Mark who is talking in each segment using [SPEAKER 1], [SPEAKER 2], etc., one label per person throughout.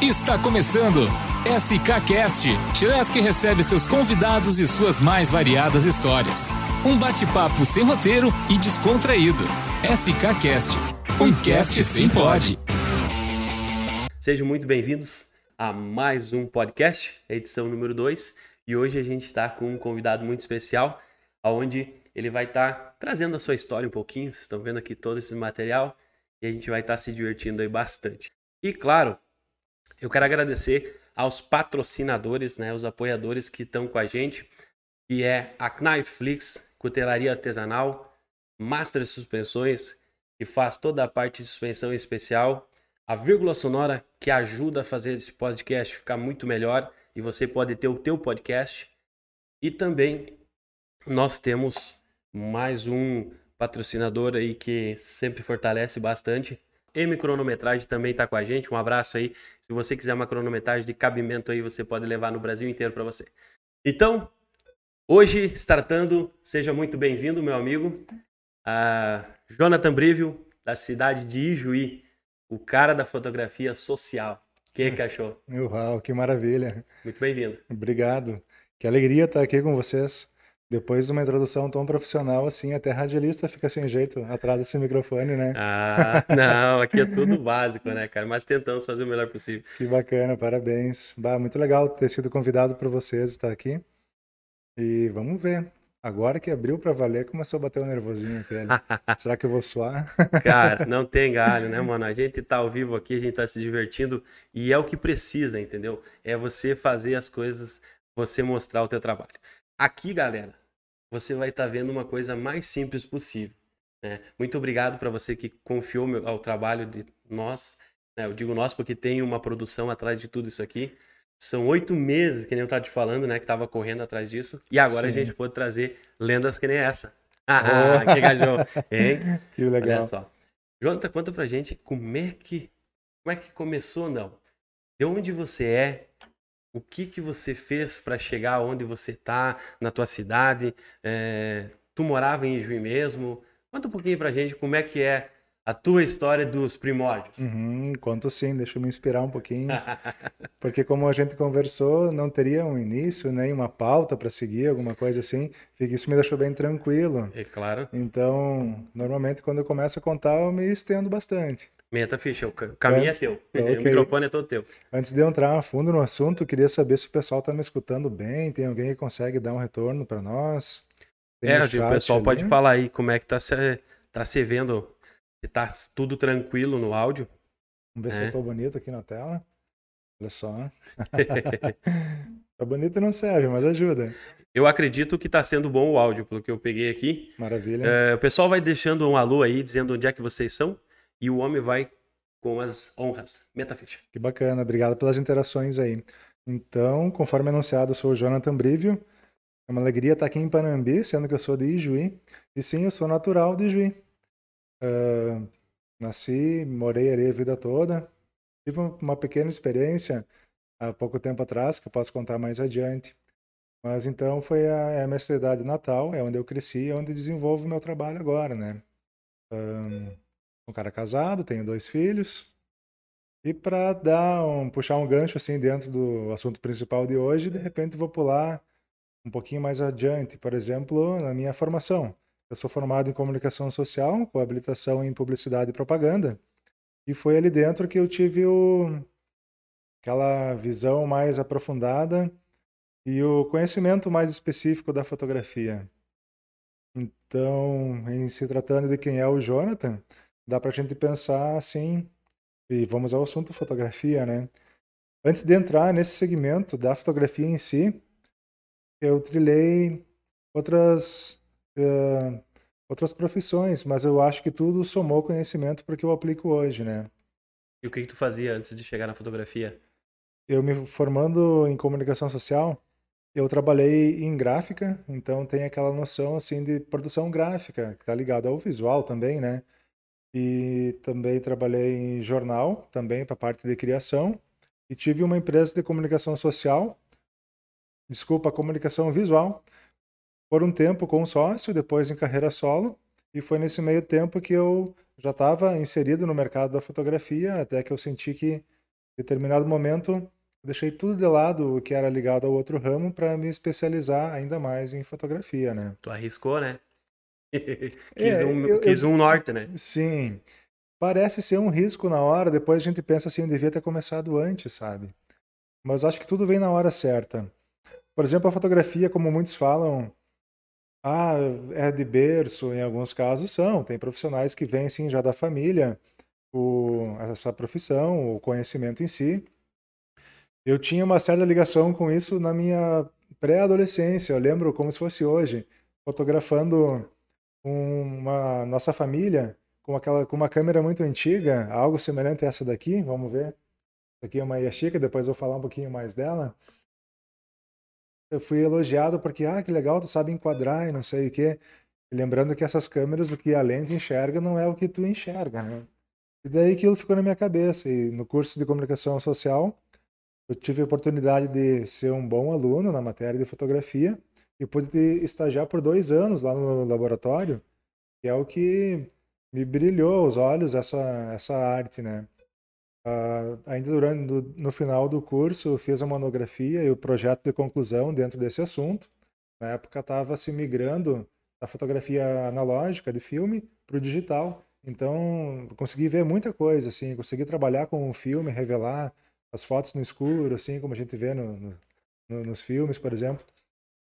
[SPEAKER 1] Está começando SK Cast. Chilesky recebe seus convidados e suas mais variadas histórias. Um bate-papo sem roteiro e descontraído. SK Cast. Um cast sem pode.
[SPEAKER 2] Sejam muito bem-vindos a mais um podcast, edição número 2. E hoje a gente está com um convidado muito especial, onde ele vai estar tá trazendo a sua história um pouquinho. Vocês estão vendo aqui todo esse material e a gente vai estar tá se divertindo aí bastante. E claro, eu quero agradecer aos patrocinadores, né, os apoiadores que estão com a gente, que é a Knifeflix, cutelaria artesanal, Master Suspensões, que faz toda a parte de suspensão especial, a vírgula sonora, que ajuda a fazer esse podcast ficar muito melhor e você pode ter o teu podcast. E também nós temos mais um patrocinador aí que sempre fortalece bastante, M Cronometragem também está com a gente. Um abraço aí. Se você quiser uma cronometragem de cabimento aí, você pode levar no Brasil inteiro para você. Então, hoje, startando, seja muito bem-vindo, meu amigo. Jonathan Brivio, da cidade de Ijuí, o cara da fotografia social. Que cachorro.
[SPEAKER 3] Uau, que maravilha.
[SPEAKER 2] Muito bem-vindo.
[SPEAKER 3] Obrigado. Que alegria estar aqui com vocês. Depois de uma introdução tão profissional assim, até radialista fica sem jeito atrás desse microfone, né?
[SPEAKER 2] Ah, não, aqui é tudo básico, né, cara? Mas tentamos fazer o melhor possível.
[SPEAKER 3] Que bacana, parabéns. Bah, muito legal ter sido convidado por vocês estar aqui. E vamos ver. Agora que abriu para valer, começou a bater o um nervosinho aqui. Será que eu vou suar?
[SPEAKER 2] Cara, não tem galho, né, mano? A gente tá ao vivo aqui, a gente tá se divertindo e é o que precisa, entendeu? É você fazer as coisas, você mostrar o teu trabalho. Aqui, galera, você vai estar tá vendo uma coisa mais simples possível. Né? Muito obrigado para você que confiou ao trabalho de nós. Né? Eu digo nós porque tem uma produção atrás de tudo isso aqui. São oito meses, que nem eu estava te falando, né? Que estava correndo atrás disso. E agora Sim. a gente pôde trazer lendas que nem essa. Ah, oh. que gajou. Hein?
[SPEAKER 3] Que legal.
[SPEAKER 2] Olha só. Jonathan, conta pra gente como é que, como é que começou, não? De onde você é? O que que você fez para chegar onde você está na tua cidade? É, tu morava em Juiz mesmo? Conta um pouquinho para gente como é que é a tua história dos primórdios.
[SPEAKER 3] Uhum, conto sim, deixa eu me inspirar um pouquinho. Porque como a gente conversou, não teria um início, nem uma pauta para seguir, alguma coisa assim. Isso me deixou bem tranquilo.
[SPEAKER 2] É claro.
[SPEAKER 3] Então, normalmente quando eu começo a contar, eu me estendo bastante.
[SPEAKER 2] Meta ficha, o caminho é Antes, é teu. Okay. O microfone é todo teu.
[SPEAKER 3] Antes de eu entrar a fundo no assunto, queria saber se o pessoal está me escutando bem, tem alguém que consegue dar um retorno para nós?
[SPEAKER 2] Tem é, o pessoal ali? pode falar aí como é que tá se, tá se vendo, se tá tudo tranquilo no áudio.
[SPEAKER 3] Vamos ver é. se eu tô bonito aqui na tela. Olha só. tá bonito não serve, mas ajuda.
[SPEAKER 2] Eu acredito que está sendo bom o áudio, pelo que eu peguei aqui.
[SPEAKER 3] Maravilha.
[SPEAKER 2] É, o pessoal vai deixando um alô aí, dizendo onde é que vocês são e o homem vai com as honras. Metaficha.
[SPEAKER 3] Que bacana, obrigado pelas interações aí. Então, conforme anunciado, eu sou o Jonathan Brivio. É uma alegria estar aqui em Panambi, sendo que eu sou de Ijuí. E sim, eu sou natural de Ijuí. Uh, nasci, morei ali a vida toda. Tive uma pequena experiência há pouco tempo atrás, que eu posso contar mais adiante. Mas então foi a, é a minha cidade natal, é onde eu cresci, é onde desenvolvo o meu trabalho agora, né? Um, um cara casado, tenho dois filhos. E para dar um puxar um gancho assim dentro do assunto principal de hoje, de repente vou pular um pouquinho mais adiante, por exemplo, na minha formação. Eu sou formado em comunicação social, com habilitação em publicidade e propaganda. E foi ali dentro que eu tive o, aquela visão mais aprofundada e o conhecimento mais específico da fotografia. Então, em se tratando de quem é o Jonathan, dá para a gente pensar assim, e vamos ao assunto fotografia, né? Antes de entrar nesse segmento da fotografia em si, eu trilhei outras uh, outras profissões, mas eu acho que tudo somou conhecimento para que eu aplico hoje, né?
[SPEAKER 2] E o que, que tu fazia antes de chegar na fotografia?
[SPEAKER 3] Eu me formando em comunicação social, eu trabalhei em gráfica, então tem aquela noção assim de produção gráfica, que está ligado ao visual também, né? E também trabalhei em jornal, também para parte de criação, e tive uma empresa de comunicação social, desculpa, comunicação visual, por um tempo com um sócio, depois em carreira solo, e foi nesse meio tempo que eu já estava inserido no mercado da fotografia, até que eu senti que determinado momento, deixei tudo de lado o que era ligado ao outro ramo para me especializar ainda mais em fotografia, né?
[SPEAKER 2] Tu arriscou, né? quis,
[SPEAKER 3] É,
[SPEAKER 2] um,
[SPEAKER 3] eu-
[SPEAKER 2] quis um norte, né?
[SPEAKER 3] Sim. Parece ser um risco na hora, depois a gente pensa assim, devia ter começado antes, sabe? Mas acho que tudo vem na hora certa. Por exemplo, a fotografia, como muitos falam, ah, é de berço, em alguns casos são. Tem profissionais que vêm assim já da família, o, essa profissão, o conhecimento em si. Eu tinha uma certa ligação com isso na minha pré-adolescência. Eu lembro como se fosse hoje, fotografando uma nossa família com aquela com uma câmera muito antiga, algo semelhante a essa daqui. Vamos ver. Essa aqui é uma Yashica, depois eu vou falar um pouquinho mais dela. Eu fui elogiado porque, ah, que legal, tu sabe enquadrar e não sei o quê. Lembrando que essas câmeras, o que a lente enxerga não é o que tu enxerga, né? E daí aquilo ficou na minha cabeça. E no curso de comunicação social, eu tive a oportunidade de ser um bom aluno na matéria de fotografia e pude estagiar por dois anos lá no laboratório, que é o que me brilhou aos olhos essa, essa arte, né? Ah, ainda durante no, no final do curso, fiz a monografia e o projeto de conclusão dentro desse assunto. Na época estava se migrando da fotografia analógica de filme para o digital. Então, consegui ver muita coisa, assim, consegui trabalhar com o filme, revelar as fotos no escuro, assim, como a gente vê no- no- nos filmes, por exemplo.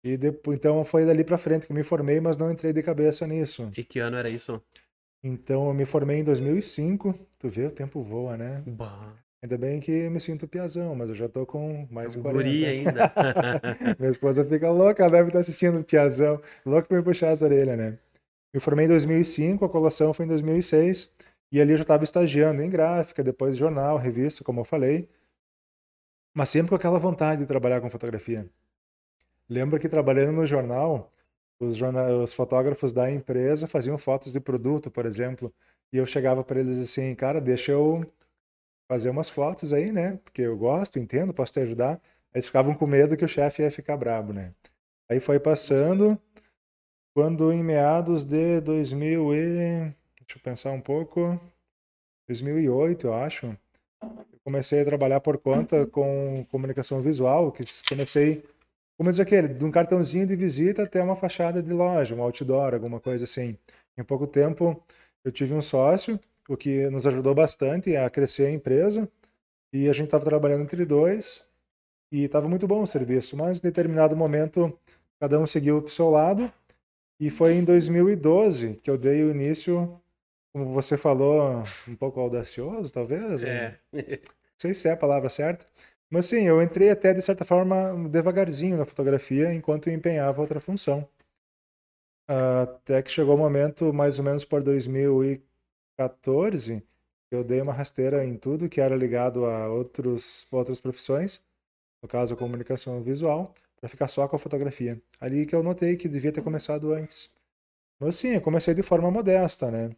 [SPEAKER 3] E depois, então foi dali para frente que eu me formei, mas não entrei de cabeça nisso.
[SPEAKER 2] E que ano era isso?
[SPEAKER 3] Então eu me formei em 2005. Tu vê, o tempo voa, né?
[SPEAKER 2] Bah,
[SPEAKER 3] Ainda bem que eu me sinto piazão, mas eu já tô com mais de 40.
[SPEAKER 2] guri ainda.
[SPEAKER 3] Minha esposa fica louca, deve estar assistindo o piazão, louca pra me puxar as orelhas, né? Me formei em 2005, a colação foi em 2006, e ali eu já estava estagiando em gráfica, depois jornal, revista, como eu falei, mas sempre com aquela vontade de trabalhar com fotografia. Lembro que trabalhando no jornal, os, jorna- os fotógrafos da empresa faziam fotos de produto, por exemplo, e eu chegava para eles assim, cara, deixa eu fazer umas fotos aí, né? Porque eu gosto, entendo, posso te ajudar. Eles ficavam com medo que o chefe ia ficar brabo, né? Aí foi passando, quando em meados de 2000 e... Deixa eu pensar um pouco. 2008, eu acho. Eu comecei a trabalhar por conta com comunicação visual, que comecei, como diz aquele, de um cartãozinho de visita até uma fachada de loja, um outdoor, alguma coisa assim. Em pouco tempo, eu tive um sócio, o que nos ajudou bastante a crescer a empresa, e a gente estava trabalhando entre dois, e estava muito bom o serviço, mas em determinado momento, cada um seguiu para o seu lado, e foi em 2012 que eu dei o início, como você falou, um pouco audacioso, talvez?
[SPEAKER 2] É.
[SPEAKER 3] Não sei se é a palavra certa. Mas sim, eu entrei até de certa forma devagarzinho na fotografia enquanto empenhava outra função. Até que chegou o momento, mais ou menos por 2014, eu dei uma rasteira em tudo que era ligado a outros, outras profissões, no caso a comunicação visual, para ficar só com a fotografia. Ali que eu notei que devia ter começado antes. Mas sim, eu comecei de forma modesta, né?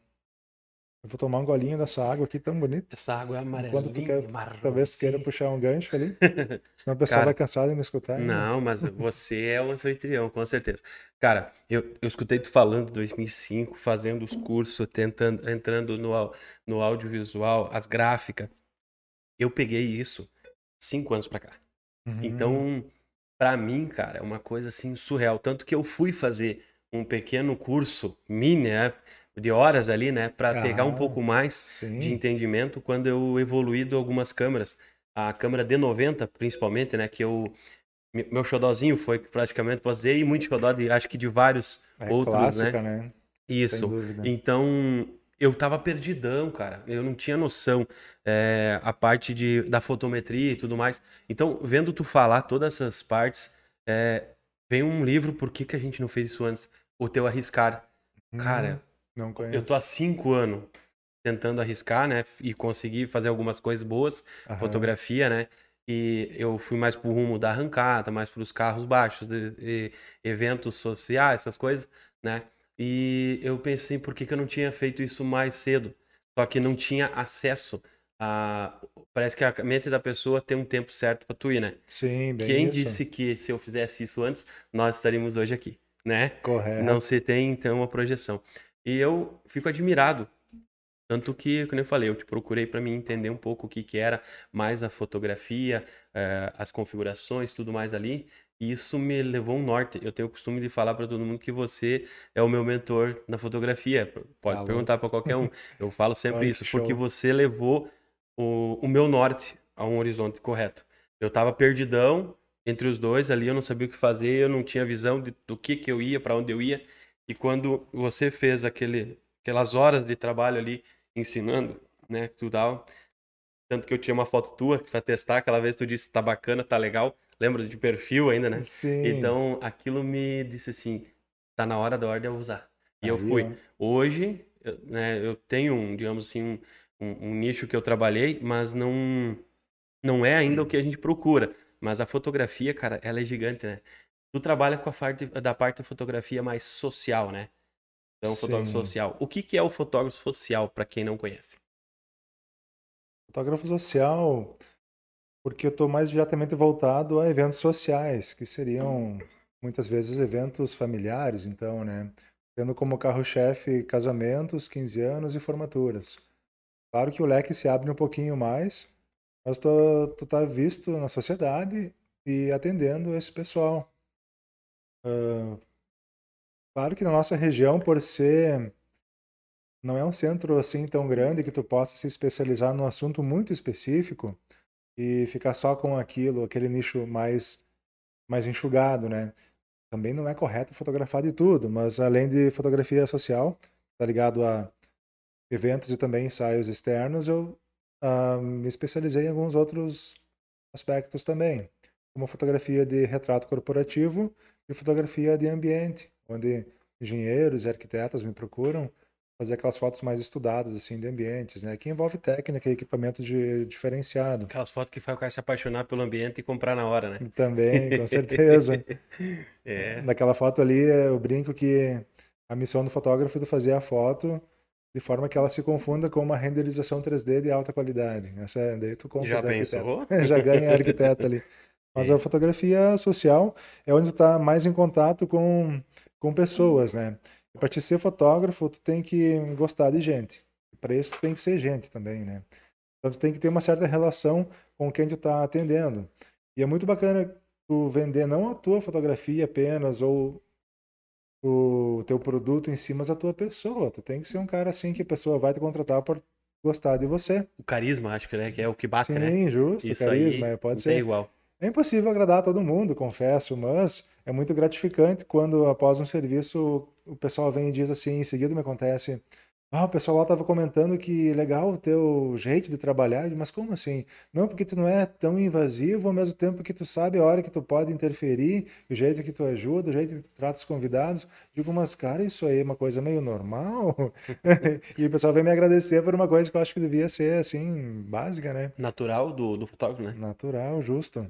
[SPEAKER 3] Eu vou tomar um golinho dessa água aqui tão bonita.
[SPEAKER 2] Essa água é
[SPEAKER 3] Quando tu quer,
[SPEAKER 2] marrom,
[SPEAKER 3] talvez queira
[SPEAKER 2] assim.
[SPEAKER 3] puxar um gancho ali. Senão o pessoal
[SPEAKER 2] Cara,
[SPEAKER 3] vai cansado de me escutar. né?
[SPEAKER 2] Não, mas você é o anfitrião, com certeza. Cara, eu, eu escutei tu falando em 2005, fazendo os cursos, tentando, entrando no, no audiovisual, as gráficas. Eu peguei isso cinco anos pra cá.
[SPEAKER 3] Uhum.
[SPEAKER 2] Então, pra mim, cara, é uma coisa assim surreal. Tanto que eu fui fazer um pequeno curso mini, né, de horas ali, né, Pra pegar um
[SPEAKER 3] Ah,
[SPEAKER 2] pouco mais
[SPEAKER 3] Sim.
[SPEAKER 2] de entendimento quando eu evoluí de algumas câmeras. A câmera D90, principalmente, né, que eu me- meu xodózinho foi praticamente fazer e muito xodó de acho que de vários
[SPEAKER 3] É
[SPEAKER 2] outros,
[SPEAKER 3] clássica,
[SPEAKER 2] né?
[SPEAKER 3] né?
[SPEAKER 2] Isso. Então, eu tava perdidão, cara. Eu não tinha noção é, a parte de, da fotometria e tudo mais. Então, vendo tu falar todas essas partes, é, vem um livro, por que, que a gente não fez isso antes? O teu arriscar. Cara,
[SPEAKER 3] Hum, não conheço.
[SPEAKER 2] eu tô há cinco anos tentando arriscar, né? E conseguir fazer algumas coisas boas,
[SPEAKER 3] Aham.
[SPEAKER 2] fotografia, né? E eu fui mais pro rumo da arrancada, mais pros carros baixos, de- de eventos sociais, essas coisas, né? E eu pensei, por que, que eu não tinha feito isso mais cedo? Só que não tinha acesso a. Parece que a mente da pessoa tem um tempo certo pra tu ir, né?
[SPEAKER 3] Sim, bem
[SPEAKER 2] Quem
[SPEAKER 3] isso.
[SPEAKER 2] disse que se eu fizesse isso antes, nós estaríamos hoje aqui, né?
[SPEAKER 3] Correto.
[SPEAKER 2] Não se tem, então, uma projeção. E eu fico admirado Tanto que, como eu falei, eu te procurei para me entender um pouco o que, que era mais a fotografia, eh, as configurações, tudo mais ali. E isso me levou um norte. Eu tenho o costume de falar para todo mundo que você é o meu mentor na fotografia. Pode
[SPEAKER 3] Tá
[SPEAKER 2] perguntar para qualquer um. Eu falo sempre
[SPEAKER 3] Olha
[SPEAKER 2] isso, porque você levou o, o meu norte a um horizonte correto. Eu tava perdidão entre os dois ali, eu não sabia o que fazer, eu não tinha visão de, do que que eu ia, para onde eu ia. E quando você fez aquele, aquelas horas de trabalho ali ensinando, né, tudo tal, tanto que eu tinha uma foto tua para testar, aquela vez tu disse tá bacana, tá legal. Lembra de perfil ainda, né?
[SPEAKER 3] Sim.
[SPEAKER 2] Então, aquilo me disse assim, tá na hora da hora de eu usar. E eu
[SPEAKER 3] Aí,
[SPEAKER 2] fui.
[SPEAKER 3] ó.
[SPEAKER 2] Hoje, eu, né, eu tenho um, digamos assim, um, um- um nicho que eu trabalhei, mas não não é ainda o que a gente procura. Mas a fotografia, cara, ela é gigante, né? Tu trabalha com a parte da parte da fotografia mais social, né? Então, fotógrafo
[SPEAKER 3] Sim.
[SPEAKER 2] social. O que que é o fotógrafo social, para quem não conhece?
[SPEAKER 3] Fotógrafo social, porque eu estou mais diretamente voltado a eventos sociais, que seriam muitas vezes eventos familiares, então, né? Tendo como carro-chefe casamentos, 15 anos e formaturas. Claro que o leque se abre um pouquinho mais, mas tu, tu tá visto na sociedade e atendendo esse pessoal. Ah, claro que na nossa região, por ser não é um centro assim tão grande que tu possa se especializar num assunto muito específico e ficar só com aquilo, aquele nicho mais mais enxugado, né? Também não é correto fotografar de tudo, mas além de fotografia social, tá ligado a eventos e também ensaios externos, eu ah, me especializei em alguns outros aspectos também, como fotografia de retrato corporativo e fotografia de ambiente, onde engenheiros e arquitetas me procuram fazer aquelas fotos mais estudadas assim de ambientes, né? Que envolve técnica e equipamento de, diferenciado.
[SPEAKER 2] Aquelas fotos que faz o cara se apaixonar pelo ambiente e comprar na hora, né?
[SPEAKER 3] Também, com certeza.
[SPEAKER 2] É.
[SPEAKER 3] Naquela foto ali, eu brinco que a missão do fotógrafo é fazer a foto de forma que ela se confunda com uma renderização 3D de alta qualidade. Essa é, daí tu compra
[SPEAKER 2] Já pensou?
[SPEAKER 3] Já ganha arquiteto ali. Mas
[SPEAKER 2] É.
[SPEAKER 3] a fotografia social é onde tu tá mais em contato com, com pessoas, né? E para te ser fotógrafo, tu tem que gostar de gente. Para isso, tu tem que ser gente também, né? Então, tu tem que ter uma certa relação com quem tu tá atendendo. E é muito bacana tu vender não a tua fotografia apenas ou o teu produto em si, mas a tua pessoa. Tu tem que ser um cara assim que a pessoa vai te contratar por gostar de você.
[SPEAKER 2] O carisma, acho que, né, que é o que bate, né?
[SPEAKER 3] Sim, justo,
[SPEAKER 2] Isso
[SPEAKER 3] carisma,
[SPEAKER 2] aí
[SPEAKER 3] é, pode ser.
[SPEAKER 2] igual.
[SPEAKER 3] É impossível agradar todo mundo, confesso, mas é muito gratificante quando após um serviço o pessoal vem e diz assim, em seguida me acontece, ah, o pessoal lá estava comentando que legal o teu jeito de trabalhar, mas como assim? Não, porque tu não é tão invasivo, ao mesmo tempo que tu sabe a hora que tu pode interferir, o jeito que tu ajuda, o jeito que tu trata os convidados. Digo, mas cara, isso aí é uma coisa meio normal? E o pessoal vem me agradecer por uma coisa que eu acho que devia ser assim, básica, né?
[SPEAKER 2] Natural do, do fotógrafo, né?
[SPEAKER 3] Natural, justo.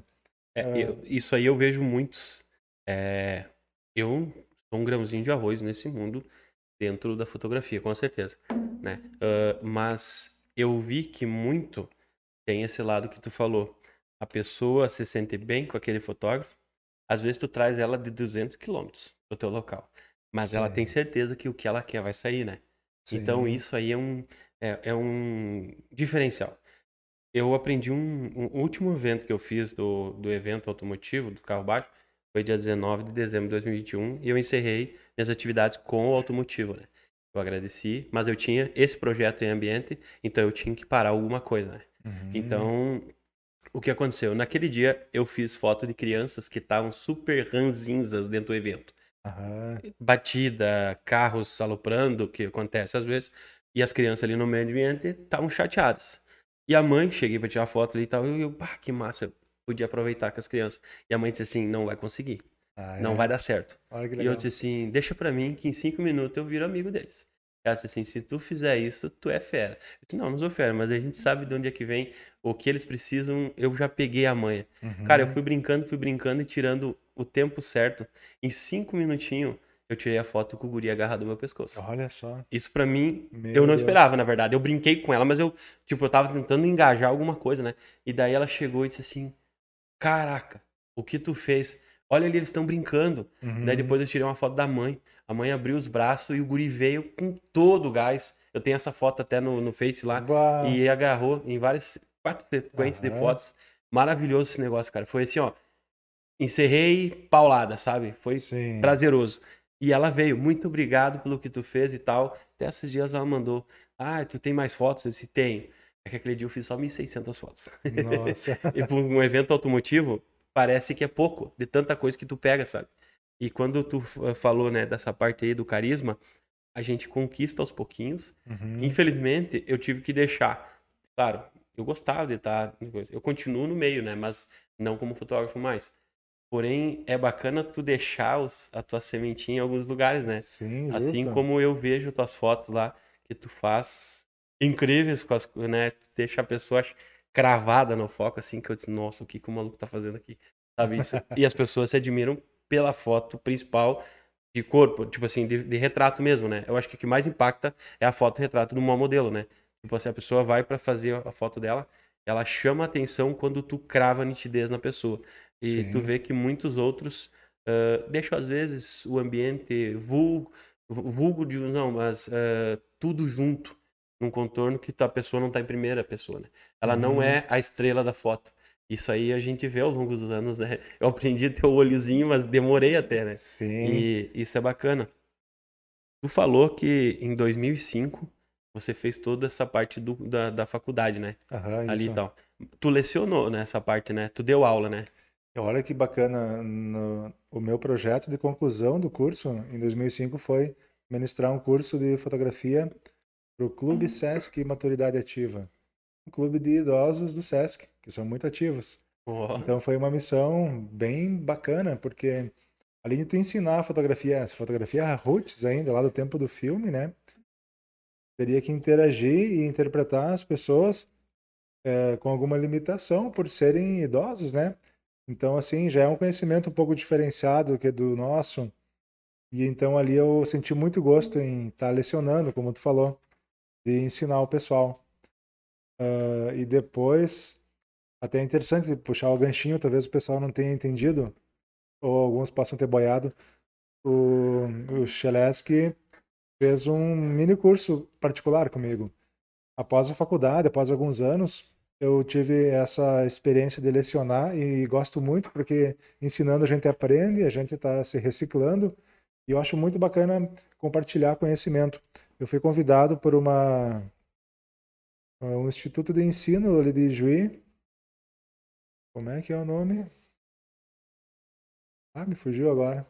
[SPEAKER 2] É,
[SPEAKER 3] Ah.
[SPEAKER 2] eu- isso aí eu vejo muitos. é, eu sou um grãozinho de arroz nesse mundo dentro da fotografia, com certeza, né? Ah, mas eu vi que muito tem esse lado que tu falou. A pessoa se sente bem com aquele fotógrafo. Às vezes tu traz ela de 200 quilômetros pro teu local, mas ela
[SPEAKER 3] Sim.
[SPEAKER 2] tem certeza que o que ela quer vai sair, né? Então
[SPEAKER 3] Sim.
[SPEAKER 2] isso aí é um, é, é um diferencial. Eu aprendi um, um último evento que eu fiz do, do evento automotivo, do carro baixo, foi dia 19 de dezembro de 2021, e eu encerrei minhas atividades com o automotivo, né? Eu agradeci, mas eu tinha esse projeto em ambiente, então eu tinha que parar alguma coisa, né?
[SPEAKER 3] Uhum.
[SPEAKER 2] Então, o que aconteceu? Naquele dia, eu fiz foto de crianças que estavam super ranzinzas dentro do evento
[SPEAKER 3] Aham.
[SPEAKER 2] batida, carros aloprando, que acontece às vezes, e as crianças ali no meio ambiente estavam chateadas. E a mãe, cheguei pra tirar foto ali e tal, e eu, pá, que massa, eu podia aproveitar com as crianças. E a mãe disse assim, não vai conseguir,
[SPEAKER 3] Ah,
[SPEAKER 2] não
[SPEAKER 3] é?
[SPEAKER 2] vai dar certo. E eu disse assim, deixa pra mim que em cinco minutos eu viro amigo deles. Ela disse assim, se tu fizer isso, tu é fera. Eu disse, não, não sou fera, mas a gente sabe de onde é que vem, o que eles precisam, eu já peguei a manha. Cara, eu
[SPEAKER 3] Uhum.
[SPEAKER 2] fui brincando, fui brincando e tirando o tempo certo. Em cinco minutinhos, eu tirei a foto com o guri agarrado no meu pescoço.
[SPEAKER 3] Olha só.
[SPEAKER 2] Isso pra mim,
[SPEAKER 3] Meu
[SPEAKER 2] eu não
[SPEAKER 3] Deus.
[SPEAKER 2] esperava, na verdade. Eu brinquei com ela, mas eu, tipo, eu tava tentando engajar alguma coisa, né? E daí ela chegou e disse assim: Caraca, o que tu fez? Olha ali, eles estão brincando.
[SPEAKER 3] Uhum.
[SPEAKER 2] Daí depois eu tirei uma foto da mãe. A mãe abriu os braços e o guri veio com todo o gás. Eu tenho essa foto até no, no Face lá.
[SPEAKER 3] Bah.
[SPEAKER 2] E agarrou em várias, quatro sequências de fotos. Maravilhoso esse negócio, cara. Foi assim, ó. Encerrei paulada, sabe? Foi
[SPEAKER 3] Sim.
[SPEAKER 2] prazeroso. E ela veio, muito obrigado pelo que tu fez e tal. Até esses dias ela mandou, ah, tu tem mais fotos? Eu disse, tenho. É que aquele dia eu fiz só 1.600 fotos.
[SPEAKER 3] Nossa.
[SPEAKER 2] E para um evento automotivo, parece que é pouco, de tanta coisa que tu pega, sabe? E quando tu eh, falou, né, dessa parte aí do carisma, a gente conquista aos pouquinhos.
[SPEAKER 3] Uhum.
[SPEAKER 2] Infelizmente, eu tive que deixar. Claro, eu gostava de estar. Eu continuo no meio, né? Mas não como fotógrafo mais. Porém, é bacana tu deixar os, a tua sementinha em alguns lugares, né?
[SPEAKER 3] Sim,
[SPEAKER 2] Assim
[SPEAKER 3] justo.
[SPEAKER 2] como eu vejo tuas fotos lá, que tu faz incríveis com as, né? Deixa a pessoa cravada no foco, assim, que eu disse, nossa, o que, que o maluco tá fazendo aqui? Sabe isso? e as pessoas se admiram pela foto principal de corpo, tipo assim, de, de retrato mesmo, né? Eu acho que o que mais impacta é a foto retrato de uma modelo, né? Tipo assim, a pessoa vai pra fazer a foto dela, ela chama a atenção quando tu crava nitidez na pessoa. E tu
[SPEAKER 3] Sim.
[SPEAKER 2] vê que muitos outros ah, deixam, às vezes, o ambiente vulgo, vulgo de não, mas ah, tudo junto num contorno que a pessoa não tá em primeira pessoa, né? Ela não
[SPEAKER 3] Uhum.
[SPEAKER 2] é a estrela da foto. Isso aí a gente vê ao longo dos anos, né? Eu aprendi a ter o olhozinho, mas demorei até, né?
[SPEAKER 3] Sim.
[SPEAKER 2] E isso é bacana. Tu falou que em 2005 você fez toda essa parte do- da, da faculdade, né?
[SPEAKER 3] Aham,
[SPEAKER 2] Ali
[SPEAKER 3] isso.
[SPEAKER 2] e tal. Tu lecionou nessa parte, né? Tu deu aula, né?
[SPEAKER 3] Olha que bacana, no- o meu projeto de conclusão do curso em 2005 foi ministrar um curso de fotografia para o Clube Sesc Maturidade Ativa, um clube de idosos do Sesc, que são muito ativos. Então foi uma missão bem bacana, porque além de tu ensinar a fotografia, essa fotografia roots ainda, lá do tempo do filme, né? Teria que interagir e interpretar as pessoas eh, com alguma limitação por serem idosos, né? Então, assim, já é um conhecimento um pouco diferenciado que do nosso. E então ali eu senti muito gosto em estar lecionando, como tu falou, de ensinar o pessoal. Ah, e depois, até é interessante puxar o ganchinho, talvez o pessoal não tenha entendido, ou alguns possam ter boiado. O, o Cheleski fez um mini curso particular comigo. Após a faculdade, após alguns anos, eu tive essa experiência de lecionar e gosto muito porque ensinando a gente aprende, a gente está se reciclando e eu acho muito bacana compartilhar conhecimento. Eu fui convidado por uma um instituto de ensino ali de Juí. Como é que é o nome? Ah, me fugiu agora.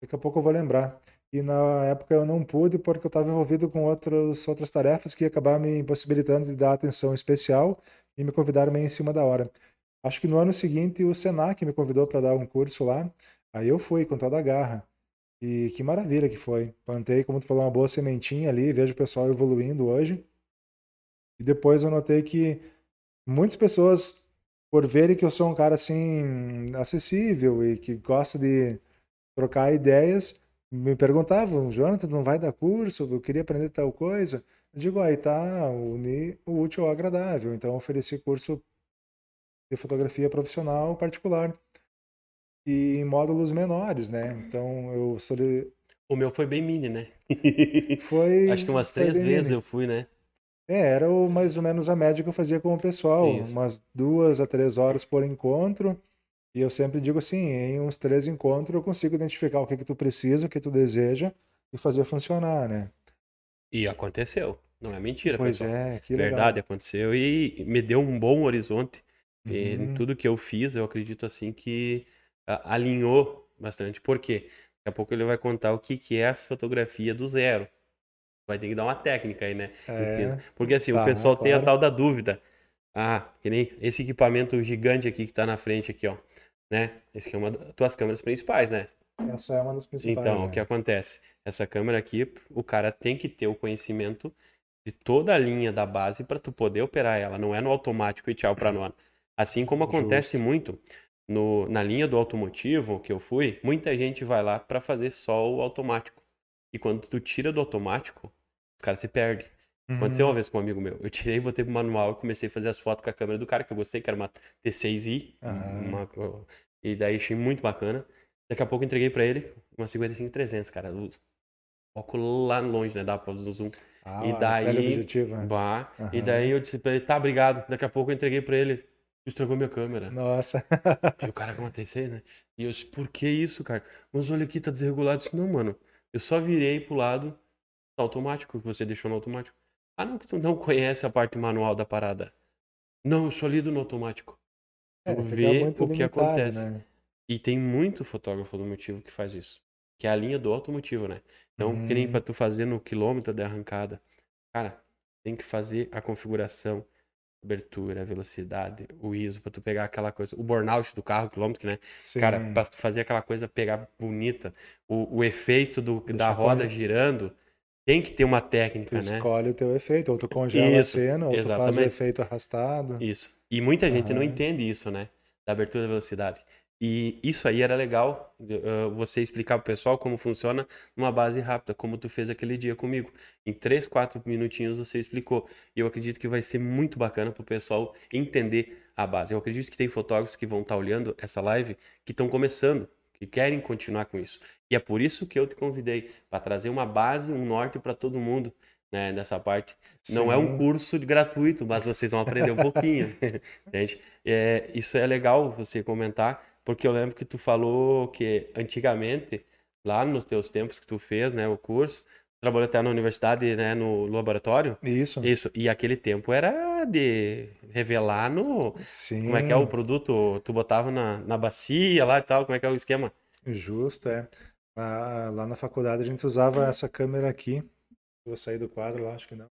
[SPEAKER 3] Daqui a pouco eu vou lembrar. E na época eu não pude porque eu estava envolvido com outros, outras tarefas que ia acabar me impossibilitando de dar atenção especial e me convidaram meio em cima da hora. Acho que no ano seguinte o Senac me convidou para dar um curso lá. Aí eu fui com toda a garra. E que maravilha que foi. Plantei, como tu falou, uma boa sementinha ali, vejo o pessoal evoluindo hoje. E depois eu notei que muitas pessoas, por verem que eu sou um cara assim, acessível e que gosta de trocar ideias, me perguntavam, Jonathan, não vai dar curso? Eu queria aprender tal coisa. Eu digo, aí tá, unir o útil ao agradável. Então, ofereci curso de fotografia profissional particular e em módulos menores, né? Então, eu soli...
[SPEAKER 2] O meu foi bem mini, né?
[SPEAKER 3] foi
[SPEAKER 2] Acho que umas três vezes
[SPEAKER 3] mini.
[SPEAKER 2] eu fui, né?
[SPEAKER 3] É, era o- mais ou menos a média que eu fazia com o pessoal,
[SPEAKER 2] Isso.
[SPEAKER 3] umas duas a três horas por encontro. E eu sempre digo assim, em uns três encontros eu consigo identificar o que que tu precisa, o que tu deseja e fazer funcionar, né?
[SPEAKER 2] E aconteceu. Não é mentira,
[SPEAKER 3] Pois
[SPEAKER 2] pessoal.
[SPEAKER 3] é, que legal.
[SPEAKER 2] Verdade, aconteceu e me deu um bom horizonte. E em
[SPEAKER 3] Uhum.
[SPEAKER 2] tudo que eu fiz, eu acredito assim que alinhou bastante. Por quê? Daqui a pouco ele vai contar o que, que é a fotografia do zero. Vai ter que dar uma técnica aí, né?
[SPEAKER 3] É.
[SPEAKER 2] Porque assim, o
[SPEAKER 3] tá,
[SPEAKER 2] pessoal tem a
[SPEAKER 3] claro.
[SPEAKER 2] tal da dúvida. Ah, que nem esse equipamento gigante aqui que tá na frente aqui, ó. Né? Esse aqui é uma das tuas câmeras principais, né?
[SPEAKER 3] essa é uma das principais.
[SPEAKER 2] Então, o
[SPEAKER 3] né?
[SPEAKER 2] que acontece? Essa câmera aqui, o cara tem que ter o conhecimento de toda a linha da base para tu poder operar ela. Não é no automático e tchau para nós. Assim como acontece
[SPEAKER 3] Justo.
[SPEAKER 2] muito no, na linha do automotivo que eu fui, muita gente vai lá para fazer só o automático. E quando tu tira do automático, os caras se perdem. Aconteceu
[SPEAKER 3] Uhum.
[SPEAKER 2] uma vez com um amigo meu. Eu tirei, botei pro manual e comecei a fazer as fotos com a câmera do cara, que eu gostei, que era uma T6i.
[SPEAKER 3] Aham.
[SPEAKER 2] uma- e daí achei muito bacana. Daqui a pouco eu entreguei pra ele uma 55-300, cara. foco lá longe, né? Dá pra zoom.
[SPEAKER 3] Ah,
[SPEAKER 2] E daí-
[SPEAKER 3] teleobjetivo, né?
[SPEAKER 2] Bah. E
[SPEAKER 3] Aham.
[SPEAKER 2] daí eu disse pra ele, tá, obrigado. Daqui a pouco eu entreguei pra ele. Estragou minha câmera.
[SPEAKER 3] Nossa.
[SPEAKER 2] E o cara com uma TC, né? E eu disse, por que isso, cara? Mas olha aqui, tá desregulado. Eu disse, não, mano. Eu só virei pro lado tá automático, que você deixou no automático. Ah, não, que tu não conhece a parte manual da parada. Não, eu só lido no automático. Tu
[SPEAKER 3] É,
[SPEAKER 2] vê o que
[SPEAKER 3] limitado,
[SPEAKER 2] acontece.
[SPEAKER 3] né?
[SPEAKER 2] E tem muito fotógrafo do motivo que faz isso. Que é a linha do automotivo, né? Então, que nem pra tu fazer no quilômetro da arrancada. Cara, tem que fazer a configuração, abertura, velocidade, o ISO, pra tu pegar aquela coisa. O burnout do carro, quilômetro, né?
[SPEAKER 3] Sim.
[SPEAKER 2] Cara, pra tu fazer aquela coisa pegar bonita, o, o efeito do, da roda
[SPEAKER 3] bonito.
[SPEAKER 2] girando, tem que ter uma
[SPEAKER 3] Tu
[SPEAKER 2] técnica, né?
[SPEAKER 3] escolhe o teu efeito, ou tu congela a
[SPEAKER 2] Isso,
[SPEAKER 3] cena, ou tu faz o
[SPEAKER 2] exatamente.
[SPEAKER 3] efeito arrastado.
[SPEAKER 2] Isso. E muita gente não entende isso, né? Da abertura da velocidade. E isso aí era legal, uh, você explicar pro pessoal como funciona numa base rápida, como tu fez aquele dia comigo. Em três, quatro minutinhos você explicou. E eu acredito que vai ser muito bacana pro pessoal entender a base. Eu acredito que tem fotógrafos que vão estar olhando essa live que estão começando, que querem continuar com isso. E é por isso que eu te convidei, para trazer uma base, um norte para todo mundo, né, nessa parte. Não é um
[SPEAKER 3] Sim.
[SPEAKER 2] curso gratuito, mas vocês vão aprender um pouquinho. Entende? É, isso é legal você comentar, porque eu lembro que tu falou que antigamente, lá nos teus tempos que tu fez, né, o curso, trabalhou até na universidade, né, no laboratório.
[SPEAKER 3] Isso.
[SPEAKER 2] Isso, e aquele tempo era de revelar no.
[SPEAKER 3] Sim.
[SPEAKER 2] Como é que é o produto? Tu botava na, na bacia lá e tal, como é que é o esquema?
[SPEAKER 3] Justo, é. Lá, lá na faculdade a gente usava essa câmera aqui. Vou sair do quadro lá, acho que não.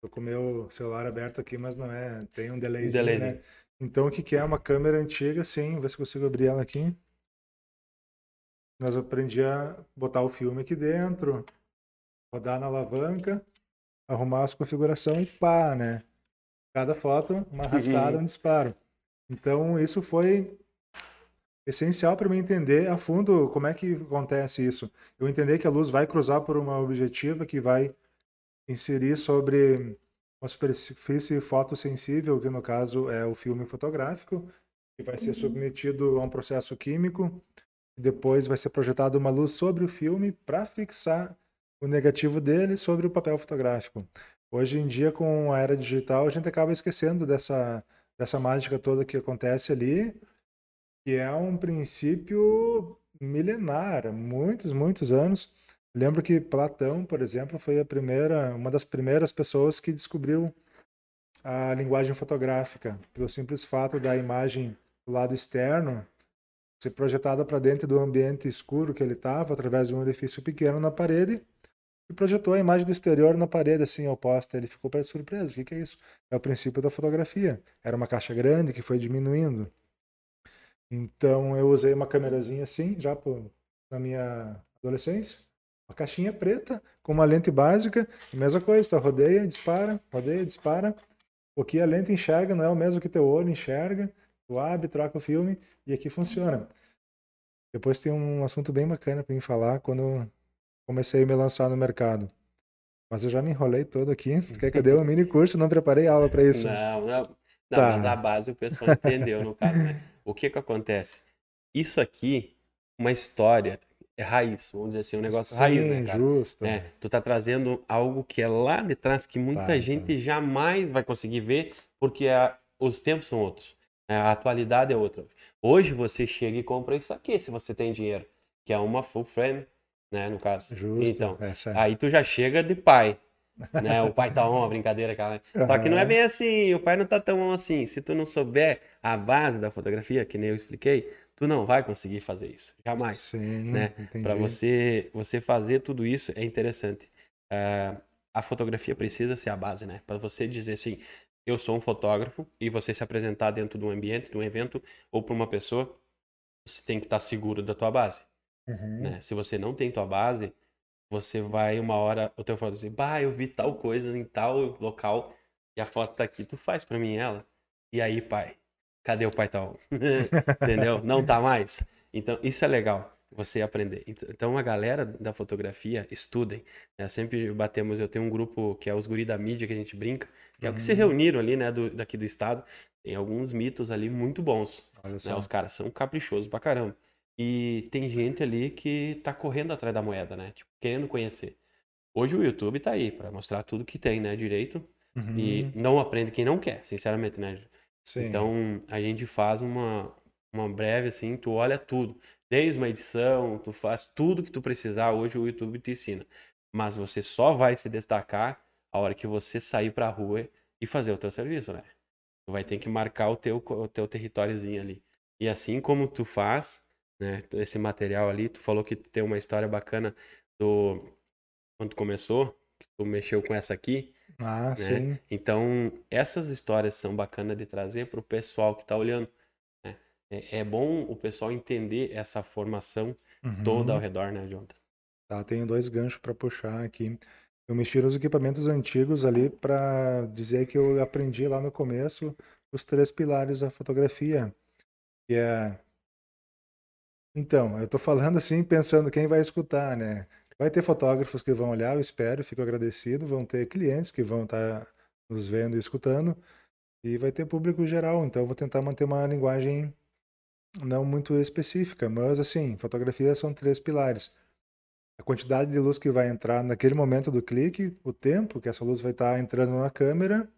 [SPEAKER 3] Tô com o meu celular aberto aqui, mas não é. Tem um delayzinho,
[SPEAKER 2] delayzinho.
[SPEAKER 3] né? Então, o que que é uma câmera antiga? Sim, ver se consigo abrir ela aqui. Nós aprendi a botar o filme aqui dentro, rodar na alavanca, arrumar as configurações e pá, né? Cada foto, uma arrastada,
[SPEAKER 2] Uhum.
[SPEAKER 3] um disparo. Então, isso foi essencial para mim entender a fundo como é que acontece isso. Eu entender que a luz vai cruzar por uma objetiva que vai inserir sobre uma superfície fotossensível, que no caso é o filme fotográfico, que vai ser submetido a um processo químico, depois vai ser projetada uma luz sobre o filme para fixar o negativo dele sobre o papel fotográfico. Hoje em dia, com a era digital, a gente acaba esquecendo dessa, dessa mágica toda que acontece ali, que é um princípio milenar, muitos, muitos anos. Lembro que Platão, por exemplo, foi a primeira, uma das primeiras pessoas que descobriu a linguagem fotográfica, pelo simples fato da imagem do lado externo ser projetada para dentro do ambiente escuro que ele estava, através de um orifício pequeno na parede, e projetou a imagem do exterior na parede, assim, oposta. Ele ficou para surpresa. O que, que é isso? É o princípio da fotografia. Era uma caixa grande que foi diminuindo. Então eu usei uma câmerazinha assim, já por, na minha adolescência. Uma caixinha preta com uma lente básica, mesma coisa, tá? rodeia, dispara, rodeia, dispara. O que a lente enxerga não é o mesmo que teu olho enxerga. Tu abre, troca o filme e aqui funciona. Depois tem um assunto bem bacana para mim falar quando comecei a me lançar no mercado. Mas eu já me enrolei todo aqui. Tu quer que eu dê um mini curso? Não preparei aula para isso.
[SPEAKER 2] Não, não. Não,
[SPEAKER 3] Tá.
[SPEAKER 2] mas a base o pessoal entendeu no caso, né? O que que acontece? Isso aqui, uma história, é raiz, vamos dizer assim, um negócio raiz, né,
[SPEAKER 3] Sim,
[SPEAKER 2] cara?
[SPEAKER 3] justo.
[SPEAKER 2] É, tu tá trazendo algo que é lá de trás que muita
[SPEAKER 3] Tá,
[SPEAKER 2] gente jamais vai conseguir ver, porque a- os tempos são outros. né? A atualidade é outra. Hoje você chega e compra isso aqui, se você tem dinheiro, que é uma full frame, né, no caso.
[SPEAKER 3] Justo.
[SPEAKER 2] Então,
[SPEAKER 3] é.
[SPEAKER 2] aí tu já chega de pai, né? O pai tá on, a brincadeira aquela. Só que não é bem assim, o pai não tá tão on assim. Se tu não souber a base da fotografia, que nem eu expliquei, tu não vai conseguir fazer isso, jamais
[SPEAKER 3] Sim,
[SPEAKER 2] né? Para você você fazer tudo isso é interessante. Ah, a fotografia precisa ser a base, né? Para você dizer assim, eu sou um fotógrafo e você se apresentar dentro de um ambiente, de um evento ou para uma pessoa, você tem que estar seguro da tua base,
[SPEAKER 3] Uhum.
[SPEAKER 2] né? Se você não tem tua base, você vai uma hora o teu foto dizer, bah, eu vi tal coisa em tal local e a foto tá aqui, tu faz para mim ela. E aí, pai, cadê o pai tal? Entendeu? Não tá mais. Então, isso é legal você aprender. Ent- Então, a galera da fotografia, estudem. né? Sempre batemos, eu tenho um grupo que é os guri da mídia, que a gente brinca, que é o que se
[SPEAKER 3] Uhum.
[SPEAKER 2] reuniram ali, né, do, daqui do estado. Tem alguns mitos ali muito bons. Né? Os caras são caprichosos pra caramba. E tem gente ali que tá correndo atrás da moeda, né? Tipo, querendo conhecer. Hoje o YouTube tá aí para mostrar tudo que tem, né? Direito.
[SPEAKER 3] Uhum.
[SPEAKER 2] E não aprende quem não quer, sinceramente, né?
[SPEAKER 3] Sim.
[SPEAKER 2] Então a gente faz uma, uma breve assim, tu olha tudo. Desde uma edição, tu faz tudo que tu precisar. Hoje o YouTube te ensina. Mas você só vai se destacar a hora que você sair pra rua e fazer o teu serviço, né? Tu vai ter que marcar o teu, o teu territóriozinho ali. E assim como tu faz, né, esse material ali, tu falou que tem uma história bacana do quando começou, que tu mexeu com essa aqui,
[SPEAKER 3] Ah,
[SPEAKER 2] né?
[SPEAKER 3] sim.
[SPEAKER 2] Então, essas histórias são bacanas de trazer para o pessoal que está olhando. né? É, é bom o pessoal entender essa formação toda ao
[SPEAKER 3] Uhum.
[SPEAKER 2] redor, né, Jonathan?
[SPEAKER 3] Tá, tenho dois ganchos para puxar aqui. Eu mexi nos equipamentos antigos ali para dizer que eu aprendi lá no começo os três pilares da fotografia, que é Então, eu tô falando assim, pensando quem vai escutar, né? Vai ter fotógrafos que vão olhar, eu espero, fico agradecido. Vão ter clientes que vão estar nos vendo e escutando. E vai ter público geral. Então, eu vou tentar manter uma linguagem não muito específica. Mas, assim, fotografia são três pilares. A quantidade de luz que vai entrar naquele momento do clique, o tempo que essa luz vai estar entrando na câmera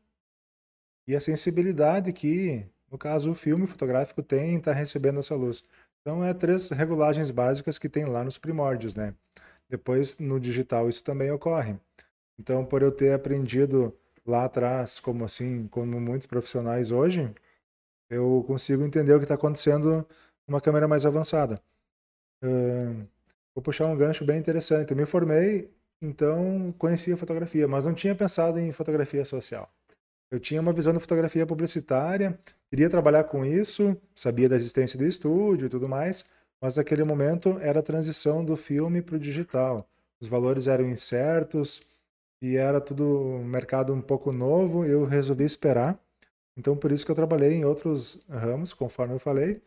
[SPEAKER 3] e a sensibilidade que, no caso, o filme fotográfico tem em estar recebendo essa luz. Então, é três regulagens básicas que tem lá nos primórdios, né? Depois, no digital, isso também ocorre. Então, por eu ter aprendido lá atrás, como assim, como muitos profissionais hoje, eu consigo entender o que está acontecendo numa câmera mais avançada. Ahn, vou puxar um gancho bem interessante. Eu me formei, então conhecia fotografia, mas não tinha pensado em fotografia social. Eu tinha uma visão de fotografia publicitária, queria trabalhar com isso, sabia da existência do estúdio e tudo mais, mas naquele momento era a transição do filme para o digital. Os valores eram incertos e era tudo um mercado um pouco novo. Eu resolvi esperar. Então, por isso que eu trabalhei em outros ramos, conforme eu falei,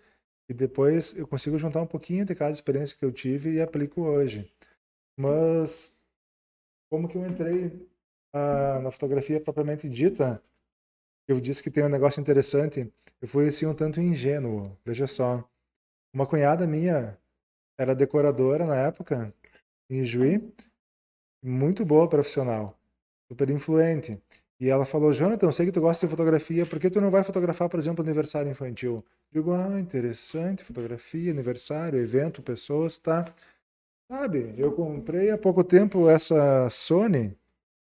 [SPEAKER 3] e depois eu consigo juntar um pouquinho de cada experiência que eu tive e aplico hoje. Mas como que eu entrei ah, na fotografia propriamente dita? Eu disse que tem um negócio interessante. Eu fui assim um tanto ingênuo. Veja só, uma cunhada minha era decoradora na época em Juí, muito boa profissional, super influente. E ela falou, Jonathan, eu sei que tu gosta de fotografia, por que tu não vai fotografar, por exemplo, aniversário infantil? Digo, ah, interessante, fotografia, aniversário, evento, pessoas, tá. Sabe, eu comprei há pouco tempo essa Sony,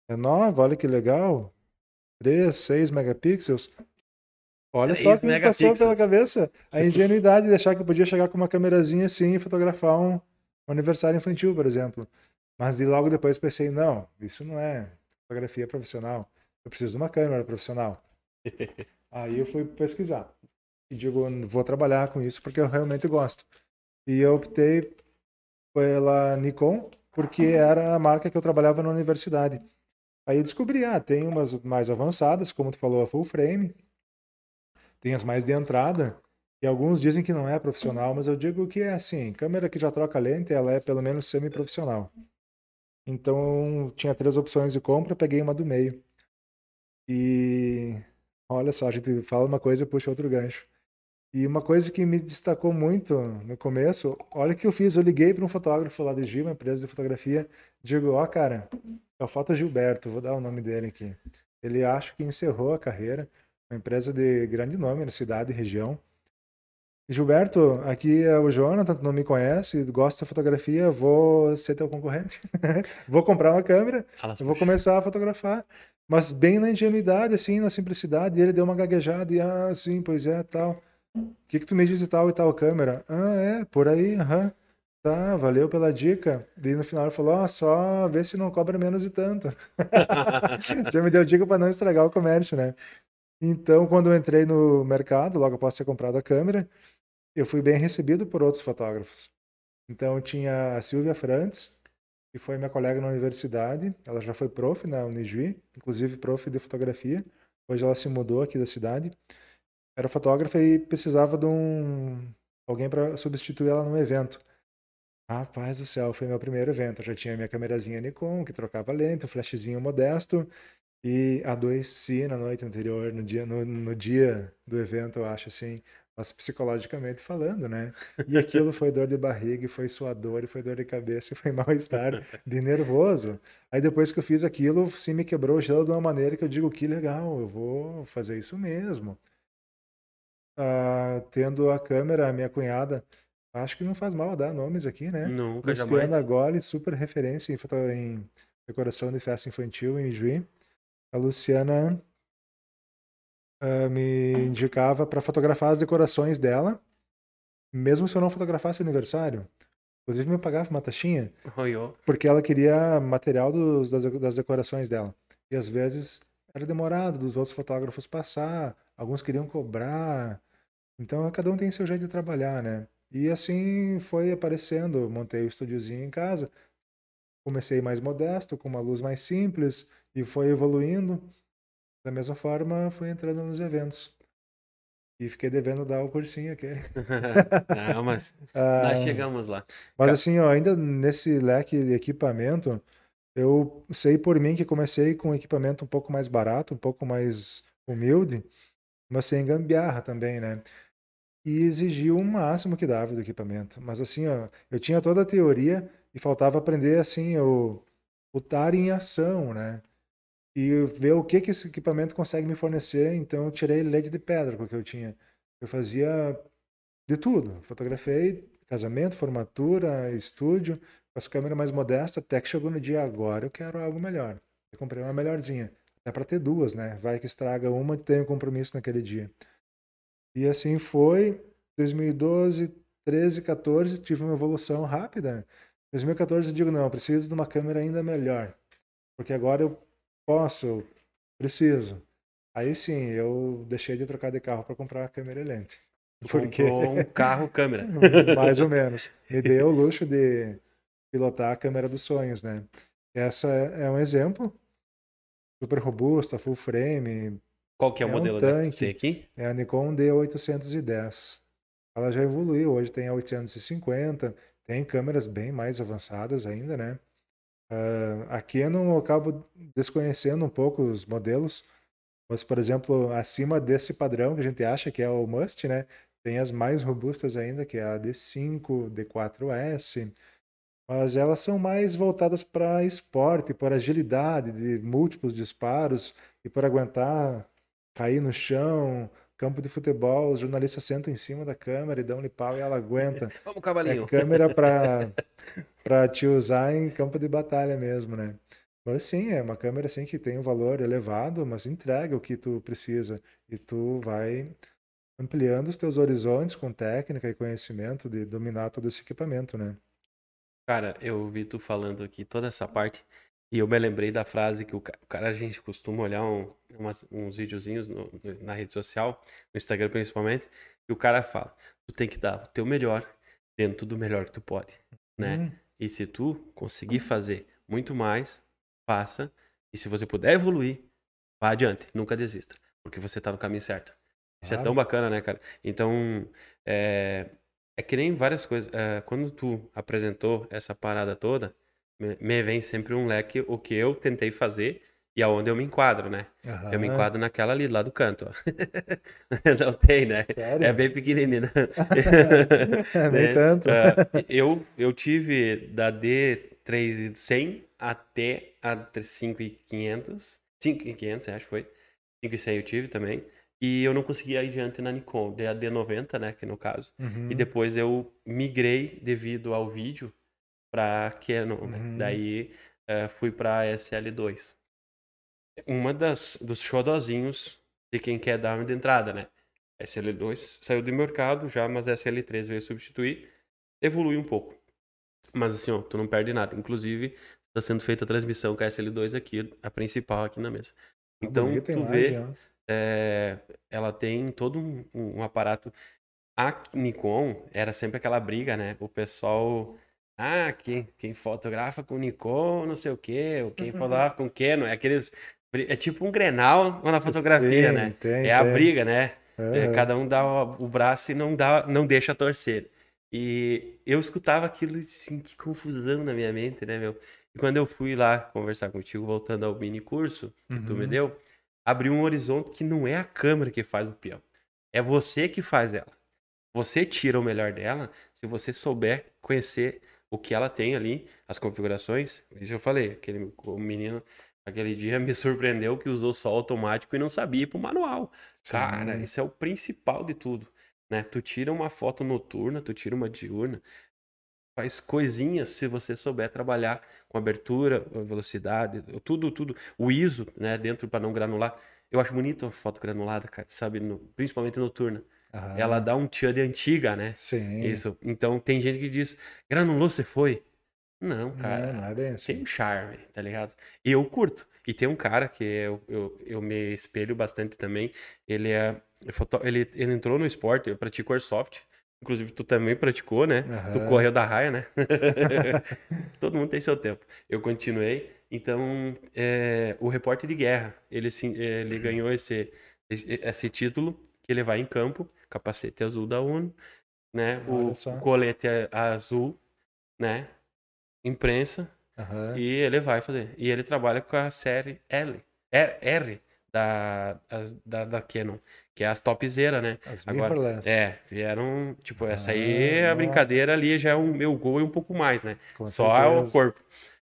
[SPEAKER 3] é nova, olha que legal, 3, 6 megapixels. Olha só o
[SPEAKER 2] 3
[SPEAKER 3] que me passou pela cabeça. A ingenuidade de achar que eu podia chegar com uma câmerazinha assim e fotografar um, um aniversário infantil, por exemplo. Mas e logo depois pensei, não, isso não é fotografia profissional. Eu preciso de uma câmera profissional. Aí eu fui pesquisar. E digo, vou trabalhar com isso porque eu realmente gosto. E eu optei pela Nikon porque era a marca que eu trabalhava na universidade. Aí eu descobri, ah, tem umas mais avançadas, como tu falou, a full frame. Tem as mais de entrada. E alguns dizem que não é profissional, mas eu digo que é assim, câmera que já troca lente, ela é pelo menos semi-profissional. Então, tinha três opções de compra, peguei uma do meio. E olha só, a gente fala uma coisa e puxa outro gancho. E uma coisa que me destacou muito no começo, olha o que eu fiz, eu liguei para um fotógrafo lá de Gil, uma empresa de fotografia, digo, ó cara, é o Foto Gilberto, vou dar o nome dele aqui. Ele acho que encerrou a carreira, uma empresa de grande nome na cidade e região. Gilberto, aqui é o Jonathan, tu não me conhece, gosta de fotografia, vou ser teu concorrente. vou comprar uma câmera, eu vou começar a fotografar. Mas bem na ingenuidade, assim, na simplicidade, ele deu uma gaguejada e, ah, sim, pois é, tal. O que que tu me diz de tal e tal câmera? Ah, é, por aí, aham. Tá, valeu pela dica. E no final ele falou, ó, só vê se não cobra menos de tanto. Já me deu dica para não estragar o comércio, né? Então, quando eu entrei no mercado, logo após ter comprado a câmera, eu fui bem recebido por outros fotógrafos. Então, tinha a Silvia Frantz, que foi minha colega na universidade. Ela já foi prof na Unijuí, inclusive prof de fotografia. Hoje ela se mudou aqui da cidade. Era fotógrafa e precisava de um alguém para substituir ela num evento. Rapaz do céu, foi meu primeiro evento. Eu já tinha minha câmerazinha Nikon, que trocava lente, um flashzinho modesto. E adoeci na noite anterior, no dia, no, no dia do evento, eu acho assim. mas psicologicamente falando, né? E aquilo foi dor de barriga, e foi suador, e foi dor de cabeça, e foi mal-estar de nervoso. Aí depois que eu fiz aquilo, sim, me quebrou o gelo de uma maneira que eu digo, que legal, eu vou fazer isso mesmo. Ah, tendo a câmera, a minha cunhada, acho que não faz mal dar nomes aqui, né?
[SPEAKER 2] Nunca,
[SPEAKER 3] Luciana
[SPEAKER 2] jamais.
[SPEAKER 3] Goli, super referência em, em decoração de festa infantil em Juí. A Luciana ah, me indicava para fotografar as decorações dela, mesmo se eu não fotografasse aniversário. Inclusive me pagava uma taxinha,
[SPEAKER 2] ó.
[SPEAKER 3] porque ela queria material dos- das, das decorações dela. E às vezes era demorado dos outros fotógrafos passar, alguns queriam cobrar. Então cada um tem seu jeito de trabalhar, né? E assim foi aparecendo. Montei o estúdiozinho em casa, comecei mais modesto, com uma luz mais simples, e foi evoluindo. Da mesma forma, fui entrando nos eventos. E fiquei devendo dar o cursinho aquele.
[SPEAKER 2] Não, mas
[SPEAKER 3] Ah,
[SPEAKER 2] nós chegamos lá.
[SPEAKER 3] mas assim, ó, ainda nesse leque de equipamento, eu sei por mim que comecei com um equipamento um pouco mais barato, um pouco mais humilde, mas sem gambiarra também, né? E exigiu o máximo que dava do equipamento. Mas assim, ó, eu tinha toda a teoria e faltava aprender assim o, o estar em ação, né? E ver o que que esse equipamento consegue me fornecer. Então eu tirei leite de pedra com o que eu tinha. Eu fazia de tudo. Fotografei casamento, formatura, estúdio, as câmeras mais modestas, até que chegou no dia agora, eu quero algo melhor. Eu comprei uma melhorzinha. Até para ter duas, né? Vai que estraga uma e tem um compromisso naquele dia. E assim foi. 2012, 13, 14, tive uma evolução rápida. 2014 eu digo, não, eu preciso de uma câmera ainda melhor. Porque agora eu posso, eu preciso. Aí sim, eu deixei de trocar de carro para comprar a câmera lente. Porque
[SPEAKER 2] comprou um carro câmera.
[SPEAKER 3] mais ou menos. Me deu o luxo de pilotar a câmera dos sonhos, né? Essa é é um exemplo. Super robusta, full frame.
[SPEAKER 2] Qual que é o
[SPEAKER 3] É um
[SPEAKER 2] modelo que
[SPEAKER 3] tanque.
[SPEAKER 2] tem aqui?
[SPEAKER 3] É a Nikon D810. Ela já evoluiu, hoje tem a 850, tem câmeras bem mais avançadas ainda, né? A Canon eu acabo desconhecendo um pouco os modelos, mas, por exemplo, acima desse padrão que a gente acha que é o must, né? Tem as mais robustas ainda, que é a D5, D4S, mas elas são mais voltadas para esporte, por agilidade de múltiplos disparos e por aguentar cair no chão, campo de futebol, os jornalistas sentam em cima da câmera e dão-lhe pau e ela aguenta.
[SPEAKER 2] Vamos,
[SPEAKER 3] É
[SPEAKER 2] cavalinho.
[SPEAKER 3] câmera para para te usar em campo de batalha mesmo, né? Mas sim, é uma câmera assim que tem um valor elevado, mas entrega o que tu precisa e tu vai ampliando os teus horizontes com técnica e conhecimento de dominar todo esse equipamento, né?
[SPEAKER 2] Cara, eu vi tu falando aqui toda essa parte e eu me lembrei da frase que o ca- o cara, a gente costuma olhar um- umas- uns videozinhos no- na rede social, no Instagram principalmente, e o cara fala, tu tem que dar o teu melhor dentro do melhor que tu pode, né?
[SPEAKER 3] Hum,
[SPEAKER 2] E se tu conseguir fazer muito mais, faça. E se você puder evoluir, vá adiante, nunca desista, porque você tá no caminho certo. Isso é
[SPEAKER 3] Claro.
[SPEAKER 2] tão bacana, né, cara? Então, é, é que nem várias coisas. é, quando tu apresentou essa parada toda, me, me vem sempre um leque o que eu tentei fazer e aonde eu me enquadro, né? Eu me enquadro naquela ali, lá do canto. Não tem, né?
[SPEAKER 3] Sério?
[SPEAKER 2] É bem pequenininha.
[SPEAKER 3] Nem
[SPEAKER 2] né?
[SPEAKER 3] tanto.
[SPEAKER 2] Ah, eu, eu tive da D3100 até a 5500. 5500, acho que foi. 5100 eu tive também. E eu não consegui ir adiante na Nikon, da D90, né, que no caso.
[SPEAKER 3] Uhum.
[SPEAKER 2] E depois eu migrei devido ao vídeo pra Canon, né?
[SPEAKER 3] Uhum.
[SPEAKER 2] Daí eh, fui pra SL2. Uma das dos xodozinhos de quem quer dar uma de entrada, né? SL2 saiu do mercado já, mas SL3 veio substituir. Evolui um pouco. Mas assim, ó, tu não perde nada. Inclusive, está sendo feita a transmissão com a SL2 aqui, a principal aqui na mesa.
[SPEAKER 3] Tá
[SPEAKER 2] Então,
[SPEAKER 3] bonita
[SPEAKER 2] tu
[SPEAKER 3] imagem,
[SPEAKER 2] vê,
[SPEAKER 3] ó.
[SPEAKER 2] É, ela tem todo um, um- aparato. A Nikon era sempre aquela briga, né? O pessoal. Ah, quem, quem fotografa com Nikon, não sei o quê, ou quem fotografa com Canon, é aqueles. É tipo um Grenal na fotografia,
[SPEAKER 3] Sim,
[SPEAKER 2] né?
[SPEAKER 3] tem,
[SPEAKER 2] É a
[SPEAKER 3] tem.
[SPEAKER 2] briga, né?
[SPEAKER 3] Aham.
[SPEAKER 2] cada um dá o o braço e não dá, não deixa torcer. E eu escutava aquilo assim, que confusão na minha mente, né, meu? E quando eu fui lá conversar contigo, voltando ao mini curso que tu me
[SPEAKER 3] Uhum.
[SPEAKER 2] deu, abriu um horizonte que não é a câmera que faz o peão. É você que faz ela. Você tira o melhor dela se você souber conhecer o que ela tem ali, as configurações. Isso eu falei, aquele o menino aquele dia me surpreendeu que usou só automático e não sabia ir pro manual.
[SPEAKER 3] Sim.
[SPEAKER 2] Cara, isso é o principal de tudo, né? Tu tira uma foto noturna, tu tira uma diurna, faz coisinhas se você souber trabalhar com abertura, velocidade, tudo, tudo. O ISO, né, dentro para não granular. Eu acho bonito a foto granulada, cara, sabe, no- principalmente noturna. Ela dá um tchan de antiga, né?
[SPEAKER 3] Sim.
[SPEAKER 2] Isso. Então tem gente que diz, granulou, você foi? Não, cara.
[SPEAKER 3] não é assim.
[SPEAKER 2] Tem um charme, tá ligado? E eu curto. E tem um cara que eu, eu, eu me espelho bastante também. Ele é. Ele, ele entrou no esporte, eu pratico airsoft. Inclusive, tu também praticou, né? Tu
[SPEAKER 3] Aham.
[SPEAKER 2] correu da raia, né? Todo mundo tem seu tempo. Eu continuei. Então, é, o repórter de guerra, ele, se- ele ganhou esse, esse título, que ele vai em campo, capacete azul da ONU, né? O, colete é azul, né? Imprensa,
[SPEAKER 3] Aham.
[SPEAKER 2] e ele vai fazer. E ele trabalha com a série L, R, R da, da, da Canon, que é as topzera, né?
[SPEAKER 3] As
[SPEAKER 2] Agora, é, vieram, tipo, essa
[SPEAKER 3] Ah,
[SPEAKER 2] aí, a
[SPEAKER 3] nossa.
[SPEAKER 2] brincadeira ali já é o meu gol e um pouco mais, né?
[SPEAKER 3] com
[SPEAKER 2] Só o
[SPEAKER 3] certeza.
[SPEAKER 2] corpo.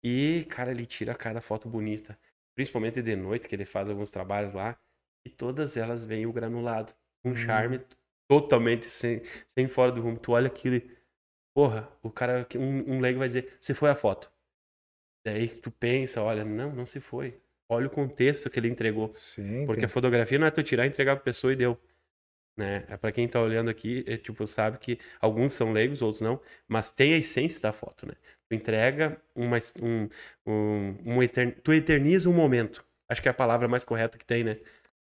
[SPEAKER 2] E, cara, ele tira cada foto bonita. Principalmente de noite, que ele faz alguns trabalhos lá. E todas elas vêm o granulado. Um
[SPEAKER 3] Hum.
[SPEAKER 2] charme totalmente sem, sem fora do rumo. Tu olha aquilo e... Porra, o cara, um, um leigo vai dizer, você foi a foto. Daí tu pensa, olha, não, não se foi. Olha o contexto que ele entregou.
[SPEAKER 3] Sim,
[SPEAKER 2] Porque
[SPEAKER 3] tem-
[SPEAKER 2] a fotografia não é tu tirar entregar pra pessoa e deu. Né? É para quem tá olhando aqui, é, tipo, sabe que alguns são leigos, outros não, mas tem a essência da foto, né? Tu entrega uma, um, um, um etern... tu eterniza um momento. Acho que é a palavra mais correta que tem, né?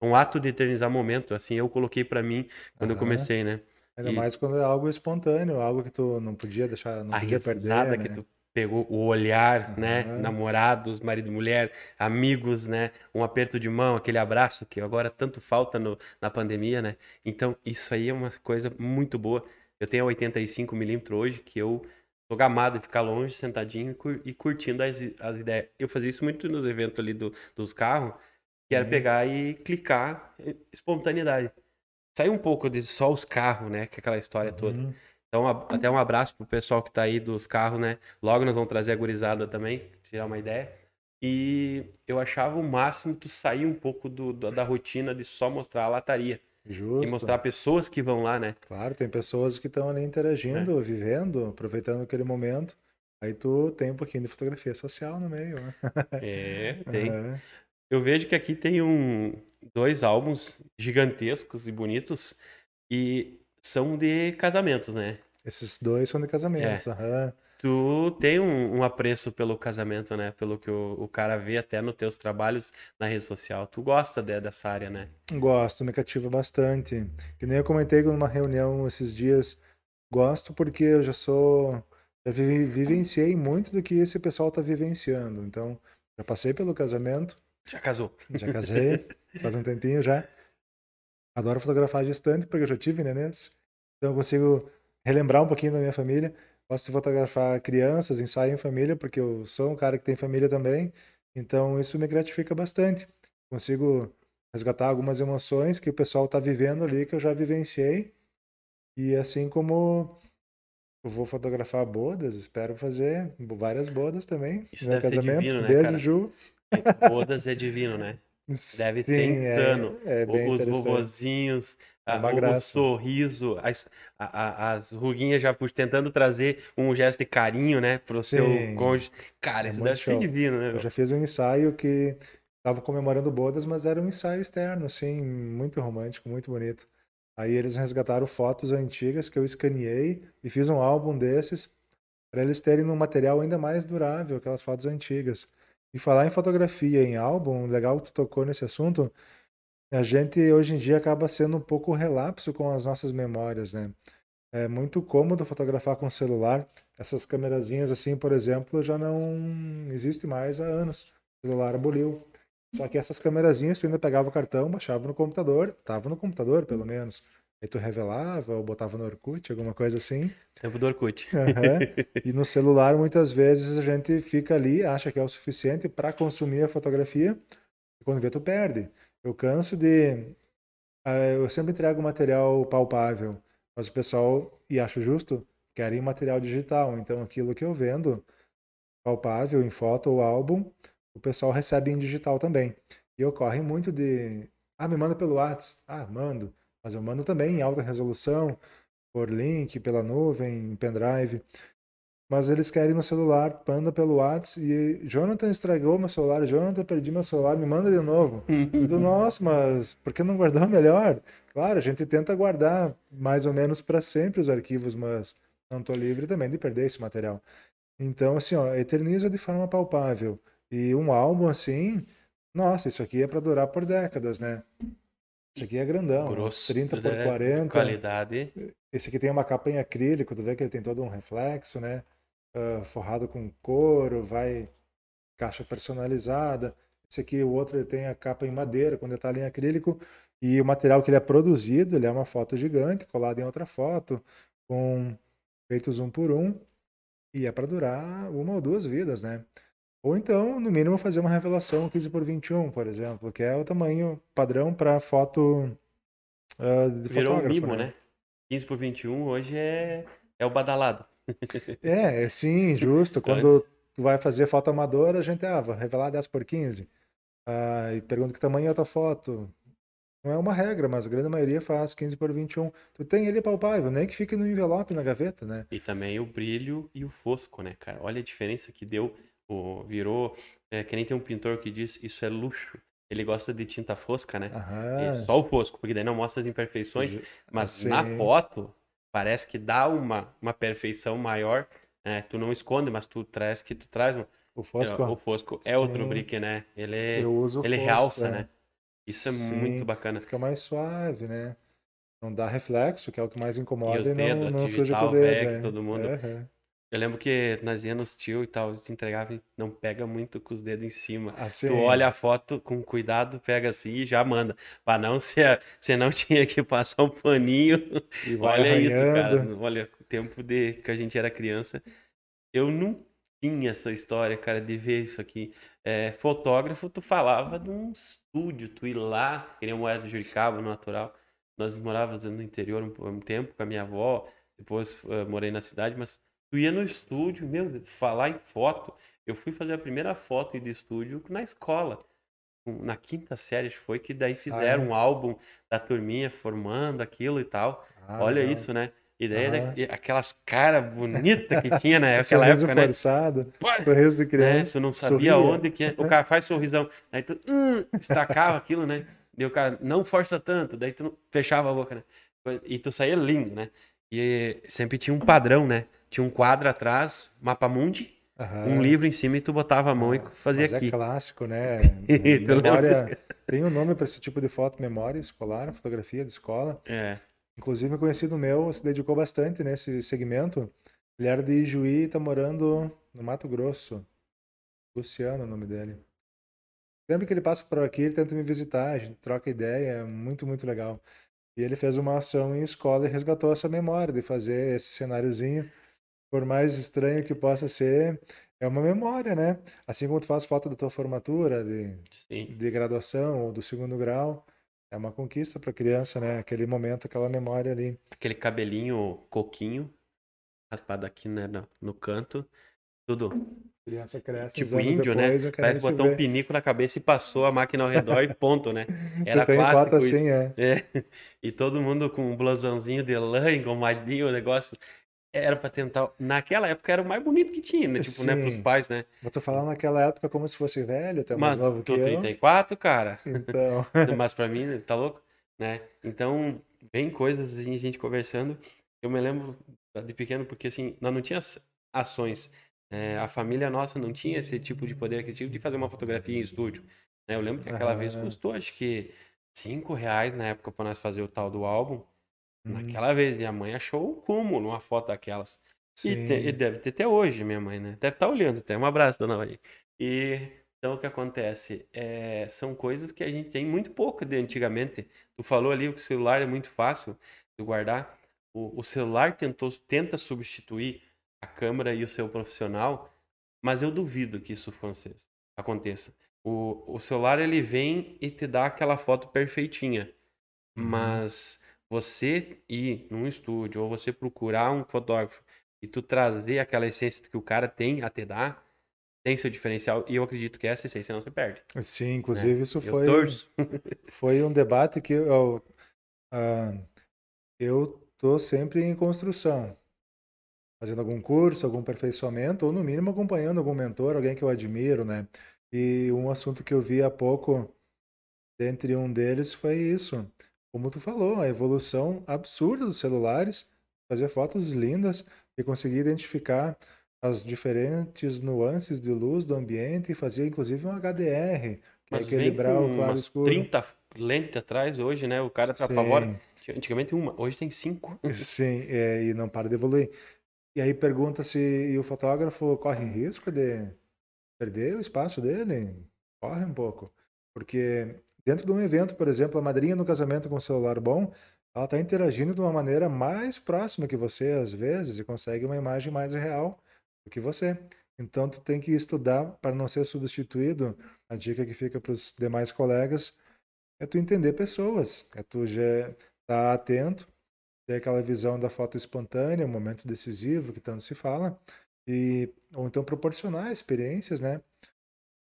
[SPEAKER 2] Um ato de eternizar momento, assim eu coloquei pra mim quando eu
[SPEAKER 3] Aham.
[SPEAKER 2] comecei, né?
[SPEAKER 3] Ainda
[SPEAKER 2] e-
[SPEAKER 3] mais quando é algo espontâneo, algo que tu não podia deixar, não
[SPEAKER 2] a
[SPEAKER 3] podia perder,
[SPEAKER 2] risada
[SPEAKER 3] né?
[SPEAKER 2] que tu pegou, o olhar, né? Namorados, marido e mulher, amigos, né? Um aperto de mão, aquele abraço que agora tanto falta no, na pandemia, né? Então, isso aí é uma coisa muito boa. Eu tenho a 85 milímetros hoje, que eu sou gamado de ficar longe, sentadinho e cur- curtindo as, as ideias. Eu fazia isso muito nos eventos ali do- dos carros, que era
[SPEAKER 3] Sim.
[SPEAKER 2] pegar e clicar, eh, espontaneidade. Sair um pouco de só os carros, né? Que é aquela história toda. Então, até um abraço pro pessoal que tá aí dos carros, né? Logo nós vamos trazer a gurizada também, tirar uma ideia. E eu achava o máximo tu sair um pouco do, da, da rotina de só mostrar a lataria.
[SPEAKER 3] Justo.
[SPEAKER 2] E mostrar pessoas que vão lá, né?
[SPEAKER 3] Claro, tem pessoas que estão ali interagindo,
[SPEAKER 2] É.
[SPEAKER 3] vivendo, aproveitando aquele momento. Aí tu tem um pouquinho de fotografia social no meio, né?
[SPEAKER 2] É, tem.
[SPEAKER 3] Aham.
[SPEAKER 2] Eu vejo que aqui tem um, dois álbuns gigantescos e bonitos e são de casamentos, né?
[SPEAKER 3] Esses dois são de casamentos.
[SPEAKER 2] É.
[SPEAKER 3] aham.
[SPEAKER 2] Tu tem um, um apreço pelo casamento, né? Pelo que o, o cara vê até nos teus trabalhos na rede social. Tu gosta de- dessa área, né?
[SPEAKER 3] Gosto, me cativa bastante. Que nem eu comentei numa reunião esses dias. Gosto porque eu já sou. Já vivi- vivenciei muito do que esse pessoal está vivenciando. Então, já passei pelo casamento,
[SPEAKER 2] Já casou.
[SPEAKER 3] já casei, faz um tempinho já. Adoro fotografar distante, porque eu já tive nenês. Então, eu consigo relembrar um pouquinho da minha família. Gosto de fotografar crianças, ensaio em família, porque eu sou um cara que tem família também. Então, isso me gratifica bastante. Consigo resgatar algumas emoções que o pessoal está vivendo ali, que eu já vivenciei. E assim como eu vou fotografar bodas, espero fazer várias bodas também.
[SPEAKER 2] Isso
[SPEAKER 3] no meu
[SPEAKER 2] deve ser
[SPEAKER 3] casamento.
[SPEAKER 2] divino, né,
[SPEAKER 3] Beijo,
[SPEAKER 2] cara?
[SPEAKER 3] Ju.
[SPEAKER 2] Bodas é divino, né? Deve ser
[SPEAKER 3] Sim,
[SPEAKER 2] insano.
[SPEAKER 3] É, é
[SPEAKER 2] os vovozinhos,
[SPEAKER 3] É
[SPEAKER 2] a-
[SPEAKER 3] uma
[SPEAKER 2] o, sorriso, as, a- as ruguinhas já tentando trazer um gesto de carinho, né, pro seu
[SPEAKER 3] Sim.
[SPEAKER 2] cônjuge. Cara,
[SPEAKER 3] É
[SPEAKER 2] isso deve ser
[SPEAKER 3] show.
[SPEAKER 2] divino, né?
[SPEAKER 3] Eu já fiz um ensaio que estava comemorando bodas, mas era um ensaio externo, assim, muito romântico, muito bonito. Aí eles resgataram fotos antigas que eu escaneei e fiz um álbum desses para eles terem um material ainda mais durável, aquelas fotos antigas. E falar em fotografia, em álbum, legal que tu tocou nesse assunto, a gente hoje em dia acaba sendo um pouco relapso com as nossas memórias, né? É muito cômodo fotografar com celular. Essas câmerazinhas assim, por exemplo, já não existe mais há anos. O celular aboliu. Só que essas câmerazinhas, tu ainda pegava o cartão, baixava no computador, tava no computador, pelo menos. Aí tu revelava ou botava no Orkut, alguma coisa assim.
[SPEAKER 2] Tempo do Orkut.
[SPEAKER 3] Aham. E no celular, muitas vezes, a gente fica ali, acha que é o suficiente para consumir a fotografia, e quando vê, tu perde. Eu canso de. ah, Eu sempre entrego material palpável. Mas o pessoal, e acho justo, querem material digital. Então, aquilo que eu vendo, palpável em foto ou álbum, o pessoal recebe em digital também. E ocorre muito de, ah, me manda pelo WhatsApp. Ah, mando. Mas eu mando também em alta resolução, por link, pela nuvem, pendrive. Mas eles querem no celular, manda pelo WhatsApp e Jonathan estragou meu celular, Jonathan perdi meu celular, me manda de novo. do nossa, mas por que não guardou melhor? Claro, a gente tenta guardar mais ou menos para sempre os arquivos, mas não estou livre também de perder esse material. Então, assim, ó, eterniza de forma palpável. E um álbum assim, nossa, isso aqui é para durar por décadas, né? Esse aqui é grandão,
[SPEAKER 2] Grosso,
[SPEAKER 3] 30 por
[SPEAKER 2] né?
[SPEAKER 3] 40.
[SPEAKER 2] Qualidade.
[SPEAKER 3] Esse aqui tem uma capa em acrílico, tu vê que ele tem todo um reflexo, né? Ah, forrado com couro, vai caixa personalizada. Esse aqui, o outro, ele tem a capa em madeira, com detalhe em acrílico. E o material que ele é produzido, ele é uma foto gigante, colada em outra foto, com feitos um por um. E é para durar uma ou duas vidas, né? Ou então, no mínimo, fazer uma revelação 15 por 21, por exemplo, que é o tamanho padrão para foto ah, de
[SPEAKER 2] Virou um
[SPEAKER 3] fotógrafo,
[SPEAKER 2] mimo, né? 15 por 21 hoje é, é o badalado.
[SPEAKER 3] É, é sim, justo. Quando tu vai fazer foto amadora, a gente, ah, vou revelar 10 por 15. Ah, e pergunta que tamanho é a tua foto. Não é uma regra, mas a grande maioria faz 15 por 21. Tu tem ele palpável, nem que fique no envelope na gaveta, né?
[SPEAKER 2] E também o brilho e o fosco, né, cara? Olha a diferença que deu. O, virou. É, que nem tem um pintor que diz isso é luxo. Ele gosta de tinta fosca, né? É
[SPEAKER 3] Aham.
[SPEAKER 2] só o fosco, porque daí não mostra as imperfeições. Mas na
[SPEAKER 3] Sim.
[SPEAKER 2] foto, parece que dá uma, uma perfeição maior. né? Tu não esconde, mas tu traz que tu traz um,
[SPEAKER 3] O fosco,
[SPEAKER 2] o fosco é outro
[SPEAKER 3] Sim.
[SPEAKER 2] brique, né? Ele, é- ele
[SPEAKER 3] fosco,
[SPEAKER 2] realça,
[SPEAKER 3] é.
[SPEAKER 2] né? Isso é
[SPEAKER 3] Sim.
[SPEAKER 2] muito bacana.
[SPEAKER 3] Fica mais suave, né? Não dá reflexo, que é o que mais incomoda,
[SPEAKER 2] E os dedos,
[SPEAKER 3] não, não com o dedo.
[SPEAKER 2] VEC,
[SPEAKER 3] é.
[SPEAKER 2] todo mundo. Eu lembro que nós íamos nos tio e tal, eles entregavam, não pega muito com os dedos em cima.
[SPEAKER 3] Assim,
[SPEAKER 2] Tu olha a foto com cuidado, pega assim e já manda. Pra não ser, você não tinha que passar um paninho.
[SPEAKER 3] e
[SPEAKER 2] Olha isso, cara.
[SPEAKER 3] arranhando.
[SPEAKER 2] Olha, o tempo de que a gente era criança, eu não tinha essa história, cara, de ver isso aqui. É, fotógrafo, tu falava de um estúdio, tu ir lá, que nem eu era do Juricaba, no natural. Nós morávamos no interior um, um tempo com a minha avó, depois eh, morei na cidade, mas tu ia no estúdio, meu, Deus, falar em foto. Eu fui fazer a primeira foto de estúdio na escola. Na quinta série foi que daí fizeram
[SPEAKER 3] é?
[SPEAKER 2] um álbum da turminha formando aquilo e tal.
[SPEAKER 3] Ah,
[SPEAKER 2] Olha
[SPEAKER 3] legal.
[SPEAKER 2] isso, né? E daí e aquelas caras bonitas que tinha naquela
[SPEAKER 3] Sorriso
[SPEAKER 2] época, né?
[SPEAKER 3] forçado,
[SPEAKER 2] Pô,
[SPEAKER 3] sorriso de
[SPEAKER 2] né?
[SPEAKER 3] criança.
[SPEAKER 2] Tu não sabia
[SPEAKER 3] sorria.
[SPEAKER 2] onde que é. o cara faz sorrisão. Aí tu hum, destacava aquilo, né? Daí o cara não força tanto, daí tu não- fechava a boca, né? E tu saía lindo, né? E sempre tinha um padrão, né? Tinha um quadro atrás, mapa mundi,
[SPEAKER 3] Aham.
[SPEAKER 2] um livro em cima e tu botava a mão e fazia
[SPEAKER 3] Mas
[SPEAKER 2] aqui.
[SPEAKER 3] é clássico, né? Memória... Tem um nome para esse tipo de foto, memória escolar, fotografia de escola.
[SPEAKER 2] É.
[SPEAKER 3] Inclusive, um conhecido meu se dedicou bastante nesse segmento. Ele era de Ijuí e tá morando no Mato Grosso. Luciano, é o nome dele. Sempre que ele passa por aqui, ele tenta me visitar, a gente troca ideia, é muito, muito legal. E ele fez uma ação em escola e resgatou essa memória de fazer esse cenáriozinho. Por mais estranho que possa ser, é uma memória, né? Assim como tu faz foto da tua formatura, de,
[SPEAKER 2] Sim.
[SPEAKER 3] de graduação ou do segundo grau, é uma conquista para a criança, né? Aquele momento, aquela memória ali.
[SPEAKER 2] Aquele cabelinho coquinho, raspado aqui, né, no, no canto. Tudo
[SPEAKER 3] criança cresce,
[SPEAKER 2] tipo índio, né?
[SPEAKER 3] depois, quer
[SPEAKER 2] Parece botou um pinico na cabeça e passou a máquina ao redor e ponto, né? Era clássico
[SPEAKER 3] assim, é.
[SPEAKER 2] É, e todo mundo com um blusãozinho de lã, engomadinho, o negócio. Era pra tentar. Naquela época era o mais bonito que tinha, né? Tipo, né, pros
[SPEAKER 3] Sim.
[SPEAKER 2] pais, né?
[SPEAKER 3] Vou te falar naquela época como se fosse velho, tu é mais
[SPEAKER 2] Mas
[SPEAKER 3] novo que
[SPEAKER 2] tô
[SPEAKER 3] eu.
[SPEAKER 2] 34, cara.
[SPEAKER 3] Então,
[SPEAKER 2] Mas pra mim, tá louco? Né? Então, vem coisas assim, a gente conversando. Eu me lembro de pequeno, porque assim, nós não tínhamos ações. É, a família nossa não tinha esse tipo de poder aquisitivo de fazer uma fotografia em estúdio. né? Eu lembro que aquela vez
[SPEAKER 3] Aham.
[SPEAKER 2] custou, acho que, cinco reais na época pra nós fazer o tal do álbum.
[SPEAKER 3] Hum,
[SPEAKER 2] Naquela vez, minha mãe achou o cúmulo numa foto daquelas. E, te- e deve ter até hoje, minha mãe, né? Deve estar olhando até. Um abraço, dona Maria. E então o que acontece? É, são coisas que a gente tem muito pouco de antigamente. Tu falou ali que o celular é muito fácil de guardar. O, o celular tentou, tenta substituir a câmera e o seu profissional, mas eu duvido que isso aconteça. aconteça. O, o celular ele vem e te dá aquela foto perfeitinha.
[SPEAKER 3] Uhum.
[SPEAKER 2] Mas você ir num estúdio ou você procurar um fotógrafo e tu trazer aquela essência que o cara tem a te dar, tem seu diferencial e eu acredito que essa essência não se perde.
[SPEAKER 3] Sim, inclusive
[SPEAKER 2] né?
[SPEAKER 3] isso foi, foi um debate que eu, ah, eu tô sempre em construção, fazendo algum curso, algum aperfeiçoamento, ou no mínimo acompanhando algum mentor, alguém que eu admiro, né? E um assunto que eu vi há pouco, dentre um deles, foi isso. Como tu falou, a evolução absurda dos celulares, fazer fotos lindas e conseguir identificar as diferentes nuances de luz do ambiente e fazer inclusive um HDR, que é
[SPEAKER 2] Mas vem
[SPEAKER 3] equilibrar o claro escuro.
[SPEAKER 2] 30 lentes atrás hoje, né? O cara tá apavora. Antigamente uma, hoje tem cinco.
[SPEAKER 3] Sim, é, e não para de evoluir. E aí pergunta se o fotógrafo corre risco de perder o espaço dele? Corre um pouco. Porque dentro de um evento, por exemplo, a madrinha no casamento com um celular bom, ela está interagindo de uma maneira mais próxima que você, às vezes, e consegue uma imagem mais real do que você. Então, tu tem que estudar para não ser substituído. A dica que fica para os demais colegas é tu entender pessoas, é tu já estar tá atento ter aquela visão da foto espontânea, um momento decisivo que tanto se fala, e ou então proporcionar experiências, né?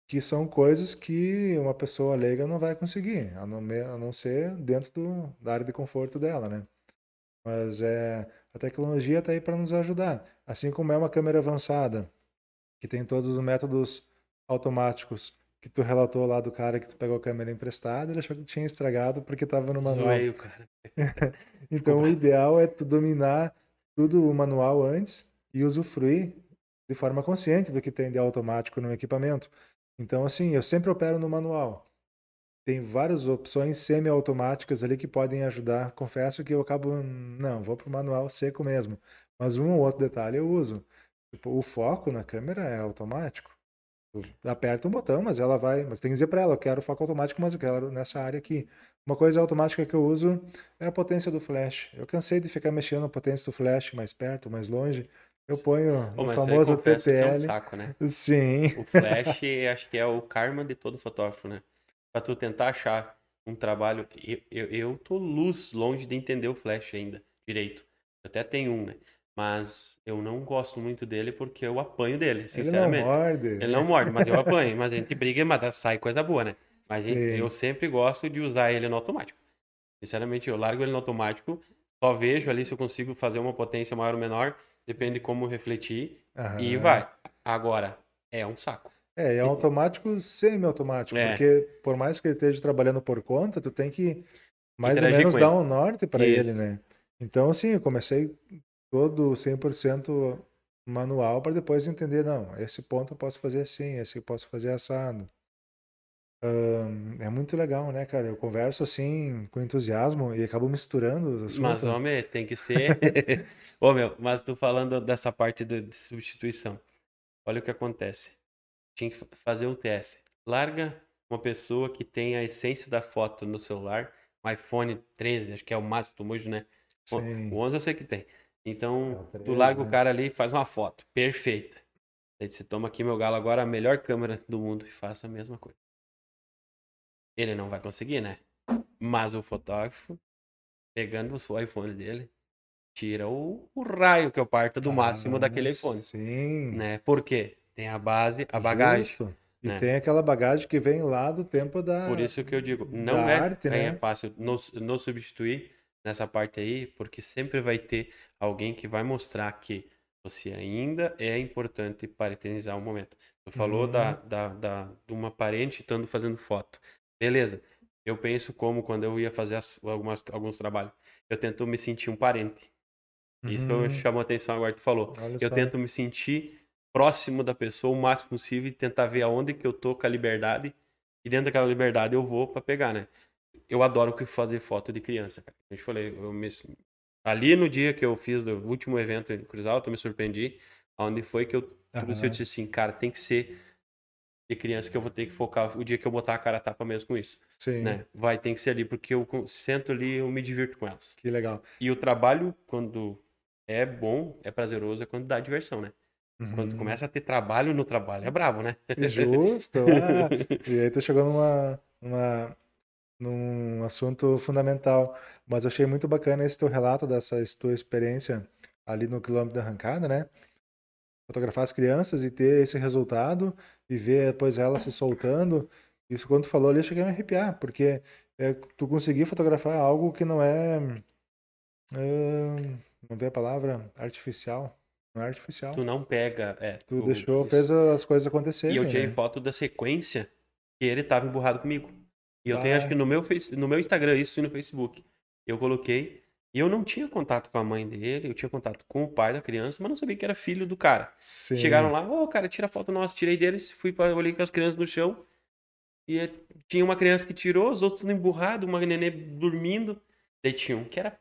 [SPEAKER 3] Que são coisas que uma pessoa leiga não vai conseguir, a não, a não ser dentro do, da área de conforto dela, né? Mas é, a tecnologia está aí para nos ajudar. Assim como é uma câmera avançada, que tem todos os métodos automáticos que tu relatou lá do cara que tu pegou a câmera emprestada, ele achou que tinha estragado porque estava no manual.
[SPEAKER 2] O cara.
[SPEAKER 3] Então, o ideal é tu dominar tudo o manual antes e usufruir de forma consciente do que tem de automático no equipamento. Então, assim, eu sempre opero no manual. Tem várias opções semi-automáticas ali que podem ajudar. Confesso que eu acabo, não, vou pro manual seco mesmo. Mas um ou outro detalhe eu uso. Tipo, o foco na câmera é automático. Aperta um botão, mas ela vai. Mas tem que dizer para ela, eu quero foco automático, mas eu quero nessa área aqui. Uma coisa automática que eu uso é a potência do flash. Eu cansei de ficar mexendo a potência do flash mais perto, mais longe. Eu ponho
[SPEAKER 2] Pô,
[SPEAKER 3] o famoso
[SPEAKER 2] que é um
[SPEAKER 3] TPL.
[SPEAKER 2] saco, né?
[SPEAKER 3] Sim,
[SPEAKER 2] O flash acho que é o karma de todo fotógrafo, né? Pra tu tentar achar um trabalho. Eu, eu, eu tô luz, longe de entender o flash ainda direito. Eu até tenho um, né? Mas eu não gosto muito dele porque eu apanho dele,
[SPEAKER 3] ele não
[SPEAKER 2] sinceramente.
[SPEAKER 3] morde.
[SPEAKER 2] Ele não morde, mas eu apanho. Mas a gente briga, mas sai coisa boa, né? Mas
[SPEAKER 3] Sim.
[SPEAKER 2] eu sempre gosto de usar ele no automático. Sinceramente, eu largo ele no automático, só vejo ali se eu consigo fazer uma potência maior ou menor, depende de como refletir, e
[SPEAKER 3] Aham.
[SPEAKER 2] vai. Agora, é um saco.
[SPEAKER 3] É, é um automático semi-automático,
[SPEAKER 2] É.
[SPEAKER 3] porque por mais que ele esteja trabalhando por conta, tu tem que mais ou
[SPEAKER 2] Interagir
[SPEAKER 3] menos
[SPEAKER 2] com
[SPEAKER 3] dar um norte para ele, né? Então, assim, eu comecei todo 100% manual para depois entender, não, esse ponto eu posso fazer assim, esse eu posso fazer assado. É muito legal, né, cara? Eu converso assim com entusiasmo e acabo misturando os assuntos.
[SPEAKER 2] Mas, homem, tem que ser. Ô, meu, mas tu falando dessa parte de, de substituição. Olha o que acontece. Tinha que fa- fazer o teste. Larga uma pessoa que tem a essência da foto no celular, um iPhone 13, acho que é o máximo hoje, né?
[SPEAKER 3] Sim.
[SPEAKER 2] o 11 eu sei que tem.
[SPEAKER 3] É
[SPEAKER 2] Então,
[SPEAKER 3] o
[SPEAKER 2] tu
[SPEAKER 3] 13,
[SPEAKER 2] larga o
[SPEAKER 3] né?
[SPEAKER 2] cara ali e faz uma foto perfeita. Aí você toma aqui meu galo agora, a melhor câmera do mundo, e faça a mesma coisa. Ele não vai conseguir, né? Mas o fotógrafo, pegando o iPhone dele, tira o, o raio que eu parto do máximo
[SPEAKER 3] Ah,
[SPEAKER 2] daquele iPhone,
[SPEAKER 3] Sim.
[SPEAKER 2] né? Por quê? Tem a base, a bagagem.
[SPEAKER 3] Justo. E
[SPEAKER 2] né?
[SPEAKER 3] tem aquela bagagem que vem lá do tempo da,
[SPEAKER 2] Por isso que eu digo, não é,
[SPEAKER 3] arte,
[SPEAKER 2] é
[SPEAKER 3] né?
[SPEAKER 2] fácil nos, nos substituir nessa parte aí, porque sempre vai ter alguém que vai mostrar que você ainda é importante para eternizar o momento. Tu falou
[SPEAKER 3] Uhum.
[SPEAKER 2] da, da, da, de uma parente estando fazendo foto. Beleza. Eu penso como quando eu ia fazer as- algumas, alguns trabalhos. Eu tento me sentir um parente. Isso
[SPEAKER 3] Uhum.
[SPEAKER 2] chamou atenção agora que tu falou.
[SPEAKER 3] Olha
[SPEAKER 2] Eu
[SPEAKER 3] só.
[SPEAKER 2] tento me sentir próximo da pessoa o máximo possível e tentar ver aonde que eu tô com a liberdade. E dentro daquela liberdade eu vou pra pegar, né? Eu adoro fazer foto de criança, cara. A gente falei, eu me... ali no dia que eu fiz o último evento em Cruz Alta, eu me surpreendi. Onde foi que eu,
[SPEAKER 3] Aham.
[SPEAKER 2] eu disse assim, cara, tem que ser de criança que eu vou ter que focar o dia que eu botar a cara a tapa mesmo com isso,
[SPEAKER 3] Sim,
[SPEAKER 2] né? Vai, tem que ser ali, porque eu sento ali eu me divirto com elas.
[SPEAKER 3] que legal.
[SPEAKER 2] E o trabalho, quando é bom, é prazeroso, é quando dá diversão, né? Quando
[SPEAKER 3] Uhum.
[SPEAKER 2] começa a ter trabalho no trabalho, é brabo, né?
[SPEAKER 3] Justo. ah, e aí tu chegou numa, numa, num assunto fundamental. Mas eu achei muito bacana esse teu relato dessa tua experiência ali no quilômetro da arrancada, né? Fotografar as crianças e ter esse resultado e ver depois elas se soltando. Isso quando tu falou ali, eu cheguei a me arrepiar, porque é, tu conseguir fotografar algo que não é. Uh, não vê a palavra? Artificial. Não é artificial.
[SPEAKER 2] Tu não pega. É,
[SPEAKER 3] tu, tu deixou, fez as coisas acontecerem.
[SPEAKER 2] E eu tirei né? foto da sequência que ele tava emburrado comigo. E eu ah. tenho, acho que no meu, face, no meu Instagram, isso e no Facebook. Eu coloquei. E eu não tinha contato com a mãe dele, eu tinha contato com o pai da criança, mas não sabia que era filho do cara. Sim. Chegaram lá, ô, oh, cara, tira foto nossa. Tirei deles, fui para olhei com as crianças no chão. E é, tinha uma criança que tirou, os outros emburrados, uma nenê dormindo. Daí tinha um que era.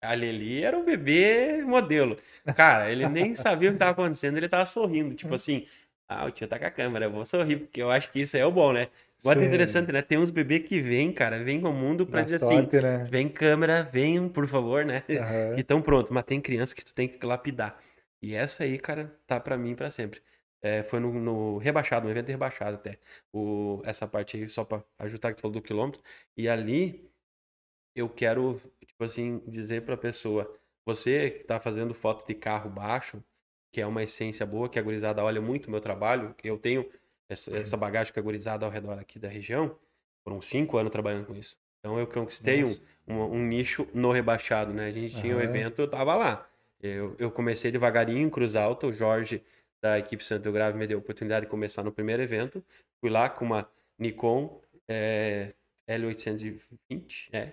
[SPEAKER 2] A Leli era um bebê modelo. Cara, ele nem sabia o que estava acontecendo, ele estava sorrindo. Tipo assim, ah, o tio tá com a câmera, eu vou sorrir, porque eu acho que isso é o bom, né? É interessante, né? Tem uns bebês que vêm, cara, vêm ao mundo pra dizer assim, sorte, assim, né? vem câmera, venham, por favor, né? Uhum. Então pronto, mas tem criança que tu tem que lapidar. E essa aí, cara, tá pra mim pra sempre. É, foi no, no, rebaixado, no evento rebaixado até. O, essa parte aí, só pra ajustar que tu falou do quilômetro. E ali, eu quero, tipo assim, dizer pra pessoa, você que tá fazendo foto de carro baixo, que é uma essência boa, que a gurizada olha muito o meu trabalho, que eu tenho essa, essa bagagem que a gurizada ao redor aqui da região, foram cinco anos trabalhando com isso. Então eu conquistei um, um, um, nicho no rebaixado, né? A gente tinha um evento, eu tava lá. Eu, eu comecei devagarinho em Cruz Alta, o Jorge da equipe Santo Grave me deu a oportunidade de começar no primeiro evento. Fui lá com uma Nikon é, L820, é.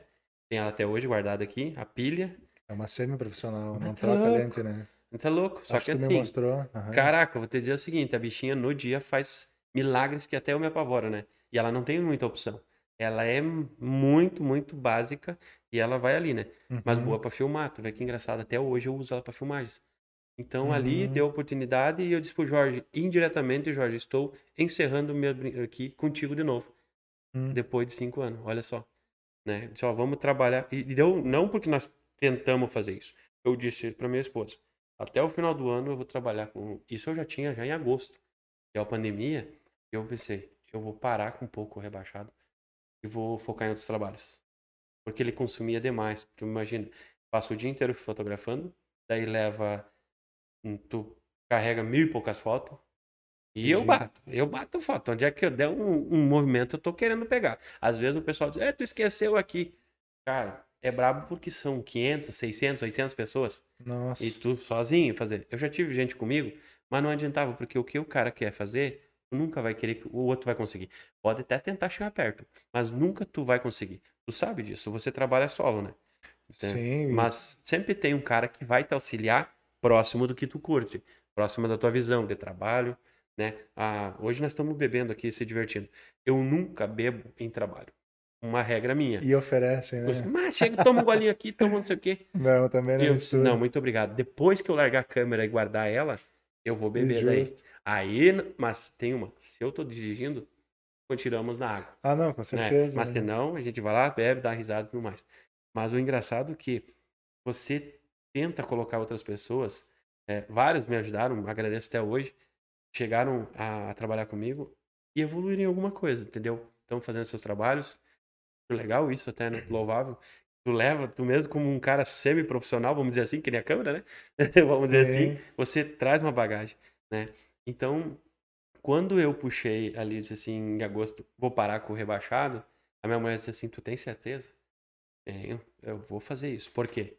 [SPEAKER 2] Tem ela até hoje guardada aqui, a pilha.
[SPEAKER 3] É uma semi-profissional, não troca louco. lente, né?
[SPEAKER 2] Muito louco. Só Acho que, que assim, mostrou. Uhum. caraca, vou te dizer o seguinte, a bichinha no dia faz milagres que até eu me apavoro, né? E ela não tem muita opção. Ela é muito, muito básica e ela vai ali, né? Uhum. Mas boa para filmar. Tu vê que engraçado, até hoje eu uso ela para filmagens. Então uhum. ali deu oportunidade e eu disse pro Jorge, indiretamente, Jorge, estou encerrando meu aqui contigo de novo. Uhum. Depois de cinco anos, olha só. Né? Disse, ó, vamos trabalhar. E deu, não porque nós tentamos fazer isso. Eu disse para minha esposa, até o final do ano eu vou trabalhar com. Isso eu já tinha já em agosto. É a pandemia. E eu pensei, eu vou parar com um pouco rebaixado e vou focar em outros trabalhos. Porque ele consumia demais. Tu imagina, passa o dia inteiro fotografando, daí leva. Tu carrega mil e poucas fotos. E eu bato, eu bato foto. Onde é que eu der um, um movimento, eu tô querendo pegar. Às vezes o pessoal diz, é, tu esqueceu aqui. Cara, é brabo porque são 500, 600, 800 pessoas.
[SPEAKER 3] Nossa.
[SPEAKER 2] E tu sozinho fazer. Eu já tive gente comigo, mas não adiantava, porque o que o cara quer fazer, nunca vai querer que o outro vai conseguir. Pode até tentar chegar perto, mas nunca tu vai conseguir. Tu sabe disso, você trabalha solo, né?
[SPEAKER 3] Sim.
[SPEAKER 2] Mas sempre tem um cara que vai te auxiliar próximo do que tu curte, próximo da tua visão de trabalho, né? Ah, hoje nós estamos bebendo aqui, se divertindo. Eu nunca bebo em trabalho uma regra minha.
[SPEAKER 3] E oferecem, né?
[SPEAKER 2] Mas chega, toma um golinho aqui, toma não sei o quê.
[SPEAKER 3] Não, também não
[SPEAKER 2] eu, disse, Não, muito obrigado. Depois que eu largar a câmera e guardar ela, eu vou beber Justo. daí. Aí, mas tem uma, se eu tô dirigindo, continuamos na água.
[SPEAKER 3] Ah, não, com né? certeza.
[SPEAKER 2] Né? Mas né? senão, a gente vai lá, bebe, dá risada e tudo mais. Mas o engraçado é que você tenta colocar outras pessoas, é, vários me ajudaram, agradeço até hoje, chegaram a, a trabalhar comigo e evoluíram em alguma coisa, entendeu? Estão fazendo seus trabalhos, legal isso até, né? Louvável. Tu leva, tu mesmo como um cara semi-profissional, vamos dizer assim, que nem a câmera, né? vamos dizer assim, você traz uma bagagem, né? Então, quando eu puxei ali, disse assim, em agosto, vou parar com o rebaixado, a minha mulher disse assim, tu tem certeza? Tenho, eu vou fazer isso. Por quê?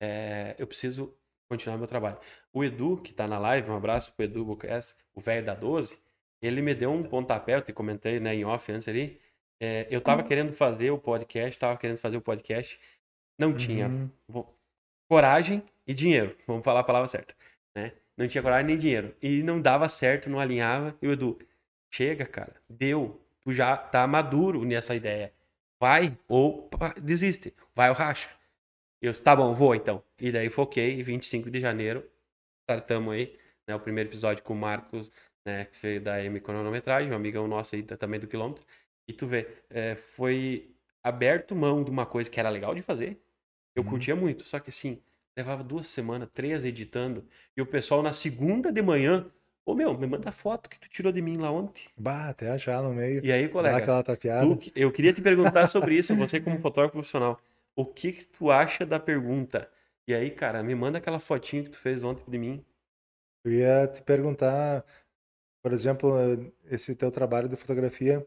[SPEAKER 2] É, eu preciso continuar meu trabalho. O Edu, que tá na live, um abraço pro Edu Bucas, o velho da 12, ele me deu um pontapé, eu te comentei, né, em off antes ali, é, eu tava uhum. querendo fazer o podcast, tava querendo fazer o podcast, não tinha uhum. coragem e dinheiro, vamos falar a palavra certa, né? Não tinha coragem nem dinheiro. E não dava certo, não alinhava. E o Edu, chega, cara, deu. Tu já tá maduro nessa ideia. Vai ou desiste. Vai ou racha. Eu, tá bom, vou então. E daí foquei, 25 de janeiro, startamos aí, né, o primeiro episódio com o Marcos, né, que veio da M Cronometragem, um amigão nosso aí também do quilômetro. E tu vê, é, foi aberto mão de uma coisa que era legal de fazer. Eu uhum. curtia muito, só que assim, levava duas semanas, três editando, e o pessoal na segunda de manhã, Ô meu, me manda a foto que tu tirou de mim lá ontem.
[SPEAKER 3] Bah, até achar no meio.
[SPEAKER 2] E aí,
[SPEAKER 3] Dá
[SPEAKER 2] colega,
[SPEAKER 3] aquela tapeada.
[SPEAKER 2] tu eu queria te perguntar sobre isso, você como fotógrafo profissional. O que que tu acha da pergunta? E aí, cara, me manda aquela fotinho que tu fez ontem de mim.
[SPEAKER 3] Eu ia te perguntar, por exemplo, esse teu trabalho de fotografia,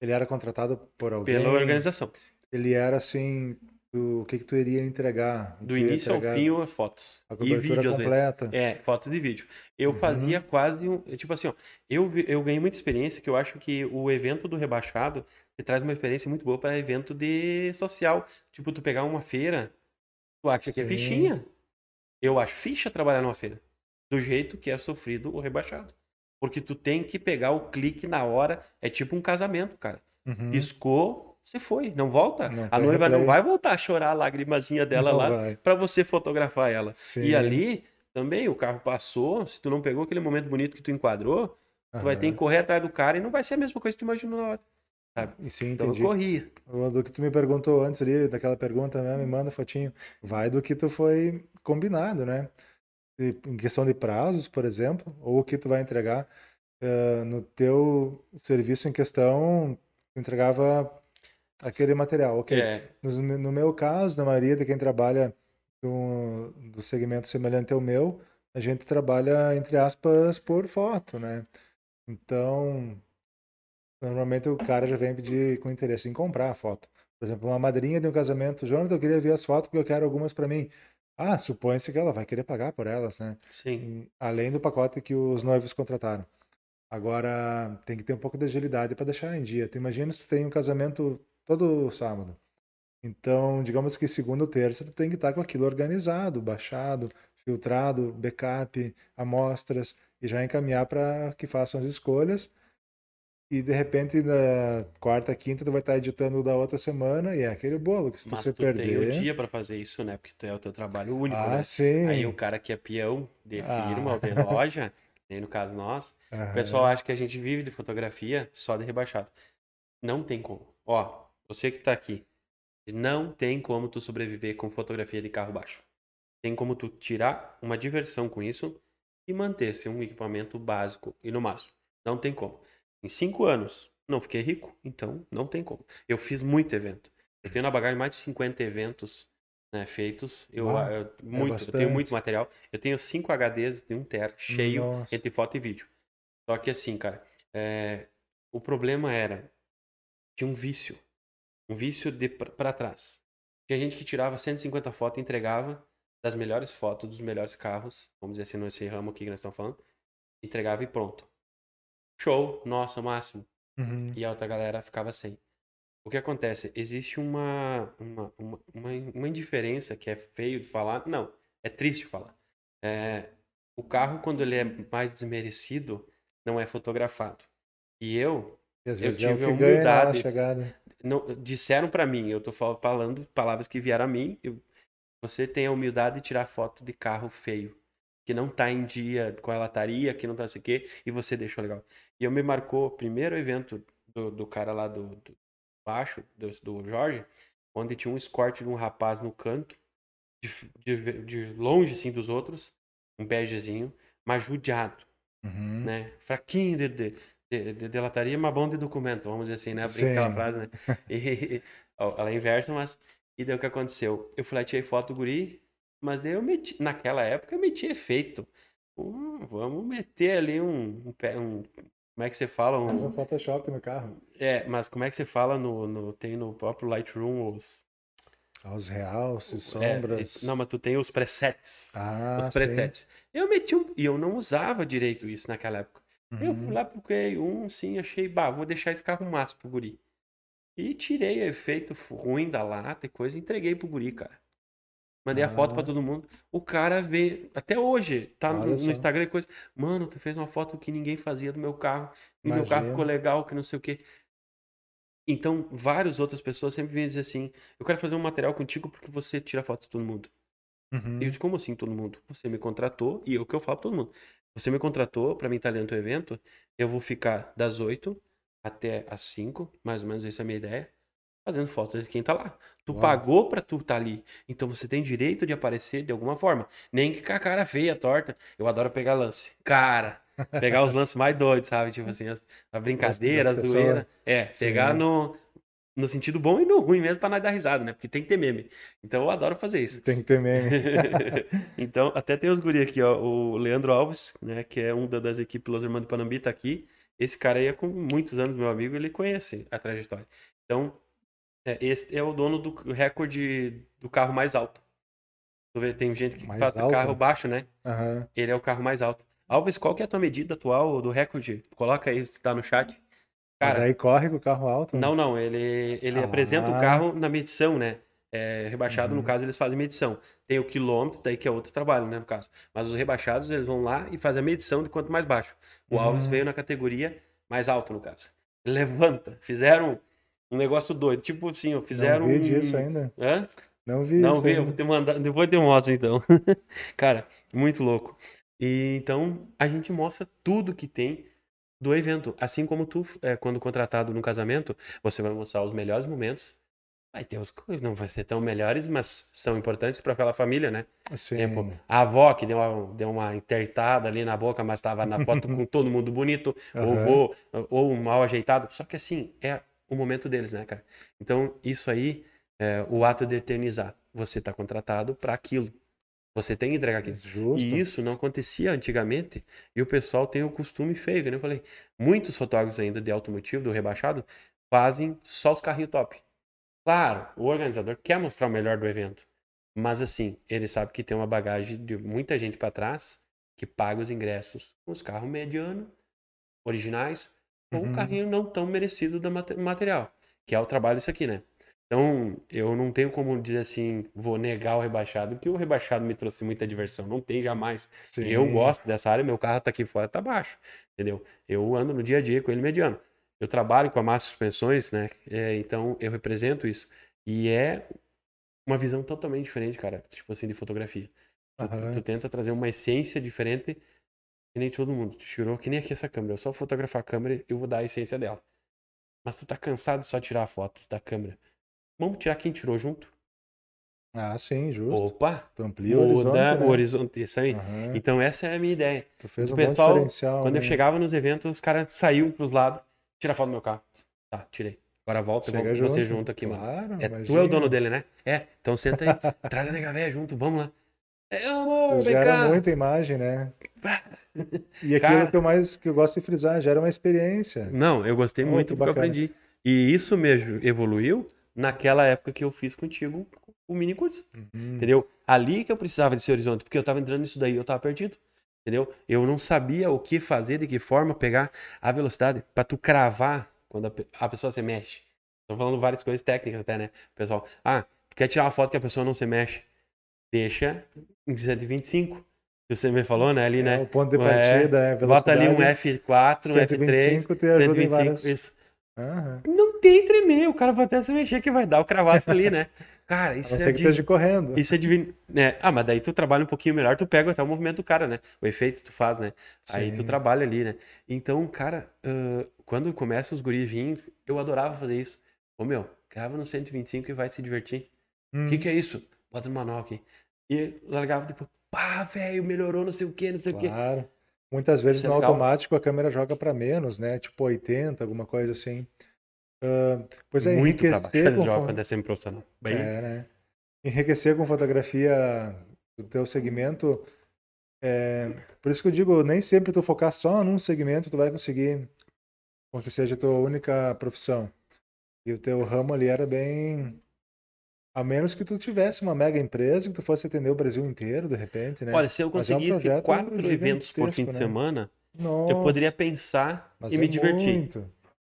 [SPEAKER 3] ele era contratado por alguém?
[SPEAKER 2] Pela organização.
[SPEAKER 3] Ele era assim, do- o que que tu iria entregar?
[SPEAKER 2] Do início ao
[SPEAKER 3] entregar
[SPEAKER 2] fim, é fotos.
[SPEAKER 3] A
[SPEAKER 2] E
[SPEAKER 3] cobertura
[SPEAKER 2] às vezes.
[SPEAKER 3] completa.
[SPEAKER 2] É, fotos de vídeo. Eu
[SPEAKER 3] Uhum.
[SPEAKER 2] fazia quase um. Tipo assim, ó, eu, eu ganhei muita experiência que eu acho que o evento do rebaixado te traz uma experiência muito boa para evento de social. Tipo, tu pegar uma feira, tu acha que é
[SPEAKER 3] Sim.
[SPEAKER 2] fichinha. Eu acho ficha trabalhar numa feira. Do jeito que é sofrido o rebaixado. Porque tu tem que pegar o clique na hora. É tipo um casamento, cara.
[SPEAKER 3] Uhum.
[SPEAKER 2] Piscou, você foi. Não volta.
[SPEAKER 3] Não
[SPEAKER 2] a noiva não
[SPEAKER 3] replay.
[SPEAKER 2] vai voltar a chorar a lagrimazinha dela
[SPEAKER 3] Não
[SPEAKER 2] lá para você fotografar ela.
[SPEAKER 3] Sim.
[SPEAKER 2] E ali também o carro passou, se tu não pegou aquele momento bonito que tu enquadrou, tu vai ter que correr atrás do cara e não vai ser a mesma coisa que tu imaginou na hora.
[SPEAKER 3] E Sim,
[SPEAKER 2] Então
[SPEAKER 3] entendi.
[SPEAKER 2] eu corria.
[SPEAKER 3] O Do que tu me perguntou antes ali, daquela pergunta, né, me manda fotinho. Vai do que tu foi combinado, né? Em questão de prazos, por exemplo, ou o que tu vai entregar eh, no teu serviço em questão, tu entregava aquele material, ok?
[SPEAKER 2] É,
[SPEAKER 3] No, no meu caso, na maioria de quem trabalha do, do segmento semelhante ao meu, a gente trabalha, entre aspas, por foto, né? Então, normalmente o cara já vem pedir com interesse em comprar a foto. Por exemplo, uma madrinha de um casamento, Jonathan, eu queria ver as fotos porque eu quero algumas para mim. Ah, supõe-se que ela vai querer pagar por elas, né?
[SPEAKER 2] sim.
[SPEAKER 3] E- além do pacote que os noivos contrataram. Agora, tem que ter um pouco de agilidade para deixar em dia. Tu imagina se tu tem um casamento todo sábado. Então, digamos que segunda ou terça tu tem que estar com aquilo organizado, baixado, filtrado, backup, amostras e já encaminhar para que façam as escolhas. E de repente na quarta, quinta tu vai estar editando o da outra semana e é aquele bolo que se
[SPEAKER 2] Mas
[SPEAKER 3] você
[SPEAKER 2] tu tem o
[SPEAKER 3] perder.
[SPEAKER 2] dia pra fazer isso, né? Porque tu é o teu trabalho único,
[SPEAKER 3] Ah,
[SPEAKER 2] né?
[SPEAKER 3] sim.
[SPEAKER 2] Aí o cara que é peão de firma
[SPEAKER 3] Ah.
[SPEAKER 2] ou de loja, nem no caso nós, o
[SPEAKER 3] Aham.
[SPEAKER 2] pessoal acha que a gente vive de fotografia só de rebaixado. Não tem como. Ó, você que tá aqui, não tem como tu sobreviver com fotografia de carro baixo. Tem como tu tirar uma diversão com isso e manter-se um equipamento básico e no máximo. Não tem como. Em cinco anos, não fiquei rico, então não tem como. Eu fiz muito evento. Eu tenho na bagagem mais de 50 eventos né, feitos. Eu,
[SPEAKER 3] Uau,
[SPEAKER 2] eu- muito, eu tenho muito material. Eu tenho cinco HDs de um tera cheio
[SPEAKER 3] Nossa.
[SPEAKER 2] entre foto e vídeo. Só que assim, cara, é, o problema era tinha um vício, um vício de pra trás. Tinha gente que tirava 150 fotos e entregava das melhores fotos dos melhores carros, vamos dizer assim, nesse ramo aqui que nós estamos falando, entregava e pronto. Show, nossa, máximo.
[SPEAKER 3] Uhum.
[SPEAKER 2] E a outra galera ficava sem. O que acontece? Existe uma, uma, uma, uma, indiferença que é feio de falar. Não, é triste falar. É, o carro, quando ele é mais desmerecido, não é fotografado. E eu,
[SPEAKER 3] E
[SPEAKER 2] eu
[SPEAKER 3] é
[SPEAKER 2] tive
[SPEAKER 3] que
[SPEAKER 2] a humildade. não, disseram pra mim, eu tô fal- falando palavras que vieram a mim, eu- você tem a humildade de tirar foto de carro feio, que não tá em dia com a lataria, que não tá sei o quê, e você deixou legal. E eu me marcou o primeiro evento do, do cara lá do, do baixo, do, do Jorge, onde tinha um escort de um rapaz no canto, de, de, de longe assim dos outros, um begezinho, mas judiado
[SPEAKER 3] Uhum.
[SPEAKER 2] né? Fraquinho de, de, de, de, de lataria, mas bom de documento, vamos dizer assim, né? Brinca aquela frase, né? E, ela é inversa, mas. E daí o que aconteceu? Eu fui lá, tirei foto do guri, mas daí eu meti. Naquela época eu meti efeito. Hum, vamos meter ali um, um, um- Como é que você fala?
[SPEAKER 3] Faz um
[SPEAKER 2] Um,
[SPEAKER 3] Photoshop no carro.
[SPEAKER 2] é, mas como é que você fala no, no. Tem no próprio Lightroom os.
[SPEAKER 3] Os realces,
[SPEAKER 2] é,
[SPEAKER 3] sombras.
[SPEAKER 2] não, mas tu tem os presets.
[SPEAKER 3] Ah,
[SPEAKER 2] os
[SPEAKER 3] sim.
[SPEAKER 2] presets. Eu meti um. E eu não usava direito isso naquela época. Eu fui
[SPEAKER 3] Uhum.
[SPEAKER 2] lá, procurei um, sim, achei, bah, vou deixar esse carro massa pro guri. E tirei o efeito ruim da lata e coisa e entreguei pro guri, cara. Mandei a foto pra
[SPEAKER 3] Ah.
[SPEAKER 2] todo mundo. O cara vê, até hoje, tá no, no. Instagram e coisa. Mano, tu fez uma foto que ninguém fazia do meu carro. E meu carro
[SPEAKER 3] Imagina.
[SPEAKER 2] ficou legal, que não sei o quê. Então, várias outras pessoas sempre vêm dizer assim: Eu quero fazer um material contigo porque você tira foto de todo mundo.
[SPEAKER 3] Uhum.
[SPEAKER 2] E eu disse, como assim todo mundo? Você me contratou, e é o que eu falo pra todo mundo. Você me contratou pra mim estar dentro do evento, eu vou ficar das 8 até as 5, mais ou menos essa é a minha ideia, fazendo fotos de quem tá lá. Tu
[SPEAKER 3] Uau.
[SPEAKER 2] pagou pra tu estar ali, então você tem direito de aparecer de alguma forma. Nem que com a cara feia, torta. Eu adoro pegar lance. Cara, Pegar os lances mais doidos, sabe? Tipo assim, as- a brincadeira, as doeiras. É,
[SPEAKER 3] Sim.
[SPEAKER 2] pegar no, no sentido bom e no ruim mesmo pra nós dar risada, né? Porque tem que ter meme. Então eu adoro fazer isso.
[SPEAKER 3] Tem que ter meme.
[SPEAKER 2] então, até tem os guri aqui, ó. O Leandro Alves, né? Que é um da- das equipes Los do Panambi, tá aqui. Esse cara aí é com muitos anos, meu amigo, ele conhece a trajetória. Então, é, esse é o dono do recorde do carro mais alto. Tu vê, tem gente que
[SPEAKER 3] Mais
[SPEAKER 2] faz
[SPEAKER 3] alto?
[SPEAKER 2] carro baixo, né?
[SPEAKER 3] Aham.
[SPEAKER 2] Ele é o carro mais alto. Alves, qual que é a tua medida atual do recorde? Coloca aí se tá no chat. Cara,
[SPEAKER 3] daí corre com o carro alto?
[SPEAKER 2] não, não, ele, ele
[SPEAKER 3] Ah.
[SPEAKER 2] apresenta o carro na medição, né? É, rebaixado, no
[SPEAKER 3] Uhum.
[SPEAKER 2] caso, eles fazem medição. Tem o quilômetro, daí que é outro trabalho, né, no caso. Mas os rebaixados, eles vão lá e fazem a medição de quanto mais baixo. O Alves
[SPEAKER 3] Uhum.
[SPEAKER 2] veio na categoria mais alto, no caso. Levanta. Fizeram um negócio doido. Tipo assim, fizeram
[SPEAKER 3] Não vi
[SPEAKER 2] um...
[SPEAKER 3] disso ainda.
[SPEAKER 2] Hã?
[SPEAKER 3] Não vi
[SPEAKER 2] Não vi, eu
[SPEAKER 3] ainda.
[SPEAKER 2] vou te mandar, depois eu mostro então. Cara, muito louco. E então a gente mostra tudo que tem do evento. Assim como tu, é, quando contratado no casamento, você vai mostrar os melhores momentos. Vai ter os coisas, não vai ser tão melhores, mas são importantes para aquela família, né?
[SPEAKER 3] Sim.
[SPEAKER 2] Tipo, a avó que deu uma, deu uma entertada ali na boca, mas estava na foto com todo mundo bonito, ou,
[SPEAKER 3] Aham.
[SPEAKER 2] vô, ou mal ajeitado. Só que assim, é o momento deles, né, cara? Então, isso aí, é o ato de eternizar. Você está contratado para aquilo. Você tem que entregar aquilo.
[SPEAKER 3] Justo.
[SPEAKER 2] E isso não acontecia antigamente. E o pessoal tem o costume feio, que eu falei. Muitos fotógrafos ainda de automotivo, do rebaixado, fazem só os carrinhos top. Claro, o organizador quer mostrar o melhor do evento. Mas assim, ele sabe que tem uma bagagem de muita gente para trás que paga os ingressos com os carros medianos, originais, ou um
[SPEAKER 3] Uhum.
[SPEAKER 2] carrinho não tão merecido do mate- material. Que é o trabalho isso aqui, né? Então, eu não tenho como dizer assim, vou negar o rebaixado, que o rebaixado me trouxe muita diversão. Não tem jamais.
[SPEAKER 3] Sim.
[SPEAKER 2] Eu gosto dessa área, meu carro tá aqui fora, tá baixo, entendeu? Eu ando no dia a dia com ele mediano. Eu trabalho com a massa suspensões, né? É, então eu represento isso. E é uma visão totalmente diferente, cara, tipo assim, de fotografia. Tu, tu tenta trazer uma essência diferente que nem todo mundo. Tu tirou que nem aqui essa câmera. Eu só fotografar a câmera e eu vou dar a essência dela. Mas tu tá cansado de só tirar a foto da câmera. Vamos tirar quem tirou junto?
[SPEAKER 3] Ah, sim, justo.
[SPEAKER 2] Opa!
[SPEAKER 3] Tu amplia o horizonte, né?
[SPEAKER 2] o horizonte. Isso aí.
[SPEAKER 3] Aham.
[SPEAKER 2] Então essa é a minha ideia.
[SPEAKER 3] Tu fez
[SPEAKER 2] o
[SPEAKER 3] um
[SPEAKER 2] pessoal,
[SPEAKER 3] diferencial.
[SPEAKER 2] Quando eu
[SPEAKER 3] né?
[SPEAKER 2] chegava nos eventos, os caras saíam pros lados, tira foto do meu carro. Tá, tirei. Agora volta,
[SPEAKER 3] Chega
[SPEAKER 2] vamos você junto aqui, mano.
[SPEAKER 3] Claro,
[SPEAKER 2] É, tu é o dono dele, né? É, então senta aí, traz a nega véia junto, vamos lá. É, amor,
[SPEAKER 3] gera
[SPEAKER 2] cá.
[SPEAKER 3] muita imagem, né? E aquilo
[SPEAKER 2] Cara.
[SPEAKER 3] que eu mais que eu gosto de frisar, gera uma experiência.
[SPEAKER 2] Não, eu gostei muito
[SPEAKER 3] que
[SPEAKER 2] do que eu
[SPEAKER 3] bacana.
[SPEAKER 2] aprendi. E isso mesmo evoluiu naquela época que eu fiz contigo o mini curso.
[SPEAKER 3] Uhum.
[SPEAKER 2] Entendeu? Ali que eu precisava desse horizonte, porque eu tava entrando nisso daí, eu tava perdido. Entendeu? Eu não sabia o que fazer, de que forma pegar a velocidade pra tu cravar quando a, a pessoa se mexe. Tô falando várias coisas técnicas até, né? Pessoal, ah, tu quer tirar uma foto que a pessoa não se mexe? Deixa em 125. Que você me falou, né? Ali,
[SPEAKER 3] É,
[SPEAKER 2] né?
[SPEAKER 3] o ponto de
[SPEAKER 2] É,
[SPEAKER 3] partida é velocidade.
[SPEAKER 2] Bota ali um F4, um F3,
[SPEAKER 3] 125 te ajuda em
[SPEAKER 2] 125,
[SPEAKER 3] várias-
[SPEAKER 2] isso.
[SPEAKER 3] Aham.
[SPEAKER 2] Não tem tremer, o cara vai até se mexer que vai dar o cravaço ali, né? Cara,
[SPEAKER 3] A
[SPEAKER 2] isso
[SPEAKER 3] não
[SPEAKER 2] é
[SPEAKER 3] ser que
[SPEAKER 2] de...
[SPEAKER 3] esteja correndo.
[SPEAKER 2] Isso é divino. Né? Ah, mas daí tu trabalha um pouquinho melhor, tu pega até o movimento do cara, né? O efeito tu faz, né? Aí tu
[SPEAKER 3] Sim.
[SPEAKER 2] trabalha ali, né? Então, cara, ah, quando começa os guri vir, eu adorava fazer isso. Ô meu, grava no 125 e vai se divertir. O
[SPEAKER 3] Hum,
[SPEAKER 2] que que é isso? Bota no manual aqui. E largava depois, pá, velho, melhorou não sei o que, não sei o que.
[SPEAKER 3] Claro. Muitas vezes
[SPEAKER 2] é
[SPEAKER 3] no
[SPEAKER 2] legal.
[SPEAKER 3] automático a câmera joga para menos, né? Tipo 80, alguma coisa assim. Ah, pois é,
[SPEAKER 2] Muito
[SPEAKER 3] enriquecer com,
[SPEAKER 2] jogo
[SPEAKER 3] fo-
[SPEAKER 2] quando é semi-profissional. Bem,
[SPEAKER 3] é, né? Enriquecer com fotografia do teu segmento. é, por isso que eu digo, nem sempre tu focar só num segmento, tu vai conseguir com que seja a tua única profissão. E o teu ramo ali era bem. A menos que tu tivesse uma mega empresa, que tu fosse atender o Brasil inteiro, de repente, né?
[SPEAKER 2] Olha, se eu
[SPEAKER 3] Mas é um
[SPEAKER 2] conseguisse quatro eventos por fim de
[SPEAKER 3] né?
[SPEAKER 2] semana,
[SPEAKER 3] Nossa,
[SPEAKER 2] eu poderia pensar e
[SPEAKER 3] é
[SPEAKER 2] me divertir.
[SPEAKER 3] muito.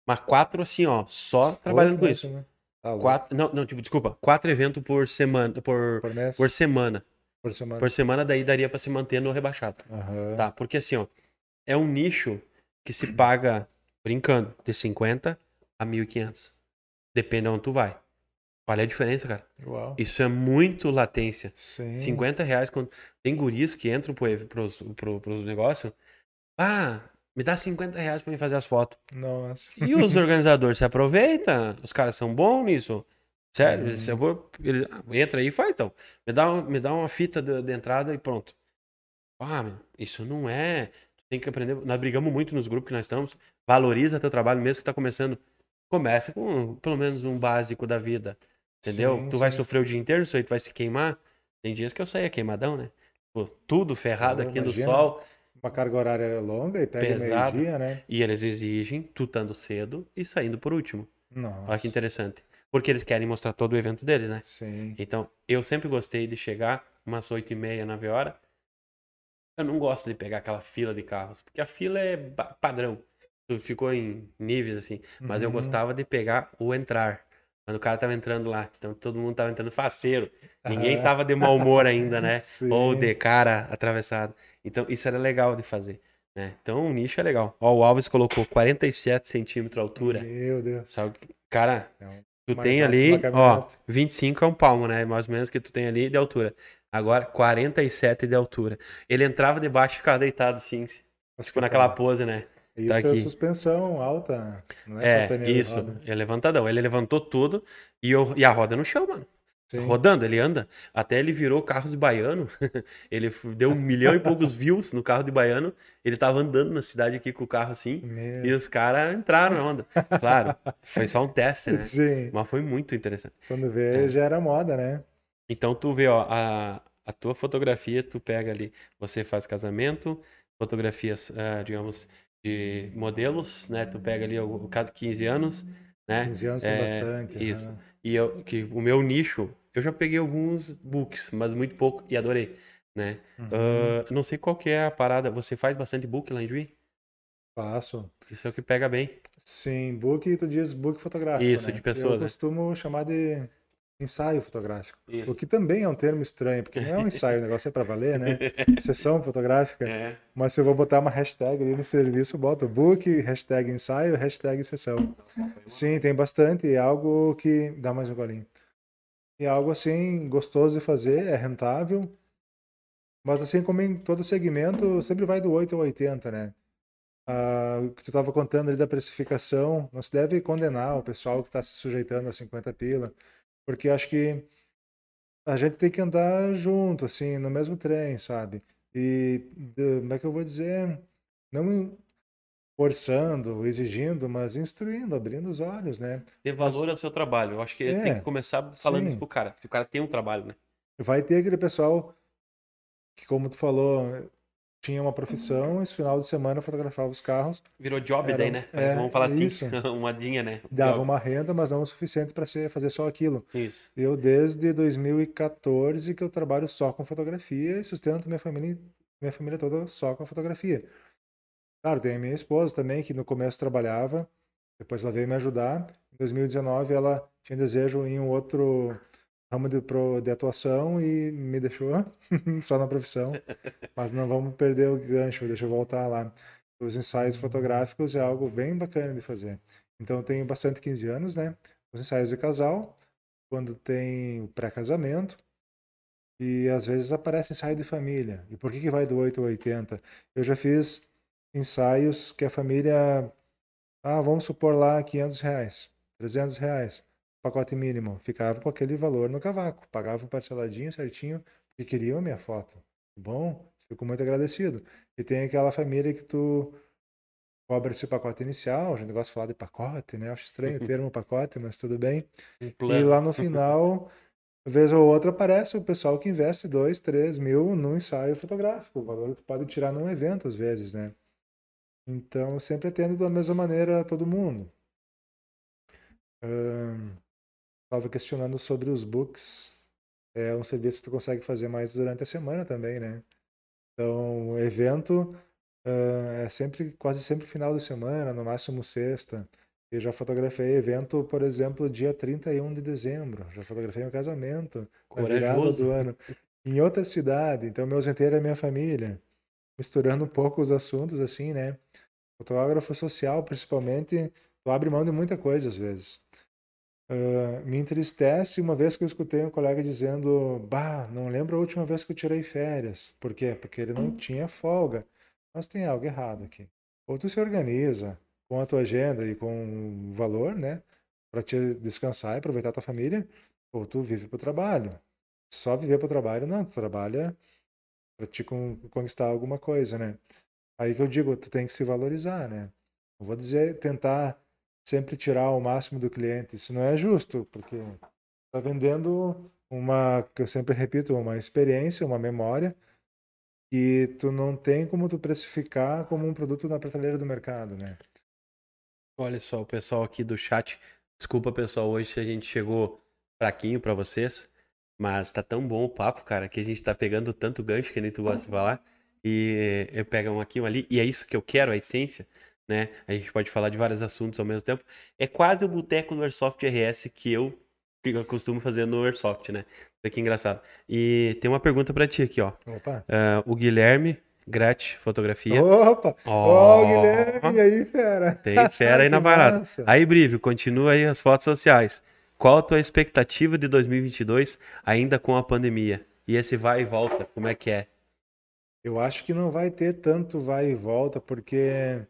[SPEAKER 2] Mas quatro assim, ó, só trabalhando com isso.
[SPEAKER 3] né? Tá.
[SPEAKER 2] Quatro, não, não, tipo, desculpa, quatro eventos por semana, por,
[SPEAKER 3] por
[SPEAKER 2] por semana.
[SPEAKER 3] por semana.
[SPEAKER 2] Por semana daí daria pra se manter no rebaixado,
[SPEAKER 3] Aham.
[SPEAKER 2] tá? Porque assim, ó, é um nicho que se paga, brincando, de 50 a 1.500. Depende de onde tu vai. Olha a diferença, cara.
[SPEAKER 3] Uau.
[SPEAKER 2] Isso é muito latência.
[SPEAKER 3] Sim.
[SPEAKER 2] 50 reais quando tem guris que entram pro, pro, pro negócio. Ah, me dá 50 reais pra mim fazer as fotos.
[SPEAKER 3] Nossa.
[SPEAKER 2] E os organizadores se aproveitam, os caras são bons nisso. Sério, eles, eu vou- eles- ah, entra aí e faz então. Me dá, um- me dá uma fita de, de entrada e pronto. Ah, meu, isso não é. Tem que aprender. Nós brigamos muito nos grupos que nós estamos. Valoriza teu trabalho mesmo que tá começando. Comece com pelo menos um básico da vida. Entendeu?
[SPEAKER 3] Sim,
[SPEAKER 2] tu vai
[SPEAKER 3] sim.
[SPEAKER 2] sofrer o dia inteiro, isso aí tu vai se queimar. Tem dias que eu saía queimadão, né? Pô, tudo ferrado
[SPEAKER 3] Pô,
[SPEAKER 2] aqui no
[SPEAKER 3] imagina.
[SPEAKER 2] sol.
[SPEAKER 3] Uma carga horária longa e pega meio-dia, né?
[SPEAKER 2] E eles exigem tu estando cedo e saindo por último.
[SPEAKER 3] Nossa.
[SPEAKER 2] Olha que interessante. Porque eles querem mostrar todo o evento deles, né?
[SPEAKER 3] Sim.
[SPEAKER 2] Então, eu sempre gostei de chegar umas 8 e meia, 9 horas. Eu não gosto de pegar aquela fila de carros, porque a fila é padrão. Tu ficou em níveis assim. Mas eu
[SPEAKER 3] Uhum.
[SPEAKER 2] gostava de pegar o entrar. Quando o cara tava entrando lá. Então todo mundo tava entrando faceiro. Ninguém
[SPEAKER 3] Ah.
[SPEAKER 2] tava de mau humor ainda, né?
[SPEAKER 3] Sim.
[SPEAKER 2] Ou de cara atravessado. Então isso era legal de fazer. Né? Então o nicho é legal. Ó, o Alves colocou 47 centímetros de altura.
[SPEAKER 3] Meu Deus.
[SPEAKER 2] Sabe? Cara,
[SPEAKER 3] É
[SPEAKER 2] tu
[SPEAKER 3] mais
[SPEAKER 2] tem ali, ó,
[SPEAKER 3] caminhonete.
[SPEAKER 2] 25 é um palmo, né? Mais ou menos que tu tem ali de altura. Agora, 47 de altura. Ele entrava debaixo e ficava deitado assim,
[SPEAKER 3] Mas
[SPEAKER 2] tipo
[SPEAKER 3] que
[SPEAKER 2] naquela pose, né?
[SPEAKER 3] Isso
[SPEAKER 2] tá
[SPEAKER 3] é suspensão alta, não é,
[SPEAKER 2] É,
[SPEAKER 3] só pneu
[SPEAKER 2] isso. É levantadão. Ele levantou tudo e, eu, e a roda no chão, mano.
[SPEAKER 3] Sim.
[SPEAKER 2] Rodando, ele anda. Até ele virou carros de baiano. ele deu um milhão e poucos views no carro de baiano. Ele tava andando na cidade aqui com o carro assim.
[SPEAKER 3] Meu-
[SPEAKER 2] E os caras entraram na onda. Claro, foi só um teste, né?
[SPEAKER 3] Sim.
[SPEAKER 2] Mas foi muito interessante.
[SPEAKER 3] Quando vê,
[SPEAKER 2] É.
[SPEAKER 3] já era moda, né?
[SPEAKER 2] Então tu vê, ó, a, a tua fotografia, tu pega ali, você faz casamento, fotografias, ah, digamos, de modelos, né? Tu pega ali o, o caso 15 anos, né?
[SPEAKER 3] 15 anos
[SPEAKER 2] É,
[SPEAKER 3] bastante.
[SPEAKER 2] isso.
[SPEAKER 3] aham.
[SPEAKER 2] E eu, que o meu nicho, eu já peguei alguns books, mas muito pouco e adorei, né?
[SPEAKER 3] Uhum.
[SPEAKER 2] Ah, não sei qual que é a parada, você faz bastante book lá em Juí?
[SPEAKER 3] Faço.
[SPEAKER 2] Isso é o que pega bem.
[SPEAKER 3] Sim, book, tu diz book fotográfico,
[SPEAKER 2] Isso,
[SPEAKER 3] né?
[SPEAKER 2] de pessoas,
[SPEAKER 3] Eu
[SPEAKER 2] né?
[SPEAKER 3] costumo chamar de ensaio fotográfico.
[SPEAKER 2] Isso.
[SPEAKER 3] O que também é um termo estranho, porque não é um ensaio, o negócio é pra valer, né? Sessão fotográfica.
[SPEAKER 2] É,
[SPEAKER 3] Mas se eu vou botar uma hashtag ali no serviço, boto book, hashtag ensaio, hashtag sessão. Sim, tem bastante. É algo que. Dá mais um golinho. É algo assim gostoso de fazer, é rentável. Mas assim como em todo segmento, sempre vai do 8 ao 80, né? Ah, o que tu estava contando ali da precificação, não se deve condenar o pessoal que está se sujeitando a 50 pila, porque acho que a gente tem que andar junto, assim, no mesmo trem, sabe? E como é que eu vou dizer? Não forçando, exigindo, mas instruindo, abrindo os olhos, né?
[SPEAKER 2] Dê valor ao seu trabalho. Eu acho que
[SPEAKER 3] É,
[SPEAKER 2] tem que começar falando
[SPEAKER 3] sim.
[SPEAKER 2] isso pro cara. Se o cara tem um trabalho, né?
[SPEAKER 3] Vai ter aquele pessoal que, como tu falou, tinha uma profissão, esse final de semana fotografava os carros,
[SPEAKER 2] Virou job
[SPEAKER 3] Era-
[SPEAKER 2] daí, né?
[SPEAKER 3] é,
[SPEAKER 2] Vamos falar assim.
[SPEAKER 3] isso.
[SPEAKER 2] uma dinha, né?
[SPEAKER 3] dava
[SPEAKER 2] Job.
[SPEAKER 3] uma renda, mas não o suficiente para fazer só aquilo.
[SPEAKER 2] Isso.
[SPEAKER 3] Eu, desde 2014, que eu trabalho só com fotografia e sustento minha família, minha família toda só com fotografia. Claro, tem a minha esposa também, que no começo trabalhava, depois ela veio me ajudar. Em 2019, ela tinha desejo em um outro ramo de, pro- de atuação e me deixou só na profissão. Mas não vamos perder o gancho, deixa eu voltar lá. Os ensaios fotográficos é algo bem bacana de fazer. Então, eu tenho bastante 15 anos, né? Os ensaios de casal, quando tem o pré-casamento, e às vezes aparece ensaio de família. E por que, que vai do 8 ao 80? Eu já fiz ensaios que a família, ah, vamos supor lá 500 reais, 300 reais, pacote mínimo. Ficava com aquele valor no cavaco, pagava um parceladinho certinho, porque queriam a minha foto. Bom, fico muito agradecido. E tem aquela família que tu cobra esse pacote inicial, a gente gosta de falar de pacote, né? Acho estranho o termo pacote, mas tudo bem.
[SPEAKER 2] Um
[SPEAKER 3] E lá no final, vez ou outra, aparece o pessoal que investe 2, 3 mil num ensaio fotográfico. O valor tu pode tirar num evento, às vezes, né? Então, sempre atendo da mesma maneira a todo mundo. Estava questionando sobre os books. É um serviço que tu consegue fazer mais durante a semana também, né? Então, evento ah, é sempre, quase sempre final de semana, no máximo sexta. Eu já fotografei evento, por exemplo, dia 31 de dezembro. Já fotografei um casamento, na virada
[SPEAKER 2] Corajoso.
[SPEAKER 3] do ano, em outra cidade. Então, meu inteiro é minha família. Misturando um pouco os assuntos, assim, né? Fotógrafo social, principalmente, tu abre mão de muita coisa às vezes. Ah, me entristece uma vez que eu escutei um colega dizendo: Bah, não lembro a última vez que eu tirei férias. Por quê? Porque ele não tinha folga. Mas tem algo errado aqui. Ou tu se organiza com a tua agenda e com o valor, né? Para te descansar e aproveitar a tua família, ou tu vive para o trabalho. Só viver para o trabalho, não. Tu trabalha para te con- conquistar alguma coisa, né? Aí que eu digo, tu tem que se valorizar, né? Não vou dizer tentar sempre tirar o máximo do cliente, isso não é justo, porque tá vendendo uma, que eu sempre repito, uma experiência, uma memória, e tu não tem como tu precificar como um produto na prateleira do mercado, né?
[SPEAKER 2] Olha só, o pessoal aqui do chat. Desculpa, pessoal, hoje a gente chegou fraquinho para vocês, mas tá tão bom o papo, cara, que a gente tá pegando tanto gancho que nem tu gosta de falar. E eu pego um aqui, um ali, e é isso que eu quero, a essência, né? A gente pode falar de vários assuntos ao mesmo tempo. É quase o boteco do Airsoft RS que eu que eu costumo fazer no Airsoft, né? Olha que engraçado. E tem uma pergunta para ti aqui, ó.
[SPEAKER 3] Opa!
[SPEAKER 2] Uh, o Guilherme Grat Fotografia.
[SPEAKER 3] Opa! Ó, oh, Guilherme, e aí, fera?
[SPEAKER 2] Tem fera aí na parada. Aí, Brívio, continua aí as fotos sociais. Qual a tua expectativa de 2022, ainda com a pandemia? E esse vai e volta, como é que é?
[SPEAKER 3] Eu acho que não vai ter tanto vai e volta, porque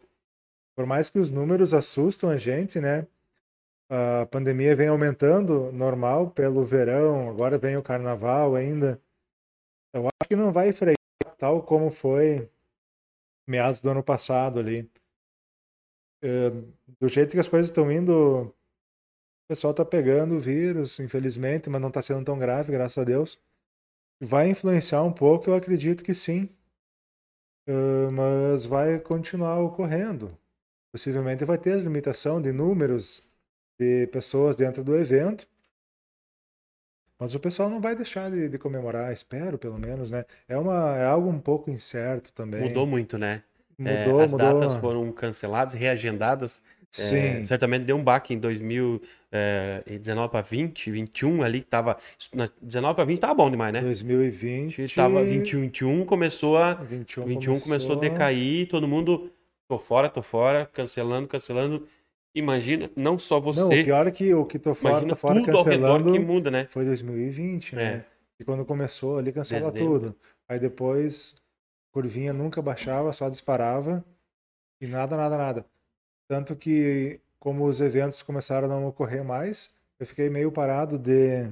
[SPEAKER 3] por mais que os números assustam a gente, né? A pandemia vem aumentando normal pelo verão, agora vem o carnaval ainda. Eu acho que não vai frear tal como foi meados do ano passado ali. É, do jeito que as coisas estão indo, o pessoal está pegando o vírus, infelizmente, mas não está sendo tão grave, graças a Deus. Vai influenciar um pouco, eu acredito que sim. Uh, mas vai continuar ocorrendo. Possivelmente vai ter limitação de números de pessoas dentro do evento, mas o pessoal não vai deixar de, de, comemorar, espero pelo menos, né? É, uma, é algo um pouco incerto também.
[SPEAKER 2] Mudou muito, né?
[SPEAKER 3] Mudou,
[SPEAKER 2] é, as
[SPEAKER 3] mudou.
[SPEAKER 2] datas foram canceladas, reagendadas.
[SPEAKER 3] Sim.
[SPEAKER 2] É, certamente deu um baque em 2019 para 20, 21 ali que tava. 19 para 20 tava bom demais, né?
[SPEAKER 3] 2020.
[SPEAKER 2] Tava 21, 21 começou a.
[SPEAKER 3] 21,
[SPEAKER 2] 21
[SPEAKER 3] começou...
[SPEAKER 2] começou a decair, todo mundo. Tô fora, tô fora, cancelando, cancelando. Imagina, não só você.
[SPEAKER 3] Não, o pior é que o que tô fora, tô fora
[SPEAKER 2] tudo ao redor
[SPEAKER 3] cancelando
[SPEAKER 2] que muda, né?
[SPEAKER 3] foi 2020, né?
[SPEAKER 2] É.
[SPEAKER 3] E quando começou ali cancela
[SPEAKER 2] Dezembro.
[SPEAKER 3] tudo. Aí depois curvinha nunca baixava, só disparava e nada, nada, nada. Tanto que como os eventos começaram a não ocorrer mais, eu fiquei meio parado de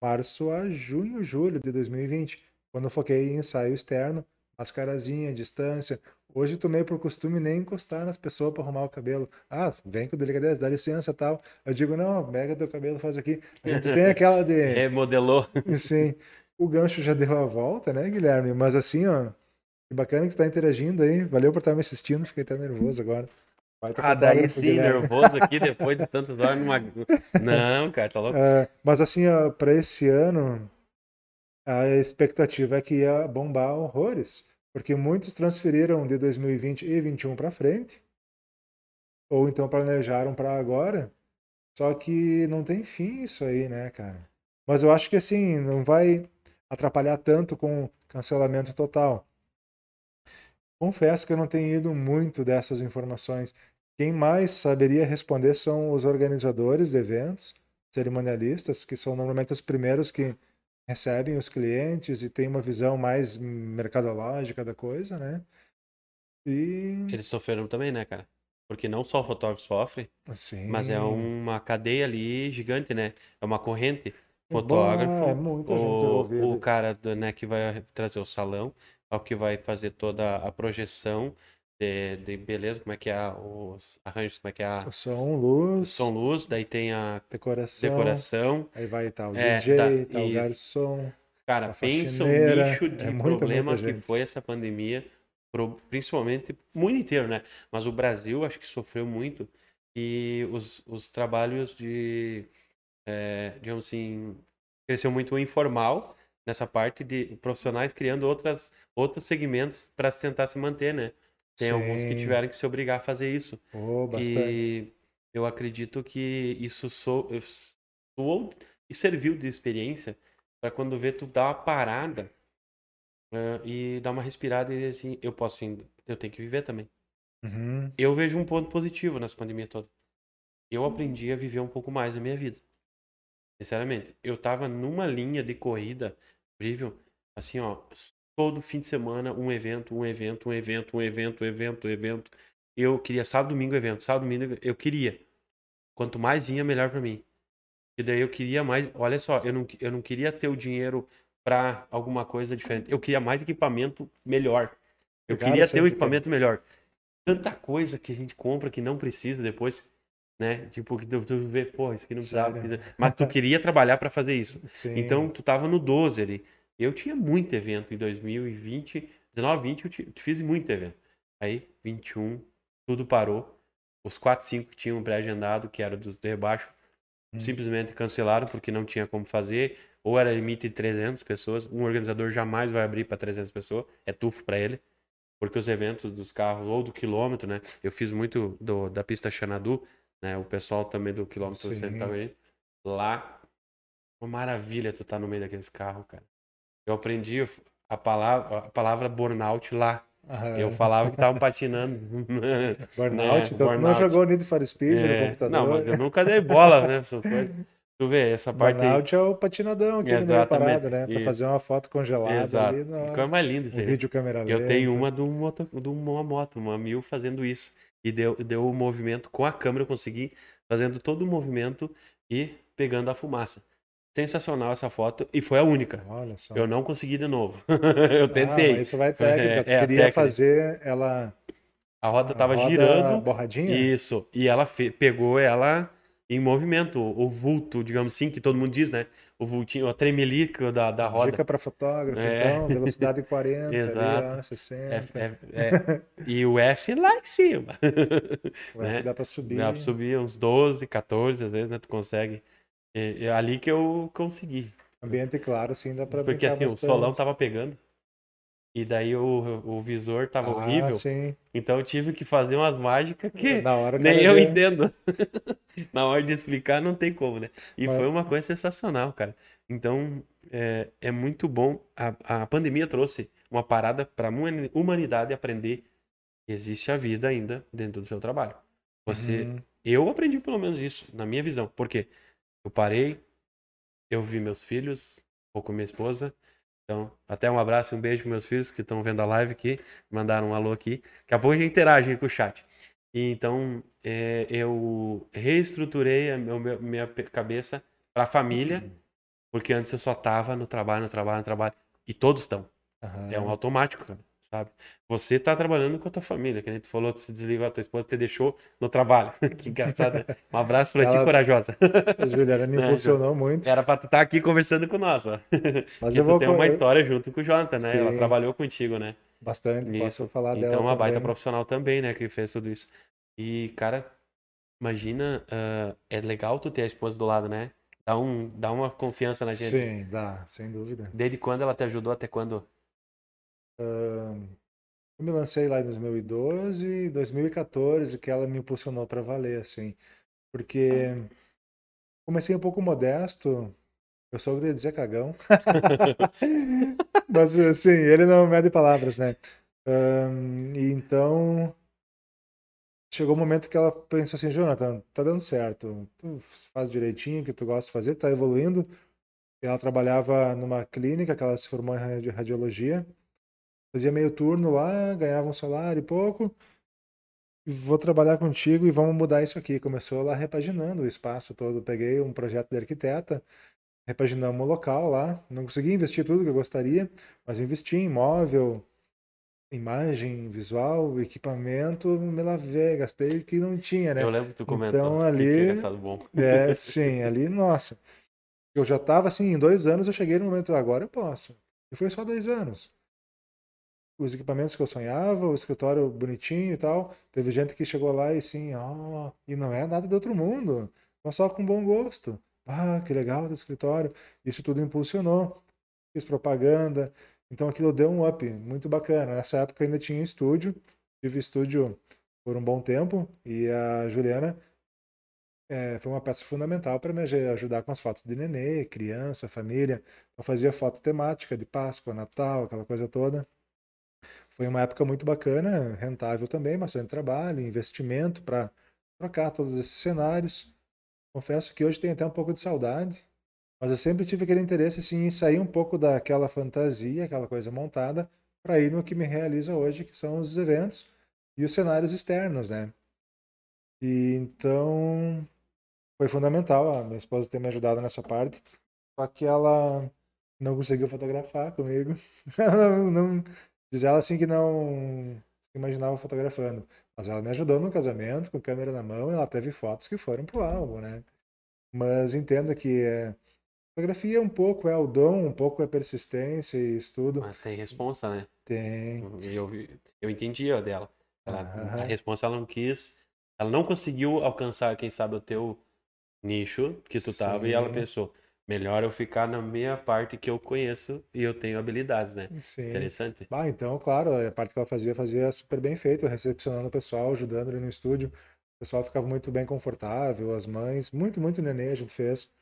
[SPEAKER 3] março a junho, julho de 2020, quando eu foquei em ensaio externo, mascarazinha, distância. Hoje eu tomei por costume nem encostar nas pessoas para arrumar o cabelo. Ah, vem com delicadeza, dá licença tal. Eu digo, não, pega teu cabelo, faz aqui. A gente tem aquela de.
[SPEAKER 2] Remodelou.
[SPEAKER 3] Sim. O gancho já deu a volta, né, Guilherme? Mas assim, ó, que bacana que tu tá interagindo aí. Valeu por estar me assistindo, fiquei até nervoso agora. Vai tá
[SPEAKER 2] Ah, daí
[SPEAKER 3] fotógrafo,
[SPEAKER 2] sim,
[SPEAKER 3] Guilherme.
[SPEAKER 2] nervoso aqui depois de tantas horas numa. Não, cara, tá louco.
[SPEAKER 3] É, mas assim, para esse ano, a expectativa é que ia bombar horrores, porque muitos transferiram de 2020 e 2021 para frente, ou então planejaram para agora, só que não tem fim isso aí, né, cara? Mas eu acho que assim, não vai atrapalhar tanto com cancelamento total. Confesso que eu não tenho ido muito dessas informações. Quem mais saberia responder são os organizadores de eventos, cerimonialistas, que são normalmente os primeiros que recebem os clientes e têm uma visão mais mercadológica da coisa, né? E
[SPEAKER 2] Eles sofreram também, né, cara? Porque não só o fotógrafo sofre,
[SPEAKER 3] assim,
[SPEAKER 2] mas é uma cadeia ali gigante, né? É uma corrente.
[SPEAKER 3] bom,
[SPEAKER 2] Fotógrafo,
[SPEAKER 3] é muita gente
[SPEAKER 2] o,
[SPEAKER 3] envolvida.
[SPEAKER 2] o cara né, que vai trazer o salão, é o que vai fazer toda a projeção de, de beleza, como é que é os arranjos, como é que é a
[SPEAKER 3] Som, luz,
[SPEAKER 2] som luz, daí tem a
[SPEAKER 3] decoração,
[SPEAKER 2] decoração.
[SPEAKER 3] aí vai estar o
[SPEAKER 2] É,
[SPEAKER 3] DJ,
[SPEAKER 2] tá,
[SPEAKER 3] tá o
[SPEAKER 2] isso.
[SPEAKER 3] garçom.
[SPEAKER 2] Cara, pensa o nicho de
[SPEAKER 3] é muita,
[SPEAKER 2] problema
[SPEAKER 3] muita
[SPEAKER 2] que foi essa pandemia, principalmente o mundo inteiro, né? Mas o Brasil acho que sofreu muito e os, os trabalhos de, é, digamos assim, cresceu muito o informal nessa parte de profissionais criando outras, outros segmentos para tentar se manter, né? Tem alguns que
[SPEAKER 3] Sim.
[SPEAKER 2] tiveram que se obrigar a fazer isso.
[SPEAKER 3] Oh, bastante.
[SPEAKER 2] E eu acredito que isso so, soou e serviu de experiência para quando vê tu dar uma parada ah, e dar uma respirada e dizer assim, eu posso, ainda- eu tenho que viver também.
[SPEAKER 3] Uhum.
[SPEAKER 2] Eu vejo um ponto positivo nessa pandemia toda. Eu aprendi a viver um pouco mais a minha vida. Sinceramente, eu tava numa linha de corrida horrível, assim, ó, todo fim de semana um evento, um evento, um evento, um evento, um evento, um evento. Eu queria sábado, domingo evento, sábado, domingo eu queria. Quanto mais vinha, melhor pra mim. E daí eu queria mais, olha só, eu não, eu não queria ter o dinheiro pra alguma coisa diferente. Eu queria mais equipamento melhor. Eu
[SPEAKER 3] Cara,
[SPEAKER 2] queria ter um equipamento melhor. Tanta coisa que a gente compra que não precisa depois, né? Tipo, que tu, tu vê, pô, isso aqui não precisava.
[SPEAKER 3] Sério?
[SPEAKER 2] Mas tu queria trabalhar para fazer isso.
[SPEAKER 3] Sim.
[SPEAKER 2] Então, tu tava no 12 ali. Eu tinha muito evento em 2020, 19, 20, eu fiz muito evento. Aí, 21, tudo parou. Os 4, 5 que tinham pré-agendado, que era dos de rebaixo,
[SPEAKER 3] Hum.
[SPEAKER 2] simplesmente cancelaram porque não tinha como fazer. Ou era limite de 300 pessoas. Um organizador jamais vai abrir para 300 pessoas. É tufo para ele. Porque os eventos dos carros, ou do quilômetro, né? Eu fiz muito do, da pista Xanadu, né? O pessoal também do quilômetro
[SPEAKER 3] Sim.
[SPEAKER 2] sempre tava aí. Lá, uma maravilha tu tá no meio daqueles carros, cara. Eu aprendi a palavra, a palavra burnout lá.
[SPEAKER 3] Aham.
[SPEAKER 2] Eu falava que estavam patinando.
[SPEAKER 3] Burnout,
[SPEAKER 2] né,
[SPEAKER 3] então tu não
[SPEAKER 2] burnout.
[SPEAKER 3] jogou Need for Speed
[SPEAKER 2] É,
[SPEAKER 3] no computador.
[SPEAKER 2] Não, mas eu nunca dei bola, né? Essas coisas. Tu vê, essa parte aí.
[SPEAKER 3] Burnout é o patinadão aqui no
[SPEAKER 2] Exatamente,
[SPEAKER 3] parado, né? Pra
[SPEAKER 2] isso.
[SPEAKER 3] fazer uma foto congelada
[SPEAKER 2] Exato.
[SPEAKER 3] ali.
[SPEAKER 2] Coisa
[SPEAKER 3] Nossa.
[SPEAKER 2] mais linda isso
[SPEAKER 3] Um
[SPEAKER 2] aí.
[SPEAKER 3] vídeo câmera lenta.
[SPEAKER 2] Eu tenho uma de, um uma moto, uma mil fazendo isso. E deu, deu o movimento com a câmera, eu consegui fazendo todo o movimento e pegando a fumaça. Sensacional essa foto e foi a única.
[SPEAKER 3] Olha só.
[SPEAKER 2] Eu não consegui de novo. eu
[SPEAKER 3] Ah,
[SPEAKER 2] tentei.
[SPEAKER 3] mas isso vai técnica. Tu
[SPEAKER 2] É, é
[SPEAKER 3] queria
[SPEAKER 2] técnica.
[SPEAKER 3] fazer ela.
[SPEAKER 2] A roda
[SPEAKER 3] a
[SPEAKER 2] tava
[SPEAKER 3] roda
[SPEAKER 2] girando.
[SPEAKER 3] Borradinha?
[SPEAKER 2] Isso. E ela fe- pegou ela em movimento, o vulto, digamos assim, que todo mundo diz, né? O vultinho, a tremelica da, da roda.
[SPEAKER 3] Dica para fotógrafo,
[SPEAKER 2] É.
[SPEAKER 3] então, velocidade 40, ali,
[SPEAKER 2] Exato.
[SPEAKER 3] ó, 60.
[SPEAKER 2] É- é- é. E o F lá em cima.
[SPEAKER 3] O F
[SPEAKER 2] né?
[SPEAKER 3] dá para subir.
[SPEAKER 2] Dá pra subir uns 12, 14, às vezes, né? Tu consegue. É, é ali que eu consegui.
[SPEAKER 3] Ambiente claro, sim, dá para
[SPEAKER 2] Porque assim, o solão tava pegando. E daí o, o visor tava
[SPEAKER 3] ah,
[SPEAKER 2] horrível.
[SPEAKER 3] sim.
[SPEAKER 2] Então eu tive que fazer umas mágicas que nem eu
[SPEAKER 3] vê.
[SPEAKER 2] entendo. Na hora de explicar, não tem como, né? E
[SPEAKER 3] Mas-
[SPEAKER 2] foi uma coisa sensacional, cara. Então, é, é muito bom. A, a pandemia trouxe uma parada para a humanidade aprender que existe a vida ainda dentro do seu trabalho. Você,
[SPEAKER 3] Uhum.
[SPEAKER 2] eu aprendi pelo menos isso, na minha visão. Por quê? Eu parei, eu vi meus filhos, ou com minha esposa. Então, até um abraço e um beijo para meus filhos que estão vendo a live aqui. Mandaram um alô aqui. Daqui a pouco a gente interage com o chat. E então, é, eu reestruturei a meu- minha cabeça para a família, porque antes eu só tava no trabalho, no trabalho, no trabalho. E todos estão.
[SPEAKER 3] Aham.
[SPEAKER 2] É um automático, cara. Sabe? Você tá trabalhando com a tua família, que a gente falou, tu se desligou, a tua esposa te deixou no trabalho. que engraçado, né? Um abraço pra ti,
[SPEAKER 3] Ela-
[SPEAKER 2] corajosa.
[SPEAKER 3] A Juliana me impulsionou muito.
[SPEAKER 2] Era pra tu estar aqui conversando com nós, ó.
[SPEAKER 3] Mas eu vou
[SPEAKER 2] tem uma história junto com o Jonathan, né? Ela
[SPEAKER 3] Sim.
[SPEAKER 2] trabalhou contigo, né?
[SPEAKER 3] bastante, posso
[SPEAKER 2] Isso.
[SPEAKER 3] falar dela
[SPEAKER 2] Então, uma baita
[SPEAKER 3] também.
[SPEAKER 2] profissional também, né? Que fez tudo isso. E, cara, imagina, ah, é legal tu ter a esposa do lado, né? Dá, um, dá uma confiança na gente.
[SPEAKER 3] Sim, dá, sem dúvida.
[SPEAKER 2] Desde quando ela te ajudou até quando?
[SPEAKER 3] Eu me lancei lá em 2012, 2014, que ela me impulsionou para valer, assim. Porque comecei um pouco modesto, eu só queria dizer cagão. Mas, assim, ele não mede palavras, né? E então, chegou o um momento que ela pensou assim, Jonathan, tá dando certo, tu faz direitinho o que tu gosta de fazer, tá evoluindo. Ela trabalhava numa clínica que ela se formou em radi- radiologia. Fazia meio turno lá, ganhava um salário e pouco. Vou trabalhar contigo e vamos mudar isso aqui. Começou lá repaginando o espaço todo. Peguei um projeto de arquiteta, repaginamos o local lá. Não consegui investir tudo que eu gostaria, mas investi em móvel, imagem, visual, equipamento, me lavei, gastei o que não tinha, né?
[SPEAKER 2] Eu lembro que tu comentou.
[SPEAKER 3] Então, ali-. É, sim, ali, nossa. Eu já tava assim, em dois anos eu cheguei no momento, agora eu posso. E foi só dois anos. Os equipamentos que eu sonhava, o escritório bonitinho e tal. Teve gente que chegou lá e assim, ó, e não é nada de outro mundo. Mas só com bom gosto. Ah, que legal do escritório. Isso tudo impulsionou. Fiz propaganda. Então aquilo deu um up muito bacana. Nessa época ainda tinha estúdio. Tive estúdio por um bom tempo. E a Juliana é, foi uma peça fundamental para me aj- ajudar com as fotos de nenê, criança, família. Eu fazia foto temática de Páscoa, Natal, aquela coisa toda. Foi uma época muito bacana, rentável também, bastante trabalho, investimento para trocar todos esses cenários. Confesso que hoje tenho até um pouco de saudade, mas eu sempre tive aquele interesse assim, em sair um pouco daquela fantasia, aquela coisa montada, para ir no que me realiza hoje, que são os eventos e os cenários externos, né? E então foi fundamental a minha esposa ter me ajudado nessa parte. Só que ela não conseguiu fotografar comigo. Ela não, não, Diz ela assim que não se imaginava fotografando. Mas ela me ajudou no casamento, com câmera na mão, e ela teve fotos que foram pro álbum, né? Mas entenda que é, fotografia um pouco é o dom, um pouco é persistência e estudo.
[SPEAKER 2] Mas tem responsa, né?
[SPEAKER 3] Tem.
[SPEAKER 2] Eu, eu entendi a dela. Ela. A responsa ela não quis, ela não conseguiu alcançar, quem sabe, o teu nicho que tu tava, e ela
[SPEAKER 3] Sim.
[SPEAKER 2] pensou, melhor eu ficar na minha parte que eu conheço e eu tenho habilidades, né?
[SPEAKER 3] Sim.
[SPEAKER 2] Interessante.
[SPEAKER 3] Ah, então, claro, a parte que ela fazia, fazia super bem feito, recepcionando o pessoal, ajudando ele no estúdio. O pessoal ficava muito bem confortável, as mães, muito, muito neném a gente fez.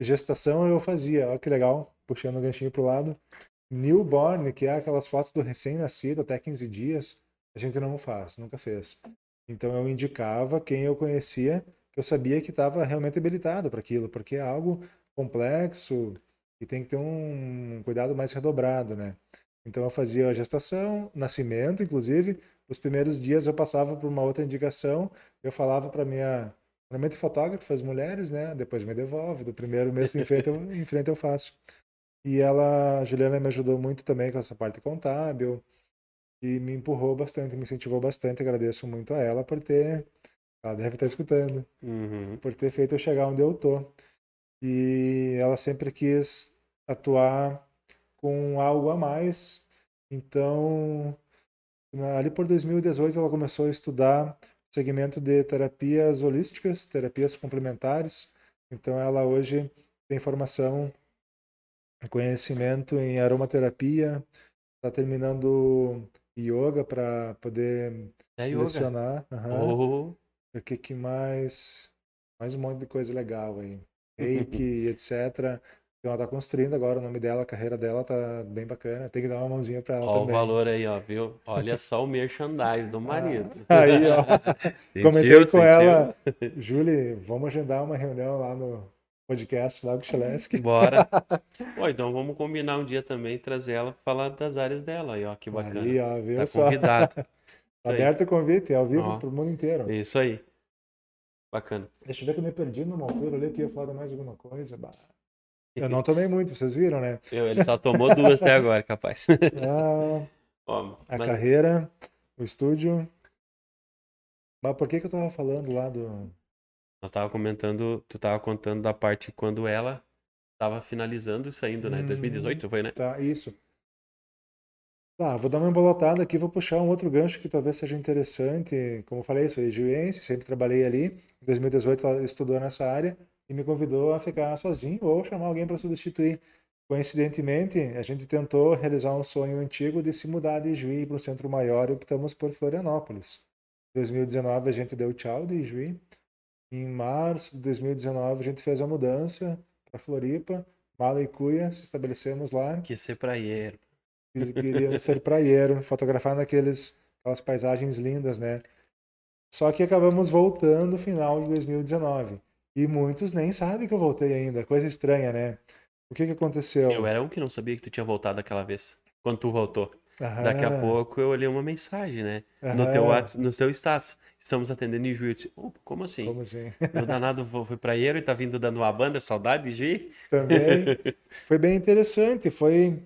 [SPEAKER 3] Gestação eu fazia, olha que legal, puxando o ganchinho pro lado. Newborn, que é aquelas fotos do recém-nascido até 15 dias, a gente não faz, nunca fez. Então eu indicava quem eu conhecia, que eu sabia que estava realmente habilitado para aquilo, porque é algo complexo e tem que ter um cuidado mais redobrado, né? Então eu fazia a gestação, nascimento, inclusive. Os primeiros dias eu passava por uma outra indicação, eu falava para minha, normalmente fotógrafa, as mulheres, né? Depois me devolve, do primeiro mês em frente eu, em frente eu faço. E ela, a Juliana me ajudou muito também com essa parte contábil e me empurrou bastante, me incentivou bastante. Agradeço muito a ela por ter, ela deve estar escutando,
[SPEAKER 2] Uhum.
[SPEAKER 3] por ter feito eu chegar onde eu tô. E ela sempre quis atuar com algo a mais. Então, ali por 2018, ela começou a estudar o segmento de terapias holísticas, terapias complementares. Então, ela hoje tem formação, conhecimento em aromaterapia, está terminando yoga para poder
[SPEAKER 2] É
[SPEAKER 3] lecionar. Aham.
[SPEAKER 2] Oh,
[SPEAKER 3] O que, que mais? Mais um monte de coisa legal aí. Reiki, etc. Então ela tá construindo agora o nome dela, a carreira dela tá bem bacana. Tem que dar uma mãozinha pra ela
[SPEAKER 2] ó o
[SPEAKER 3] também.
[SPEAKER 2] valor aí, ó, viu? Olha só o merchandise do marido.
[SPEAKER 3] Aí, ó.
[SPEAKER 2] Sentiu,
[SPEAKER 3] Comentei com
[SPEAKER 2] sentiu?
[SPEAKER 3] ela, Julie, vamos agendar uma reunião lá no podcast lá com o.
[SPEAKER 2] Bora. Ó, então vamos combinar um dia também, trazer ela pra falar das áreas dela aí, ó, que bacana.
[SPEAKER 3] Aí, ó, viu
[SPEAKER 2] Tá
[SPEAKER 3] só?
[SPEAKER 2] convidado.
[SPEAKER 3] Aberto o convite, é ao vivo
[SPEAKER 2] Ó.
[SPEAKER 3] pro mundo inteiro.
[SPEAKER 2] Isso aí. Bacana.
[SPEAKER 3] Deixa eu ver que eu me perdi numa altura ali que ia falar de mais alguma coisa. Bah. Eu não tomei muito, vocês viram, né?
[SPEAKER 2] Eu, ele só tomou duas até agora, capaz.
[SPEAKER 3] Ah,
[SPEAKER 2] Ó,
[SPEAKER 3] a
[SPEAKER 2] mas-
[SPEAKER 3] carreira, o estúdio. Mas por que que eu tava falando lá do.
[SPEAKER 2] Nós tava comentando, tu tava contando da parte quando ela tava finalizando e saindo, né?
[SPEAKER 3] Hum.
[SPEAKER 2] 2018 foi, né?
[SPEAKER 3] Tá, isso. Tá, vou dar uma embolotada aqui, vou puxar um outro gancho que talvez seja interessante. Como eu falei, sou juiense, sempre trabalhei ali. Em 2018 ela estudou nessa área e me convidou a ficar sozinho ou chamar alguém para substituir. Coincidentemente, a gente tentou realizar um sonho antigo de se mudar de Juí para um centro maior e optamos por Florianópolis. Em 2019 a gente deu tchau de Juí. Em março de 2019 a gente fez a mudança para Floripa, Mala e Cuia, se estabelecemos lá.
[SPEAKER 2] Que ser praieiro.
[SPEAKER 3] Queríamos ser praieiro, fotografar naqueles, aquelas paisagens lindas, né? Só que acabamos voltando no final de 2019. E muitos nem sabem que eu voltei ainda. Coisa estranha, né? O que que aconteceu?
[SPEAKER 2] Eu era um que não sabia que tu tinha voltado aquela vez. Quando tu voltou. Daqui a
[SPEAKER 3] Aham,
[SPEAKER 2] pouco eu olhei uma mensagem, né? No teu,
[SPEAKER 3] aham.
[SPEAKER 2] Whats- no teu status. Estamos atendendo em Juiz. Oh, como assim?
[SPEAKER 3] Como assim?
[SPEAKER 2] O danado foi praieiro e tá vindo dando uma banda, saudade de?
[SPEAKER 3] Também foi bem interessante. Foi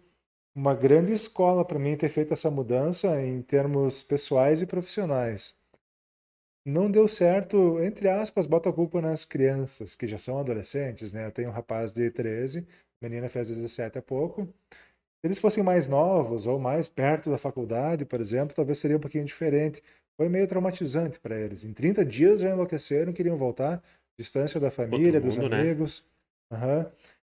[SPEAKER 3] uma grande escola para mim ter feito essa mudança em termos pessoais e profissionais. Não deu certo, entre aspas, bota a culpa nas crianças, que já são adolescentes, né? Eu tenho um rapaz de 13, menina fez 17 há pouco. Se eles fossem mais novos ou mais perto da faculdade, por exemplo, talvez seria um pouquinho diferente. Foi meio traumatizante para eles. Em 30 dias já enlouqueceram, queriam voltar, distância da família, dos
[SPEAKER 2] mundo, né?
[SPEAKER 3] amigos.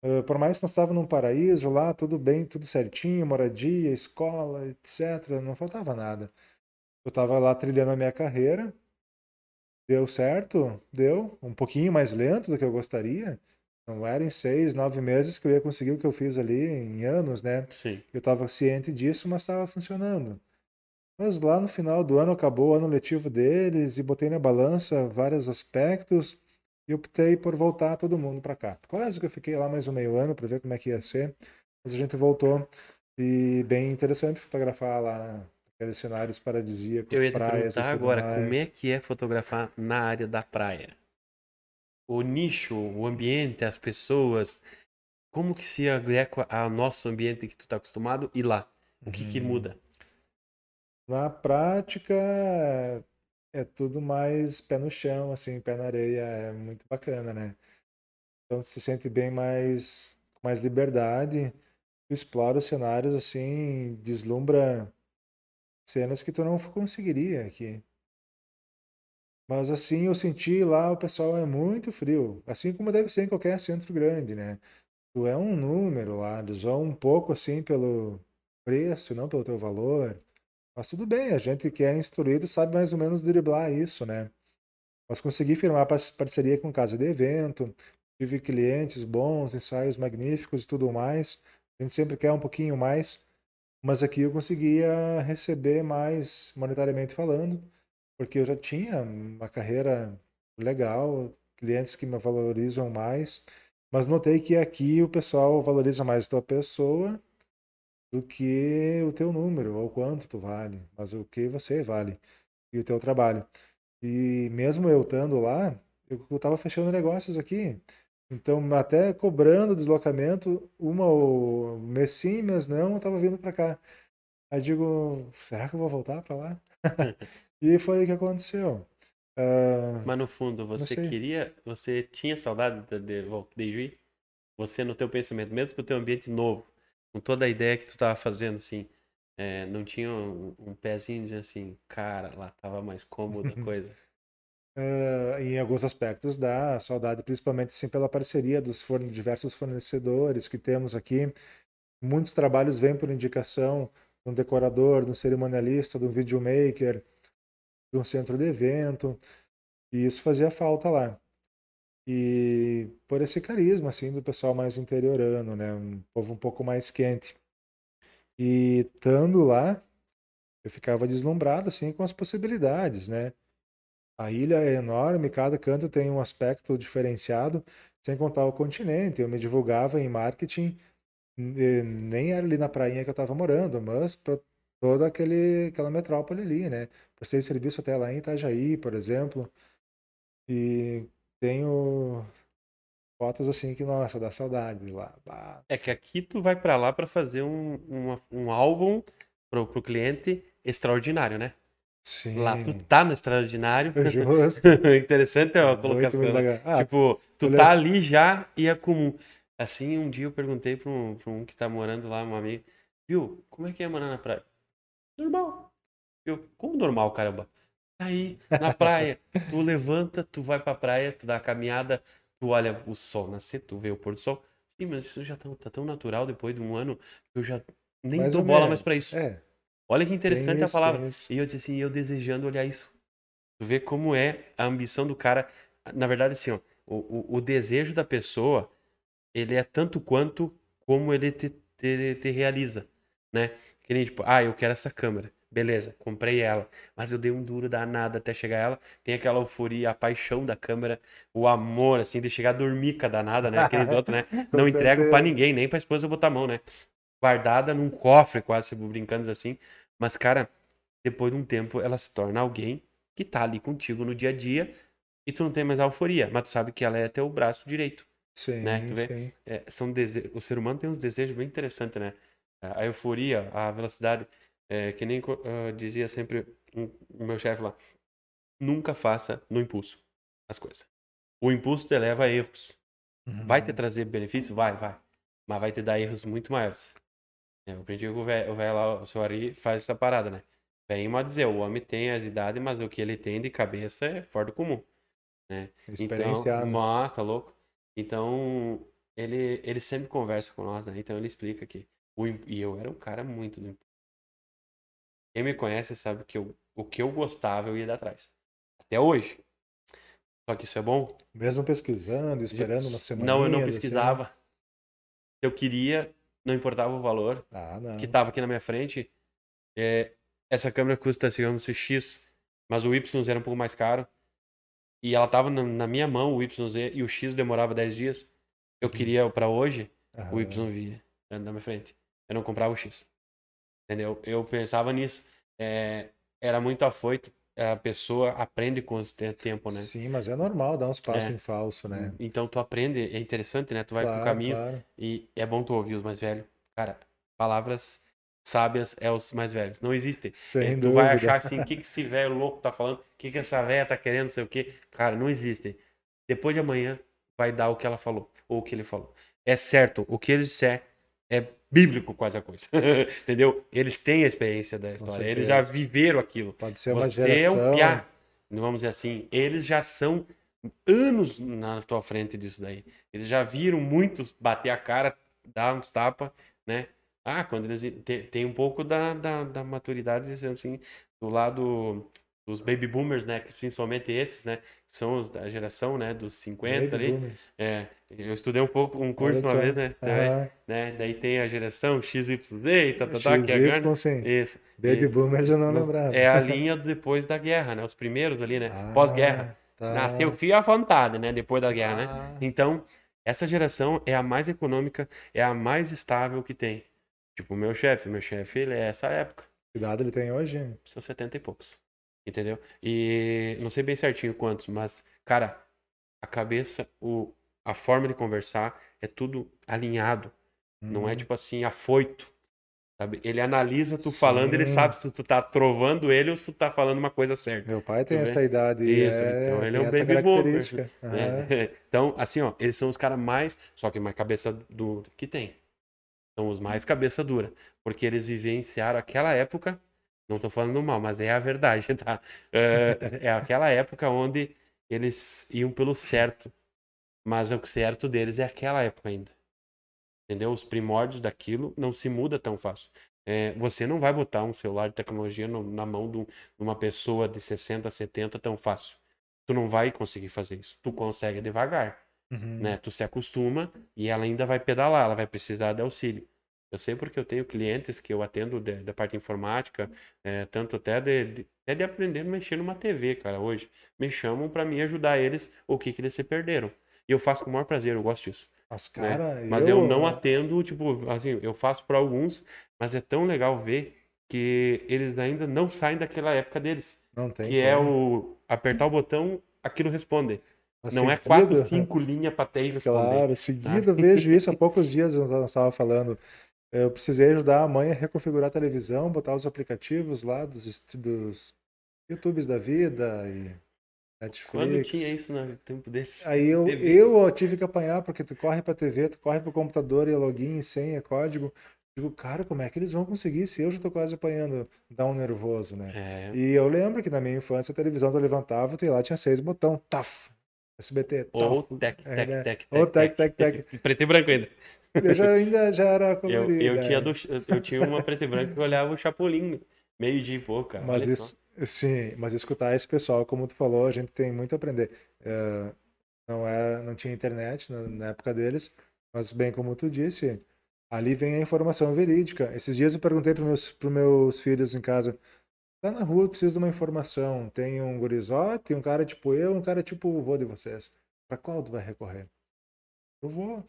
[SPEAKER 3] Uh, por mais que nós estávamos num paraíso lá, tudo bem, tudo certinho, moradia, escola, etc., não faltava nada. Eu estava lá trilhando a minha carreira, deu certo, deu, um pouquinho mais lento do que eu gostaria. Não era em seis, nove meses que eu ia conseguir o que eu fiz ali em anos, né?
[SPEAKER 2] Sim.
[SPEAKER 3] Eu estava ciente disso, mas estava funcionando. Mas lá no final do ano acabou o ano letivo deles e botei na balança vários aspectos e optei por voltar todo mundo para cá. Quase que eu fiquei lá mais um meio ano para ver como é que ia ser, mas a gente voltou e bem interessante fotografar lá aqueles cenários paradisíacos,
[SPEAKER 2] Eu ia te
[SPEAKER 3] praias e
[SPEAKER 2] perguntar agora,
[SPEAKER 3] mais.
[SPEAKER 2] como é que é fotografar na área da praia? O nicho, o ambiente, as pessoas, como que se adequa ao nosso ambiente que tu tá acostumado e lá? O que que
[SPEAKER 3] Uhum.
[SPEAKER 2] muda?
[SPEAKER 3] Na prática, é tudo mais pé no chão, assim, pé na areia, é muito bacana, né? Então se sente bem mais mais liberdade, explora os cenários assim, deslumbra cenas que tu não conseguiria aqui. Mas assim eu senti lá o pessoal é muito frio, assim como deve ser em qualquer centro grande, né? Tu é um número lá, eles vão um pouco assim pelo preço, não pelo teu valor. Mas tudo bem, a gente que é instruído sabe mais ou menos driblar isso, né? Mas consegui firmar parceria com casa de evento, tive clientes bons, ensaios magníficos e tudo mais. A gente sempre quer um pouquinho mais, mas aqui eu conseguia receber mais monetariamente falando, porque eu já tinha uma carreira legal, clientes que me valorizam mais, mas notei que aqui o pessoal valoriza mais a tua pessoa do que o teu número, ou quanto tu vale, mas o que você vale e o teu trabalho. E mesmo eu estando lá, eu estava fechando negócios aqui. Então, até cobrando deslocamento, uma ou mês sim, mês não, eu estava vindo para cá. Aí digo, será que eu vou voltar para lá? e foi o que aconteceu. Uh,
[SPEAKER 2] Mas no fundo, você queria, você tinha saudade de, de, de Juiz? Você no teu pensamento, mesmo com o teu ambiente novo, com toda a ideia que tu tava fazendo, assim, é, não tinha um, um pezinho de assim, cara, lá tava mais cômodo a coisa.
[SPEAKER 3] Uh, em alguns aspectos dá saudade, principalmente assim, pela parceria dos forne diversos fornecedores que temos aqui. Muitos trabalhos vêm por indicação de um decorador, de um cerimonialista, de um videomaker, de um centro de evento, e isso fazia falta lá. E por esse carisma, assim, do pessoal mais interiorano, né? Um povo um pouco mais quente. E estando lá, eu ficava deslumbrado, assim, com as possibilidades, né? A ilha é enorme, cada canto tem um aspecto diferenciado, sem contar o continente. Eu me divulgava em marketing, nem era ali na prainha que eu estava morando, mas para toda aquele, aquela metrópole ali, né? Prestei serviço até lá em Itajaí, por exemplo. E tenho fotos assim que, nossa, dá saudade lá. Bah.
[SPEAKER 2] É que aqui tu vai para lá para fazer um, um, um álbum pro, pro cliente extraordinário, né?
[SPEAKER 3] Sim.
[SPEAKER 2] Lá tu tá no extraordinário.
[SPEAKER 3] É justo.
[SPEAKER 2] Interessante a colocação. Muito, muito ah, tipo, tu tá ali já e é comum. Assim, um dia eu perguntei pra um, pra um que tá morando lá, um amigo, viu, como é que é morar na praia? Normal. Eu, como normal, caramba? Aí, na praia, tu levanta, tu vai pra praia, tu dá a caminhada, tu olha o sol nascer, tu vê o pôr do sol. Sim, mas isso já tá, tá tão natural depois de um ano que eu já nem mais dou bola menos. mais pra isso.
[SPEAKER 3] É.
[SPEAKER 2] Olha que interessante isso, a palavra. E eu disse assim, eu desejando olhar isso. Tu vê como é a ambição do cara. Na verdade, assim, ó, o, o, o desejo da pessoa, ele é tanto quanto como ele te, te, te realiza, né? Que nem, tipo, ah, eu quero essa câmera. Beleza, comprei ela. Mas eu dei um duro danado até chegar ela. Tem aquela euforia, a paixão da câmera, o amor, assim, de chegar a dormir com a danada, né? Aqueles outros, né? Não entrego para ninguém, nem pra esposa botar a mão, né? Guardada num cofre, quase, brincando assim. Mas, cara, depois de um tempo, ela se torna alguém que tá ali contigo no dia a dia e tu não tem mais a euforia, mas tu sabe que ela é teu braço direito.
[SPEAKER 3] Sim,
[SPEAKER 2] né? Tu vê?
[SPEAKER 3] sim.
[SPEAKER 2] É, são dese... O ser humano tem uns desejos bem interessantes, né? A euforia, a velocidade. É, que nem uh, dizia sempre um, o meu chefe lá, nunca faça no impulso as coisas. O impulso te leva a erros. Uhum. Vai te trazer benefício? Vai, vai. Mas vai te dar erros muito maiores. É, eu aprendi com o velho lá, o senhor Ari faz essa parada, né? Vem a dizer, o homem tem as idades, mas o que ele tem de cabeça é fora do comum. Né? Então, mas, tá louco? Então, ele, ele sempre conversa com nós, né? Então ele explica que. O, e eu era um cara muito do quem me conhece sabe que eu, o que eu gostava eu ia dar atrás. Até hoje. Só que isso é bom.
[SPEAKER 3] Mesmo pesquisando, esperando uma semana.
[SPEAKER 2] Não, eu não assim, pesquisava. Assim. Eu queria, não importava o valor
[SPEAKER 3] ah,
[SPEAKER 2] que estava aqui na minha frente. É, essa câmera custa, digamos, X, mas o Y era um pouco mais caro. E ela estava na, na, minha mão, o YZ, e o X demorava 10 dias. Eu uhum. queria para hoje, o Y via na minha frente. Eu não comprava o X. Entendeu? Eu pensava nisso. É, era muito afoito. A pessoa aprende com o tempo, né?
[SPEAKER 3] Sim, mas é normal dar uns passos é. em falso, né?
[SPEAKER 2] Então tu aprende, é interessante, né? Tu vai claro, pro caminho claro. e é bom tu ouvir os mais velhos. Cara, palavras sábias é os mais velhos. Não existem.
[SPEAKER 3] Sem
[SPEAKER 2] É, tu
[SPEAKER 3] dúvida.
[SPEAKER 2] vai achar assim, o que, que esse velho louco tá falando? O que, que essa velha tá querendo, não sei o quê. Cara, não existem. Depois de amanhã vai dar o que ela falou, ou o que ele falou. É certo, o que eles disser é bíblico quase a coisa. Entendeu? Eles têm a experiência da história, eles já viveram aquilo.
[SPEAKER 3] Pode ser uma
[SPEAKER 2] Você é
[SPEAKER 3] geração.
[SPEAKER 2] um piá, vamos dizer assim. Eles já são anos na tua frente disso daí. Eles já viram muitos bater a cara, dar uns tapas, né? Ah, quando eles te- tem um pouco da, da, da maturidade, assim, do lado dos baby boomers, né? que Principalmente esses, né? Que são os da geração, né? Dos 50
[SPEAKER 3] Baby
[SPEAKER 2] ali.
[SPEAKER 3] boomers.
[SPEAKER 2] É, eu estudei um pouco, um curso
[SPEAKER 3] Olha
[SPEAKER 2] uma vez, né? Também, né? Daí tem a geração XYZ e tá, tá, tá, que é a
[SPEAKER 3] XY,
[SPEAKER 2] grande.
[SPEAKER 3] sim.
[SPEAKER 2] Isso.
[SPEAKER 3] Baby
[SPEAKER 2] E-
[SPEAKER 3] boomers eu não lembrava.
[SPEAKER 2] É a linha depois da guerra, né? Os primeiros ali, né?
[SPEAKER 3] Ah,
[SPEAKER 2] Pós-guerra.
[SPEAKER 3] tá.
[SPEAKER 2] Nasceu fio à vontade, né? Depois da guerra, né?
[SPEAKER 3] Ah,
[SPEAKER 2] Então, essa geração é a mais econômica, é a mais estável que tem. Tipo, o meu chefe, meu chefe, ele é essa época,
[SPEAKER 3] Que idade ele tem hoje?
[SPEAKER 2] seus 70 e poucos. Entendeu? E não sei bem certinho quantos, mas, cara, a cabeça, o, a forma de conversar é tudo alinhado. Não é
[SPEAKER 3] Hum.
[SPEAKER 2] tipo assim, afoito. Sabe? Ele analisa tu falando, ele
[SPEAKER 3] Sim.
[SPEAKER 2] sabe se tu tá trovando ele ou se tu tá falando uma coisa certa.
[SPEAKER 3] Meu pai tem
[SPEAKER 2] Tu vê?
[SPEAKER 3] essa idade
[SPEAKER 2] Isso,
[SPEAKER 3] é,
[SPEAKER 2] então ele é um baby boomer, né? Então, assim, ó, eles são os caras mais, só que mais cabeça dura que tem. São os mais cabeça dura, porque eles vivenciaram aquela época, não tô falando mal, mas é a verdade, tá? É, é aquela época onde eles iam pelo certo, mas o certo deles é aquela época ainda. Entendeu? Os primórdios daquilo não se muda tão fácil. É, você não vai botar um celular de tecnologia no- na mão de, um- uma pessoa de 60, 70 tão fácil. Tu não vai conseguir fazer isso. Tu consegue devagar,
[SPEAKER 3] Uhum.
[SPEAKER 2] né? Tu se acostuma e ela ainda vai pedalar, ela vai precisar de auxílio. Eu sei porque eu tenho clientes que eu atendo de- da parte informática, é, tanto até de, de, até de aprender a mexer numa TV, cara, hoje. Me chamam para mim ajudar eles o que que eles se perderam. E eu faço com o maior prazer, eu gosto disso
[SPEAKER 3] Mas,
[SPEAKER 2] né?
[SPEAKER 3] cara,
[SPEAKER 2] Mas eu... não atendo, tipo, assim, eu faço para alguns, mas é tão legal ver que eles ainda não saem daquela época deles,
[SPEAKER 3] Não tem
[SPEAKER 2] que é
[SPEAKER 3] como.
[SPEAKER 2] o apertar o botão, aquilo responde. Não é quatro, cinco linhas para ter responder.
[SPEAKER 3] Claro, seguido, eu vejo isso. Há poucos dias eu estava falando. Eu precisei ajudar a mãe a reconfigurar a televisão, botar os aplicativos lá dos, dos YouTubes da vida e Netflix.
[SPEAKER 2] Quando tinha isso no tempo deles?
[SPEAKER 3] Aí eu,
[SPEAKER 2] TV.
[SPEAKER 3] eu tive que apanhar, porque tu corre pra TV, tu corre pro computador e é login, senha, código. Digo, cara, como é que eles vão conseguir se eu já tô quase apanhando? Dá um nervoso, né?
[SPEAKER 2] É,
[SPEAKER 3] E eu lembro que na minha infância a televisão tu levantava, tu ia lá, tinha seis botão, taf, SBT,
[SPEAKER 2] ou tec,
[SPEAKER 3] É,
[SPEAKER 2] tec,
[SPEAKER 3] né?
[SPEAKER 2] tec,
[SPEAKER 3] Ou tec, tec,
[SPEAKER 2] Preto e branco ainda.
[SPEAKER 3] Eu já, ainda já era
[SPEAKER 2] Eu,
[SPEAKER 3] colorido.
[SPEAKER 2] eu,
[SPEAKER 3] é.
[SPEAKER 2] tinha do, eu tinha uma preto e branco que olhava o Chapolin, meio dia e pouco, cara.
[SPEAKER 3] Mas
[SPEAKER 2] Olha só.
[SPEAKER 3] isso, sim, mas escutar esse pessoal, como tu falou, a gente tem muito a aprender. É, não é, não tinha internet na, na época deles, mas bem como tu disse, ali vem a informação verídica. Esses dias eu perguntei para meus, pros meus filhos em casa, tá na rua, preciso de uma informação. Tem um gurizote, um cara tipo eu, um cara tipo o vô de vocês. Para qual tu vai recorrer? Eu vou.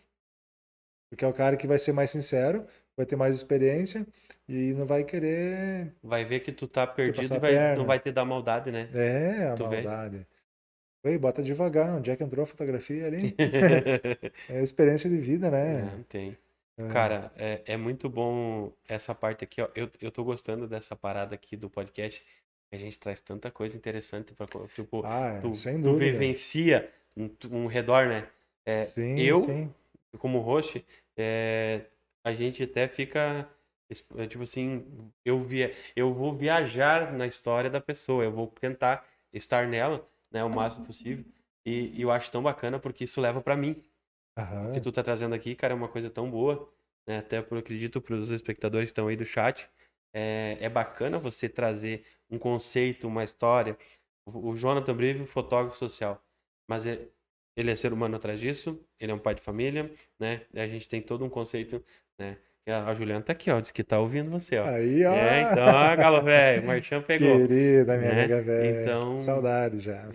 [SPEAKER 3] Porque é o cara que vai ser mais sincero, vai ter mais experiência e não vai querer
[SPEAKER 2] Vai ver que tu tá perdido e vai, não vai te dar maldade, né?
[SPEAKER 3] É, a
[SPEAKER 2] Tu vê?
[SPEAKER 3] maldade. Oi, bota devagar, onde é que entrou a fotografia ali? É experiência de vida, né?
[SPEAKER 2] Não, tem.
[SPEAKER 3] É.
[SPEAKER 2] Cara, é, é muito bom essa parte aqui, ó. Eu, eu tô gostando dessa parada aqui do podcast. A gente traz tanta coisa interessante pra, co- tipo,
[SPEAKER 3] Ah,
[SPEAKER 2] tu,
[SPEAKER 3] sem
[SPEAKER 2] tu
[SPEAKER 3] dúvida.
[SPEAKER 2] vivencia um, um redor, né? É,
[SPEAKER 3] sim,
[SPEAKER 2] eu-
[SPEAKER 3] sim.
[SPEAKER 2] como host, é, a gente até fica, é, tipo assim, eu, via, eu vou viajar na história da pessoa, eu vou tentar estar nela, né, o máximo possível. E, e eu acho tão bacana porque isso leva pra mim. O que tu tá trazendo aqui, cara, é uma coisa tão boa, né? Até eu acredito pros espectadores que estão aí do chat. É, é bacana você trazer um conceito, uma história. O, o Jonathan Breve, fotógrafo social. Mas é- ele é ser humano atrás disso, ele é um pai de família, né? A gente tem todo um conceito, né? A Juliana tá aqui, ó, diz que tá ouvindo você, ó.
[SPEAKER 3] Aí, ó.
[SPEAKER 2] É, então, ó, galo velho, o Marchão pegou.
[SPEAKER 3] Querida, minha
[SPEAKER 2] né?
[SPEAKER 3] amiga velha.
[SPEAKER 2] Então-
[SPEAKER 3] Saudade já.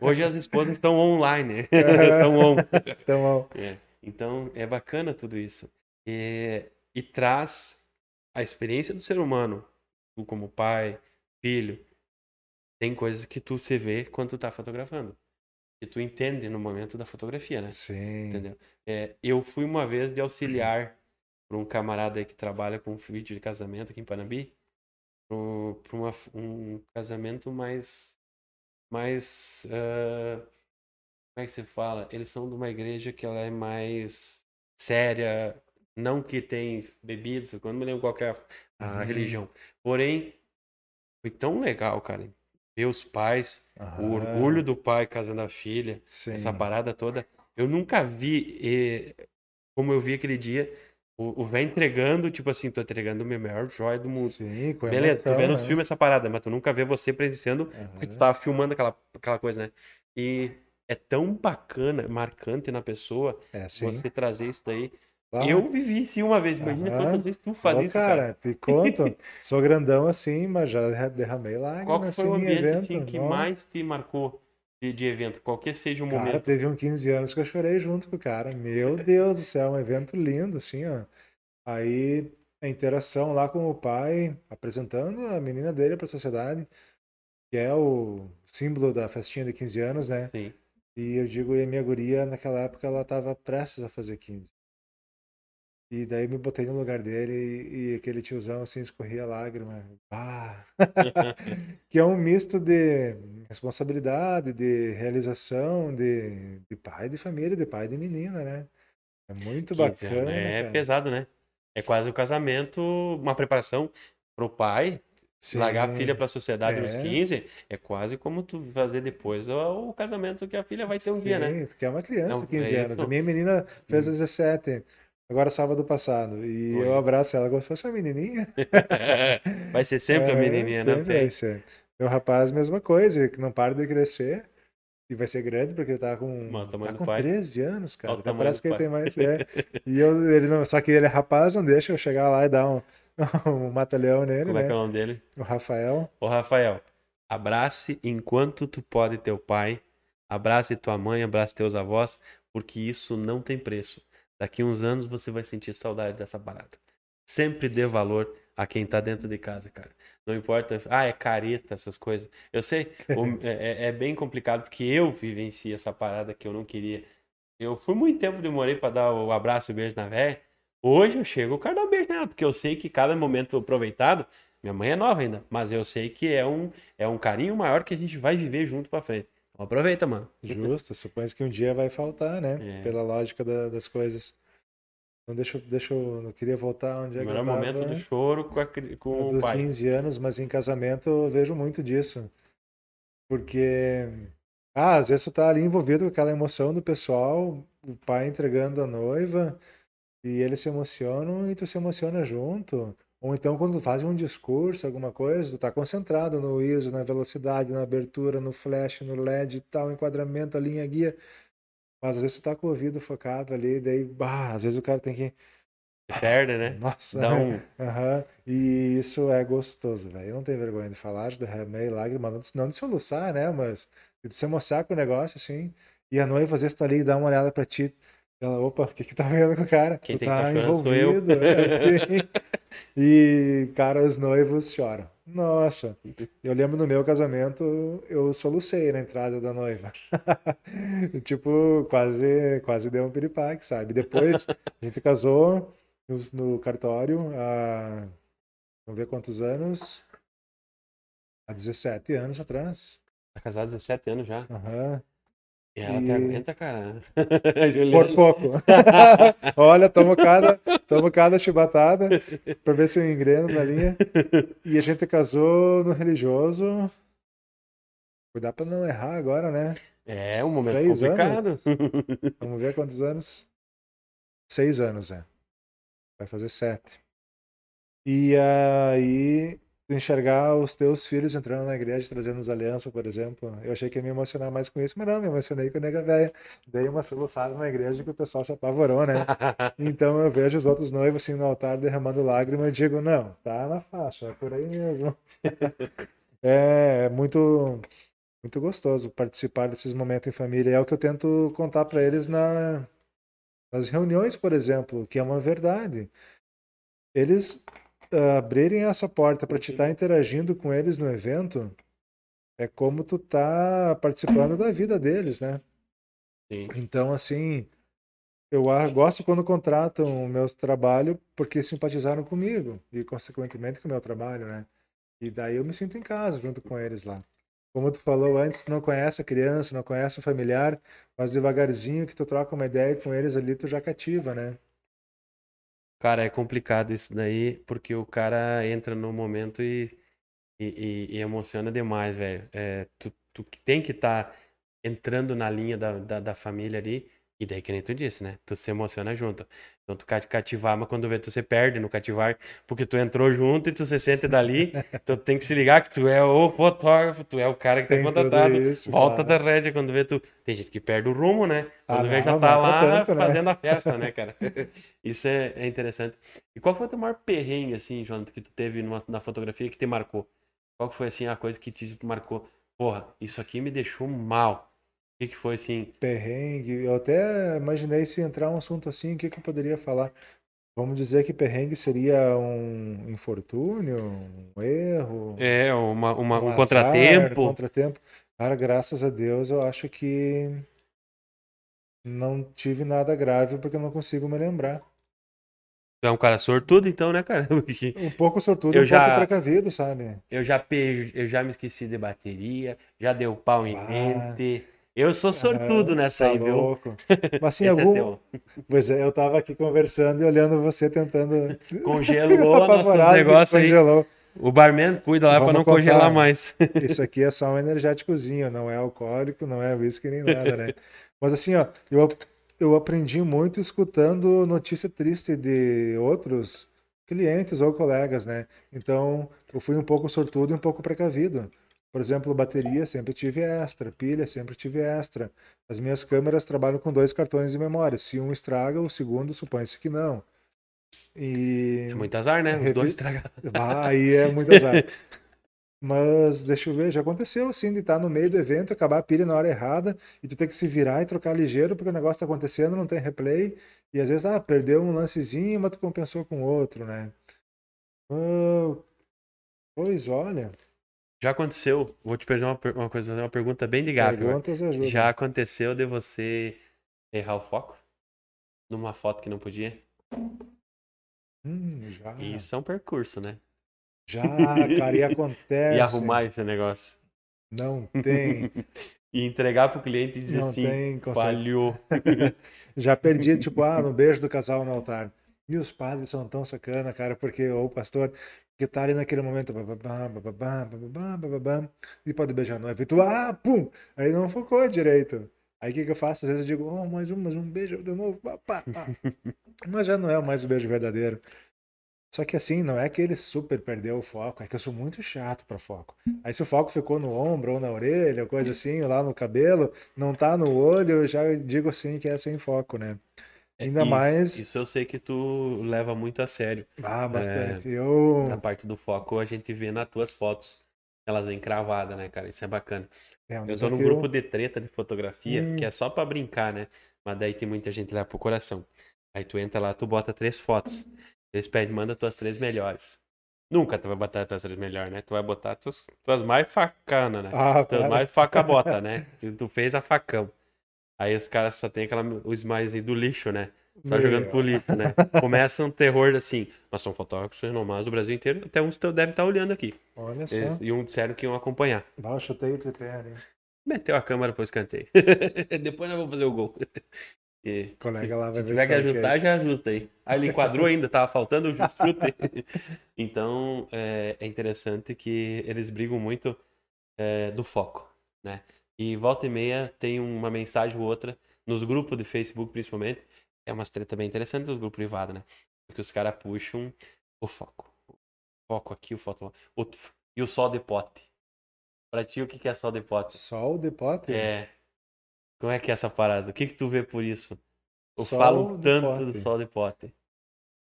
[SPEAKER 2] Hoje as esposas estão online, estão on.
[SPEAKER 3] Então, ó,
[SPEAKER 2] É, Então é bacana tudo isso. E, e traz a experiência do ser humano. Tu como pai, filho, tem coisas que tu se vê quando tu tá fotografando. Que tu entende no momento da fotografia, né?
[SPEAKER 3] sim.
[SPEAKER 2] Entendeu? É, eu fui uma vez de auxiliar para um camarada aí que trabalha com vídeo de casamento aqui em Panambi, para um casamento mais mais uh, como é que se fala? Eles são de uma igreja que ela é mais séria, não que tem bebidas, quando me lembro qual é a, uhum. religião. Porém, foi tão legal, cara. Ver os pais, uhum. o orgulho do pai casando a filha, Sim. essa parada toda. Eu nunca vi, e, como eu vi aquele dia, o velho entregando, tipo assim, tô entregando o meu maior joia do mundo.
[SPEAKER 3] Sim, com
[SPEAKER 2] Beleza,
[SPEAKER 3] emoção,
[SPEAKER 2] tu vê no
[SPEAKER 3] né?
[SPEAKER 2] filme essa parada, mas tu nunca vê você presenciando, uhum. porque tu tava filmando aquela, aquela coisa, né? E é tão bacana, marcante na pessoa,
[SPEAKER 3] é,
[SPEAKER 2] você trazer isso daí. Eu vivi isso uma vez, imagina uhum. quantas vezes tu faz isso,
[SPEAKER 3] cara.
[SPEAKER 2] cara.
[SPEAKER 3] te conto, sou grandão assim, mas já derramei lágrimas
[SPEAKER 2] Qual foi
[SPEAKER 3] assim,
[SPEAKER 2] o ambiente
[SPEAKER 3] evento,
[SPEAKER 2] assim, que
[SPEAKER 3] nossa.
[SPEAKER 2] mais te marcou de, de evento, qualquer seja o
[SPEAKER 3] Cara,
[SPEAKER 2] momento?
[SPEAKER 3] teve um 15 anos que eu chorei junto com o cara. Meu Deus do céu, um evento lindo, assim, ó. Aí a interação lá com o pai, apresentando a menina dele para a sociedade, que é o símbolo da festinha de 15 anos, né?
[SPEAKER 2] Sim.
[SPEAKER 3] E eu digo, e a minha guria, naquela época, ela estava prestes a fazer 15. E daí me botei no lugar dele e, e aquele tiozão assim escorria lágrima. Ah! que é um misto de responsabilidade, de realização, de, de pai de família, de pai de menina, né? É muito
[SPEAKER 2] 15
[SPEAKER 3] bacana.
[SPEAKER 2] anos, É
[SPEAKER 3] cara.
[SPEAKER 2] pesado, né? É quase o casamento, uma preparação pro pai,
[SPEAKER 3] Sim,
[SPEAKER 2] largar a filha para a sociedade nos
[SPEAKER 3] é.
[SPEAKER 2] 15, é quase como tu fazer depois o, o casamento que a filha vai ter um dia, né?
[SPEAKER 3] Sim, porque é uma criança
[SPEAKER 2] Não,
[SPEAKER 3] de 15
[SPEAKER 2] é
[SPEAKER 3] anos. A minha menina fez
[SPEAKER 2] Hum.
[SPEAKER 3] 17, agora sábado passado. E
[SPEAKER 2] Oi.
[SPEAKER 3] eu abraço ela como se fosse uma menininha.
[SPEAKER 2] vai ser sempre a
[SPEAKER 3] É,
[SPEAKER 2] menininha, não
[SPEAKER 3] sempre
[SPEAKER 2] tem?
[SPEAKER 3] vai ser. Meu rapaz, mesma coisa, que não para de crescer. E vai ser grande, porque ele tá com,
[SPEAKER 2] Mas o tamanho
[SPEAKER 3] tá com
[SPEAKER 2] pai.
[SPEAKER 3] 13 anos, cara.
[SPEAKER 2] O
[SPEAKER 3] Então parece que ele
[SPEAKER 2] pai.
[SPEAKER 3] tem mais. É. E eu, ele não, só que ele é rapaz, não deixa eu chegar lá e dar um, um matalhão nele,
[SPEAKER 2] Como é
[SPEAKER 3] né?
[SPEAKER 2] que é o nome dele?
[SPEAKER 3] O Rafael.
[SPEAKER 2] Ô, Rafael, abrace enquanto tu pode teu pai, abrace tua mãe, abrace teus avós, porque isso não tem preço. Daqui uns anos você vai sentir saudade dessa parada. Sempre dê valor a quem tá dentro de casa, cara. Não importa, ah, é careta, essas coisas. Eu sei, o- é, é- é bem complicado, porque eu vivenciei essa parada que eu não queria. Eu fui muito tempo, demorei pra dar o abraço e o beijo na véia. Hoje eu chego, eu quero dar um beijo nela, porque eu sei que cada momento aproveitado, minha mãe é nova ainda, mas eu sei que é um, é um carinho maior que a gente vai viver junto pra frente. Então aproveita, mano.
[SPEAKER 3] Justo, supõe que um dia vai faltar, né?
[SPEAKER 2] É.
[SPEAKER 3] Pela lógica da- das coisas. Então deixa, eu- deixa eu. Eu queria voltar onde é que eu tava.
[SPEAKER 2] momento do choro com, a com o pai.
[SPEAKER 3] 15 anos, mas em casamento eu vejo muito disso. Porque, ah, às vezes tu tá ali envolvido com aquela emoção do pessoal, o pai entregando a noiva, e eles se emocionam e tu se emociona junto. Ou então quando faz um discurso, alguma coisa, tu tá concentrado no ISO, na velocidade, na abertura, no flash, no LED e tal, enquadramento, a linha guia. Mas às vezes tu tá com o ouvido focado ali, daí, bah, às vezes o cara tem que,
[SPEAKER 2] Perde, né?
[SPEAKER 3] nossa,
[SPEAKER 2] Dá um.
[SPEAKER 3] Aham, E isso é gostoso, velho. Eu não tenho vergonha de falar, de derramei lágrima, não de- soluçar, né? Mas de se emocionar com o negócio, assim. E a noiva às vezes tá ali e dá uma olhada pra ti. Ela, opa, o que que tá vendo com o cara?
[SPEAKER 2] Quem
[SPEAKER 3] tu
[SPEAKER 2] tem que
[SPEAKER 3] tá
[SPEAKER 2] tá
[SPEAKER 3] envolvido. é, sim. E, cara, os noivos choram. Nossa, eu lembro no meu casamento, eu solucei na entrada da noiva. Tipo, quase, quase deu um piripaque, sabe? Depois a gente casou no, no cartório há, vamos ver quantos anos? Há 17 anos atrás.
[SPEAKER 2] Tá casado há 17 anos já.
[SPEAKER 3] Aham.
[SPEAKER 2] E ela
[SPEAKER 3] E-
[SPEAKER 2] aguenta, cara.
[SPEAKER 3] Por
[SPEAKER 2] Juliana.
[SPEAKER 3] pouco. Olha, tomo cada, tomo cada chibatada pra ver se eu engreno na linha. E a gente casou no religioso. Cuidar pra não errar agora, né?
[SPEAKER 2] É um momento
[SPEAKER 3] Três
[SPEAKER 2] complicado.
[SPEAKER 3] Vamos ver quantos anos? Seis anos, é. Vai fazer sete. E aí, enxergar os teus filhos entrando na igreja, trazendo as alianças, por exemplo. Eu achei que ia me emocionar mais com isso, mas não, me emocionei com a nega velha. Dei uma soluçada na igreja que o pessoal se apavorou, né? Então eu vejo os outros noivos assim no altar derramando lágrimas e digo, não, tá na faixa, é por aí mesmo. É, é muito, muito gostoso participar desses momentos em família. É o que eu tento contar para eles na, nas reuniões, por exemplo, que é uma verdade. Eles abrirem essa porta para te estar interagindo com eles no evento, é como tu tá participando da vida deles, né?
[SPEAKER 2] Sim.
[SPEAKER 3] Então, assim, eu gosto quando contratam meus trabalhos porque simpatizaram comigo e, consequentemente, com o meu trabalho, né? E daí eu me sinto em casa junto com eles lá. Como tu falou antes, não conhece a criança, não conhece o familiar, mas devagarzinho que tu troca uma ideia com eles ali, tu já cativa, né?
[SPEAKER 2] Cara, é complicado isso daí, porque o cara entra no momento e, e, e- emociona demais, velho. É, tu, tu tem que estar entrando na linha da, da, da família ali, e daí que nem tu disse, né? Tu se emociona junto. Então tu cati- cativar, mas quando vê, tu se perde no cativar, porque tu entrou junto e tu se sente dali, tu tem que se ligar que tu é o fotógrafo, tu é o cara que tá
[SPEAKER 3] Tem
[SPEAKER 2] contratado.
[SPEAKER 3] isso,
[SPEAKER 2] Volta
[SPEAKER 3] claro.
[SPEAKER 2] da rédea quando vê tu. Tem gente que perde o rumo, né?
[SPEAKER 3] Ah,
[SPEAKER 2] Quando vê
[SPEAKER 3] não,
[SPEAKER 2] já tá
[SPEAKER 3] é
[SPEAKER 2] lá
[SPEAKER 3] tanto, né?
[SPEAKER 2] fazendo a festa, né, cara? Isso é, é interessante. E qual foi o teu maior perrengue, assim, Jonathan, que tu teve numa- na fotografia que te marcou? Qual foi, assim, a coisa que te marcou? Porra, isso aqui me deixou mal. O que que foi, assim?
[SPEAKER 3] Perrengue, eu até imaginei se entrar um assunto assim, o que que eu poderia falar? Vamos dizer que perrengue seria um infortúnio, um erro,
[SPEAKER 2] É, uma, uma- um
[SPEAKER 3] azar,
[SPEAKER 2] contratempo.
[SPEAKER 3] contratempo. Cara, graças a Deus, eu acho que não tive nada grave porque eu não consigo me lembrar.
[SPEAKER 2] Tu é um cara sortudo, então, né, cara? Porque
[SPEAKER 3] Um pouco sortudo,
[SPEAKER 2] Eu
[SPEAKER 3] um
[SPEAKER 2] já-
[SPEAKER 3] pouco precavido, sabe?
[SPEAKER 2] eu já, pe... eu já me esqueci de bateria, já deu pau em
[SPEAKER 3] Ah.
[SPEAKER 2] mente. Eu sou sortudo
[SPEAKER 3] Aham,
[SPEAKER 2] nessa
[SPEAKER 3] tá
[SPEAKER 2] aí, viu?
[SPEAKER 3] louco. Mas assim,
[SPEAKER 2] é
[SPEAKER 3] algum... Pois é, eu tava aqui conversando e olhando você tentando...
[SPEAKER 2] Congelou nosso negócio aí.
[SPEAKER 3] congelou.
[SPEAKER 2] O barman cuida lá
[SPEAKER 3] Vamos
[SPEAKER 2] não congelar
[SPEAKER 3] contar.
[SPEAKER 2] mais.
[SPEAKER 3] Isso aqui é só um energéticozinho, não é alcoólico, não é whisky nem nada, né? Mas assim, ó, eu, eu aprendi muito escutando notícia triste de outros clientes ou colegas, né? Então, eu fui um pouco sortudo e um pouco precavido. Por exemplo, bateria sempre tive extra, pilha sempre tive extra. As minhas câmeras trabalham com dois cartões de memória. Se um estraga, o segundo supõe-se que não. E
[SPEAKER 2] É muito azar, né? Os
[SPEAKER 3] Revi-
[SPEAKER 2] dois estragaram.
[SPEAKER 3] ah, aí é muito azar. Mas deixa eu ver, já aconteceu assim de estar no meio do evento, acabar a pilha na hora errada e tu ter que se virar e trocar ligeiro porque o negócio tá acontecendo, não tem replay e às vezes ah, perdeu um lancezinho, mas tu compensou com outro, né? Ah, pois olha,
[SPEAKER 2] Já aconteceu, vou te perguntar uma, per- uma coisa, fazer uma pergunta bem agora.
[SPEAKER 3] perguntas ajudam.
[SPEAKER 2] Já aconteceu de você errar o foco? Numa foto que não podia?
[SPEAKER 3] Hum, já,
[SPEAKER 2] Isso é um percurso, né?
[SPEAKER 3] já, cara, e acontece.
[SPEAKER 2] E arrumar esse negócio.
[SPEAKER 3] Não tem,
[SPEAKER 2] E entregar pro cliente e dizer
[SPEAKER 3] não
[SPEAKER 2] assim,
[SPEAKER 3] tem
[SPEAKER 2] falhou.
[SPEAKER 3] Já perdi, tipo, ah, no beijo do casal no altar. E os padres são tão sacana, cara, porque, o pastor, que tá ali naquele momento, bababá, bababá, bababá, bababá, e pode beijar a noiva. E tu, ah, pum! Aí não focou direito. Aí o que, que eu faço? Às vezes eu digo, oh, mais um, mais um beijo de novo, pá, pá, pá. Mas já não é mais o beijo verdadeiro. Só que assim, não é que ele super perdeu o foco, é que eu sou muito chato pra foco. Aí se o foco ficou no ombro ou na orelha, ou coisa assim, ou lá no cabelo, não tá no olho, eu já digo assim que é sem foco, né? Ainda
[SPEAKER 2] Isso-
[SPEAKER 3] mais-
[SPEAKER 2] Isso eu sei que tu leva muito a sério.
[SPEAKER 3] Ah, bastante.
[SPEAKER 2] Na
[SPEAKER 3] Eu.
[SPEAKER 2] parte do foco, a gente vê nas tuas fotos. Elas vêm cravadas, né, cara? Isso é bacana.
[SPEAKER 3] É um
[SPEAKER 2] Eu tô num grupo de treta de fotografia,
[SPEAKER 3] Hum.
[SPEAKER 2] que é só pra brincar, né? Mas daí tem muita gente lá pro coração. Aí tu entra lá, tu bota três fotos. Eles pedem, manda tuas três melhores. Nunca tu vai botar tuas três melhores, né? Tu vai botar tuas, tuas mais facana, né?
[SPEAKER 3] Ah,
[SPEAKER 2] Tuas
[SPEAKER 3] para.
[SPEAKER 2] mais facabota, né? Tu, tu fez a facão. Aí os caras só tem aquela, os mais do lixo, né? Só
[SPEAKER 3] Meu.
[SPEAKER 2] jogando pro lixo, né? Começa um terror assim. Nós somos fotógrafos renomados do Brasil inteiro. Até uns teu deve estar olhando aqui.
[SPEAKER 3] Olha só.
[SPEAKER 2] Eles- E um disseram que iam acompanhar.
[SPEAKER 3] Eu chutei o tripé ali.
[SPEAKER 2] Meteu a câmera pro escanteio. Depois nós vamos fazer o gol. E
[SPEAKER 3] O colega lá vai
[SPEAKER 2] se
[SPEAKER 3] ver
[SPEAKER 2] tiver
[SPEAKER 3] se
[SPEAKER 2] que
[SPEAKER 3] tá
[SPEAKER 2] ajustar, já ajusta aí. Aí ele enquadrou ainda, tava faltando o chute. Então, é, é interessante que eles brigam muito é, do foco, né? E volta e meia tem uma mensagem ou outra, nos grupos de Facebook principalmente, é umas treta bem interessante dos grupos privados, né? Porque os caras puxam o foco. O foco aqui, o foco lá. O- e o sol de pote. Pra ti, o que é sol de pote?
[SPEAKER 3] Sol de pote?
[SPEAKER 2] É. Como é que é essa parada? O que que tu vê por isso? Eu
[SPEAKER 3] Sol
[SPEAKER 2] falo tanto do
[SPEAKER 3] pote.
[SPEAKER 2] sol de pote.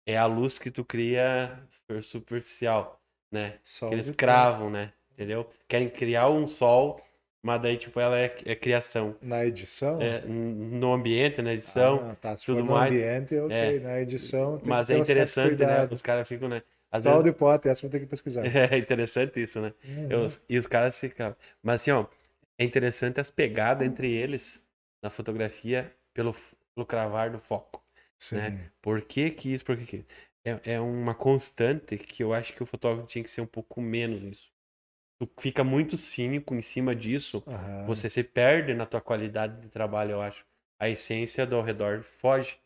[SPEAKER 2] É a luz que tu cria super superficial, né?
[SPEAKER 3] Sol
[SPEAKER 2] Que eles
[SPEAKER 3] de pote.
[SPEAKER 2] cravam, né? Entendeu? Querem criar um sol, mas daí, tipo, ela é, é criação.
[SPEAKER 3] Na edição?
[SPEAKER 2] É, no ambiente, na edição.
[SPEAKER 3] Ah, tá. Se
[SPEAKER 2] tudo
[SPEAKER 3] for no
[SPEAKER 2] mais.
[SPEAKER 3] ambiente, ok.
[SPEAKER 2] É.
[SPEAKER 3] Na edição,
[SPEAKER 2] mas é interessante, né? Os caras ficam, né? Às
[SPEAKER 3] Sol
[SPEAKER 2] vezes-
[SPEAKER 3] de pote, essa eu vou ter que pesquisar.
[SPEAKER 2] É interessante isso, né?
[SPEAKER 3] Uhum.
[SPEAKER 2] Eu- e os caras ficam. Mas assim, ó, é interessante as pegadas entre eles na fotografia pelo, pelo cravar do foco.
[SPEAKER 3] Sim.
[SPEAKER 2] Né? Por que que isso? Por que que... É, é uma constante que eu acho que o fotógrafo tinha que ser um pouco menos isso. Tu fica muito cínico em cima disso,
[SPEAKER 3] Aham.
[SPEAKER 2] você se perde na tua qualidade de trabalho, eu acho. A essência do ao redor foge.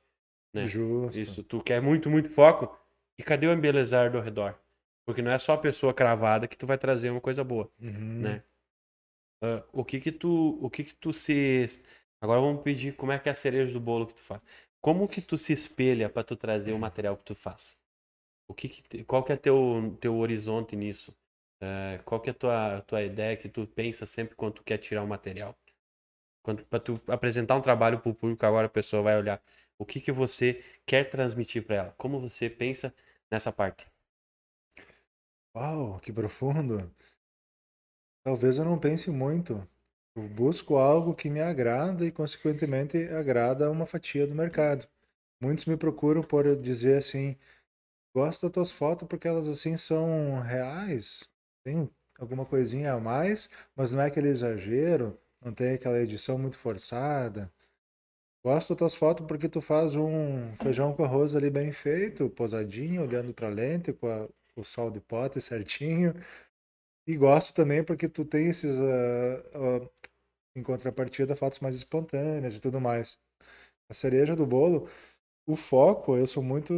[SPEAKER 2] né?
[SPEAKER 3] Justo.
[SPEAKER 2] Isso, tu quer muito, muito foco. E cadê o embelezar do ao redor? Porque não é só a pessoa cravada que tu vai trazer uma coisa boa,
[SPEAKER 3] Uhum.
[SPEAKER 2] né? Ah, o que que tu, o que que tu se Agora vamos pedir como é que é a cereja do bolo que tu faz. Como que tu se espelha para tu trazer o material que tu faz? O que que qual que é teu teu horizonte nisso? Eh, qual que é a tua tua ideia que tu pensa sempre quando tu quer tirar um material? Quando para tu apresentar um trabalho para o público agora a pessoa vai olhar o que que você quer transmitir para ela? Como você pensa nessa parte?
[SPEAKER 3] Uau, que profundo. Talvez eu não pense muito. Eu busco algo que me agrada e, consequentemente, agrada uma fatia do mercado. Muitos me procuram por dizer assim: gosto das tuas fotos porque elas assim são reais, tem alguma coisinha a mais, mas não é aquele exagero, não tem aquela edição muito forçada. Gosto das tuas fotos porque tu faz um feijão com arroz ali bem feito, posadinho, olhando para lente, com a- o sal de pote certinho. E gosto também porque tu tem esses, ah, ah, em contrapartida, fotos mais espontâneas e tudo mais. A cereja do bolo, o foco, eu sou muito,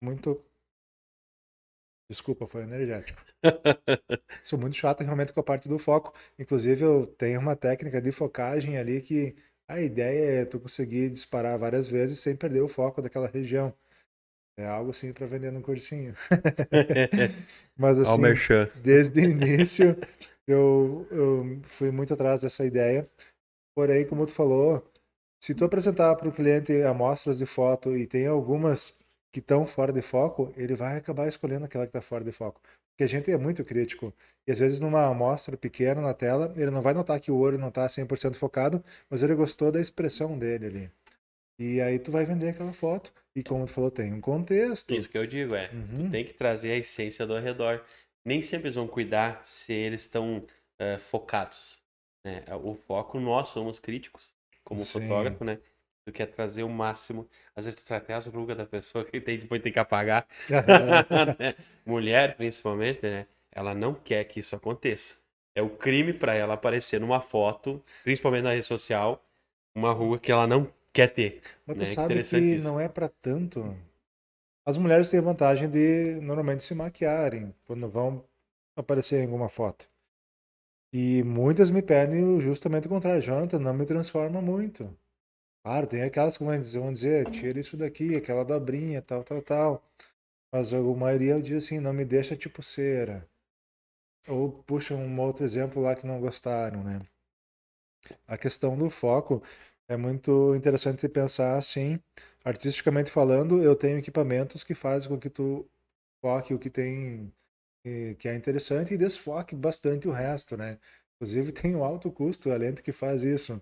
[SPEAKER 3] muito. Desculpa, foi energético. Sou muito chato realmente com a parte do foco. Inclusive, eu tenho uma técnica de focagem ali que a ideia é tu conseguir disparar várias vezes sem perder o foco daquela região. É algo assim para vender no cursinho. Mas assim, desde o início eu, eu fui muito atrás dessa ideia. Porém, como tu falou, se tu apresentar para o cliente amostras de foto e tem algumas que estão fora de foco, ele vai acabar escolhendo aquela que está fora de foco. Porque a gente é muito crítico. E às vezes numa amostra pequena na tela, ele não vai notar que o olho não está 100% focado, mas ele gostou da expressão dele ali. E aí tu vai vender aquela foto. E como tu falou, tem um contexto.
[SPEAKER 2] Isso que eu digo, é.
[SPEAKER 3] Uhum.
[SPEAKER 2] Tu tem que trazer a essência do ao redor. Nem sempre eles vão cuidar se eles estão eh, focados. né? O foco, nós somos críticos, como
[SPEAKER 3] Sim.
[SPEAKER 2] fotógrafo, né? Tu quer trazer o máximo. Às vezes tu traz até as rugas da pessoa que tem, depois tem que apagar. né? Mulher, principalmente, né? Ela não quer que isso aconteça. É o crime para ela aparecer numa foto, principalmente na rede social, uma ruga que ela não quer ter.
[SPEAKER 3] Mas tu
[SPEAKER 2] né?
[SPEAKER 3] sabe que
[SPEAKER 2] isso.
[SPEAKER 3] não é pra tanto. As mulheres têm a vantagem de normalmente se maquiarem quando vão aparecer em alguma foto. E muitas me pedem justamente o contrário. Jonathan, não me transforma muito. Claro, tem aquelas que vão dizer, vão dizer, tira isso daqui, aquela dobrinha, tal, tal, tal. Mas a maioria diz assim, não me deixa tipo cera. Ou puxa um outro exemplo lá que não gostaram, né? A questão do foco é muito interessante pensar assim, artisticamente falando, eu tenho equipamentos que fazem com que tu foque o que tem eh, que é interessante e desfoque bastante o resto, né? Inclusive tem um alto custo a lente que faz isso.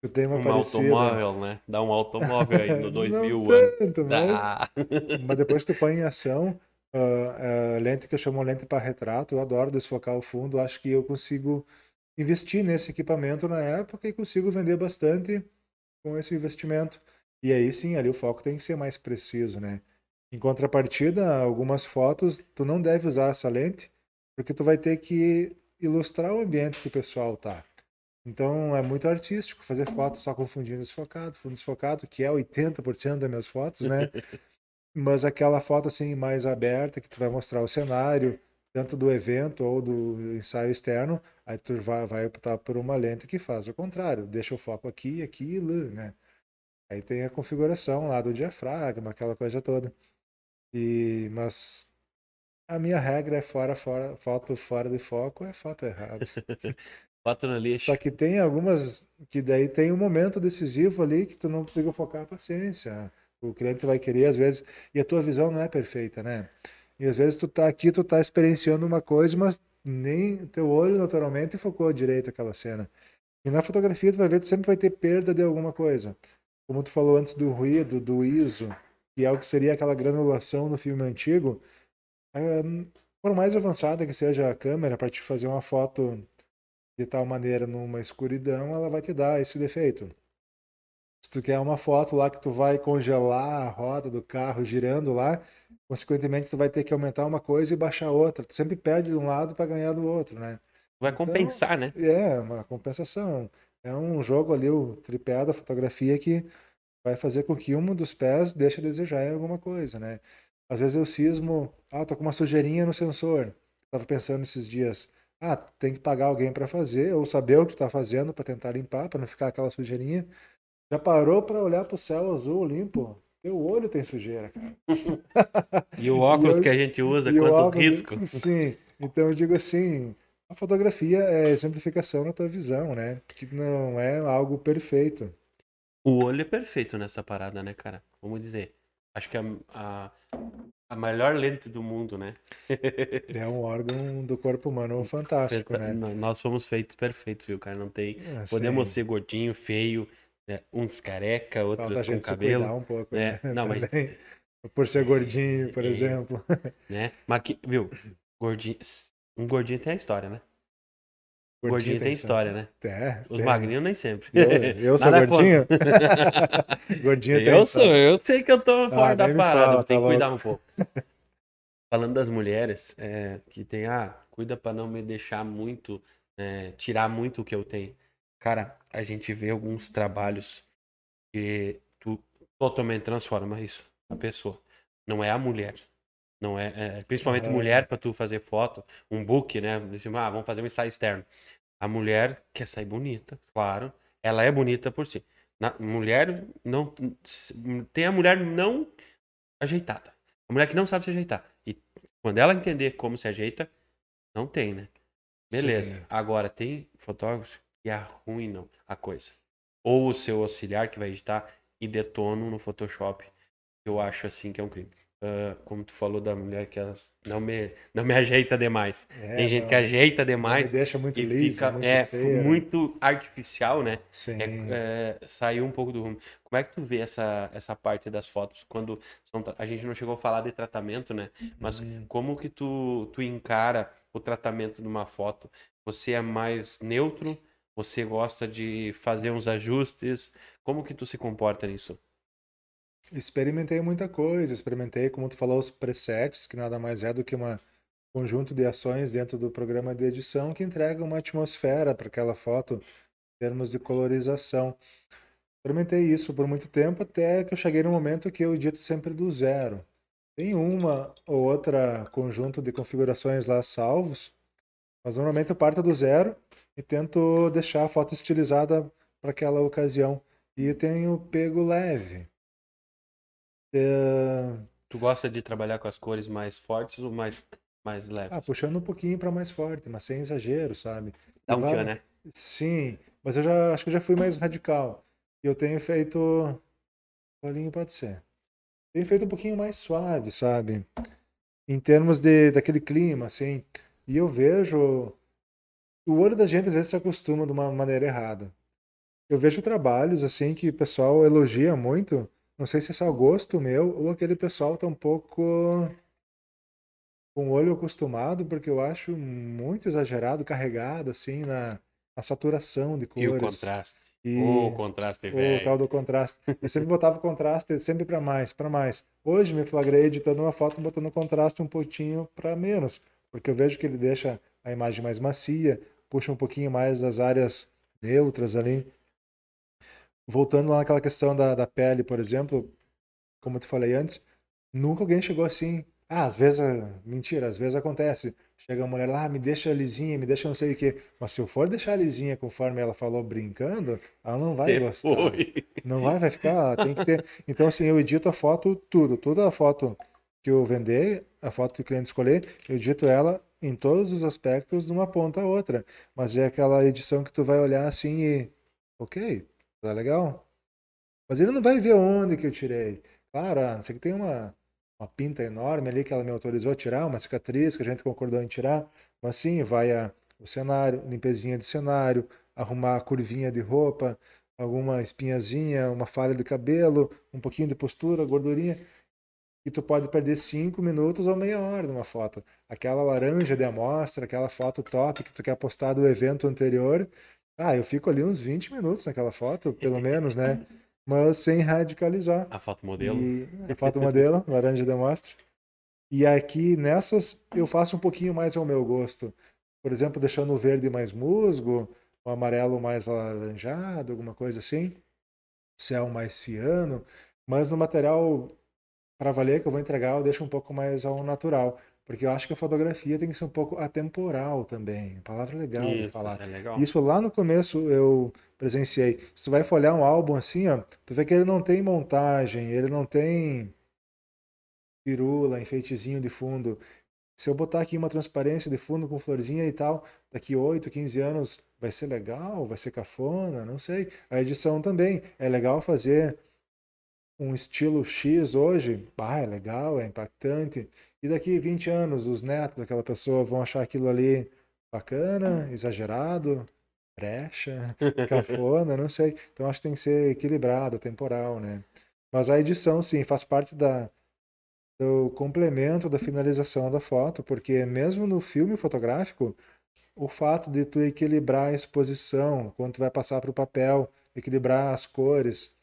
[SPEAKER 3] Tu tem uma
[SPEAKER 2] Um
[SPEAKER 3] parecida.
[SPEAKER 2] automóvel, né? Dá um automóvel aí no 2000
[SPEAKER 3] Não
[SPEAKER 2] ano.
[SPEAKER 3] tanto, mas,
[SPEAKER 2] Dá.
[SPEAKER 3] mas depois tu põe em ação ah, a lente que eu chamo lente para retrato, eu adoro desfocar o fundo, acho que eu consigo investir nesse equipamento na época e consigo vender bastante com esse investimento. E aí sim, ali o foco tem que ser mais preciso, né? Em contrapartida, algumas fotos tu não deve usar essa lente, porque tu vai ter que ilustrar o ambiente que o pessoal tá. Então é muito artístico fazer foto só com fundinho desfocado, fundo desfocado, que é 80% das minhas fotos, né? Mas aquela foto assim mais aberta que tu vai mostrar o cenário, tanto do evento ou do ensaio externo, aí tu vai, vai optar por uma lente que faz o contrário, deixa o foco aqui, aqui e lá, né? Aí tem a configuração lá do diafragma, aquela coisa toda. E mas a minha regra é fora, fora, foto fora de foco é foto errada. Só que tem algumas que daí tem um momento decisivo ali que tu não precisa focar a paciência. O cliente vai querer às vezes e a tua visão não é perfeita, né? E às vezes tu tá aqui, tu tá experienciando uma coisa, mas nem teu olho naturalmente focou direito aquela cena. E na fotografia tu vai ver que sempre vai ter perda de alguma coisa. Como tu falou antes do ruído, do ISO, que é o que seria aquela granulação no filme antigo, eh, por mais avançada que seja a câmera para te fazer uma foto de tal maneira numa escuridão, ela vai te dar esse defeito. Se tu quer uma foto lá que tu vai congelar a roda do carro girando lá, consequentemente tu vai ter que aumentar uma coisa e baixar outra. Tu sempre perde de um lado para ganhar do outro, né?
[SPEAKER 2] Vai
[SPEAKER 3] Então,
[SPEAKER 2] compensar, né?
[SPEAKER 3] É, uma compensação. É um jogo ali, o tripé da fotografia que vai fazer com que um dos pés deixe a desejar em alguma coisa, né? Às vezes eu cismo, ah, tô com uma sujeirinha no sensor. Tava pensando esses dias, ah, tem que pagar alguém para fazer, ou saber o que tu tá fazendo para tentar limpar, para não ficar aquela sujeirinha. Já parou para olhar pro céu azul limpo? Teu olho tem sujeira, cara.
[SPEAKER 2] E o óculos
[SPEAKER 3] eu-
[SPEAKER 2] que a gente usa,
[SPEAKER 3] E o
[SPEAKER 2] quantos
[SPEAKER 3] óculos-
[SPEAKER 2] riscos.
[SPEAKER 3] Sim. Então eu digo assim, a fotografia é exemplificação na tua visão, né? Que não é algo perfeito.
[SPEAKER 2] O olho é perfeito nessa parada, né, cara? Vamos dizer. Acho que a, a, a melhor lente do mundo, né?
[SPEAKER 3] É um órgão do corpo humano fantástico, né?
[SPEAKER 2] Nós fomos feitos perfeitos, viu, cara? Não tem.
[SPEAKER 3] É,
[SPEAKER 2] Podemos
[SPEAKER 3] sim.
[SPEAKER 2] ser gordinho, feio, né? uns careca, outros
[SPEAKER 3] Falta a
[SPEAKER 2] com cabelo,
[SPEAKER 3] um pouco,
[SPEAKER 2] né?
[SPEAKER 3] né?
[SPEAKER 2] Não, mas-.
[SPEAKER 3] Por ser gordinho, por
[SPEAKER 2] É.
[SPEAKER 3] exemplo.
[SPEAKER 2] né? Mas que, viu, gordinho. Um gordinho tem a história, né? Gordinho, tem história, né?
[SPEAKER 3] É,
[SPEAKER 2] Os
[SPEAKER 3] tem.
[SPEAKER 2] magrinhos nem sempre.
[SPEAKER 3] Eu, eu sou
[SPEAKER 2] Nada
[SPEAKER 3] gordinho? gordinho tem
[SPEAKER 2] Eu sou, eu sei que eu tô fora
[SPEAKER 3] Ah,
[SPEAKER 2] da parada,
[SPEAKER 3] fala,
[SPEAKER 2] tem
[SPEAKER 3] tá
[SPEAKER 2] que cuidar um pouco. Falando das mulheres, é, que tem, ah, cuida pra não me deixar muito, é, tirar muito o que eu tenho. Cara, a gente vê alguns trabalhos que tu totalmente transforma isso, a pessoa. Não é a mulher. Não é, é, principalmente
[SPEAKER 3] Aham.
[SPEAKER 2] mulher para tu fazer foto, um book, né? Assim, ah, vamos fazer um ensaio externo. A mulher quer sair bonita, claro. Ela é bonita por si. Na, mulher não tem a mulher não ajeitada. A mulher que não sabe se ajeitar. E quando ela entender como se ajeita, não tem, né? Beleza.
[SPEAKER 3] Sim.
[SPEAKER 2] Agora tem fotógrafos que arruinam a coisa. Ou o seu auxiliar que vai editar e detonam no Photoshop. Eu acho assim que é um crime. Ah, como tu falou da mulher que elas não me, não me ajeita demais.
[SPEAKER 3] É,
[SPEAKER 2] Tem gente
[SPEAKER 3] não,
[SPEAKER 2] que ajeita demais
[SPEAKER 3] deixa muito
[SPEAKER 2] e
[SPEAKER 3] liso,
[SPEAKER 2] fica
[SPEAKER 3] muito
[SPEAKER 2] é,
[SPEAKER 3] cera.
[SPEAKER 2] muito artificial, né? É, é, saiu um pouco do rumo. Como é que tu vê essa, essa parte das fotos quando a gente não chegou a falar de tratamento, né? Mas
[SPEAKER 3] Hum.
[SPEAKER 2] como que tu, tu encara o tratamento de uma foto? Você é mais neutro? Você gosta de fazer uns ajustes? Como que tu se comporta nisso?
[SPEAKER 3] Experimentei muita coisa, experimentei, como tu falou, os presets, que nada mais é do que um conjunto de ações dentro do programa de edição que entrega uma atmosfera para aquela foto em termos de colorização. Experimentei isso por muito tempo até que eu cheguei no momento que eu edito sempre do zero. Tem uma ou outra conjunto de configurações lá salvos, mas normalmente eu parto do zero e tento deixar a foto estilizada para aquela ocasião. E eu tenho pego leve. É,
[SPEAKER 2] Tu gosta de trabalhar com as cores mais fortes ou mais, mais leves?
[SPEAKER 3] Ah, puxando um pouquinho para mais forte, mas sem exagero, sabe?
[SPEAKER 2] Dá um tchan, né?
[SPEAKER 3] Sim, mas eu já acho que eu já fui mais radical. E eu tenho feito. Bolinho pode ser. Tenho feito um pouquinho mais suave, sabe? Em termos de, daquele clima, assim. E eu vejo. O olho da gente às vezes se acostuma de uma maneira errada. Eu vejo trabalhos, assim, que o pessoal elogia muito. Não sei se é só gosto meu ou aquele pessoal tá um pouco com o olho acostumado, porque eu acho muito exagerado, carregado, assim, na, na saturação de
[SPEAKER 2] E o
[SPEAKER 3] cores.
[SPEAKER 2] contraste.
[SPEAKER 3] E
[SPEAKER 2] O contraste,
[SPEAKER 3] o
[SPEAKER 2] velho.
[SPEAKER 3] tal do contraste. Eu sempre botava contraste sempre para mais, para mais. Hoje me flagrei editando uma foto botando o contraste um pouquinho para menos, porque eu vejo que ele deixa a imagem mais macia, puxa um pouquinho mais das áreas neutras ali. Voltando lá naquela questão da, da pele, por exemplo, como eu te falei antes, nunca alguém chegou assim. Ah, às vezes, mentira, às vezes acontece. Chega uma mulher lá, ah, me deixa lisinha, me deixa não sei o quê. Mas se eu for deixar lisinha conforme ela falou brincando, ela não vai gostar.
[SPEAKER 2] Foi.
[SPEAKER 3] Não vai, vai ficar, tem que ter. Então, assim, eu edito a foto tudo, toda a foto que eu vender, a foto que o cliente escolher, eu edito ela em todos os aspectos de uma ponta a outra. Mas é aquela edição que tu vai olhar assim e, ok, tá legal. Mas ele não vai ver onde que eu tirei. Claro, não sei que tem uma, uma pinta enorme ali que ela me autorizou a tirar, uma cicatriz que a gente concordou em tirar. Mas sim, vai a, o cenário, limpezinha de cenário, arrumar a curvinha de roupa, alguma espinhazinha, uma falha de cabelo, um pouquinho de postura, gordurinha. E tu pode perder cinco minutos ou meia hora numa foto. Aquela laranja de amostra, aquela foto top que tu quer postar do evento anterior. Ah, eu fico ali uns 20 minutos naquela foto, pelo menos, né? mas sem radicalizar.
[SPEAKER 2] A foto modelo.
[SPEAKER 3] E a foto modelo, laranja demonstra. E aqui nessas eu faço um pouquinho mais ao meu gosto. Por exemplo, deixando o verde mais musgo, o amarelo mais alaranjado, alguma coisa assim. Céu mais ciano. Mas no material para valer que eu vou entregar, eu deixo um pouco mais ao natural. Porque eu acho que a fotografia tem que ser um pouco atemporal também. Palavra legal
[SPEAKER 2] Isso,
[SPEAKER 3] de falar.
[SPEAKER 2] é legal.
[SPEAKER 3] Isso lá no começo eu presenciei. Se tu vai folhear um álbum assim, ó, tu vê que ele não tem montagem, ele não tem pirula, enfeitezinho de fundo. Se eu botar aqui uma transparência de fundo com florzinha e tal, daqui 8, 15 anos vai ser legal, vai ser cafona, não sei. A edição também. É legal fazer um estilo X hoje, ah, é legal, é impactante. E daqui 20 anos, os netos daquela pessoa vão achar aquilo ali bacana, exagerado, brecha, cafona, não sei. Então acho que tem que ser equilibrado, temporal, né? Mas a edição, sim, faz parte da, do complemento da finalização da foto, porque mesmo no filme fotográfico, o fato de tu equilibrar a exposição, quando tu vai passar para o papel, equilibrar as cores,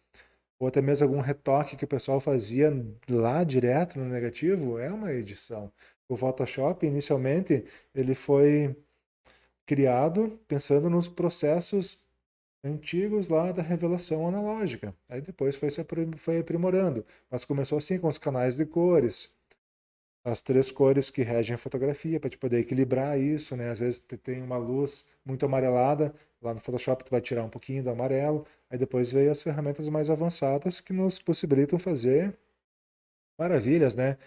[SPEAKER 3] ou até mesmo algum retoque que o pessoal fazia lá direto no negativo, é uma edição. O Photoshop, inicialmente, ele foi criado pensando nos processos antigos lá da revelação analógica. Aí depois foi se foi aprimorando, mas começou assim com os canais de cores, as três cores que regem a fotografia para te poder equilibrar isso, né? Às vezes tem uma luz muito amarelada, lá no Photoshop tu vai tirar um pouquinho do amarelo, aí depois veio as ferramentas mais avançadas que nos possibilitam fazer maravilhas, né?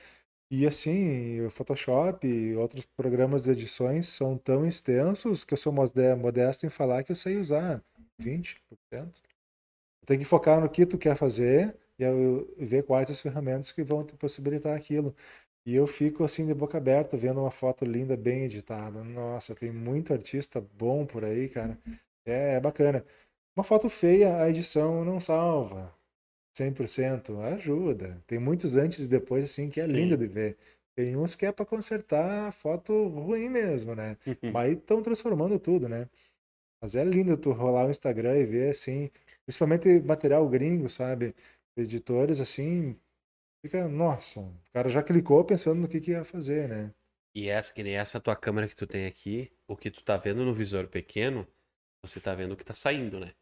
[SPEAKER 3] E assim, o Photoshop e outros programas de edições são tão extensos que eu sou modesto em falar que eu sei usar 20%. Tem que focar no que tu quer fazer e ver quais as ferramentas que vão te possibilitar aquilo. E eu fico assim de boca aberta vendo uma foto linda, bem editada. Nossa, tem muito artista bom por aí, cara. É, é bacana. Uma foto feia, a edição não salva 100%, ajuda. Tem muitos antes e depois assim que é
[SPEAKER 2] Sim.
[SPEAKER 3] lindo de ver. Tem uns que é para consertar a foto ruim mesmo, né? Mas estão transformando tudo, né? Mas é lindo tu rolar o Instagram e ver assim, principalmente material gringo, sabe? Editores assim, fica, nossa, o cara já clicou pensando no que, que ia fazer, né?
[SPEAKER 2] E essa, que nem essa tua câmera que tu tem aqui, o que tu tá vendo no visor pequeno, você tá vendo o que tá saindo, né?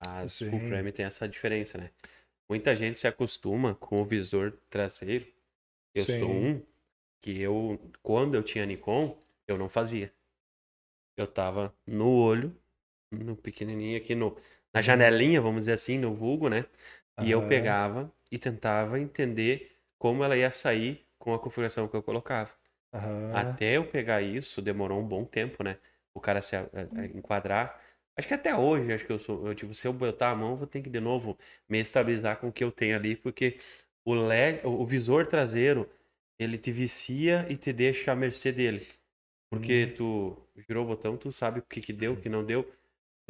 [SPEAKER 2] As full
[SPEAKER 3] Sim.
[SPEAKER 2] frame tem essa diferença, né? Muita gente se acostuma com o visor traseiro. Eu
[SPEAKER 3] Sim.
[SPEAKER 2] sou um que eu, quando eu tinha Nikon, eu não fazia. Eu tava no olho, no pequenininho aqui, no, na janelinha, vamos dizer assim, no vulgo, né? E eu
[SPEAKER 3] Aham.
[SPEAKER 2] pegava e tentava entender como ela ia sair com a configuração que eu colocava.
[SPEAKER 3] Aham.
[SPEAKER 2] Até eu pegar isso, demorou um bom tempo, né? O cara se a- a- a enquadrar. Acho que até hoje, acho que eu sou. Eu, tipo, se eu botar a mão, eu vou ter que de novo me estabilizar com o que eu tenho ali, porque o LED, o visor traseiro, ele te vicia e te deixa à mercê dele. Porque tu girou o botão, tu sabe o que que deu, o que não deu.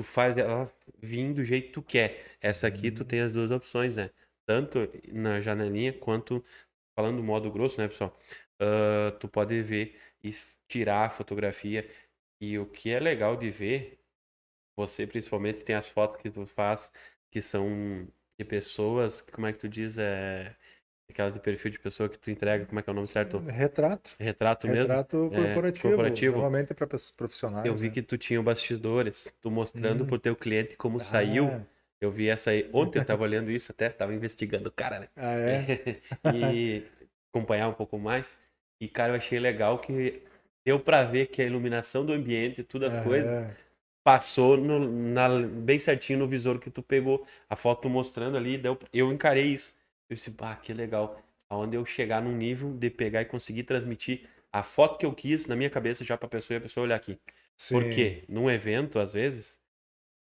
[SPEAKER 2] Tu faz ela vir do jeito que tu quer. Essa aqui tu tem as duas opções, né? Tanto na janelinha quanto falando do modo grosso, né, pessoal? Ah, tu pode ver e tirar a fotografia. E o que é legal de ver, você principalmente tem as fotos que tu faz que são de pessoas, como é que tu diz? É, aquelas de perfil de pessoa que tu entrega, como é que é o nome certo?
[SPEAKER 3] Retrato.
[SPEAKER 2] Retrato mesmo?
[SPEAKER 3] Retrato
[SPEAKER 2] É,
[SPEAKER 3] corporativo.
[SPEAKER 2] corporativo.
[SPEAKER 3] Normalmente é para profissionais.
[SPEAKER 2] Eu vi
[SPEAKER 3] né?
[SPEAKER 2] que tu tinha bastidores, tu mostrando
[SPEAKER 3] Hum.
[SPEAKER 2] pro teu cliente como saiu.
[SPEAKER 3] Ah,
[SPEAKER 2] Eu vi essa aí. Ontem eu tava olhando isso até, tava investigando o cara, né?
[SPEAKER 3] ah, é?
[SPEAKER 2] e acompanhar um pouco mais. E, cara, eu achei legal que deu pra ver que a iluminação do ambiente, todas as coisas,
[SPEAKER 3] Aham.
[SPEAKER 2] passou no- na- bem certinho no visor que tu pegou. A foto mostrando ali, deu, eu encarei isso. Eu disse, ah, que legal. Aonde eu chegar num nível de pegar e conseguir transmitir a foto que eu quis na minha cabeça já pra pessoa e a pessoa olhar aqui.
[SPEAKER 3] Sim.
[SPEAKER 2] Porque num evento, às vezes,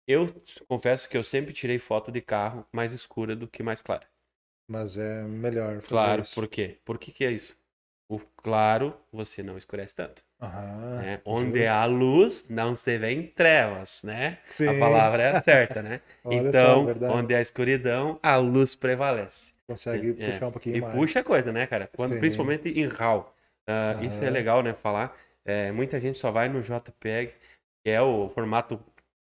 [SPEAKER 2] eu confesso que eu sempre tirei foto de carro mais escura do que mais clara.
[SPEAKER 3] Mas é melhor fazer
[SPEAKER 2] Claro,
[SPEAKER 3] isso.
[SPEAKER 2] por quê? Por que, que é isso? O claro você não escurece tanto.
[SPEAKER 3] Aham,
[SPEAKER 2] né? Onde
[SPEAKER 3] justo.
[SPEAKER 2] há luz, não se vê em trevas, né?
[SPEAKER 3] Sim.
[SPEAKER 2] A palavra é certa, né?
[SPEAKER 3] Olha só,
[SPEAKER 2] então,
[SPEAKER 3] verdade.
[SPEAKER 2] onde há escuridão, a luz prevalece.
[SPEAKER 3] Consegue
[SPEAKER 2] É,
[SPEAKER 3] puxar um pouquinho
[SPEAKER 2] E
[SPEAKER 3] mais.
[SPEAKER 2] puxa a coisa, né, cara? Quando,
[SPEAKER 3] Sim.
[SPEAKER 2] principalmente em RAW. Ah, Isso é legal, né? Falar. É, muita gente só vai no JPEG, que é o formato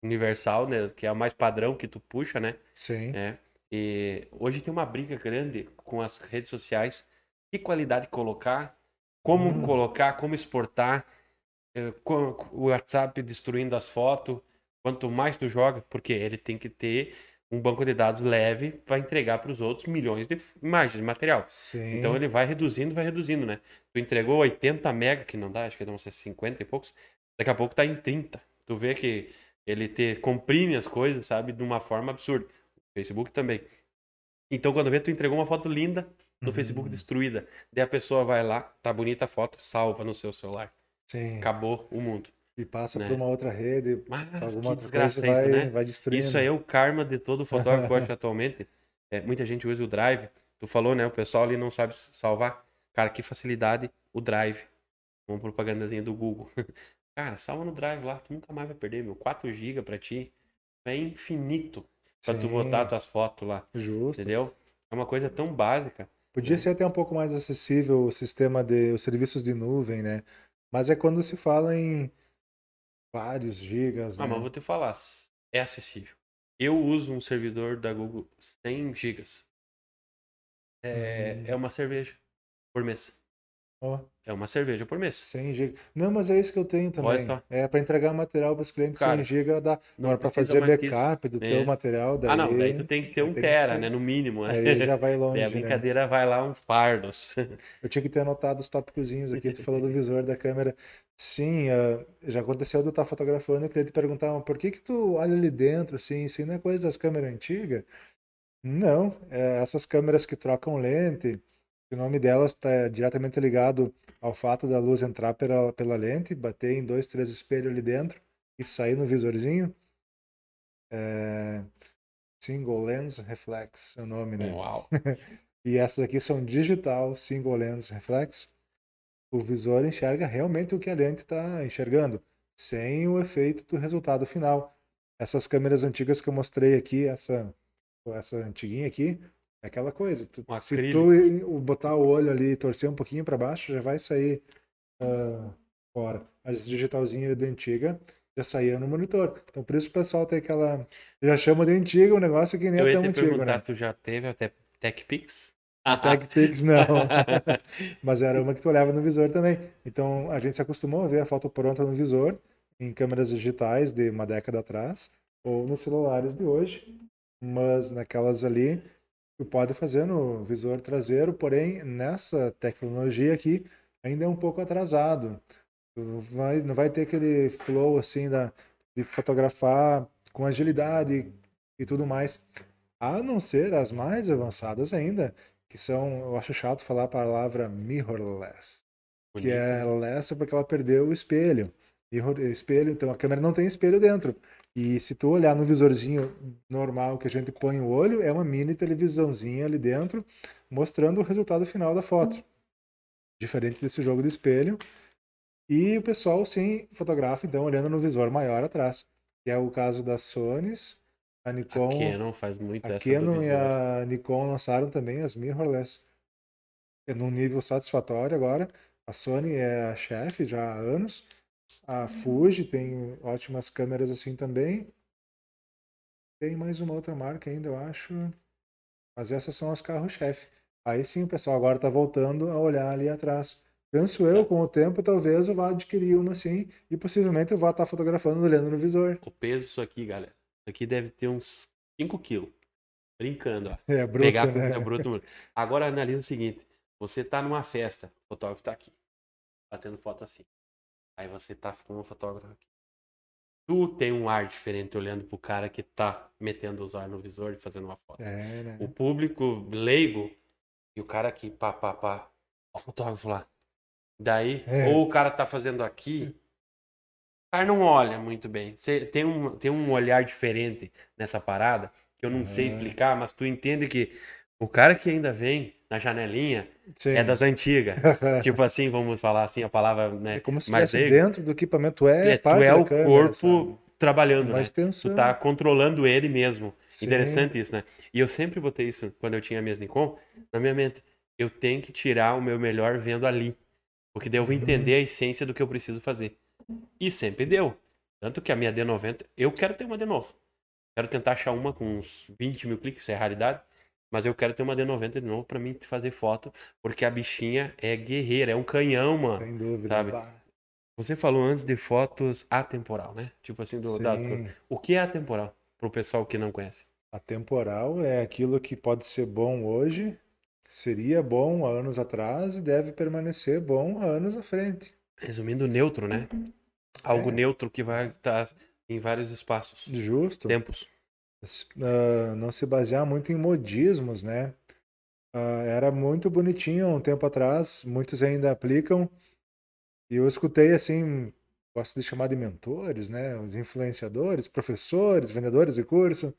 [SPEAKER 2] universal, né? Que é o mais padrão que tu puxa, né?
[SPEAKER 3] Sim.
[SPEAKER 2] É. E hoje tem uma briga grande com as redes sociais. Que qualidade colocar, como
[SPEAKER 3] Hum.
[SPEAKER 2] colocar, como exportar, com- o WhatsApp destruindo as fotos. Quanto mais tu joga, porque ele tem que ter um banco de dados leve para entregar para os outros milhões de imagens, de material.
[SPEAKER 3] Sim.
[SPEAKER 2] Então ele vai reduzindo, vai reduzindo, né? Tu entregou 80 mega, que não dá, acho que dão uns 50 e poucos. Daqui a pouco tá em 30. Tu vê que ele te comprime as coisas, sabe, de uma forma absurda. Facebook também. Então quando vê, tu entregou uma foto linda no
[SPEAKER 3] Uhum.
[SPEAKER 2] Facebook destruída. Daí a pessoa vai lá, tá bonita a foto, salva no seu celular.
[SPEAKER 3] Sim.
[SPEAKER 2] Acabou o mundo.
[SPEAKER 3] E passa
[SPEAKER 2] né?
[SPEAKER 3] por uma outra rede,
[SPEAKER 2] Mas
[SPEAKER 3] alguma
[SPEAKER 2] que
[SPEAKER 3] outra
[SPEAKER 2] desgraça
[SPEAKER 3] coisa
[SPEAKER 2] isso,
[SPEAKER 3] vai,
[SPEAKER 2] né?
[SPEAKER 3] vai destruindo.
[SPEAKER 2] Isso aí é o karma de todo fotógrafo, eu acho, atualmente. É, muita gente usa o Drive. Tu falou, né? O pessoal ali não sabe salvar. Cara, que facilidade o Drive. Uma propagandazinha do Google. Cara, salva no Drive lá, tu nunca mais vai perder, meu. 4 GB pra ti é infinito pra tu botar tuas fotos lá,
[SPEAKER 3] Justo.
[SPEAKER 2] entendeu? É uma coisa tão básica.
[SPEAKER 3] Podia ser até um pouco mais acessível o sistema de os serviços de nuvem, né? Mas é quando se fala em vários gigas,
[SPEAKER 2] Ah,
[SPEAKER 3] né?
[SPEAKER 2] mas vou te falar, é acessível. Eu uso um servidor da Google 100 GB. É,
[SPEAKER 3] Hum.
[SPEAKER 2] é uma cerveja por mês.
[SPEAKER 3] Ó,
[SPEAKER 2] É uma cerveja por mês.
[SPEAKER 3] 100 gigas. Não, mas é isso que eu tenho também.
[SPEAKER 2] Olha só.
[SPEAKER 3] É para entregar material para os clientes
[SPEAKER 2] Cara,
[SPEAKER 3] 100 GB dá.
[SPEAKER 2] não
[SPEAKER 3] Agora para fazer backup do
[SPEAKER 2] É.
[SPEAKER 3] teu material, daí
[SPEAKER 2] Ah, não, daí tu tem que ter um tera,
[SPEAKER 3] ser.
[SPEAKER 2] né? No mínimo, né?
[SPEAKER 3] aí já vai longe,
[SPEAKER 2] a
[SPEAKER 3] né?
[SPEAKER 2] brincadeira vai lá uns fardos.
[SPEAKER 3] Eu tinha que ter anotado os tópicozinhos aqui, tu falou do visor da câmera. Sim, ah, já aconteceu de eu estar fotografando e o cliente perguntava, por que que tu olha ali dentro, assim, isso não é coisa das câmeras antigas? Não, é essas câmeras que trocam lente, o nome delas está diretamente ligado ao fato da luz entrar pela, pela lente, bater em dois, três espelhos ali dentro e sair no visorzinho. É, Single Lens Reflex é o nome, né?
[SPEAKER 2] Uau.
[SPEAKER 3] E essas aqui são digital single lens reflex. O visor enxerga realmente o que a lente está enxergando, sem o efeito do resultado final. Essas câmeras antigas que eu mostrei aqui, essa, essa antiguinha aqui, é aquela coisa. tu-
[SPEAKER 2] Um
[SPEAKER 3] se tu o- botar o olho ali e torcer um pouquinho para baixo, já vai sair ah, fora. As digitalzinhas da antiga já saía no monitor. Então por isso o pessoal tem aquela. Já chama de antiga um negócio que nem
[SPEAKER 2] Eu
[SPEAKER 3] é tão antigo, né?
[SPEAKER 2] tu já teve até TechPix?
[SPEAKER 3] TechPix não. Mas era uma que tu olhava no visor também. Então a gente se acostumou a ver a foto pronta no visor, em câmeras digitais de uma década atrás, ou nos celulares de hoje. Mas naquelas ali, tu pode fazer no visor traseiro, porém nessa tecnologia aqui ainda é um pouco atrasado. Tu vai, não vai ter aquele flow assim da, de fotografar com agilidade e tudo mais. A não ser as mais avançadas ainda, que são, eu acho chato falar a palavra mirrorless, que
[SPEAKER 2] Bonito,
[SPEAKER 3] é
[SPEAKER 2] né?
[SPEAKER 3] less porque ela perdeu o espelho. Mirror, espelho, então a câmera não tem espelho dentro. E se tu olhar no visorzinho normal que a gente põe o olho, é uma mini televisãozinha ali dentro, mostrando o resultado final da foto. Diferente desse jogo de espelho. E o pessoal sim fotografa, então, olhando no visor maior atrás. Que é o caso das Sonys, a
[SPEAKER 2] A
[SPEAKER 3] Nikon.
[SPEAKER 2] Canon faz muito
[SPEAKER 3] A
[SPEAKER 2] essa
[SPEAKER 3] Canon e a Nikon lançaram também as mirrorless é num nível satisfatório agora. A Sony é a chefe já há anos. A Fuji tem ótimas câmeras assim também. Tem mais uma outra marca ainda, eu acho. Mas essas são as carro-chefe. Aí sim o pessoal agora está voltando a olhar ali atrás. Penso eu,
[SPEAKER 2] Tá.
[SPEAKER 3] com o tempo, talvez eu vá adquirir uma assim e possivelmente eu vá estar fotografando olhando no visor.
[SPEAKER 2] O peso disso aqui, galera. Isso aqui deve ter uns 5 quilos. Brincando, ó.
[SPEAKER 3] É bruto,
[SPEAKER 2] Pegar
[SPEAKER 3] né?
[SPEAKER 2] é bruto. Agora analisa o seguinte: você tá numa festa, o fotógrafo tá aqui, batendo foto assim. Aí você tá com o fotógrafo aqui. Tu tem um ar diferente olhando pro cara que tá metendo os olhos no visor e fazendo uma foto.
[SPEAKER 3] É, né?
[SPEAKER 2] O público leigo e o cara aqui, pá, pá, pá. Ó, o fotógrafo lá. Daí,
[SPEAKER 3] É.
[SPEAKER 2] ou o cara tá fazendo aqui, o cara não olha muito bem. Você tem um, tem um olhar diferente nessa parada, que eu não sei
[SPEAKER 3] Aham.
[SPEAKER 2] explicar, mas tu entende que o cara que ainda vem na janelinha
[SPEAKER 3] Sim.
[SPEAKER 2] é das antigas. tipo assim, vamos falar assim, a palavra, né?
[SPEAKER 3] É como se
[SPEAKER 2] mais
[SPEAKER 3] dentro do equipamento, é,
[SPEAKER 2] É, tu é o
[SPEAKER 3] câmera,
[SPEAKER 2] corpo
[SPEAKER 3] sabe?
[SPEAKER 2] trabalhando,
[SPEAKER 3] Uma
[SPEAKER 2] né? Tu tá controlando ele mesmo.
[SPEAKER 3] Sim.
[SPEAKER 2] Interessante isso, né? E eu sempre botei isso quando eu tinha a minhas Nikon na minha mente. Eu tenho que tirar o meu melhor vendo ali. Porque daí eu vou
[SPEAKER 3] Uhum.
[SPEAKER 2] entender a essência do que eu preciso fazer. E sempre deu. Tanto que a minha D90, eu quero ter uma de novo. Quero tentar achar uma com uns 20 mil cliques, isso é raridade. Mas eu quero ter uma D90 de novo pra mim fazer foto, porque a bichinha é guerreira, é um canhão, mano.
[SPEAKER 3] Sem dúvida.
[SPEAKER 2] sabe?
[SPEAKER 3] Bah,
[SPEAKER 2] Você falou antes de fotos atemporal, né? Tipo assim, do, da- o que é atemporal? Pro pessoal que não conhece.
[SPEAKER 3] Atemporal é aquilo que pode ser bom hoje, seria bom há anos atrás e deve permanecer bom há anos à frente.
[SPEAKER 2] Resumindo, neutro, né? Algo
[SPEAKER 3] É.
[SPEAKER 2] neutro que vai estar em vários espaços,
[SPEAKER 3] Justo.
[SPEAKER 2] tempos.
[SPEAKER 3] Ah, não se basear muito em modismos, né? Ah, era muito bonitinho um tempo atrás, muitos ainda aplicam. E eu escutei assim, gosto de chamar de mentores, né? Os influenciadores, professores, vendedores de curso,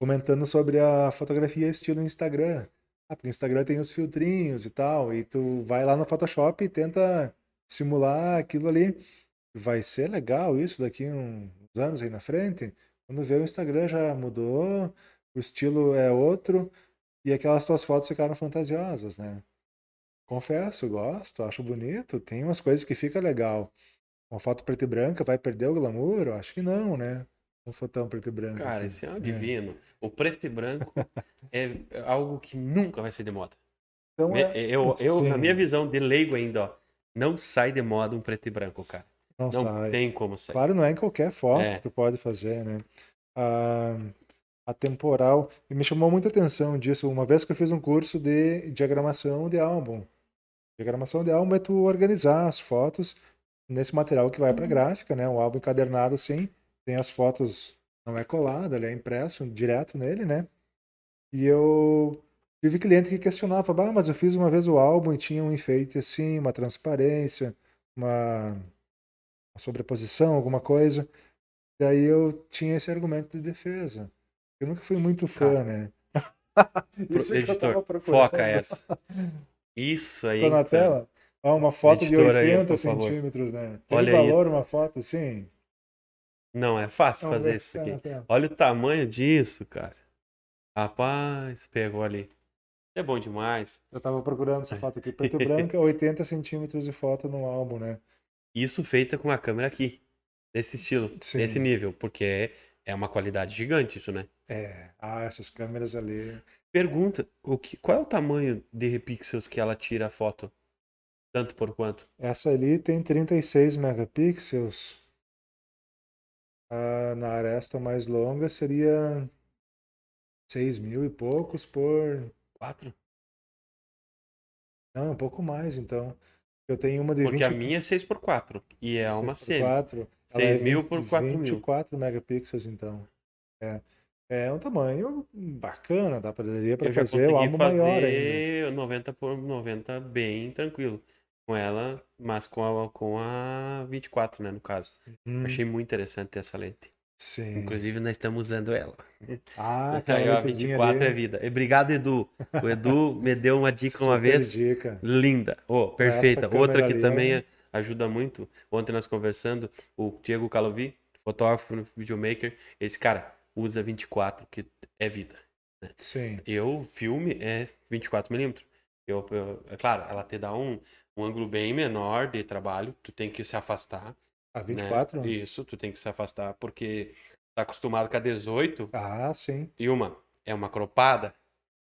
[SPEAKER 3] comentando sobre a fotografia estilo Instagram. Ah, porque o Instagram tem os filtrinhos e tal, e tu vai lá no Photoshop e tenta simular aquilo ali. Vai ser legal isso daqui uns anos aí na frente. Quando vê o Instagram já mudou, o estilo é outro e aquelas tuas fotos ficaram fantasiosas, né? Confesso, gosto, acho bonito, tem umas coisas que fica legal. Uma foto preta e branca vai perder o glamour? Eu acho que não, né? Um fotão preto e branco.
[SPEAKER 2] Cara,
[SPEAKER 3] aqui.
[SPEAKER 2] esse é um divino. O preto e branco é algo que nunca vai ser de moda.
[SPEAKER 3] Então
[SPEAKER 2] Me-
[SPEAKER 3] é,
[SPEAKER 2] Eu, eu, na minha visão de leigo ainda, ó, não sai de moda um preto e branco, cara.
[SPEAKER 3] Não
[SPEAKER 2] Não
[SPEAKER 3] sai.
[SPEAKER 2] tem como sair.
[SPEAKER 3] Claro, não é em qualquer foto
[SPEAKER 2] É.
[SPEAKER 3] que tu pode fazer, né? A, a temporal, e me chamou muita atenção disso, uma vez que eu fiz um curso de diagramação de álbum. Diagramação de álbum é tu organizar as fotos nesse material que vai para gráfica, né? Um álbum encadernado assim, tem as fotos, não é colado, ele é impresso direto nele, né? E eu tive cliente que questionava, bah, mas eu fiz uma vez o álbum e tinha um enfeite assim, uma transparência, uma uma sobreposição, alguma coisa. Daí eu tinha esse argumento de defesa. Eu nunca fui muito fã,
[SPEAKER 2] Cara,
[SPEAKER 3] né? Isso
[SPEAKER 2] editor, foca essa. Isso aí.
[SPEAKER 3] Tô na
[SPEAKER 2] então.
[SPEAKER 3] tela? Ó, uma foto de
[SPEAKER 2] Editor aí,
[SPEAKER 3] 80
[SPEAKER 2] por favor.
[SPEAKER 3] centímetros, né? Tem
[SPEAKER 2] Olha aí.
[SPEAKER 3] valor uma foto assim?
[SPEAKER 2] Não, é fácil
[SPEAKER 3] Vamos
[SPEAKER 2] fazer isso
[SPEAKER 3] tá
[SPEAKER 2] aqui. Olha o tamanho disso, cara. Rapaz, pegou ali. É bom demais.
[SPEAKER 3] Eu tava procurando essa foto aqui, preto e branca, 80 centímetros de foto no álbum, né?
[SPEAKER 2] Isso feita com a câmera aqui. Desse estilo,
[SPEAKER 3] Sim.
[SPEAKER 2] desse nível. Porque é, uma qualidade gigante isso, né?
[SPEAKER 3] É, ah, essas câmeras ali.
[SPEAKER 2] Pergunta, o que, qual é o tamanho de pixels que ela tira a foto? Tanto por quanto?
[SPEAKER 3] Essa ali tem 36 megapixels. Ah, na aresta mais longa seria 6 mil e poucos por.
[SPEAKER 2] Quatro?
[SPEAKER 3] Não, um pouco mais, então. Eu tenho uma de
[SPEAKER 2] Porque
[SPEAKER 3] 20
[SPEAKER 2] a minha é 6x4 e é uma semi.
[SPEAKER 3] 4.
[SPEAKER 2] 6 mil por 4 mil.
[SPEAKER 3] 24 megapixels, então. É. É um tamanho bacana, dá pra, daria pra
[SPEAKER 2] Eu
[SPEAKER 3] fazer o
[SPEAKER 2] consegui
[SPEAKER 3] álbum maior ainda.
[SPEAKER 2] fazer 90 por 90 bem tranquilo. Com ela, mas com a, com a 24, né, no caso.
[SPEAKER 3] Hum,
[SPEAKER 2] Achei muito interessante ter essa lente.
[SPEAKER 3] Sim.
[SPEAKER 2] Inclusive, nós estamos usando ela.
[SPEAKER 3] Ah,
[SPEAKER 2] ó,
[SPEAKER 3] lentezinha
[SPEAKER 2] 24 é vida. Obrigado, Edu. O Edu me deu uma dica uma vez.
[SPEAKER 3] dica.
[SPEAKER 2] Linda. Oh, perfeita. Outra que
[SPEAKER 3] ali
[SPEAKER 2] também
[SPEAKER 3] é-
[SPEAKER 2] ajuda muito. Ontem nós conversando, o Diego Calovi, fotógrafo, videomaker, esse cara usa 24, que é vida.
[SPEAKER 3] Sim.
[SPEAKER 2] Eu, filme é 24mm. Eu, eu- é claro, ela te dá um, um ângulo bem menor de trabalho, tu tem que se afastar.
[SPEAKER 3] A
[SPEAKER 2] né?
[SPEAKER 3] 24?
[SPEAKER 2] Isso, tu tem que se afastar, porque tá acostumado com a 18
[SPEAKER 3] Ah, sim.
[SPEAKER 2] e uma é uma cropada,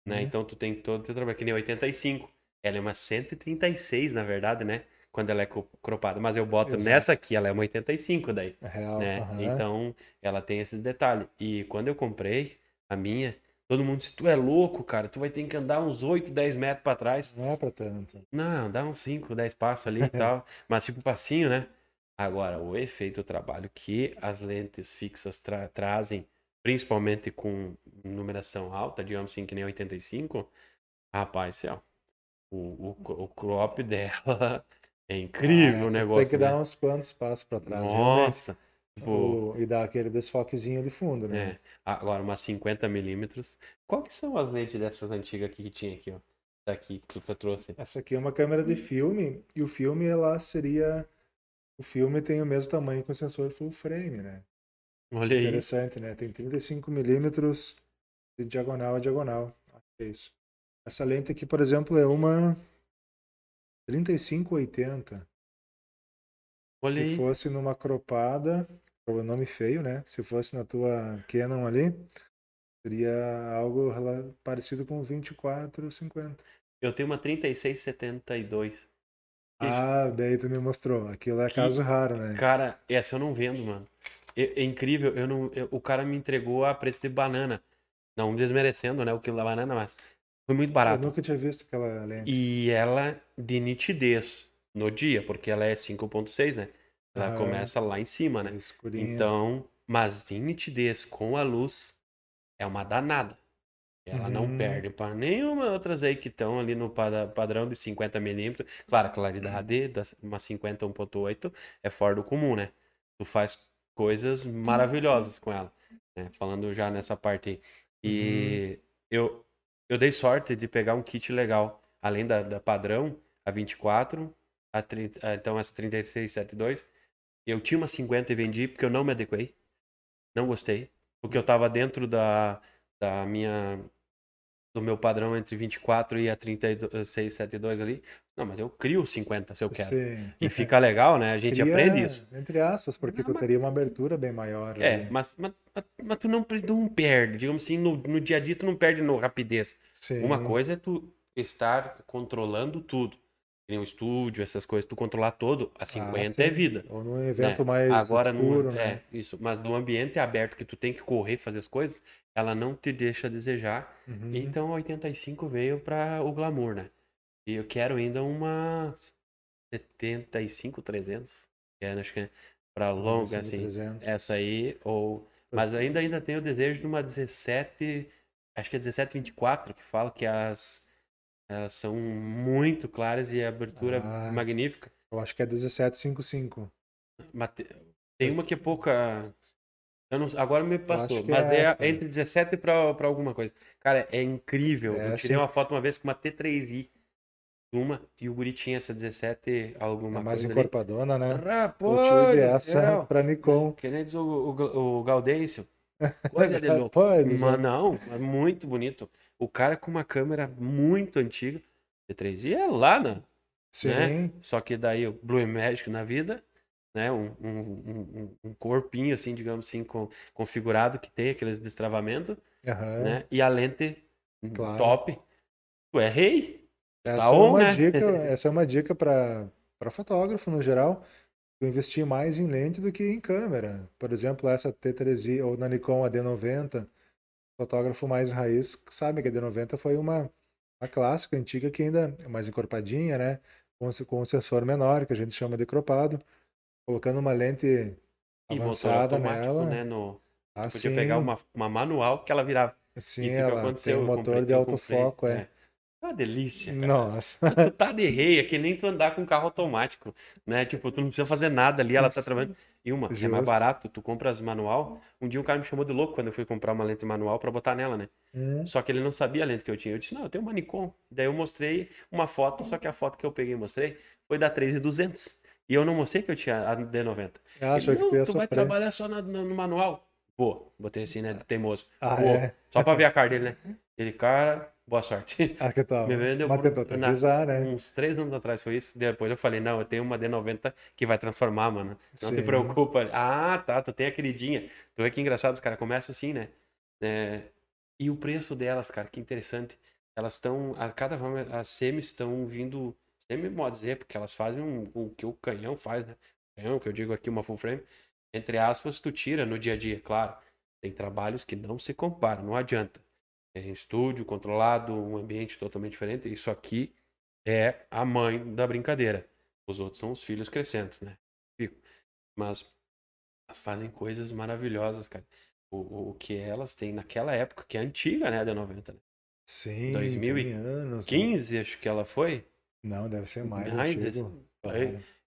[SPEAKER 2] né?
[SPEAKER 3] Uhum.
[SPEAKER 2] Então tu tem todo o teu trabalho, que nem 85. Ela é uma 136, na verdade, né? Quando ela é cro- cropada. Mas eu boto
[SPEAKER 3] Exato.
[SPEAKER 2] nessa aqui, ela é uma 85 daí,
[SPEAKER 3] É real.
[SPEAKER 2] né?
[SPEAKER 3] aham.
[SPEAKER 2] Então, ela tem esses detalhes. E quando eu comprei a minha, todo mundo disse, tu é louco, cara, tu vai ter que andar uns 8, 10 metros pra trás.
[SPEAKER 3] Não é pra tanto.
[SPEAKER 2] Não, dá uns 5, 10 passos ali e tal. Mas tipo passinho, né? Agora, o efeito trabalho que as lentes fixas tra- trazem, principalmente com numeração alta, digamos assim, que nem 85, rapaz, céu. O, o, o crop dela é incrível
[SPEAKER 3] Ah,
[SPEAKER 2] o negócio.
[SPEAKER 3] Tem que dar
[SPEAKER 2] né?
[SPEAKER 3] uns quantos passos pra trás. realmente.
[SPEAKER 2] Nossa! Tipo,
[SPEAKER 3] O- E dar aquele desfoquezinho de fundo, né?
[SPEAKER 2] é. Agora, umas 50 milímetros. Qual que são as lentes dessas antigas aqui que tinha aqui, ó? Daqui que tu trouxe.
[SPEAKER 3] Essa aqui é uma câmera de filme e o filme ela seria o filme tem o mesmo tamanho que o sensor full frame, né?
[SPEAKER 2] Olha aí.
[SPEAKER 3] Interessante, né? Tem 35 milímetros de diagonal a diagonal. Acho que é isso. Essa lente aqui, por exemplo, é uma 3580.
[SPEAKER 2] Olha
[SPEAKER 3] Se
[SPEAKER 2] aí.
[SPEAKER 3] fosse numa cropada, o nome feio, né? Se fosse na tua Canon ali, seria algo parecido com o 2450.
[SPEAKER 2] Eu tenho uma 3672.
[SPEAKER 3] Ah, daí tu me mostrou. Aquilo é
[SPEAKER 2] Que-
[SPEAKER 3] caso raro, né?
[SPEAKER 2] Cara, essa eu não vendo, mano. É, é incrível, eu não, eu- o cara me entregou a preço de banana. Não desmerecendo, né, o quilo da banana, mas foi muito
[SPEAKER 3] Eu
[SPEAKER 2] barato.
[SPEAKER 3] nunca tinha visto aquela lente.
[SPEAKER 2] E ela de nitidez no dia, porque ela é 5.6, né? Ela
[SPEAKER 3] Aham.
[SPEAKER 2] começa lá em cima, né?
[SPEAKER 3] Escurinha.
[SPEAKER 2] Então, mas em nitidez com a luz é uma danada. Ela não
[SPEAKER 3] Uhum.
[SPEAKER 2] perde para nenhuma outras aí que estão ali no padrão de 50 milímetros. Claro, a claridade da uma 50 1.8 é fora do comum, né? Tu faz coisas maravilhosas com ela, né? Falando já nessa parte aí. E eu, eu dei sorte de pegar um kit legal, além da, da padrão, a 24, a 30, a- então essa 3672. Eu tinha uma 50 e vendi porque eu não me adequei. Não gostei. Porque eu tava dentro da, da minha. Do meu padrão entre 24 e a 3672 ali. Não, mas eu crio 50 se eu quero.
[SPEAKER 3] Sim.
[SPEAKER 2] E fica legal, né? A gente
[SPEAKER 3] Cria,
[SPEAKER 2] aprende isso.
[SPEAKER 3] Entre aspas, porque
[SPEAKER 2] Não,
[SPEAKER 3] tu
[SPEAKER 2] mas-
[SPEAKER 3] teria uma abertura bem maior.
[SPEAKER 2] É, mas, mas, mas, tu não, não perde. Digamos assim, no, no dia a dia tu não perde no rapidez.
[SPEAKER 3] Sim.
[SPEAKER 2] Uma coisa é tu estar controlando tudo. Tem um estúdio, essas coisas, tu controlar todo, a 50 é
[SPEAKER 3] Ah, sim.
[SPEAKER 2] vida.
[SPEAKER 3] Ou num evento
[SPEAKER 2] né?
[SPEAKER 3] mais
[SPEAKER 2] Agora
[SPEAKER 3] escuro,
[SPEAKER 2] no,
[SPEAKER 3] né?
[SPEAKER 2] é isso, mas no ambiente aberto que tu tem que correr fazer as coisas, ela não te deixa desejar.
[SPEAKER 3] Uhum.
[SPEAKER 2] Então a 85 veio para o glamour, né? E eu quero ainda uma 75 300, que é, acho que é para
[SPEAKER 3] Sim,
[SPEAKER 2] longa
[SPEAKER 3] sim,
[SPEAKER 2] assim.
[SPEAKER 3] 300.
[SPEAKER 2] Essa aí ou mas ainda ainda tenho o desejo de uma 17, acho que é 1724 que fala que as elas são muito claras e a abertura
[SPEAKER 3] Ah.
[SPEAKER 2] magnífica.
[SPEAKER 3] Eu acho que é 1755.
[SPEAKER 2] Mas te- tem uma que é pouca. Não, agora me passou, mas
[SPEAKER 3] é
[SPEAKER 2] é,
[SPEAKER 3] essa.
[SPEAKER 2] entre 17 pra, pra alguma coisa. Cara, é incrível.
[SPEAKER 3] É,
[SPEAKER 2] eu tirei
[SPEAKER 3] sim.
[SPEAKER 2] uma foto uma vez com uma T3i. Uma, e o guri tinha essa 17 alguma
[SPEAKER 3] É mais
[SPEAKER 2] coisa ali.
[SPEAKER 3] encorpadona, né?
[SPEAKER 2] Rapaz,
[SPEAKER 3] Eu tive essa pra Nikon.
[SPEAKER 2] Que nem diz o, o, o Gaudêncio. Coisa de louco. Mas não, é muito bonito. O cara com uma câmera muito antiga. T3i é lá, né?
[SPEAKER 3] Sim.
[SPEAKER 2] né? Só que daí o Blue Magic na vida, né? Um, um, um, um corpinho, assim, digamos assim, com, configurado que tem aqueles destravamentos,
[SPEAKER 3] Aham.
[SPEAKER 2] né? E a lente
[SPEAKER 3] Claro.
[SPEAKER 2] top. Tu é rei.
[SPEAKER 3] Essa,
[SPEAKER 2] Tá
[SPEAKER 3] é
[SPEAKER 2] on,
[SPEAKER 3] uma
[SPEAKER 2] né?
[SPEAKER 3] dica, essa é uma dica para fotógrafo no geral. Tu investir mais em lente do que em câmera. Por exemplo, essa T3i ou na Nikon a D90, fotógrafo mais raiz sabe que a D90 foi uma, uma clássica antiga que ainda é mais encorpadinha, né? Com, com um sensor menor, que a gente chama de cropado, colocando uma lente
[SPEAKER 2] E
[SPEAKER 3] avançada nela.
[SPEAKER 2] né? No...
[SPEAKER 3] Ah,
[SPEAKER 2] Podia pegar uma, uma manual que ela virava.
[SPEAKER 3] sim,
[SPEAKER 2] Isso que
[SPEAKER 3] ela
[SPEAKER 2] aconteceu.
[SPEAKER 3] tem um
[SPEAKER 2] eu
[SPEAKER 3] motor de
[SPEAKER 2] eu
[SPEAKER 3] alto
[SPEAKER 2] comprei,
[SPEAKER 3] foco, é.
[SPEAKER 2] É uma delícia, cara.
[SPEAKER 3] Nossa.
[SPEAKER 2] tu tá de rei, é que nem tu andar com carro automático, né? Tipo, tu não precisa fazer nada ali, ela tá
[SPEAKER 3] Isso.
[SPEAKER 2] trabalhando. E uma, é
[SPEAKER 3] Justo.
[SPEAKER 2] mais barato, tu compras manual. Um dia um cara me chamou de louco quando eu fui comprar uma lente manual pra botar nela, né?
[SPEAKER 3] Hum,
[SPEAKER 2] Só que ele não sabia a lente que eu tinha. Eu disse, não, eu tenho uma Nikon. Daí eu mostrei uma foto, só que a foto que eu peguei e mostrei foi da 3200. E eu não mostrei que eu tinha a D90.
[SPEAKER 3] acho
[SPEAKER 2] Ele,
[SPEAKER 3] que tu
[SPEAKER 2] tu vai trabalhar só na- na- no manual. Vou, botei assim, né, teimoso.
[SPEAKER 3] Ah,
[SPEAKER 2] Vou.
[SPEAKER 3] é?
[SPEAKER 2] Só pra ver a cara dele, né? Ele, cara, boa sorte.
[SPEAKER 3] Ah, que tal? Mas tentou te avisar, né?
[SPEAKER 2] Uns três anos atrás foi isso. Depois eu falei, não, eu tenho uma D90 que vai transformar, mano. Não te
[SPEAKER 3] Sim.
[SPEAKER 2] preocupa. Ah, tá, tu tem a queridinha. Tu vê que engraçado, os caras começam assim, né? É, E o preço delas, cara, que interessante. Elas estão, a cada vez as semis estão vindo, semi modo dizer, porque elas fazem um- o que o canhão faz, né? Canhão, que eu digo aqui, uma full frame. Entre aspas, tu tira no dia a dia, claro. Tem trabalhos que não se comparam, não adianta. É estúdio controlado, um ambiente totalmente diferente. Isso aqui é a mãe da brincadeira. Os outros são os filhos crescendo, né? Fico. Mas elas fazem coisas maravilhosas, cara. O, o, que elas têm naquela época, que é antiga, né? Da 90, né?
[SPEAKER 3] Sim,
[SPEAKER 2] 2000 e
[SPEAKER 3] tem anos. né?
[SPEAKER 2] 15, acho que ela foi.
[SPEAKER 3] Não, deve ser mais
[SPEAKER 2] Mais desse-.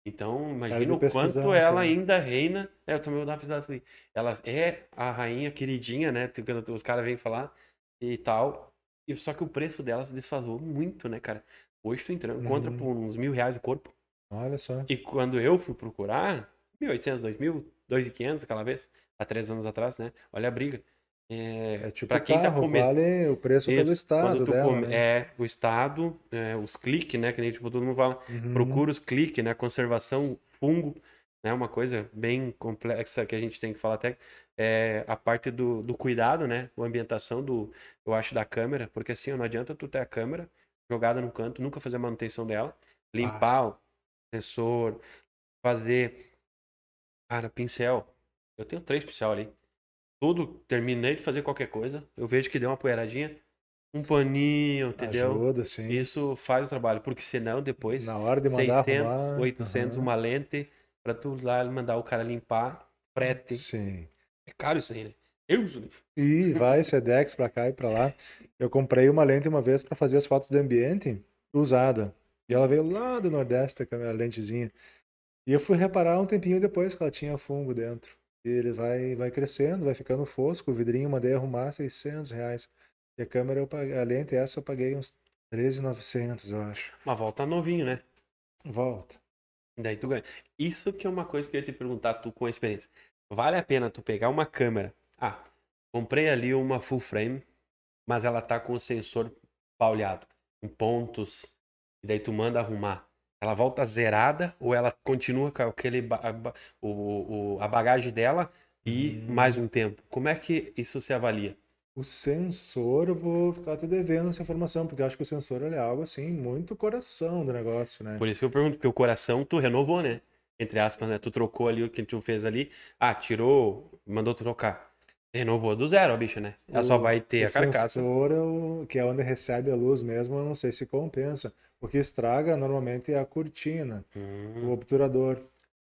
[SPEAKER 2] Então, imagina o quanto ela
[SPEAKER 3] cara.
[SPEAKER 2] ainda reina. É, eu também vou dar uma pesquisada ali. Ela é a rainha queridinha, né? Quando os caras vêm falar e tal. E só que o preço dela se desfasou muito, né, cara? Hoje tu entra, encontra
[SPEAKER 3] Uhum.
[SPEAKER 2] por uns mil reais o corpo.
[SPEAKER 3] Olha só.
[SPEAKER 2] E quando eu fui procurar, 1.800, 2.000, 2.500 aquela vez, há três anos atrás, né? Olha a briga. É,
[SPEAKER 3] É tipo
[SPEAKER 2] pra quem tá
[SPEAKER 3] carro,
[SPEAKER 2] começando.
[SPEAKER 3] vale o preço pelo
[SPEAKER 2] Isso,
[SPEAKER 3] estado
[SPEAKER 2] quando tu
[SPEAKER 3] dela,
[SPEAKER 2] come-
[SPEAKER 3] né?
[SPEAKER 2] É, o estado, é, os cliques, né? Que nem tipo, todo mundo fala.
[SPEAKER 3] Uhum.
[SPEAKER 2] Procura os cliques, né? Conservação, fungo. Né? Uma coisa bem complexa que a gente tem que falar até é a parte do, do cuidado, né? A ambientação do, eu acho, da câmera, porque assim, não adianta tu ter a câmera jogada no canto, nunca fazer a manutenção dela, limpar ah. o sensor, fazer, cara, pincel. Eu tenho três pincel ali. Tudo, terminei de fazer qualquer coisa, eu vejo que deu uma poeiradinha, um paninho, entendeu?
[SPEAKER 3] Ajuda, sim.
[SPEAKER 2] Isso faz o trabalho, porque senão depois,
[SPEAKER 3] Na hora de mandar
[SPEAKER 2] 600,
[SPEAKER 3] arrumar,
[SPEAKER 2] 800,
[SPEAKER 3] aham.
[SPEAKER 2] uma lente, pra tu lá mandar o cara limpar, frete.
[SPEAKER 3] Sim.
[SPEAKER 2] É caro isso aí, né? Eu uso livro.
[SPEAKER 3] E vai Sedex pra cá e pra lá. Eu comprei uma lente uma vez pra fazer as fotos do ambiente usada. E ela veio lá do Nordeste com a minha lentezinha. E eu fui reparar um tempinho depois que ela tinha fungo dentro. E ele vai, vai crescendo, vai ficando fosco. O vidrinho mandei arrumar 600 reais. E a câmera, eu paguei, a lente essa eu paguei uns 13,900, eu acho.
[SPEAKER 2] Uma volta novinho, né?
[SPEAKER 3] Volta.
[SPEAKER 2] Daí tu ganha. Isso que é uma coisa que eu ia te perguntar, tu com a experiência. Vale a pena tu pegar uma câmera? Ah, comprei ali uma full frame, mas ela tá com o sensor pauleado, com pontos, e daí tu manda arrumar. Ela volta zerada ou ela continua com aquele a, o, o- a bagagem dela e
[SPEAKER 3] Hum.
[SPEAKER 2] mais um tempo? Como é que isso se avalia?
[SPEAKER 3] O sensor, eu vou ficar te devendo essa informação, porque eu acho que o sensor é algo assim, muito coração do negócio, né?
[SPEAKER 2] Por isso que eu pergunto, porque o coração tu renovou, né? Entre aspas, né? Tu trocou ali o que tu fez ali. Ah, tirou, mandou trocar. Renovou do zero a bicha, né? Ela só
[SPEAKER 3] O-
[SPEAKER 2] vai ter
[SPEAKER 3] o
[SPEAKER 2] a carcaça.
[SPEAKER 3] sensor, é o- que é onde recebe a luz mesmo, eu não sei se compensa. O que estraga normalmente é a cortina, o
[SPEAKER 2] Hum,
[SPEAKER 3] obturador,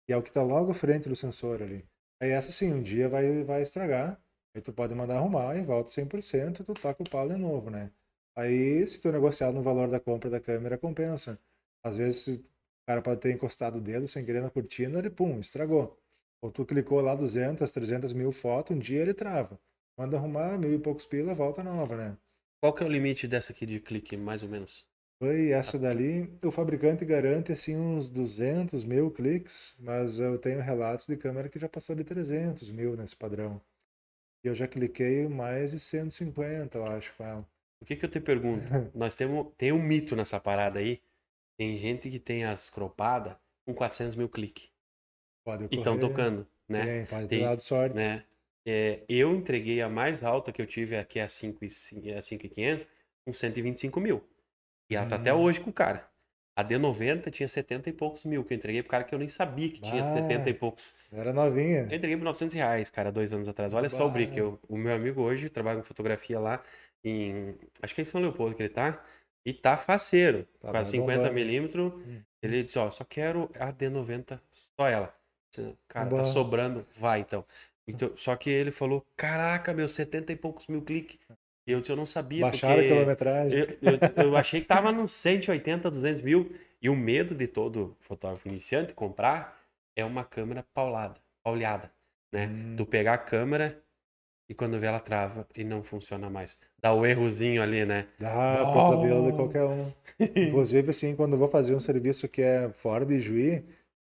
[SPEAKER 3] e é o que está logo à frente do sensor ali. Aí essa sim, um dia vai, vai estragar, aí tu pode mandar arrumar e volta 100% e tu taca o pau de novo, né? Aí se tu negociar no valor da compra da câmera, compensa. Às vezes o cara pode ter encostado o dedo sem querer na cortina, ele pum, estragou. Ou tu clicou lá 200, 300 mil fotos, um dia ele trava. Manda arrumar, mil e poucos pila, volta nova, né?
[SPEAKER 2] Qual que é o limite dessa aqui de clique, mais ou menos?
[SPEAKER 3] Foi essa dali, o fabricante garante assim uns 200 mil cliques, mas eu tenho relatos de câmera que já passou de 300 mil nesse padrão. E eu já cliquei mais de 150, eu acho, com ela.
[SPEAKER 2] O que que eu te pergunto? Nós temos tem um mito nessa parada aí. Tem gente que tem as cropadas com 400 mil cliques.
[SPEAKER 3] Pode
[SPEAKER 2] E estão
[SPEAKER 3] ocorrer,
[SPEAKER 2] tocando, né?
[SPEAKER 3] Tem, pode ter
[SPEAKER 2] Tem,
[SPEAKER 3] dado sorte.
[SPEAKER 2] né? É, eu entreguei a mais alta que eu tive aqui a 5,500 a 5,500 com 125 mil. E ela tá até
[SPEAKER 3] Hum.
[SPEAKER 2] hoje com o cara. A D90 tinha 70 e poucos mil, que eu entreguei pro cara que eu nem sabia que tinha
[SPEAKER 3] Ah.
[SPEAKER 2] 70 e poucos.
[SPEAKER 3] Era novinha.
[SPEAKER 2] Eu entreguei por 900 reais, cara, dois anos atrás. Olha só o
[SPEAKER 3] Bah.
[SPEAKER 2] brick. Eu, o meu amigo hoje trabalha com fotografia lá em. Acho que é em São Leopoldo que ele tá. E tá faceiro.
[SPEAKER 3] Tá
[SPEAKER 2] com a
[SPEAKER 3] bem
[SPEAKER 2] 50
[SPEAKER 3] bombando.
[SPEAKER 2] milímetros.
[SPEAKER 3] Hum.
[SPEAKER 2] Ele disse: Ó, só quero a D90, só ela. Cara, tá
[SPEAKER 3] Bah.
[SPEAKER 2] sobrando, vai então. Então, Só que ele falou: Caraca, meu, 70 e poucos mil cliques. E eu disse: Eu não sabia.
[SPEAKER 3] Baixaram a quilometragem.
[SPEAKER 2] eu, eu, eu achei que tava nos 180, 200 mil. E o medo de todo fotógrafo iniciante comprar é uma câmera paulada, pauleada, né?
[SPEAKER 3] Hum.
[SPEAKER 2] Tu pegar a câmera e quando vê ela trava e não funciona mais. Dá o errozinho ali, né?
[SPEAKER 3] Dá a pesadelo de
[SPEAKER 2] Oh.
[SPEAKER 3] qualquer um. Inclusive, assim, quando eu vou fazer um serviço que é fora de Juí,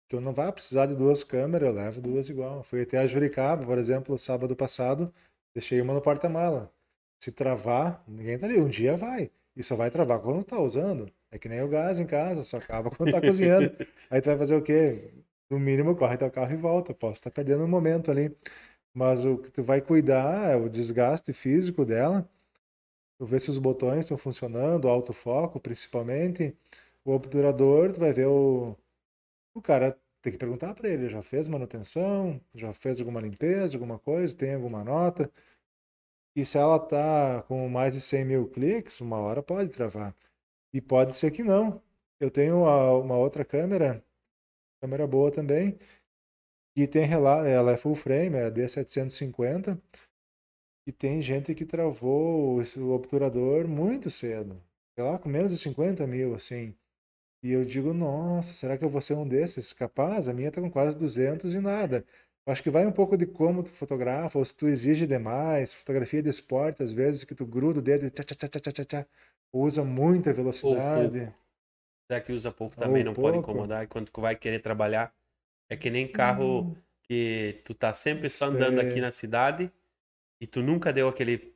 [SPEAKER 3] que eu não vá precisar de duas câmeras, eu levo duas igual. Fui até a Juricaba, por exemplo, sábado passado, deixei uma no porta-mala. Se travar, ninguém tá ali. Um dia vai. E só vai travar quando tá usando. É que nem o gás em casa, só acaba quando tá cozinhando. Aí tu vai fazer o quê? No mínimo, corre teu carro e volta. Posso estar perdendo um momento ali. Mas o que tu vai cuidar é o desgaste físico dela. Tu vê se os botões estão funcionando, o autofoco principalmente. O obturador, tu vai ver o. O cara tem que perguntar para ele: já fez manutenção? Já fez alguma limpeza, alguma coisa? Tem alguma nota? E se ela tá com mais de 100 mil cliques, uma hora pode travar. E pode ser que não. Eu tenho uma, outra câmera, câmera boa também, e tem rela- ela é full frame, é a D750, e tem gente que travou o obturador muito cedo, sei lá, com menos de 50 mil, assim. E eu digo, nossa, será que eu vou ser um desses? Capaz, a minha tá com quase 200 e nada. Eu Acho que vai um pouco de como tu fotografa, ou se tu exige demais, fotografia de esporte, às vezes que tu gruda o dedo e tchá, tchá, tchá, tchá, tchá, usa muita velocidade.
[SPEAKER 2] Será que usa pouco também
[SPEAKER 3] Ou
[SPEAKER 2] não pode
[SPEAKER 3] pouco.
[SPEAKER 2] incomodar? E quando tu vai querer trabalhar, é que nem carro
[SPEAKER 3] Hum,
[SPEAKER 2] que tu tá sempre só andando aqui na cidade e tu nunca deu aquele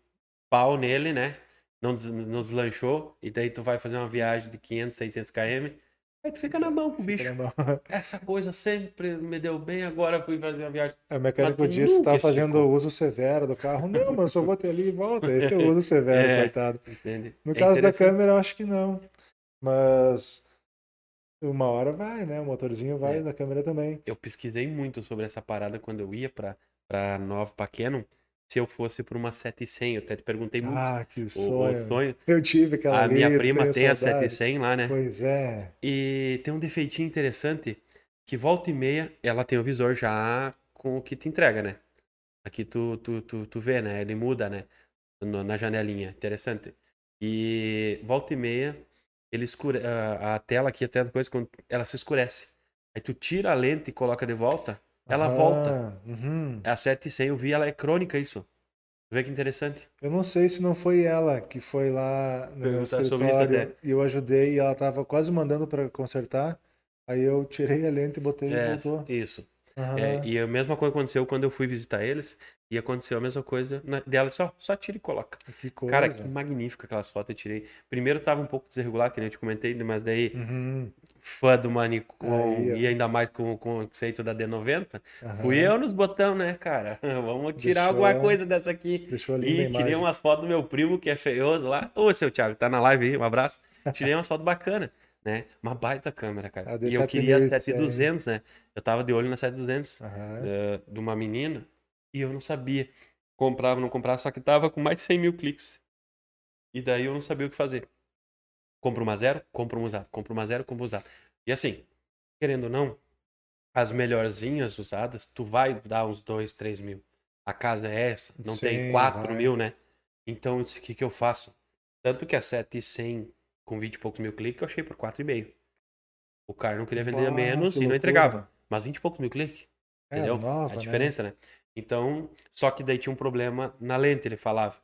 [SPEAKER 2] pau nele, né? Não, des- não deslanchou, e daí tu vai fazer uma viagem de 500, 600 km Aí tu fica na mão com o bicho. Essa coisa sempre me deu bem, agora fui fazer uma viagem.
[SPEAKER 3] É, O mecânico disse que tá fazendo
[SPEAKER 2] esticou.
[SPEAKER 3] uso severo do carro. Não, mas eu só vou ter ali e volta. Esse é o uso severo,
[SPEAKER 2] É.
[SPEAKER 3] coitado.
[SPEAKER 2] Entende?
[SPEAKER 3] No
[SPEAKER 2] É
[SPEAKER 3] caso da câmera, eu acho que não. Mas uma hora vai, né? O motorzinho vai
[SPEAKER 2] É.
[SPEAKER 3] da câmera também.
[SPEAKER 2] Eu pesquisei muito sobre essa parada quando eu ia pra, pra Nova, pra Canon. Se eu fosse por uma 700, eu até te perguntei muito.
[SPEAKER 3] Ah, que
[SPEAKER 2] o, o
[SPEAKER 3] sonho.
[SPEAKER 2] sonho.
[SPEAKER 3] Eu tive aquela
[SPEAKER 2] A
[SPEAKER 3] ali,
[SPEAKER 2] minha prima tem a
[SPEAKER 3] saudade.
[SPEAKER 2] 700 lá, né?
[SPEAKER 3] Pois é.
[SPEAKER 2] E tem um defeitinho interessante que volta e meia ela tem o visor já com o que te entrega, né? Aqui tu, tu, tu, tu vê, né? Ele muda, né? Na janelinha. Interessante. E volta e meia ele escure... a, a tela aqui, até coisa, quando ela se escurece. Aí tu tira a lente e coloca de volta, ela volta.
[SPEAKER 3] Ah, uhum.
[SPEAKER 2] A 700 eu vi, ela é crônica isso. Vê que interessante.
[SPEAKER 3] Eu não sei se não foi ela que foi lá no meu
[SPEAKER 2] Perguntar sobre isso
[SPEAKER 3] escritório
[SPEAKER 2] até.
[SPEAKER 3] e eu ajudei e ela tava quase mandando para consertar. Aí eu tirei a lente, botei
[SPEAKER 2] É,
[SPEAKER 3] e voltou.
[SPEAKER 2] isso.
[SPEAKER 3] Aham.
[SPEAKER 2] É, e a mesma coisa aconteceu quando eu fui visitar eles. E aconteceu a mesma coisa na- dela, só, só tira e coloca.
[SPEAKER 3] Coisa.
[SPEAKER 2] Cara, que magnífica aquelas fotos eu tirei. Primeiro tava um pouco desregulado, que nem eu te comentei, mas daí,
[SPEAKER 3] Uhum.
[SPEAKER 2] fã do Manicom e ainda mais com, com o conceito da D90,
[SPEAKER 3] Aham.
[SPEAKER 2] fui eu nos botão, né, cara? Vamos tirar
[SPEAKER 3] Deixou-
[SPEAKER 2] alguma coisa dessa aqui.
[SPEAKER 3] Deixou linda a
[SPEAKER 2] E tirei
[SPEAKER 3] imagem.
[SPEAKER 2] umas fotos do meu primo, que é feioso lá. Ô, seu Thiago, tá na live aí, um abraço. Tirei umas fotos bacanas, né? Uma baita câmera, cara.
[SPEAKER 3] A D
[SPEAKER 2] E eu queria a
[SPEAKER 3] 7100,
[SPEAKER 2] 7200, né? Eu tava de olho na 7200
[SPEAKER 3] Aham.
[SPEAKER 2] eh, de uma menina e eu não sabia. Comprava, não comprava, só que tava com mais de 100 mil cliques. E daí eu não sabia o que fazer. Compro uma zero, compro um usado. Compro uma zero, compro um usado. E assim, querendo ou não, as melhorzinhas usadas, tu vai dar uns 2, 3 mil. A casa é essa, não tem
[SPEAKER 3] Sim,
[SPEAKER 2] 4
[SPEAKER 3] vai.
[SPEAKER 2] mil, né? Então, o que, que eu faço? Tanto que a 7100 com 20 e poucos mil cliques, eu achei por 4,5. O cara não queria vender
[SPEAKER 3] Bah,
[SPEAKER 2] menos
[SPEAKER 3] que
[SPEAKER 2] e não entregava. Mas 20 e poucos mil cliques.
[SPEAKER 3] É,
[SPEAKER 2] Entendeu?
[SPEAKER 3] nova,
[SPEAKER 2] a
[SPEAKER 3] né?
[SPEAKER 2] diferença, né? Então, só que daí tinha um problema na lente, ele falava.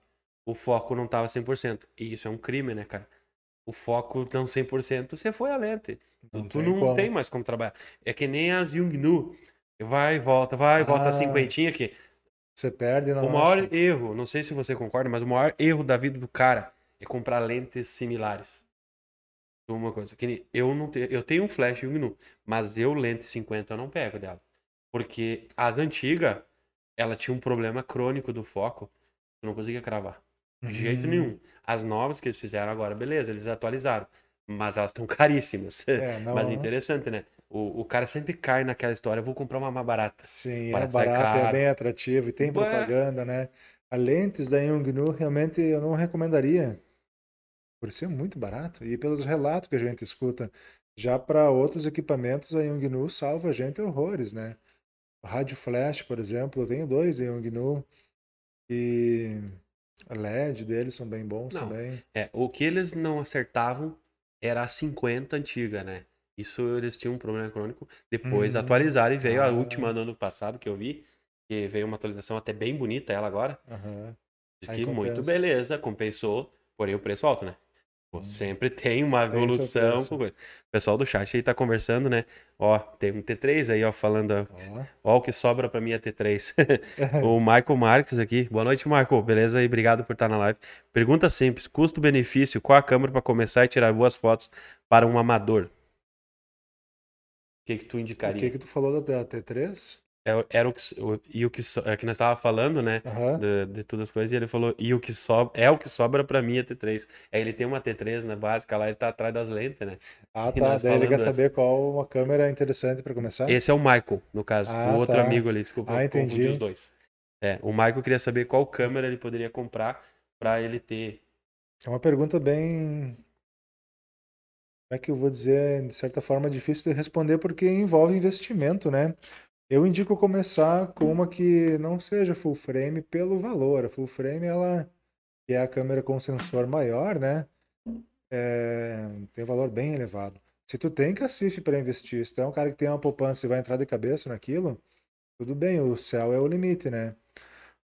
[SPEAKER 2] O foco não tava 100%. E isso é um crime, né, cara? O foco não 100%, você foi a lente.
[SPEAKER 3] Não
[SPEAKER 2] tu
[SPEAKER 3] tem
[SPEAKER 2] não
[SPEAKER 3] como.
[SPEAKER 2] tem mais como trabalhar. É que nem as Yongnu. Vai e volta, vai e volta a
[SPEAKER 3] Ah,
[SPEAKER 2] cinquentinha aqui.
[SPEAKER 3] Você perde na
[SPEAKER 2] O maior erro, não sei se você concorda, mas o maior erro da vida do cara é comprar lentes similares. Uma coisa, que eu não tenho, eu tenho um flash Yongnu, mas eu lente 50 eu não pego dela. Porque as antigas, ela tinha um problema crônico do foco, eu não conseguia cravar. De jeito
[SPEAKER 3] Uhum.
[SPEAKER 2] nenhum. As novas que eles fizeram agora, beleza, eles atualizaram, mas elas estão caríssimas.
[SPEAKER 3] É, não,
[SPEAKER 2] mas é interessante, né? O, o cara sempre cai naquela história, eu vou comprar uma mais barata.
[SPEAKER 3] Sim, é
[SPEAKER 2] Parece ser
[SPEAKER 3] barato, é bem atrativo e tem
[SPEAKER 2] Ué.
[SPEAKER 3] propaganda, né? A lentes da Yongnu realmente eu não recomendaria, por ser muito barato e pelos relatos que a gente escuta. Já para outros equipamentos, a Yongnu salva a gente horrores, né? O rádio flash, por exemplo, eu tenho dois da Yongnu e a LED deles são bem bons
[SPEAKER 2] Não,
[SPEAKER 3] também.
[SPEAKER 2] É, o que eles não acertavam era a 50 antiga, né? Isso eles tinham um problema crônico. Depois
[SPEAKER 3] Uhum.
[SPEAKER 2] atualizaram e veio a
[SPEAKER 3] Ah.
[SPEAKER 2] última do ano passado que eu vi, que veio uma atualização até bem bonita ela agora. Diz que muito beleza, compensou, porém o preço alto, né? Pô,
[SPEAKER 3] Hum.
[SPEAKER 2] sempre tem uma evolução. O pessoal do chat aí tá conversando, né? Ó, tem um T3 aí, ó, falando. ó,
[SPEAKER 3] Ó.
[SPEAKER 2] O que sobra pra mim é T3. o Michael Marques aqui. Boa noite, Michael. Beleza aí? Obrigado por estar na live. Pergunta simples: custo-benefício, qual a câmera para começar e tirar boas fotos para um amador? O que, que tu
[SPEAKER 3] O
[SPEAKER 2] indicaria?
[SPEAKER 3] que que tu falou da T3?
[SPEAKER 2] É, Era o que, o- e o que, so- é que nós tava falando, né?
[SPEAKER 3] Aham.
[SPEAKER 2] De, de todas as coisas, e ele falou, e o que sobra, é o que sobra pra mim é T3. É, ele tem uma T3 na básica lá, ele tá atrás das lentes, né?
[SPEAKER 3] Ah,
[SPEAKER 2] E
[SPEAKER 3] tá. Daí ele quer
[SPEAKER 2] falando
[SPEAKER 3] saber qual uma câmera interessante para começar?
[SPEAKER 2] Esse é o Michael, no caso.
[SPEAKER 3] Ah,
[SPEAKER 2] o outro
[SPEAKER 3] tá.
[SPEAKER 2] amigo ali, desculpa,
[SPEAKER 3] Ah, entendi.
[SPEAKER 2] os dois. É, o Michael queria saber qual câmera ele poderia comprar pra ele ter.
[SPEAKER 3] É uma pergunta bem. Como é que eu vou dizer, de certa forma, difícil de responder porque envolve investimento, né? Eu indico começar com uma que não seja full frame pelo valor. A full frame, ela é a câmera com sensor maior, né? É, tem um valor bem elevado. Se tu tem cacife para investir, se tu é um cara que tem uma poupança e vai entrar de cabeça naquilo, tudo bem, o céu é o limite, né?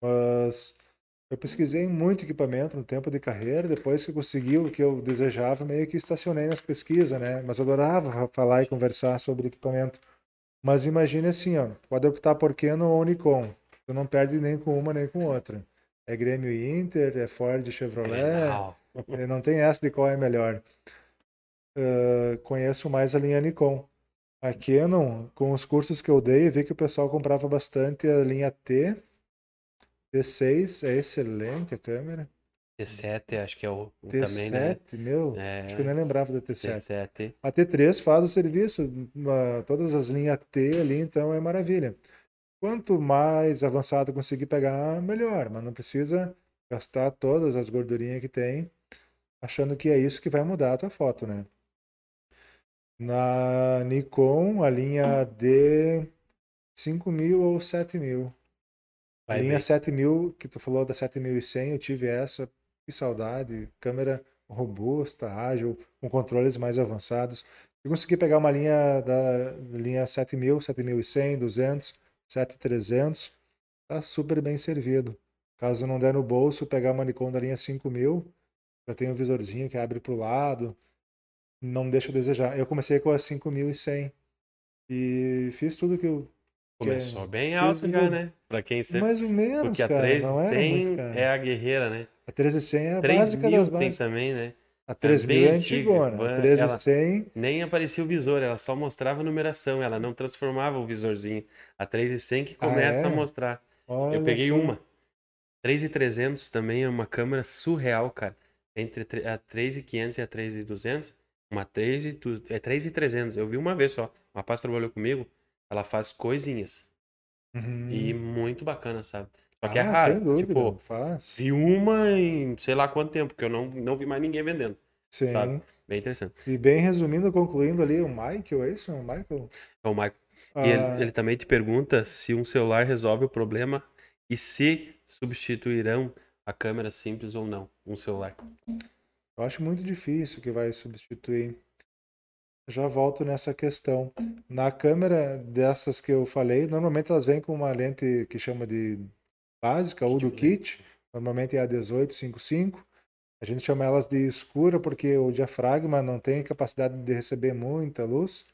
[SPEAKER 3] Mas eu pesquisei muito equipamento no tempo de carreira, depois que consegui o que eu desejava, meio que estacionei nas pesquisas, né? Mas adorava falar e conversar sobre equipamento. Mas imagine assim, ó, pode optar por Canon ou Nikon. Tu não perde nem com uma nem com outra. É Grêmio e Inter, é Ford e Chevrolet,
[SPEAKER 2] Grenal.
[SPEAKER 3] eh, não tem essa de qual é melhor. uh, conheço mais a linha Nikon. A Canon, com os cursos que eu dei, vi que o pessoal comprava bastante a linha T. T6 é excelente a câmera.
[SPEAKER 2] T7, acho que é o, o
[SPEAKER 3] T7,
[SPEAKER 2] também, né?
[SPEAKER 3] meu,
[SPEAKER 2] É,
[SPEAKER 3] acho que eu nem lembrava da T7.
[SPEAKER 2] T7.
[SPEAKER 3] A T3 faz o serviço, todas as linhas T ali, então é maravilha. Quanto mais avançado conseguir pegar, melhor, mas não precisa gastar todas as gordurinhas que tem, achando que é isso que vai mudar a tua foto, né? Na Nikon, a linha D 5000 ou 7000. A linha
[SPEAKER 2] bem.
[SPEAKER 3] 7000, que tu falou da 7100, eu tive essa, que saudade. Câmera robusta, ágil, com controles mais avançados. Eu consegui pegar uma linha da linha 7000, 7100, 200, 7300, tá super bem servido. Caso não der no bolso, pegar uma Nikon da linha 5000, já tem um visorzinho que abre para o lado, não deixa a desejar. Eu comecei com a 5100 e fiz tudo que eu
[SPEAKER 2] Começou bem alto já, né? Pra quem sempre.
[SPEAKER 3] mais ou menos,
[SPEAKER 2] Porque a
[SPEAKER 3] cara,
[SPEAKER 2] 3
[SPEAKER 3] não era
[SPEAKER 2] tem
[SPEAKER 3] muito, cara.
[SPEAKER 2] é a guerreira, né?
[SPEAKER 3] A 13100 é a
[SPEAKER 2] 3
[SPEAKER 3] básica das
[SPEAKER 2] tem
[SPEAKER 3] básicas.
[SPEAKER 2] também, né?
[SPEAKER 3] A
[SPEAKER 2] é
[SPEAKER 3] 3000
[SPEAKER 2] bem
[SPEAKER 3] é antigona. A 13100
[SPEAKER 2] Nem aparecia o visor, ela só mostrava a numeração, ela não transformava o visorzinho. A 3100 que
[SPEAKER 3] Ah,
[SPEAKER 2] começa
[SPEAKER 3] é?
[SPEAKER 2] a mostrar.
[SPEAKER 3] olha
[SPEAKER 2] Eu peguei
[SPEAKER 3] só.
[SPEAKER 2] uma. 3300 também é uma câmera surreal, cara. Entre tre- a 3500 e a 3200, uma 3 e tu- é 3300. Eu vi uma vez só. Uma rapaz trabalhou comigo, ela faz coisinhas
[SPEAKER 3] Uhum.
[SPEAKER 2] e muito bacana, sabe? Só que é
[SPEAKER 3] Ah,
[SPEAKER 2] raro.
[SPEAKER 3] Sem dúvida,
[SPEAKER 2] Tipo,
[SPEAKER 3] faz.
[SPEAKER 2] vi uma em sei lá quanto tempo, porque eu não, não vi mais ninguém vendendo,
[SPEAKER 3] Sim.
[SPEAKER 2] sabe? Bem interessante.
[SPEAKER 3] E bem resumindo, concluindo ali, o Michael, é isso? O Michael?
[SPEAKER 2] Então, o Michael,
[SPEAKER 3] Ah,
[SPEAKER 2] E ele, ele também te pergunta se um celular resolve o problema e se substituirão a câmera simples ou não, um celular.
[SPEAKER 3] Eu acho muito difícil que vai substituir. Já volto nessa questão. Na câmera dessas que eu falei, normalmente elas vêm com uma lente que chama de básica ou do kit. Normalmente é a 1855. A gente chama elas de escura porque o diafragma não tem capacidade de receber muita luz.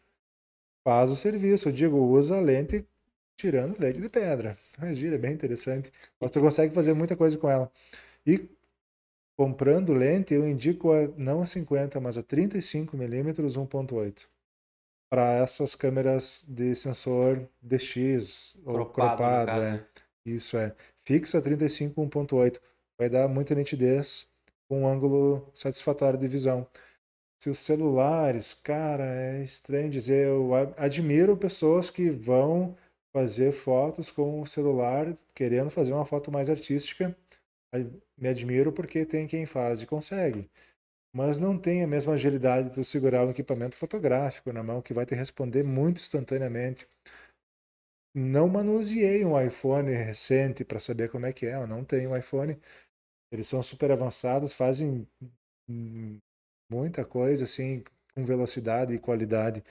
[SPEAKER 3] Faz o serviço. Eu digo, usa a lente tirando leite de pedra. A gira é bem interessante. Tu consegue fazer muita coisa com ela. E comprando lente, eu indico a, não a 50, mas a 35mm 1.8 para essas câmeras de sensor DX ou
[SPEAKER 2] Cropado,
[SPEAKER 3] é.
[SPEAKER 2] né?
[SPEAKER 3] Isso é. Fixa 35 1.8 vai dar muita nitidez com um ângulo satisfatório de visão. Se os celulares, cara, é estranho dizer, eu admiro pessoas que vão fazer fotos com o celular querendo fazer uma foto mais artística. Me admiro porque tem quem faz e consegue. Mas não tem a mesma agilidade de segurar um equipamento fotográfico na mão que vai te responder muito instantaneamente. Não manuseei um iPhone recente para saber como é que é. Eu não tenho um iPhone. Eles são super avançados, fazem muita coisa assim com velocidade e qualidade.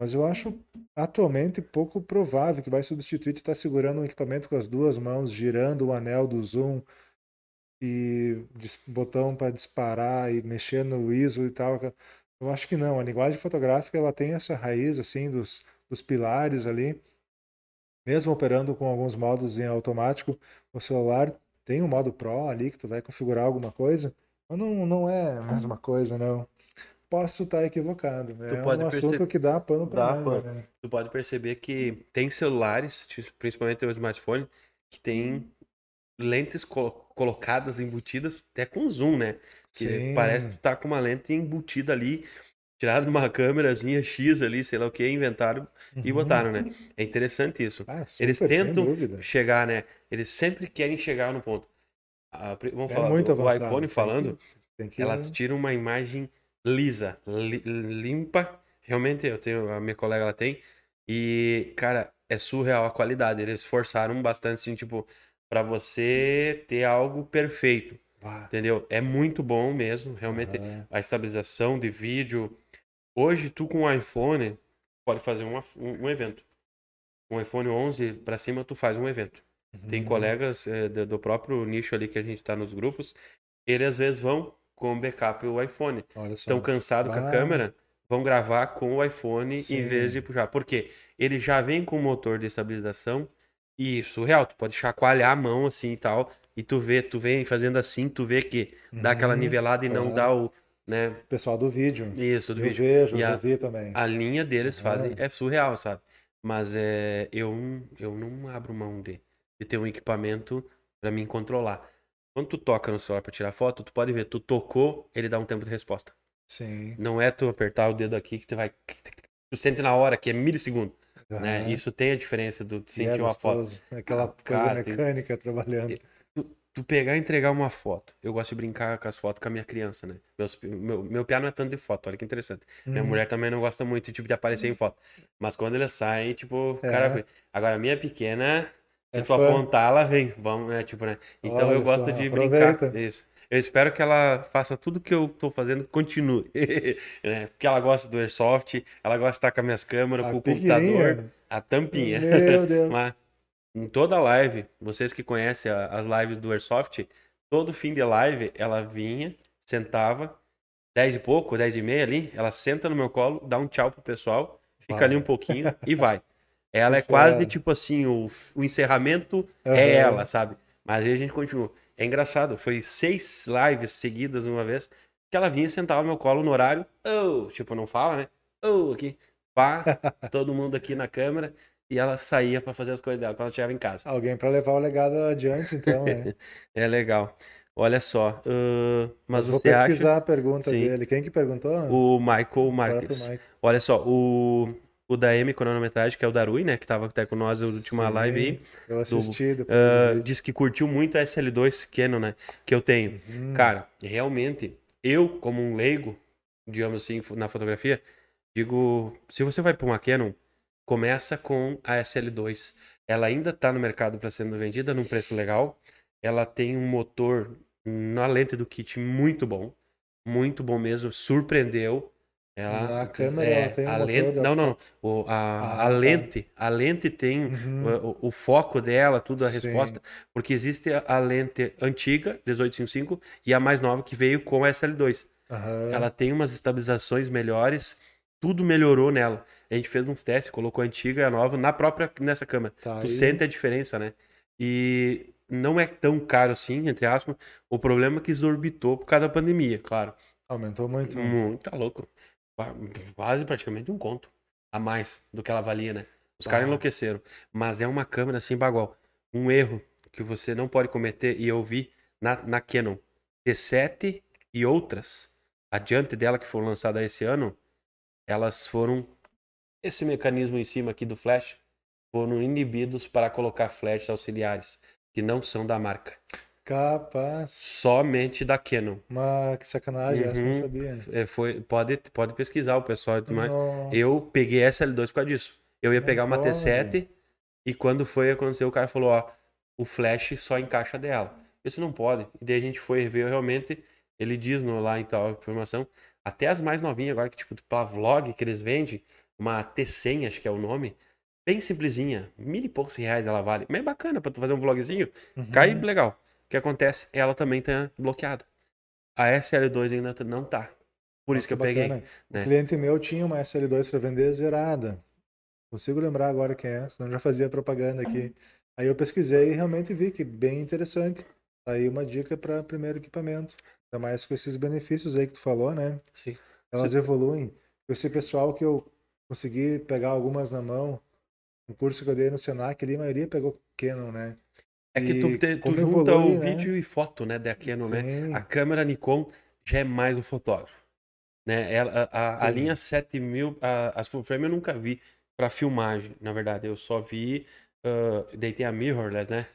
[SPEAKER 3] Mas eu acho atualmente pouco provável que vai substituir tu estar segurando um equipamento com as duas mãos, girando o anel do zoom e botão para disparar e mexer no ISO e tal. Eu acho que não. A linguagem fotográfica ela tem essa raiz assim dos, dos pilares ali. Mesmo operando com alguns modos em automático, o celular tem um modo Pro ali que tu vai configurar alguma coisa, mas não, não é a mesma coisa, não. Posso estar equivocado. É
[SPEAKER 2] pode
[SPEAKER 3] um
[SPEAKER 2] perce-
[SPEAKER 3] assunto que dá pano para
[SPEAKER 2] pano.
[SPEAKER 3] né?
[SPEAKER 2] Tu pode perceber que tem celulares, principalmente o smartphone, que tem lentes colo- colocadas, embutidas, até com zoom, né? Que
[SPEAKER 3] Sim.
[SPEAKER 2] parece que tá com uma lente embutida ali, tiraram de uma câmerazinha X ali, sei lá o que, inventaram e
[SPEAKER 3] Uhum.
[SPEAKER 2] botaram, né? É interessante isso.
[SPEAKER 3] Ah,
[SPEAKER 2] Eles
[SPEAKER 3] super, sem
[SPEAKER 2] tentam chegar, né? Eles sempre querem chegar no ponto. Pri- vamos
[SPEAKER 3] É
[SPEAKER 2] falar
[SPEAKER 3] muito
[SPEAKER 2] do,
[SPEAKER 3] avançado.
[SPEAKER 2] iPhone
[SPEAKER 3] tem que-
[SPEAKER 2] falando,
[SPEAKER 3] tem que-
[SPEAKER 2] elas tiram uma imagem lisa, li- limpa. Realmente, eu tenho, a minha colega ela tem. E, cara, é surreal a qualidade. Eles forçaram bastante, assim, tipo, pra você ter algo perfeito.
[SPEAKER 3] Bah,
[SPEAKER 2] Entendeu? É muito bom mesmo, realmente.
[SPEAKER 3] aham.
[SPEAKER 2] A estabilização de vídeo. Hoje, tu com o iPhone pode fazer uma- um, um evento. Com o iPhone 11 pra cima, tu faz um evento. Tem
[SPEAKER 3] Uhum.
[SPEAKER 2] colegas eh, do, do próprio nicho ali que a gente tá nos grupos, eles às vezes vão com backup o iPhone. Estão cansados com a câmera, vão gravar com o iPhone
[SPEAKER 3] Sim.
[SPEAKER 2] em vez de puxar. Por quê? Ele já vem com motor de estabilização e surreal, tu pode chacoalhar a mão assim e tal, e tu vê, tu vem fazendo assim, tu vê que dá aquela
[SPEAKER 3] Uhum,
[SPEAKER 2] nivelada e não
[SPEAKER 3] claro.
[SPEAKER 2] dá o, né?
[SPEAKER 3] Pessoal do vídeo.
[SPEAKER 2] Isso, do
[SPEAKER 3] eu
[SPEAKER 2] vídeo.
[SPEAKER 3] vejo,
[SPEAKER 2] E
[SPEAKER 3] eu
[SPEAKER 2] a-
[SPEAKER 3] vi também.
[SPEAKER 2] A linha deles fazem
[SPEAKER 3] Aham.
[SPEAKER 2] é surreal, sabe? Mas é, eu, eu não abro mão de, de ter um equipamento pra mim controlar. Quando tu toca no celular pra tirar foto, tu pode ver, tu tocou, ele dá um tempo de resposta.
[SPEAKER 3] Sim.
[SPEAKER 2] Não é tu apertar o dedo aqui que tu vai. Tu sente na hora, que é milissegundo. Né?
[SPEAKER 3] Aham.
[SPEAKER 2] Isso tem a diferença do tu sentir
[SPEAKER 3] é
[SPEAKER 2] uma foto.
[SPEAKER 3] Aquela coisa
[SPEAKER 2] cara, tem-
[SPEAKER 3] mecânica trabalhando.
[SPEAKER 2] Tu pegar e entregar uma foto. Eu gosto de brincar com as fotos com a minha criança, né? Meus, meu, meu piá não é tanto de foto, olha que interessante. Minha
[SPEAKER 3] Hum.
[SPEAKER 2] mulher também não gosta muito tipo, de aparecer em foto. Mas quando eles saem, tipo,
[SPEAKER 3] É.
[SPEAKER 2] cara. Agora, a minha pequena, se
[SPEAKER 3] É
[SPEAKER 2] tu
[SPEAKER 3] fã.
[SPEAKER 2] apontar, ela vem. Vamos, né? Tipo, né? Então
[SPEAKER 3] Olha
[SPEAKER 2] eu gosto
[SPEAKER 3] só,
[SPEAKER 2] de
[SPEAKER 3] aproveita.
[SPEAKER 2] brincar. Isso. Eu espero que ela faça tudo que eu tô fazendo, continue. né? Porque ela gosta do Airsoft, ela gosta de estar com as minhas câmeras,
[SPEAKER 3] A
[SPEAKER 2] com o computador, a tampinha.
[SPEAKER 3] Meu Deus.
[SPEAKER 2] Mas em toda live, vocês que conhecem as lives do Airsoft, todo fim de live ela vinha, sentava, 10 e pouco, 10 e meia ali, ela senta no meu colo, dá um tchau pro pessoal, fica
[SPEAKER 3] Vai.
[SPEAKER 2] ali um pouquinho e vai. Ela é
[SPEAKER 3] Isso
[SPEAKER 2] quase
[SPEAKER 3] é-
[SPEAKER 2] tipo assim, o, o encerramento
[SPEAKER 3] Aham.
[SPEAKER 2] é ela, sabe? Mas aí a gente continua. É engraçado, foi seis lives seguidas uma vez que ela vinha sentar no meu colo no horário, oh, tipo, não fala, né? Oh, aqui, pá, todo mundo aqui na câmera, e ela saía pra fazer as coisas dela quando ela chegava em casa.
[SPEAKER 3] Alguém para levar o legado adiante, então, né?
[SPEAKER 2] É legal. Olha só, ahn, mas
[SPEAKER 3] Vou
[SPEAKER 2] você acha
[SPEAKER 3] pesquisar a pergunta
[SPEAKER 2] Sim.
[SPEAKER 3] dele. Quem que perguntou?
[SPEAKER 2] o Michael Marques. Olha só, o, o da M Cronometragem, que é o Darui, né, que tava até com nós na última
[SPEAKER 3] Sim,
[SPEAKER 2] live aí,
[SPEAKER 3] Eu assisti do vídeo.
[SPEAKER 2] disse que curtiu muito a SL2 Canon, né, que eu tenho.
[SPEAKER 3] Hum,
[SPEAKER 2] Cara, realmente, eu, como um leigo, digamos assim, na fotografia, digo, se você vai para uma Canon, começa com a SL2. Ela ainda está no mercado para sendo vendida num preço legal. Ela tem um motor na lente do kit muito bom, muito bom mesmo, surpreendeu. Ela,
[SPEAKER 3] Na câmera
[SPEAKER 2] é,
[SPEAKER 3] ela tem
[SPEAKER 2] a lente, não, não, não. O, a,
[SPEAKER 3] Ah,
[SPEAKER 2] a
[SPEAKER 3] tá.
[SPEAKER 2] lente, a lente tem
[SPEAKER 3] Uhum.
[SPEAKER 2] o, o foco dela, tudo a
[SPEAKER 3] Sim.
[SPEAKER 2] resposta, porque existe a, a lente antiga, 1855, e a mais nova que veio com a SL2.
[SPEAKER 3] Aham.
[SPEAKER 2] Ela tem umas estabilizações melhores, tudo melhorou nela. A gente fez uns testes, colocou a antiga e a nova na própria nessa câmera.
[SPEAKER 3] Tá
[SPEAKER 2] Tu
[SPEAKER 3] aí.
[SPEAKER 2] sente a diferença, né? E não é tão caro assim, entre aspas. O problema é que exorbitou por causa da pandemia, claro.
[SPEAKER 3] Aumentou muito.
[SPEAKER 2] Muito, tá louco. Qua- Quase praticamente um conto a mais do que ela valia, né? Os caras
[SPEAKER 3] Ah.
[SPEAKER 2] enlouqueceram. Mas é uma câmera assim, bagual. Um erro que você não pode cometer, e eu vi na, na Canon T7 e outras, adiante dela que foram lançadas esse ano, elas foram. Esse mecanismo em cima aqui do flash foram inibidos para colocar flashes auxiliares, que não são da marca.
[SPEAKER 3] Capaz.
[SPEAKER 2] Somente da Canon.
[SPEAKER 3] Mas que sacanagem, essa eu não
[SPEAKER 2] Uhum.
[SPEAKER 3] sabia.
[SPEAKER 2] É, foi, pode, pode pesquisar o pessoal e tudo mais.
[SPEAKER 3] Nossa.
[SPEAKER 2] Eu peguei essa L2 por causa disso. Eu ia
[SPEAKER 3] Não
[SPEAKER 2] pegar uma
[SPEAKER 3] pode.
[SPEAKER 2] T7 e quando foi acontecer, o cara falou, ó, o flash só encaixa dela. Isso não pode. E daí a gente foi ver realmente, ele diz no, lá em tal informação, até as mais novinhas agora, que tipo, pra vlog que eles vendem, uma T100, acho que é o nome, bem simplesinha, mil e poucos reais ela vale. Mas é bacana pra tu fazer um vlogzinho,
[SPEAKER 3] Uhum.
[SPEAKER 2] cai legal. O que acontece? Ela também tá bloqueada. A SL2 ainda tá- não tá. Por isso que eu peguei. Né?
[SPEAKER 3] Um cliente meu tinha uma SL2 para vender zerada. Consigo lembrar agora quem é, senão já fazia propaganda aqui. Aí eu pesquisei e realmente vi que bem interessante. Tá Aí uma dica para primeiro equipamento. Ainda mais com esses benefícios aí que tu falou, né?
[SPEAKER 2] Sim.
[SPEAKER 3] Elas evoluem. Esse pessoal que eu consegui pegar algumas na mão, no curso que eu dei no Senac ali, a maioria pegou Canon, né?
[SPEAKER 2] É que tu, te- tu junta
[SPEAKER 3] evolui,
[SPEAKER 2] o
[SPEAKER 3] né?
[SPEAKER 2] vídeo e foto, né, da Canon, né?
[SPEAKER 3] Sim.
[SPEAKER 2] A câmera Nikon já é mais um fotógrafo, né? Ela, a, a, a linha 7000, a, as full frame eu nunca vi pra filmagem, na verdade. Eu só vi, ah, daí tem a mirrorless, né?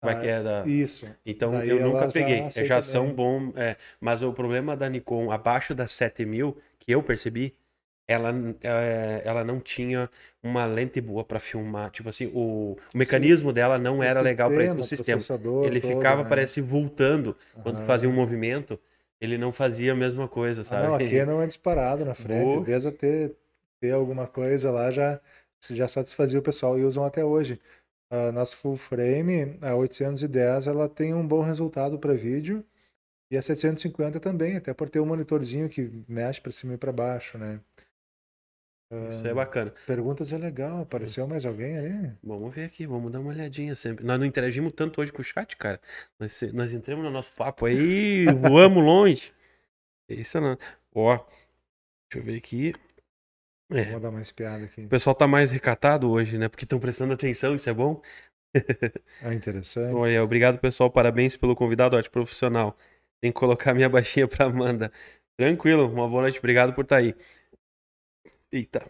[SPEAKER 2] Como é
[SPEAKER 3] Ah,
[SPEAKER 2] que é da...
[SPEAKER 3] Isso.
[SPEAKER 2] Então
[SPEAKER 3] daí
[SPEAKER 2] eu nunca
[SPEAKER 3] já
[SPEAKER 2] peguei.
[SPEAKER 3] aceita
[SPEAKER 2] Já são bom, é, mas o problema da Nikon abaixo da 7000, que eu percebi, ela, é, ela não tinha uma lente boa pra filmar. Tipo assim, o, o mecanismo dela não
[SPEAKER 3] O
[SPEAKER 2] era legal para. O
[SPEAKER 3] sistema,
[SPEAKER 2] sistema. Ele
[SPEAKER 3] todo,
[SPEAKER 2] ficava,
[SPEAKER 3] né?
[SPEAKER 2] parece, voltando. Quando fazia um
[SPEAKER 3] Aham.
[SPEAKER 2] movimento, ele não fazia a mesma coisa,
[SPEAKER 3] Ah,
[SPEAKER 2] sabe?
[SPEAKER 3] não, a Canon é disparado na frente.
[SPEAKER 2] Boa.
[SPEAKER 3] Desde ter, ter alguma coisa lá, já, já satisfazia o pessoal e usam até hoje. A nossa full frame, a 810, ela tem um bom resultado para vídeo. E a 750 também, até por ter um monitorzinho que mexe para cima e para baixo, né?
[SPEAKER 2] Isso é bacana.
[SPEAKER 3] Perguntas é legal. Apareceu mais alguém ali?
[SPEAKER 2] Vamos ver aqui, vamos dar uma olhadinha sempre. Nós não interagimos tanto hoje com o chat, cara. Nós, nós entramos no nosso papo aí, voamos longe. Isso não. Ó, deixa eu ver aqui. É,
[SPEAKER 3] Vou dar mais piada aqui.
[SPEAKER 2] o pessoal tá mais recatado hoje, né? Porque estão prestando atenção, isso é bom.
[SPEAKER 3] Ah, interessante.
[SPEAKER 2] Olha, obrigado, pessoal. Parabéns pelo convidado, ótimo profissional. Tem que colocar minha baixinha pra Amanda. Tranquilo, uma boa noite, obrigado por estar aí. Eita,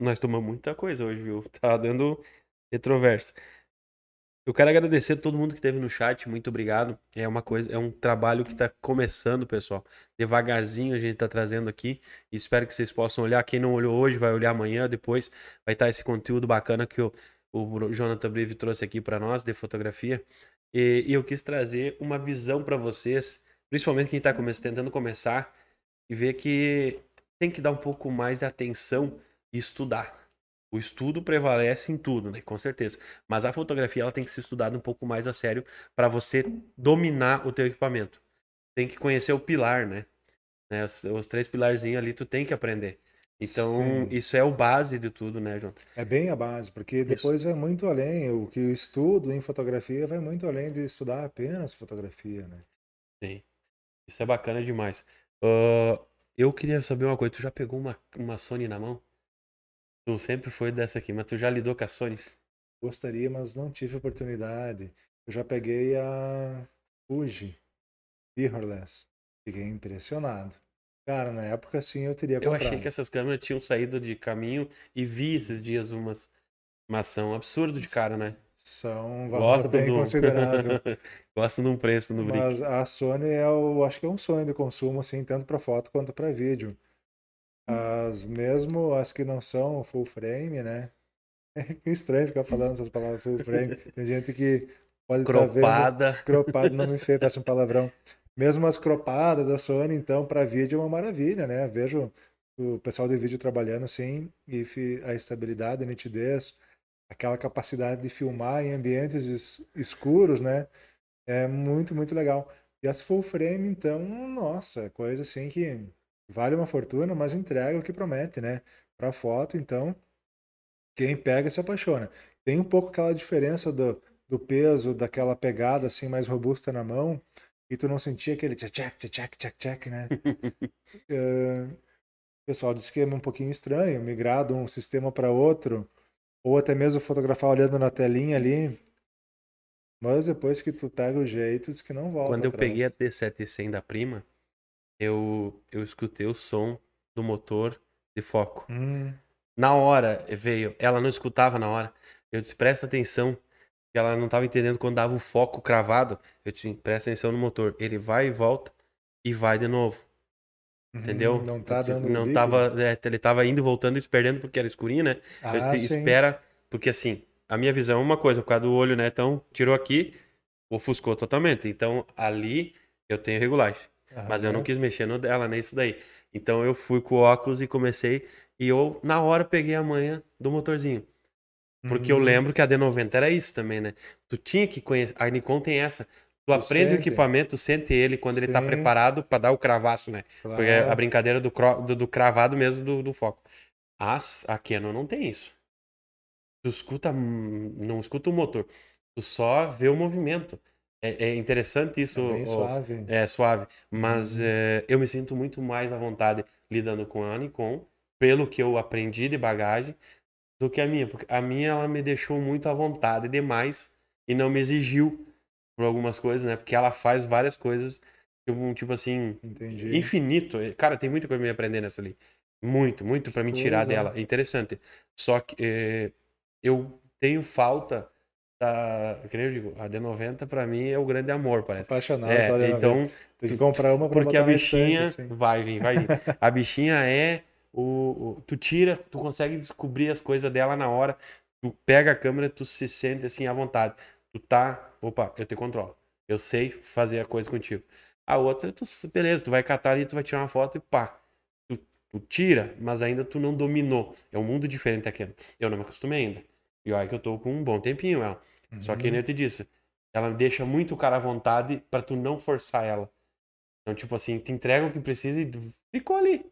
[SPEAKER 2] nós tomamos muita coisa hoje, viu? Tá dando retroverso. Eu quero agradecer a todo mundo que esteve no chat, muito obrigado. É uma coisa, é um trabalho que está começando, pessoal. Devagarzinho a gente está trazendo aqui. Espero que vocês possam olhar. Quem não olhou hoje vai olhar amanhã, depois vai estar esse conteúdo bacana que o, o Jonathan Breve trouxe aqui para nós de fotografia. E, e eu quis trazer uma visão para vocês, principalmente quem está tentando começar e ver que tem que dar um pouco mais de atenção e estudar. O estudo prevalece em tudo, né? Com certeza. Mas a fotografia ela tem que ser estudada um pouco mais a sério para você dominar o teu equipamento. Tem que conhecer o pilar, né? né? Os, os, três pilarzinhos ali tu tem que aprender. Então, Sim. isso é o base de tudo, né, João?
[SPEAKER 3] É bem a base, porque depois isso. vai muito além. O que eu estudo em fotografia vai muito além de estudar apenas fotografia, né?
[SPEAKER 2] Sim. Isso é bacana demais. Uh, eu queria saber uma coisa. Tu já pegou uma, uma Sony na mão? Tu sempre foi dessa aqui, mas tu já lidou com a Sony?
[SPEAKER 3] Gostaria, mas não tive oportunidade. Eu já peguei a Fuji mirrorless. Fiquei impressionado. Cara, na época sim eu teria comprado.
[SPEAKER 2] Eu achei que essas câmeras tinham saído de caminho e vi esses dias umas uma ação absurda de cara, né?
[SPEAKER 3] São valor bem do... considerável.
[SPEAKER 2] Gosto de um preço no Brick.
[SPEAKER 3] Mas a Sony é o, acho que é um sonho de consumo assim, tanto para foto quanto para vídeo. As mesmo as que não são full frame, né? É estranho ficar falando essas palavras full frame. Tem gente que pode
[SPEAKER 2] cropada.
[SPEAKER 3] Tá vendo, cropada, não me fez, parece um palavrão. Mesmo as cropadas da Sony, então, para vídeo é uma maravilha, né? Vejo o pessoal de vídeo trabalhando assim e a estabilidade, a nitidez, aquela capacidade de filmar em ambientes escuros, né? É muito, muito legal. E as full frame, então, nossa, coisa assim que vale uma fortuna, mas entrega o que promete, né? Para foto, então, quem pega se apaixona. Tem um pouco aquela diferença do, do peso, daquela pegada assim mais robusta na mão, e tu não sentia aquele tchac, tchac, tchac, tchac, né? uh, o pessoal disse que é um pouquinho estranho, migrar de um sistema para outro, ou até mesmo fotografar olhando na telinha ali. Mas depois que tu pega o jeito, diz que não volta.
[SPEAKER 2] Quando eu
[SPEAKER 3] atrás.
[SPEAKER 2] peguei a T700 da prima, eu, eu escutei o som do motor de foco.
[SPEAKER 3] Hum.
[SPEAKER 2] Na hora veio, ela não escutava na hora. Eu disse, presta atenção. que Ela não estava entendendo quando dava o foco cravado. Eu disse, presta atenção no motor. Ele vai e volta e vai de novo. Uhum, Entendeu?
[SPEAKER 3] Não tá dando
[SPEAKER 2] Não tava, é, ele tava indo, voltando e se perdendo porque era escurinho, né?
[SPEAKER 3] Ah,
[SPEAKER 2] espera, porque assim, a minha visão é uma coisa, por causa do olho, né? Então, tirou aqui, ofuscou totalmente. Então, ali eu tenho regulagem. Mas eu não quis mexer no dela, nem isso daí. Então eu fui com o óculos e comecei. E eu, na hora, peguei a manha do motorzinho. Porque uhum. eu lembro que a D90 era isso também, né? Tu tinha que conhecer. A Nikon tem essa. Tu, tu aprende sente. o equipamento, sente ele quando Sim. ele tá preparado para dar o cravaço, né? Claro. Porque a brincadeira do, do, do cravado mesmo do, do, foco. As, a Canon não tem isso. Tu escuta, não escuta o motor. Tu só vê o movimento. É, é interessante isso.
[SPEAKER 3] É bem suave.
[SPEAKER 2] É suave. Mas uhum. é, eu me sinto muito mais à vontade lidando com a Nikon, pelo que eu aprendi de bagagem, do que a minha. Porque a minha, ela me deixou muito à vontade demais e não me exigiu por algumas coisas, né? Porque ela faz várias coisas, tipo, tipo assim,
[SPEAKER 3] Entendi.
[SPEAKER 2] infinito. Cara, tem muita coisa pra me aprender nessa ali. Muito, muito para me tirar dela. É interessante. Só que é, eu tenho falta da. Que eu digo, a D90 pra mim é o grande amor, parece.
[SPEAKER 3] Apaixonado.
[SPEAKER 2] É, então.
[SPEAKER 3] Tem que comprar uma pra
[SPEAKER 2] Porque a bichinha. Estante, assim. Vai vir, vai vir. a bichinha é. O, o, tu tira, tu consegue descobrir as coisas dela na hora. Tu pega a câmera, tu se sente assim à vontade. Tu tá. Opa, eu te controlo. Eu sei fazer a coisa contigo. A outra, tu, beleza, tu vai catar ali, tu vai tirar uma foto e pá. Tu, tu tira, mas ainda tu não dominou. É um mundo diferente aqui. Eu não me acostumei ainda. E olha que eu tô com um bom tempinho ela. Uhum. Só que nem eu te disse, ela deixa muito o cara à vontade para tu não forçar ela. Então, tipo assim, te entrega o que precisa e ficou ali.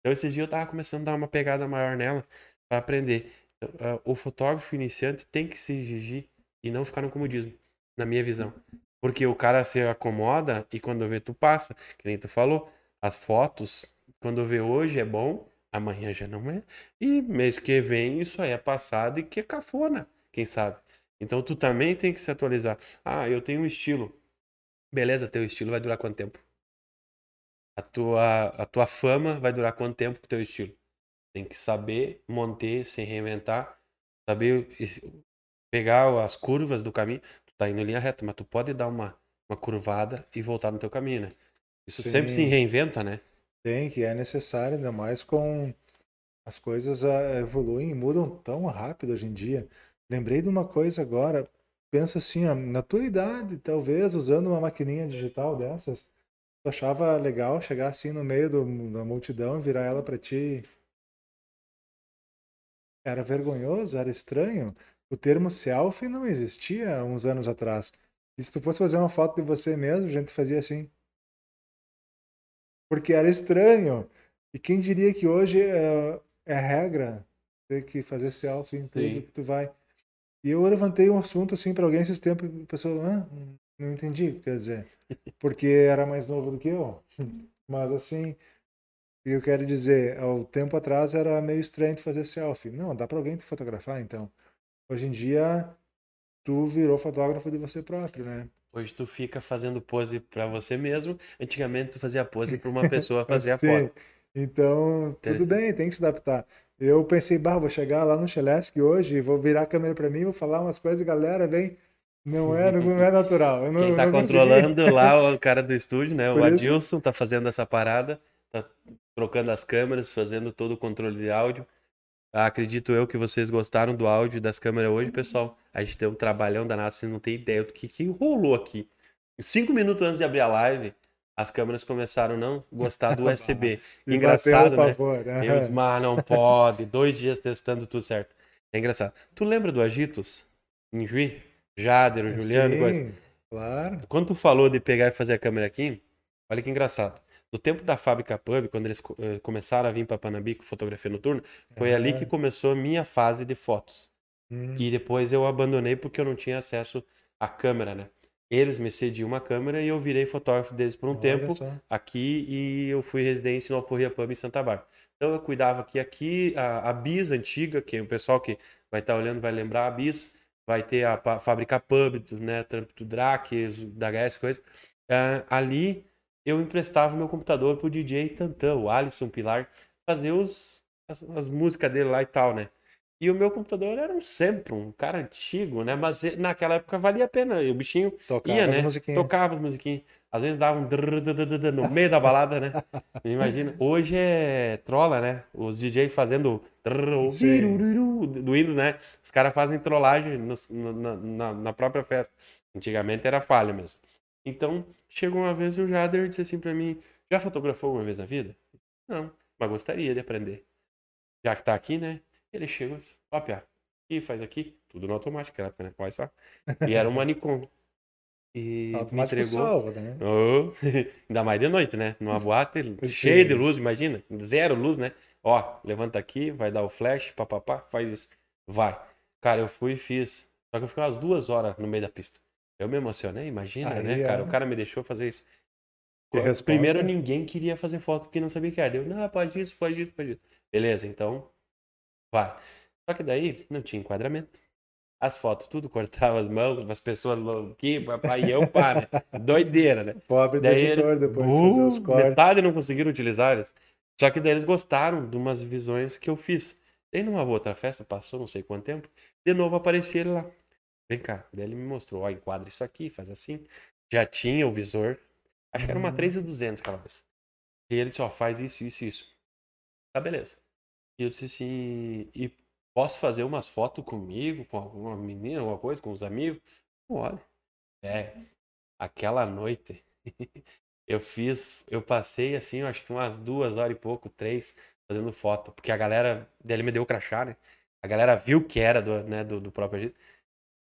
[SPEAKER 2] Então, esses dias eu tava começando a dar uma pegada maior nela para aprender. Então, uh, o fotógrafo iniciante tem que se exigir e não ficar no comodismo, na minha visão. Porque o cara se acomoda e quando vê tu passa, que nem tu falou, as fotos, quando vê hoje é bom, amanhã já não é. E mês que vem isso aí é passado e que é cafona, quem sabe. Então tu também tem que se atualizar. Ah, eu tenho um estilo. Beleza, teu estilo vai durar quanto tempo? A tua, a tua fama vai durar quanto tempo com teu estilo? Tem que saber manter, se reinventar, saber pegar as curvas do caminho. Tu tá indo em linha reta, mas tu pode dar uma, uma curvada e voltar no teu caminho, né? Isso
[SPEAKER 3] Sim.
[SPEAKER 2] sempre se reinventa, né?
[SPEAKER 3] Tem, que é necessário, ainda mais com as coisas ah, evoluem e mudam tão rápido hoje em dia. Lembrei de uma coisa agora, pensa assim, ó, na tua idade, talvez usando uma maquininha digital dessas, tu achava legal chegar assim no meio do- da multidão e virar ela pra ti? Era vergonhoso, era estranho. O termo selfie não existia uns anos atrás. E se tu fosse fazer uma foto de você mesmo, a gente fazia assim. Porque era estranho. E quem diria que hoje é, é regra ter que fazer selfie em tudo
[SPEAKER 2] Sim.
[SPEAKER 3] que tu vai. E eu levantei um assunto assim para alguém esses tempos e a pessoa, ah, não entendi o que quer dizer. Porque era mais novo do que eu. Mas assim, eu quero dizer, ao tempo atrás era meio estranho de fazer selfie. Não, dá para alguém te fotografar, então. Hoje em dia, tu virou fotógrafo de você próprio, né?
[SPEAKER 2] Hoje tu fica fazendo pose pra você mesmo. Antigamente tu fazia pose pra uma pessoa fazer a foto.
[SPEAKER 3] Então, tudo bem, tem que se adaptar. Eu pensei, bah, vou chegar lá no Chelesc hoje, vou virar a câmera para mim, vou falar umas coisas, galera, vem. Não é, não é natural. Eu não,
[SPEAKER 2] Quem tá
[SPEAKER 3] não consegui.
[SPEAKER 2] controlando lá o cara do estúdio, né? O
[SPEAKER 3] Por isso-
[SPEAKER 2] Adilson tá fazendo essa parada, tá trocando as câmeras, fazendo todo o controle de áudio. Acredito eu que vocês gostaram do áudio das câmeras hoje, pessoal. A gente tem um trabalhão danado, vocês não tem ideia do que, que rolou aqui. Cinco minutos antes de abrir a live, as câmeras começaram a não gostar do USB. Engraçado, né?
[SPEAKER 3] pavor, né?
[SPEAKER 2] Mas não pode. Dois dias testando tudo certo. É engraçado. Tu lembra do Agitos? Em Juí? Jader, o Juliano, coisa.
[SPEAKER 3] Sim, claro.
[SPEAKER 2] Quando tu falou de pegar e fazer a câmera aqui, olha que engraçado. No tempo da fábrica Pub, quando eles eh, começaram a vir para Panambi com fotografia noturna, foi ali que
[SPEAKER 3] Ah.
[SPEAKER 2] começou a minha fase de fotos.
[SPEAKER 3] Hum,
[SPEAKER 2] E depois eu abandonei porque eu não tinha acesso à câmera, né? Eles me cediam uma câmera e eu virei fotógrafo deles por um
[SPEAKER 3] olha
[SPEAKER 2] tempo
[SPEAKER 3] só.
[SPEAKER 2] aqui e eu fui residência no Alforria Pub em Santa Bárbara. Então eu cuidava aqui, aqui a, a Bis antiga, que o pessoal que vai estar olhando vai lembrar a Bis, vai ter a, pa- fábrica Pub, né, trampo do Drac, da HS, coisa. Ah, ali eu emprestava o meu computador pro DJ Tantan, o Alisson Pilar, fazer os, as, as músicas dele lá e tal, né? E o meu computador era um sempre um cara antigo, né? Mas eh, naquela época valia a pena. E o bichinho
[SPEAKER 3] Tocava
[SPEAKER 2] ia,
[SPEAKER 3] as
[SPEAKER 2] né?
[SPEAKER 3] musiquinhas.
[SPEAKER 2] Tocava as musiquinhas. Às vezes dava um drrr, drrr, drrr, no meio da balada, né? Imagina. Hoje é trola, né? Os DJ fazendo do Windows, né? Os caras fazem trollagem nos- na, na- na própria festa. Antigamente era falha mesmo. Então, chegou uma vez o Jader disse assim pra mim: Já fotografou alguma vez na vida? Não, mas gostaria de aprender. Já que tá aqui, né? Ele chegou e disse: Ó, Pia, e faz aqui, tudo no automático, naquela época, né? Olha só. E era uma Nikon. E me
[SPEAKER 3] Automático
[SPEAKER 2] entregou.
[SPEAKER 3] salva, né?
[SPEAKER 2] Oh, ainda mais de noite, né? Numa boate cheia de luz, imagina. Zero luz, né? Ó, levanta aqui, vai dar o flash, papapá, faz isso. Vai. Cara, eu fui e fiz. Só que eu fiquei umas duas horas no meio da pista. Eu me emocionei, imagina,
[SPEAKER 3] Aí,
[SPEAKER 2] né, cara?
[SPEAKER 3] é.
[SPEAKER 2] O cara me deixou fazer isso.
[SPEAKER 3] Que responsa.
[SPEAKER 2] Primeiro ninguém queria fazer foto porque não sabia o que era. Eu, não, pode isso, pode isso, pode isso. Beleza, então, vai. Só que daí não tinha enquadramento. As fotos tudo cortava as mãos, as pessoas aqui, papai, e eu pá, né? Doideira, né?
[SPEAKER 3] Pobre do
[SPEAKER 2] Daí
[SPEAKER 3] editor
[SPEAKER 2] eles,
[SPEAKER 3] depois de fazer os
[SPEAKER 2] Uh,
[SPEAKER 3] cortes.
[SPEAKER 2] metade não conseguiram utilizar eles. Só que daí eles gostaram de umas visões que eu fiz. Daí numa outra festa, passou não sei quanto tempo, de novo aparecia ele lá. Vem cá. Daí ele me mostrou, ó, enquadra isso aqui, faz assim. Já tinha o visor. Acho que era uma
[SPEAKER 3] Uhum.
[SPEAKER 2] 3200 aquela vez. E ele disse, ó, faz isso, isso, isso. Tá, beleza. E eu disse assim, e posso fazer umas fotos comigo, com alguma menina, alguma coisa, com os amigos? Pode. É, aquela noite eu fiz, eu passei assim, acho que umas duas horas e pouco, três, fazendo foto, porque a galera, dele me deu o crachá, né? A galera viu que era do, né, do, do próprio agito.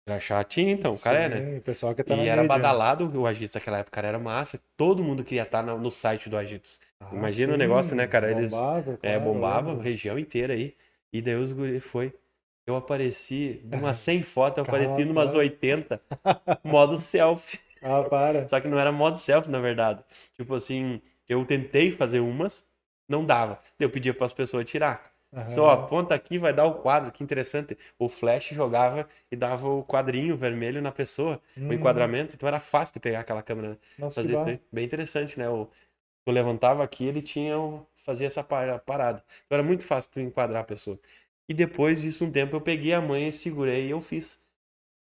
[SPEAKER 2] Crachá tinha, então, o cara é, né?
[SPEAKER 3] Sim, o pessoal que tá
[SPEAKER 2] E era
[SPEAKER 3] mídia.
[SPEAKER 2] badalado o Agitos naquela época, cara, era massa. Todo mundo queria estar no, no site do Agitos.
[SPEAKER 3] Ah,
[SPEAKER 2] Imagina o
[SPEAKER 3] sim,
[SPEAKER 2] negócio, né, cara? Eles-
[SPEAKER 3] Bombava,
[SPEAKER 2] É,
[SPEAKER 3] claro,
[SPEAKER 2] bombava a
[SPEAKER 3] lembro.
[SPEAKER 2] região inteira aí. E daí os guri foi. Eu apareci, de umas 100 fotos, eu apareci numas
[SPEAKER 3] Capaz.
[SPEAKER 2] 80, modo selfie.
[SPEAKER 3] Ah, para.
[SPEAKER 2] Só que não era modo selfie, na verdade. Tipo assim, eu tentei fazer umas, não dava. Eu pedia para as pessoas tirar.
[SPEAKER 3] Aham.
[SPEAKER 2] Só aponta aqui, vai dar o quadro, que interessante. O flash jogava e dava o quadrinho vermelho na pessoa, o
[SPEAKER 3] Hum,
[SPEAKER 2] enquadramento, então era fácil de pegar aquela câmera. né?
[SPEAKER 3] Nossa, bar-
[SPEAKER 2] daí. Bem interessante, né? O, eu levantava aqui, ele tinha fazia essa par- parada. Então era muito fácil tu enquadrar a pessoa. E depois disso, um tempo, eu peguei a mãe, segurei e eu fiz.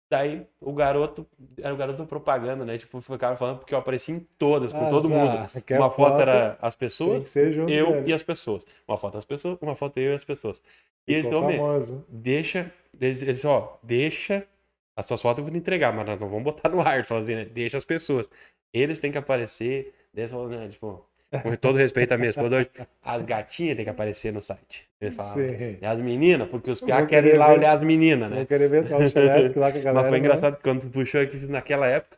[SPEAKER 2] Daí o garoto, era o garoto propaganda, né? Tipo, ficaram falando porque eu apareci em todas, com
[SPEAKER 3] Ah,
[SPEAKER 2] todo
[SPEAKER 3] já.
[SPEAKER 2] mundo.
[SPEAKER 3] Quer
[SPEAKER 2] Uma foto
[SPEAKER 3] foto,
[SPEAKER 2] era as pessoas, eu
[SPEAKER 3] dele.
[SPEAKER 2] e as pessoas. Uma foto as pessoas, uma foto eu e as pessoas. E eles
[SPEAKER 3] Ficou
[SPEAKER 2] "Meu,
[SPEAKER 3] famoso.
[SPEAKER 2] deixa, eles, eles ó, deixa, as tuas fotos eu vou te entregar, mas nós não vamos botar no ar, fazer, né? Deixa as pessoas. Eles têm que aparecer, deixa, né, tipo, com todo respeito à minha esposa hoje, as gatinhas têm que aparecer no site. Eles falavam,
[SPEAKER 3] Sim.
[SPEAKER 2] e as meninas, porque os piá querem ir lá
[SPEAKER 3] ver.
[SPEAKER 2] olhar as meninas, né?
[SPEAKER 3] Vou querer ver só o Chelesco lá com a galera.
[SPEAKER 2] Mas foi
[SPEAKER 3] né?
[SPEAKER 2] engraçado que quando tu puxou aqui naquela época,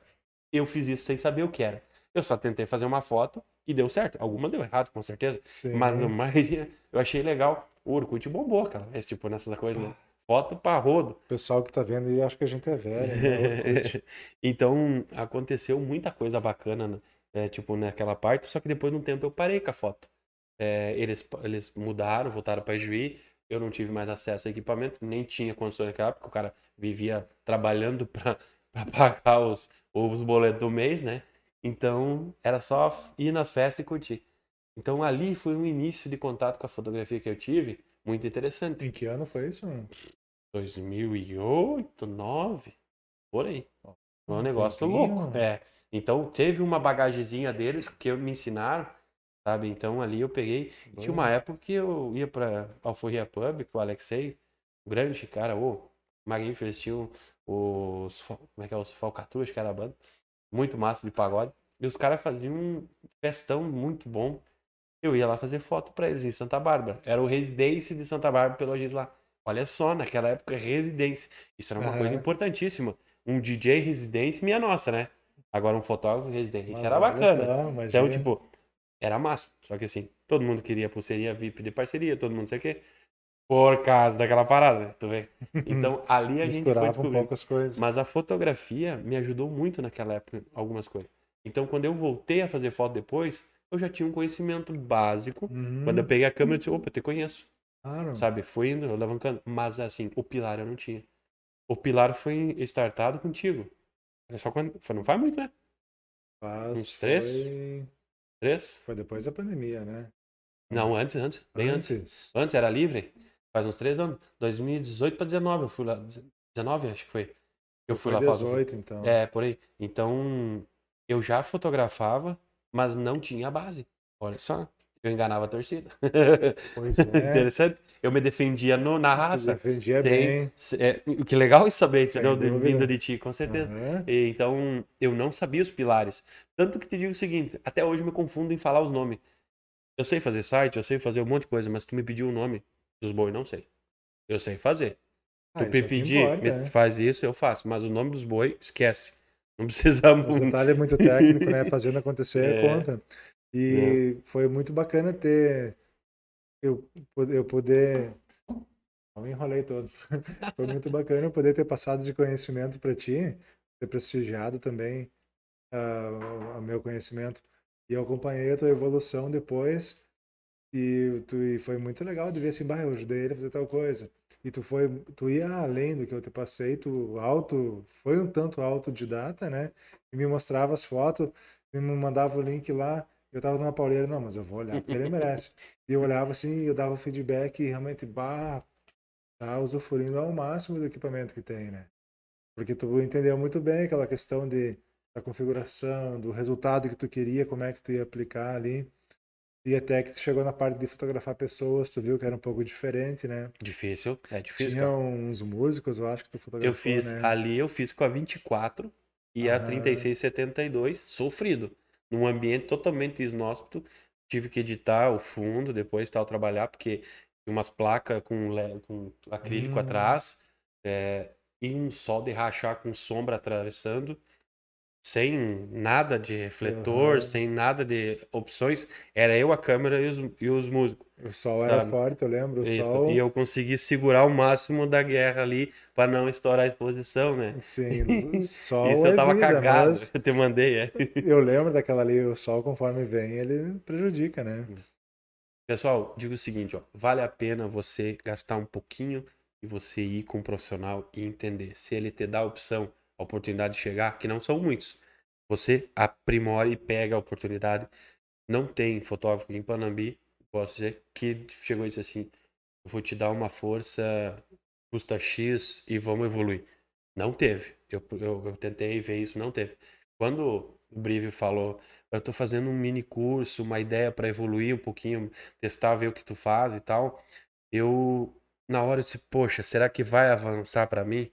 [SPEAKER 2] eu fiz isso sem saber o que era. Eu só tentei fazer uma foto e deu certo. Algumas deu errado, com certeza.
[SPEAKER 3] Sim.
[SPEAKER 2] Mas na maioria eu achei legal. O Orkut bombou, cara. Esse tipo, nessa coisa, né? Foto pra rodo.
[SPEAKER 3] O pessoal que tá vendo aí acha que a gente é velho, né?
[SPEAKER 2] Então, aconteceu muita coisa bacana, né? É, tipo, naquela parte. Só que depois de um tempo eu parei com a foto. É, eles, eles mudaram, voltaram pra Juí. Eu não tive mais acesso a equipamento, nem tinha condições naquela época. O cara vivia trabalhando pra pagar os, os boletos do mês, né? Então, era só ir nas festas e curtir. Então, ali foi um início de contato com a fotografia que eu tive, muito interessante.
[SPEAKER 3] Em que ano foi isso?
[SPEAKER 2] 2008, 2009, por aí. Foi um
[SPEAKER 3] Um
[SPEAKER 2] negócio
[SPEAKER 3] tempinho.
[SPEAKER 2] louco. É. Então teve uma bagagezinha deles que me ensinaram, sabe? Então ali eu peguei. Tinha uma época que eu ia pra Alforria Pub com o Alexei, um grande cara, magnífico, eles tinham os, como é que é, os falcatruas, que era a banda, muito massa de pagode. E os caras faziam um festão muito bom. Eu ia lá fazer foto pra eles em Santa Bárbara. Era o Residência de Santa Bárbara pelo Agis lá. Olha só, naquela época, Residência. Isso era uma coisa
[SPEAKER 3] Aham.
[SPEAKER 2] importantíssima. Um DJ Residência, minha nossa, né? Agora um fotógrafo
[SPEAKER 3] Mas
[SPEAKER 2] era bacana.
[SPEAKER 3] só,
[SPEAKER 2] Então, tipo, era massa. Só que assim, todo mundo queria pulseirinha VIP de parceria, todo mundo sei o quê. Por causa daquela parada, né? Tu vê? Então, ali a gente foi
[SPEAKER 3] misturava um pouco as coisas.
[SPEAKER 2] Mas a fotografia me ajudou muito naquela época, algumas coisas. Então, quando eu voltei a fazer foto depois, eu já tinha um conhecimento básico.
[SPEAKER 3] Uhum,
[SPEAKER 2] Quando eu peguei a câmera, eu disse, opa, eu te conheço.
[SPEAKER 3] claro.
[SPEAKER 2] Sabe? Fui indo, alavancando. Mas, assim, o pilar eu não tinha. O pilar foi startado contigo. Só quando... foi- Não faz muito, né?
[SPEAKER 3] Faz,
[SPEAKER 2] uns três?
[SPEAKER 3] Foi...
[SPEAKER 2] Três?
[SPEAKER 3] foi depois da pandemia, né?
[SPEAKER 2] Não, antes, antes. Bem antes.
[SPEAKER 3] Antes.
[SPEAKER 2] Antes era livre. Faz uns três anos. 2018 para 19 eu fui lá. 19 acho que foi. Eu fui
[SPEAKER 3] Foi
[SPEAKER 2] lá fazer.
[SPEAKER 3] 18, então.
[SPEAKER 2] É, por aí. Então, eu já fotografava, mas não tinha base. Olha só. Eu enganava a torcida.
[SPEAKER 3] Pois é.
[SPEAKER 2] Interessante. Eu me defendia no- na
[SPEAKER 3] Você
[SPEAKER 2] raça.
[SPEAKER 3] defendia
[SPEAKER 2] Tem-
[SPEAKER 3] bem.
[SPEAKER 2] é, o que legal isso saber,
[SPEAKER 3] Sem
[SPEAKER 2] entendeu? Vindo de ti, com certeza.
[SPEAKER 3] Aham.
[SPEAKER 2] E, Então, eu não sabia os pilares. Tanto que te digo o seguinte, até hoje eu me confundo em falar os nomes. Eu sei fazer site, eu sei fazer um monte de coisa, mas tu me pediu o nome dos boi, não sei. Eu sei fazer.
[SPEAKER 3] Ah,
[SPEAKER 2] Tu me
[SPEAKER 3] é o
[SPEAKER 2] pedir,
[SPEAKER 3] importa,
[SPEAKER 2] me
[SPEAKER 3] né?
[SPEAKER 2] faz isso, eu faço. Mas o nome dos boi, esquece. Não precisamos.
[SPEAKER 3] Os detalhes é muito técnico, né? Fazendo acontecer
[SPEAKER 2] É.
[SPEAKER 3] conta. E foi muito bacana ter eu, eu poder. Eu me enrolei todo. Foi muito bacana eu poder ter passado esse conhecimento para ti, ter prestigiado também ah, o meu conhecimento. E eu acompanhei a tua evolução depois. E, tu, e foi muito legal de ver assim, bah, eu ajudei ele a fazer tal coisa. E tu foi, tu ia além do que eu te passei, tu auto, foi um tanto autodidata, né? E me mostrava as fotos, me mandava o link lá, eu tava numa pauleira, não, mas eu vou olhar, porque ele merece. E eu olhava assim, eu dava feedback e realmente, bah, tá usufruindo ao máximo do equipamento que tem, né? Porque tu entendeu muito bem aquela questão de, da configuração, do resultado que tu queria, como é que tu ia aplicar ali. E até que tu chegou na parte de fotografar pessoas, tu viu que era um pouco diferente, né?
[SPEAKER 2] Difícil, é difícil.
[SPEAKER 3] Tinha
[SPEAKER 2] cara.
[SPEAKER 3] uns músicos, eu acho que tu fotografou,
[SPEAKER 2] Eu fiz,
[SPEAKER 3] né?
[SPEAKER 2] ali eu fiz com a 24 e a
[SPEAKER 3] Aham.
[SPEAKER 2] 3672, sofrido. Num ambiente totalmente inóspito. Tive que editar o fundo, depois tal, trabalhar, porque tinha umas placas com, com acrílico
[SPEAKER 3] Hum.
[SPEAKER 2] atrás, é, e um sol de rachar com sombra atravessando. Sem nada de refletor,
[SPEAKER 3] Uhum.
[SPEAKER 2] sem nada de opções. Era eu, a câmera e os, e os músicos.
[SPEAKER 3] O sol era
[SPEAKER 2] Sabe?
[SPEAKER 3] forte, eu lembro. O
[SPEAKER 2] Isso.
[SPEAKER 3] sol.
[SPEAKER 2] E eu consegui segurar o máximo da guerra ali para não estourar a exposição, né?
[SPEAKER 3] Sim, o sol
[SPEAKER 2] Isso
[SPEAKER 3] é
[SPEAKER 2] eu tava
[SPEAKER 3] vida,
[SPEAKER 2] cagado.
[SPEAKER 3] mas
[SPEAKER 2] Eu te mandei, é.
[SPEAKER 3] eu lembro daquela ali, o sol conforme vem, ele prejudica, né?
[SPEAKER 2] Pessoal, digo o seguinte, ó, vale a pena você gastar um pouquinho e você ir com um profissional e entender. Se ele te dá a opção, a oportunidade de chegar, que não são muitos, você aprimora e pega a oportunidade. Não tem fotógrafo em Panambi, posso dizer, que chegou e disse assim, eu vou te dar uma força, custa X e vamos evoluir. Não teve. Eu, eu, eu tentei ver isso, não teve. Quando o Brivio falou, eu tô fazendo um mini curso, uma ideia para evoluir um pouquinho, testar, ver o que tu faz e tal. Eu, na hora, eu disse, poxa, será que vai avançar para mim?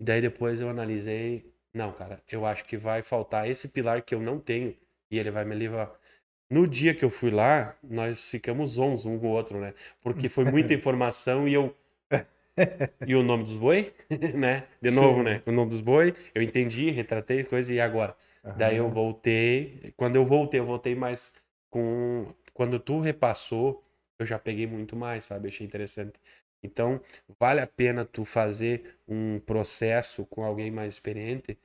[SPEAKER 2] E daí depois eu analisei, não, cara, eu acho que vai faltar esse pilar que eu não tenho e ele vai me levar. No dia que eu fui lá, nós ficamos onze um com o outro, né? Porque foi muita informação e eu. E o nome dos boi, né? De novo,
[SPEAKER 3] Sim.
[SPEAKER 2] né? O nome dos boi, eu entendi, retratei coisa e agora? Daí eu voltei. Quando eu voltei, eu voltei mais com. Quando tu repassou, eu já peguei muito mais, sabe? Achei interessante. Então, vale a pena tu fazer um processo com alguém mais experiente.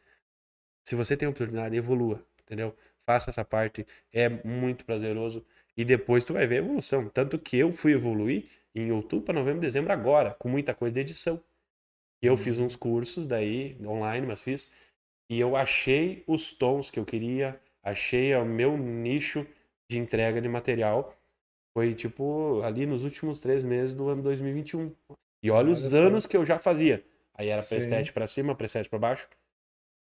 [SPEAKER 2] Se você tem oportunidade, evolua, entendeu? Faça essa parte, é muito prazeroso. E depois tu vai ver a evolução. Tanto que eu fui evoluir em outubro para novembro, dezembro agora, com muita coisa de edição. E eu fiz uns cursos daí, online, mas fiz. E eu achei os tons que eu queria, achei o meu nicho de entrega de material. Foi tipo ali nos últimos três meses do ano 2021. E olha, os
[SPEAKER 3] Olha só.
[SPEAKER 2] anos que eu já fazia. Aí era
[SPEAKER 3] Sim.
[SPEAKER 2] preset para cima, preset para baixo.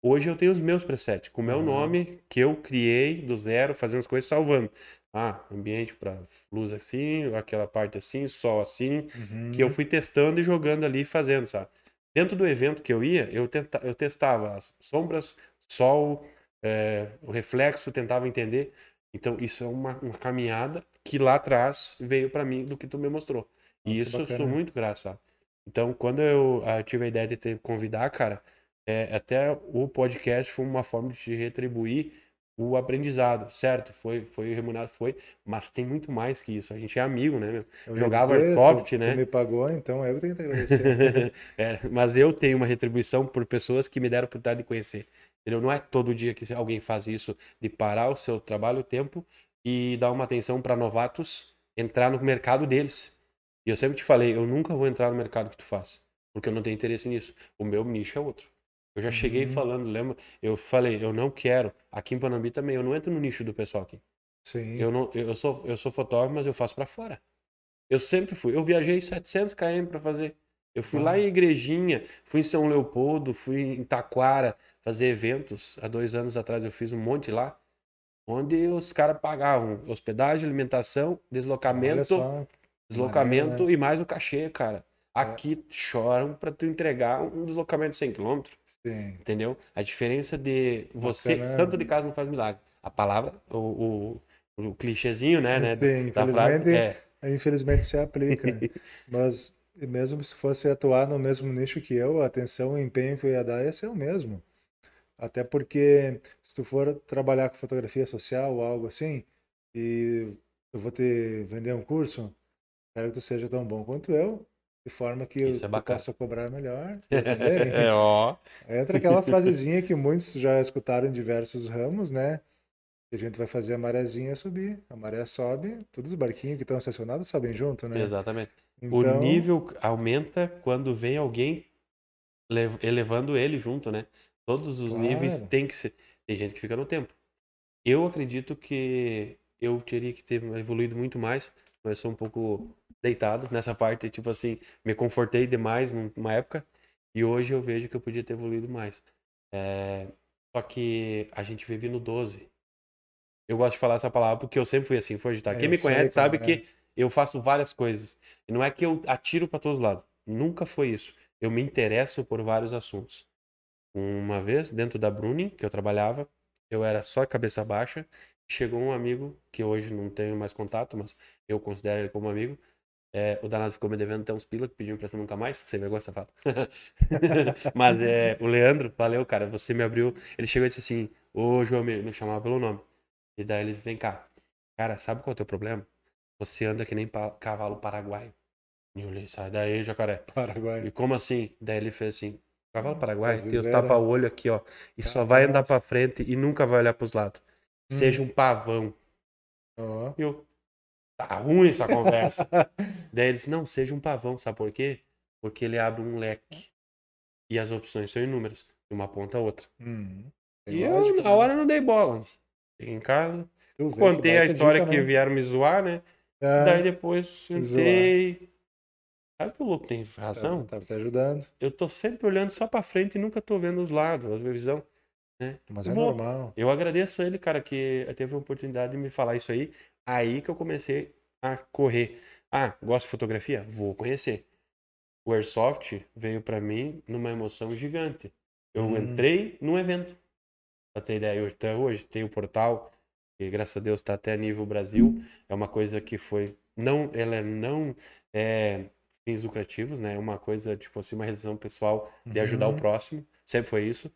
[SPEAKER 2] Hoje eu tenho os meus presets, com o meu
[SPEAKER 3] Uhum.
[SPEAKER 2] nome, que eu criei do zero, fazendo as coisas salvando. Ah, ambiente para luz assim, aquela parte assim, sol assim,
[SPEAKER 3] Uhum.
[SPEAKER 2] que eu fui testando e jogando ali e fazendo, sabe? Dentro do evento que eu ia, eu, tenta, eu testava as sombras, sol, é, o reflexo, tentava entender. Então, isso é uma, uma caminhada que lá atrás veio para mim do que tu me mostrou.
[SPEAKER 3] Ah,
[SPEAKER 2] E
[SPEAKER 3] que
[SPEAKER 2] isso eu sou muito grato, sabe? Então, quando eu, ah, tive a ideia de te convidar, cara, é, até o podcast foi uma forma de te retribuir o aprendizado, certo? Foi, foi remunerado, foi, mas tem muito mais que isso. A gente é amigo, né?
[SPEAKER 3] Eu
[SPEAKER 2] jogava Airsoft, né?
[SPEAKER 3] Tu me pagou, então eu tenho que agradecer.
[SPEAKER 2] É, mas eu tenho uma retribuição por pessoas que me deram a oportunidade de conhecer. Entendeu? Não é todo dia que alguém faz isso, de parar o seu trabalho, o tempo, e dar uma atenção para novatos entrar no mercado deles. E eu sempre te falei, eu nunca vou entrar no mercado que tu faz, porque eu não tenho interesse nisso. O meu nicho é outro. Eu já cheguei
[SPEAKER 3] Uhum.
[SPEAKER 2] falando, lembra? Eu falei, eu não quero. Aqui em Panambi também, eu não entro no nicho do pessoal aqui.
[SPEAKER 3] Sim.
[SPEAKER 2] Eu não, eu sou, eu sou fotógrafo, mas eu faço para fora. Eu sempre fui. Eu viajei 700 km para fazer. Eu fui lá
[SPEAKER 3] Ah.
[SPEAKER 2] em Igrejinha, fui em São Leopoldo, fui em Taquara fazer eventos. Há dois anos atrás eu fiz um monte lá, onde os caras pagavam hospedagem, alimentação, deslocamento,
[SPEAKER 3] só.
[SPEAKER 2] deslocamento
[SPEAKER 3] maneiro,
[SPEAKER 2] e mais o cachê, cara. Aqui choram para tu entregar um deslocamento de 100 km.
[SPEAKER 3] Sim.
[SPEAKER 2] Entendeu? A diferença de você,
[SPEAKER 3] Bacana.
[SPEAKER 2] santo de casa não faz milagre. A palavra, o, o, o clichêzinho, né, né?
[SPEAKER 3] Sim,
[SPEAKER 2] frase,
[SPEAKER 3] infelizmente,
[SPEAKER 2] é,
[SPEAKER 3] infelizmente se aplica. Mas mesmo se fosse atuar no mesmo nicho que eu, a atenção e empenho que eu ia dar ia ser o mesmo. Até porque se tu for trabalhar com fotografia social ou algo assim, e eu vou te vender um curso, quero que tu seja tão bom quanto eu, de forma que eu
[SPEAKER 2] Isso é
[SPEAKER 3] tu
[SPEAKER 2] bacana.
[SPEAKER 3] possa cobrar melhor. Eu
[SPEAKER 2] é, ó.
[SPEAKER 3] Entra aquela frasezinha que muitos já escutaram em diversos ramos, né? A gente vai fazer a marezinha subir. A maré sobe, todos os barquinhos que estão estacionados sobem junto, né?
[SPEAKER 2] Exatamente.
[SPEAKER 3] Então,
[SPEAKER 2] O nível aumenta quando vem alguém lev- elevando ele junto, né? Todos os níveis
[SPEAKER 3] Claro.
[SPEAKER 2] tem que ser. Tem gente que fica no tempo. Eu acredito que eu teria que ter evoluído muito mais, mas sou um pouco deitado nessa parte, tipo assim, me confortei demais num- numa época e hoje eu vejo que eu podia ter evoluído mais. É, Só que a gente vive no 12. Eu gosto de falar essa palavra porque eu sempre fui assim, foi tá?
[SPEAKER 3] É,
[SPEAKER 2] Quem me
[SPEAKER 3] sei
[SPEAKER 2] conhece sabe
[SPEAKER 3] como é.
[SPEAKER 2] que eu faço várias coisas. E não é que eu atiro para todos os lados. Nunca foi isso. Eu me interesso por vários assuntos. Uma vez, dentro da Bruning, que eu trabalhava, eu era só cabeça baixa. Chegou um amigo, que hoje não tenho mais contato, mas eu considero ele como amigo. É, o danado ficou me devendo até uns pila que pediu emprestado nunca mais. Sem vergonha, safado. Mas é, o Leandro, valeu, cara. Você me abriu. Ele chegou e disse assim: Ô, João, me chamava pelo nome. E daí ele vem cá. Cara, sabe qual é o teu problema? Você anda que nem pa- cavalo paraguaio. E eu olhei, sai daí, jacaré.
[SPEAKER 3] Paraguai.
[SPEAKER 2] E como assim? Daí ele fez assim: cavalo paraguaio
[SPEAKER 3] As
[SPEAKER 2] tem os
[SPEAKER 3] viseiras.
[SPEAKER 2] tapa-olho aqui, ó. E só vai andar pra frente e nunca vai olhar pros lados. Seja um pavão.
[SPEAKER 3] Ó.
[SPEAKER 2] E eu, tá ruim essa conversa. Daí ele disse, não, seja um pavão, sabe por quê? Porque ele abre um leque. E as opções são inúmeras, de uma ponta a outra.
[SPEAKER 3] Hum. Tem
[SPEAKER 2] E
[SPEAKER 3] lógica,
[SPEAKER 2] eu, na
[SPEAKER 3] né?
[SPEAKER 2] hora, não dei bola. Cheguei em casa,
[SPEAKER 3] Tu que
[SPEAKER 2] contei a história
[SPEAKER 3] dica,
[SPEAKER 2] que
[SPEAKER 3] né?
[SPEAKER 2] vieram me zoar, né?
[SPEAKER 3] Ah,
[SPEAKER 2] Daí depois sentei. Sabe que o louco tem razão?
[SPEAKER 3] Tava te ajudando.
[SPEAKER 2] Eu tô sempre olhando só pra frente e nunca tô vendo os lados, a visão. Né?
[SPEAKER 3] Mas
[SPEAKER 2] Eu
[SPEAKER 3] é
[SPEAKER 2] vou-
[SPEAKER 3] normal.
[SPEAKER 2] Eu agradeço ele, cara, que teve a oportunidade de me falar isso aí. Aí que eu comecei a correr. Ah, gosto de fotografia? Vou conhecer. O Airsoft veio pra mim numa emoção gigante. Eu
[SPEAKER 3] Hum.
[SPEAKER 2] entrei num evento. Pra ter ideia, hoje, até hoje tem o portal, que graças a Deus tá até a nível Brasil. É uma coisa que foi. Não, ela é não é fins lucrativos, né? É uma coisa, tipo assim, uma realização pessoal de ajudar o
[SPEAKER 3] Uhum.
[SPEAKER 2] próximo. Sempre foi isso.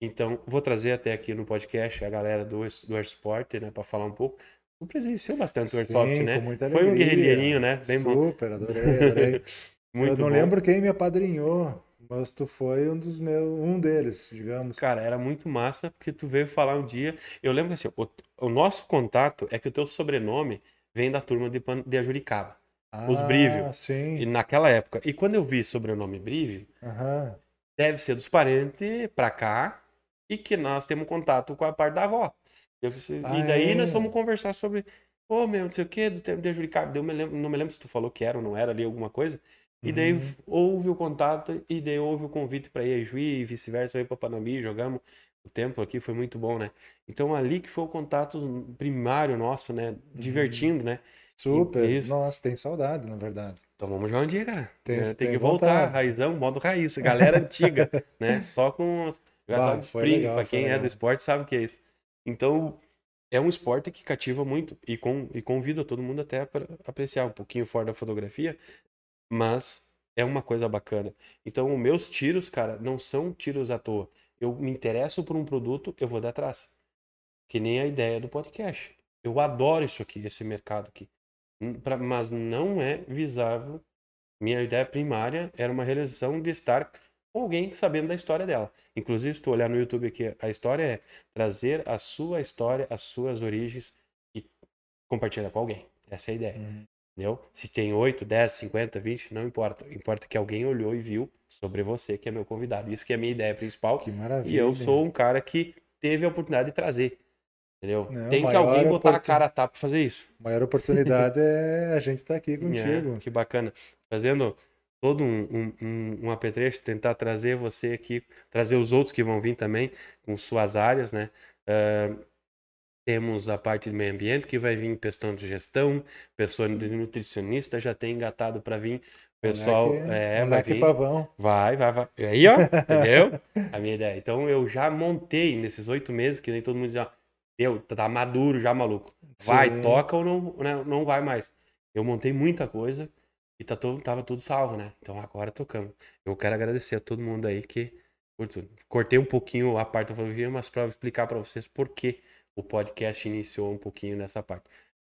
[SPEAKER 2] Então, vou trazer até aqui no podcast a galera do, Air- do Airsport, né, para falar um pouco. Tu presenciou bastante o Airsoft,
[SPEAKER 3] Sim,
[SPEAKER 2] né? Foi um guerrilheirinho, né? Bem bom.
[SPEAKER 3] Super, adorei, adorei.
[SPEAKER 2] Muito
[SPEAKER 3] eu não
[SPEAKER 2] bom.
[SPEAKER 3] lembro quem me apadrinhou, mas tu foi um dos meus, um deles, digamos.
[SPEAKER 2] Cara, era muito massa, porque tu veio falar um dia. Eu lembro que assim, o, o nosso contato é que o teu sobrenome vem da turma de, Pan- de Ajuricaba. os
[SPEAKER 3] ah,
[SPEAKER 2] Brívio.
[SPEAKER 3] sim.
[SPEAKER 2] E naquela época. E quando eu vi sobrenome Brívio,
[SPEAKER 3] Aham.
[SPEAKER 2] deve ser dos parentes pra cá e que nós temos contato com a parte da avó. Eu
[SPEAKER 3] Ah,
[SPEAKER 2] e daí
[SPEAKER 3] é?
[SPEAKER 2] nós fomos conversar sobre, pô, meu, não sei o que, do tempo de Juricaba. Daí eu me lembro, não me lembro se tu falou que era ou não era ali alguma coisa. E daí
[SPEAKER 3] Uhum.
[SPEAKER 2] houve o contato e daí houve o convite para ir a Juí e vice-versa, eu ir para Panambi, jogamos o tempo aqui, foi muito bom, né? Então ali que foi o contato primário nosso, né? Divertindo, né?
[SPEAKER 3] Super.
[SPEAKER 2] Isso.
[SPEAKER 3] Nossa, tem saudade, na verdade.
[SPEAKER 2] Então vamos jogar um dia, cara.
[SPEAKER 3] Tem-
[SPEAKER 2] É, tem,
[SPEAKER 3] tem
[SPEAKER 2] que voltar,
[SPEAKER 3] vontade.
[SPEAKER 2] raizão, modo raiz, galera antiga, né? Só com os-
[SPEAKER 3] foi
[SPEAKER 2] spring,
[SPEAKER 3] legal, foi
[SPEAKER 2] quem é
[SPEAKER 3] legal.
[SPEAKER 2] do esporte sabe o que é isso. Então, é um esporte que cativa muito e, com, e convida todo mundo até para apreciar um pouquinho fora da fotografia, mas é uma coisa bacana. Então, meus tiros, cara, não são tiros à toa. Eu me interesso por um produto, eu vou dar atrás. Que nem a ideia do podcast. Eu adoro isso aqui, esse mercado aqui. Hum, pra- Mas não é visável. Minha ideia primária era uma realização de estar com alguém sabendo da história dela. Inclusive, se tu olhar no YouTube aqui, a história é trazer a sua história, as suas origens e compartilhar com alguém. Essa é a ideia.
[SPEAKER 3] Uhum.
[SPEAKER 2] Entendeu? Se tem 8, 10, 50, 20, não importa. Importa que alguém olhou e viu sobre você, que é meu convidado. Isso que é a minha ideia principal.
[SPEAKER 3] Que
[SPEAKER 2] E
[SPEAKER 3] maravilha.
[SPEAKER 2] eu sou um cara que teve a oportunidade de trazer. Entendeu?
[SPEAKER 3] Não,
[SPEAKER 2] tem que alguém botar a
[SPEAKER 3] oportun-
[SPEAKER 2] cara a tapa pra fazer isso.
[SPEAKER 3] A maior oportunidade é a gente estar aqui
[SPEAKER 2] É,
[SPEAKER 3] contigo.
[SPEAKER 2] que bacana. Fazendo todo um, um, um, apetrecho, tentar trazer você aqui, trazer os outros que vão vir também com suas áreas, né? Ah, temos a parte de meio ambiente que vai vir questão de gestão, pessoa de nutricionista já tem engatado para vir. Pessoal,
[SPEAKER 3] Moleque-
[SPEAKER 2] é, vai
[SPEAKER 3] moleque
[SPEAKER 2] vir.
[SPEAKER 3] pavão.
[SPEAKER 2] Vai, vai, vai. Aí, ó, entendeu? A minha ideia. Então eu já montei nesses oito meses, que nem todo mundo dizia, ó, deu, tá maduro já, maluco. Vai,
[SPEAKER 3] Sim.
[SPEAKER 2] toca ou não, né, não vai mais. Eu montei muita coisa e tá todo, tava tudo salvo, né? Então agora tocamos. Eu quero agradecer a todo mundo aí que cortei um pouquinho a parte da fotografia, mas para explicar para vocês por que o podcast iniciou um pouquinho nessa parte.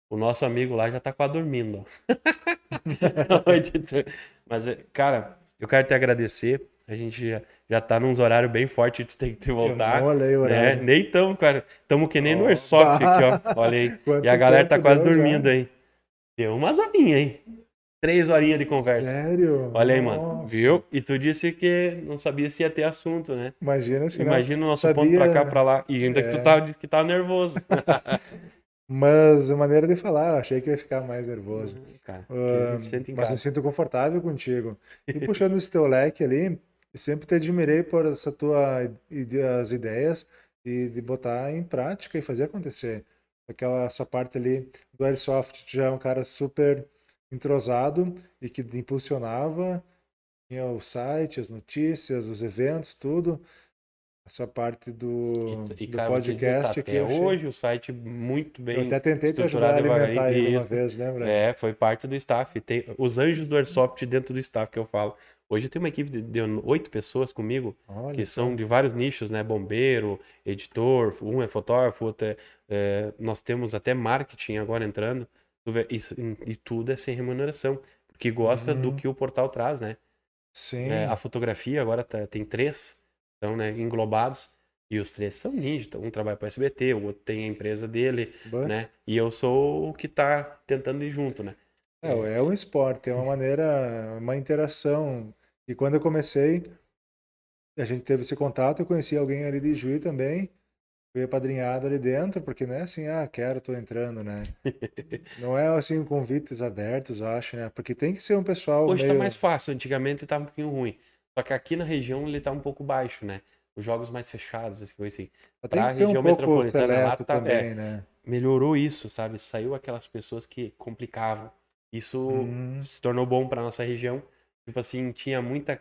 [SPEAKER 2] O nosso amigo lá já tá quase dormindo. Mas, é, cara, eu quero te agradecer. A gente já, já tá nos horários bem fortes, tu tem que te voltar. Né? Nem tamo, cara. Tamo que nem no
[SPEAKER 3] Ó,
[SPEAKER 2] Airsoft
[SPEAKER 3] bah.
[SPEAKER 2] aqui, ó. Olha aí.
[SPEAKER 3] Quanto
[SPEAKER 2] E a galera tá quase
[SPEAKER 3] deu já?
[SPEAKER 2] dormindo aí. Deu umas horinhas, hein? Três horinhas de conversa.
[SPEAKER 3] Sério?
[SPEAKER 2] Olha aí, mano.
[SPEAKER 3] Nossa.
[SPEAKER 2] Viu? E tu disse que não sabia se ia ter assunto, né?
[SPEAKER 3] Imagina se não.
[SPEAKER 2] Imagina o nosso
[SPEAKER 3] sabia-
[SPEAKER 2] ponto pra cá, pra lá. E ainda que tu
[SPEAKER 3] É.
[SPEAKER 2] tava, disse que tava nervoso.
[SPEAKER 3] Mas a maneira de falar, eu achei que ia ficar mais nervoso.
[SPEAKER 2] Cara, em
[SPEAKER 3] mas me sinto confortável contigo. E puxando esse teu leque ali, sempre te admirei por essa tua as ideias e de botar em prática e fazer acontecer. Aquela essa parte ali do Airsoft, tu já é um cara super entrosado e que impulsionava, tinha o site, as notícias, os eventos, tudo. essa parte do,
[SPEAKER 2] E, e,
[SPEAKER 3] do
[SPEAKER 2] cara, dizer,
[SPEAKER 3] podcast
[SPEAKER 2] tá
[SPEAKER 3] aqui.
[SPEAKER 2] até
[SPEAKER 3] achei-
[SPEAKER 2] hoje o site muito bem
[SPEAKER 3] Eu até tentei te ajudar a alimentar ele
[SPEAKER 2] Isso.
[SPEAKER 3] vez, lembra?
[SPEAKER 2] É, foi parte do staff. Tem os anjos do Airsoft dentro do staff que eu falo. Hoje eu tenho uma equipe de, oito pessoas comigo,
[SPEAKER 3] Olha
[SPEAKER 2] que são de vários nichos, né? Bombeiro, editor, um é fotógrafo, outro é, é, nós temos até marketing agora entrando. Isso, e tudo é sem remuneração, porque gosta do
[SPEAKER 3] Uhum.
[SPEAKER 2] que o portal traz, né?
[SPEAKER 3] Sim.
[SPEAKER 2] É, a fotografia agora tá- tem três, então, né, englobados, e os três são ninja. Um trabalha para o SBT, o outro tem a empresa dele, né? E eu sou o que tá tentando ir junto, né?
[SPEAKER 3] É, é um esporte, é uma maneira, uma interação. E quando eu comecei, a gente teve esse contato, eu conheci alguém ali de Juí também, fui apadrinhado ali dentro, porque não é assim, ah, quero, tô entrando, né? Não é assim, convites abertos, eu acho, né? Porque tem que ser um pessoal
[SPEAKER 2] Hoje tá
[SPEAKER 3] meio...
[SPEAKER 2] mais fácil, antigamente tá um pouquinho ruim. Só que aqui na região ele tá um pouco baixo, né? Os jogos mais fechados, essas coisas assim. Pra
[SPEAKER 3] um
[SPEAKER 2] região
[SPEAKER 3] pouco
[SPEAKER 2] metropolitana lá tá-
[SPEAKER 3] também, né?
[SPEAKER 2] Melhorou isso, sabe? Saiu aquelas pessoas que complicavam. Isso
[SPEAKER 3] Hum.
[SPEAKER 2] se tornou bom pra nossa região. Tipo assim, tinha muita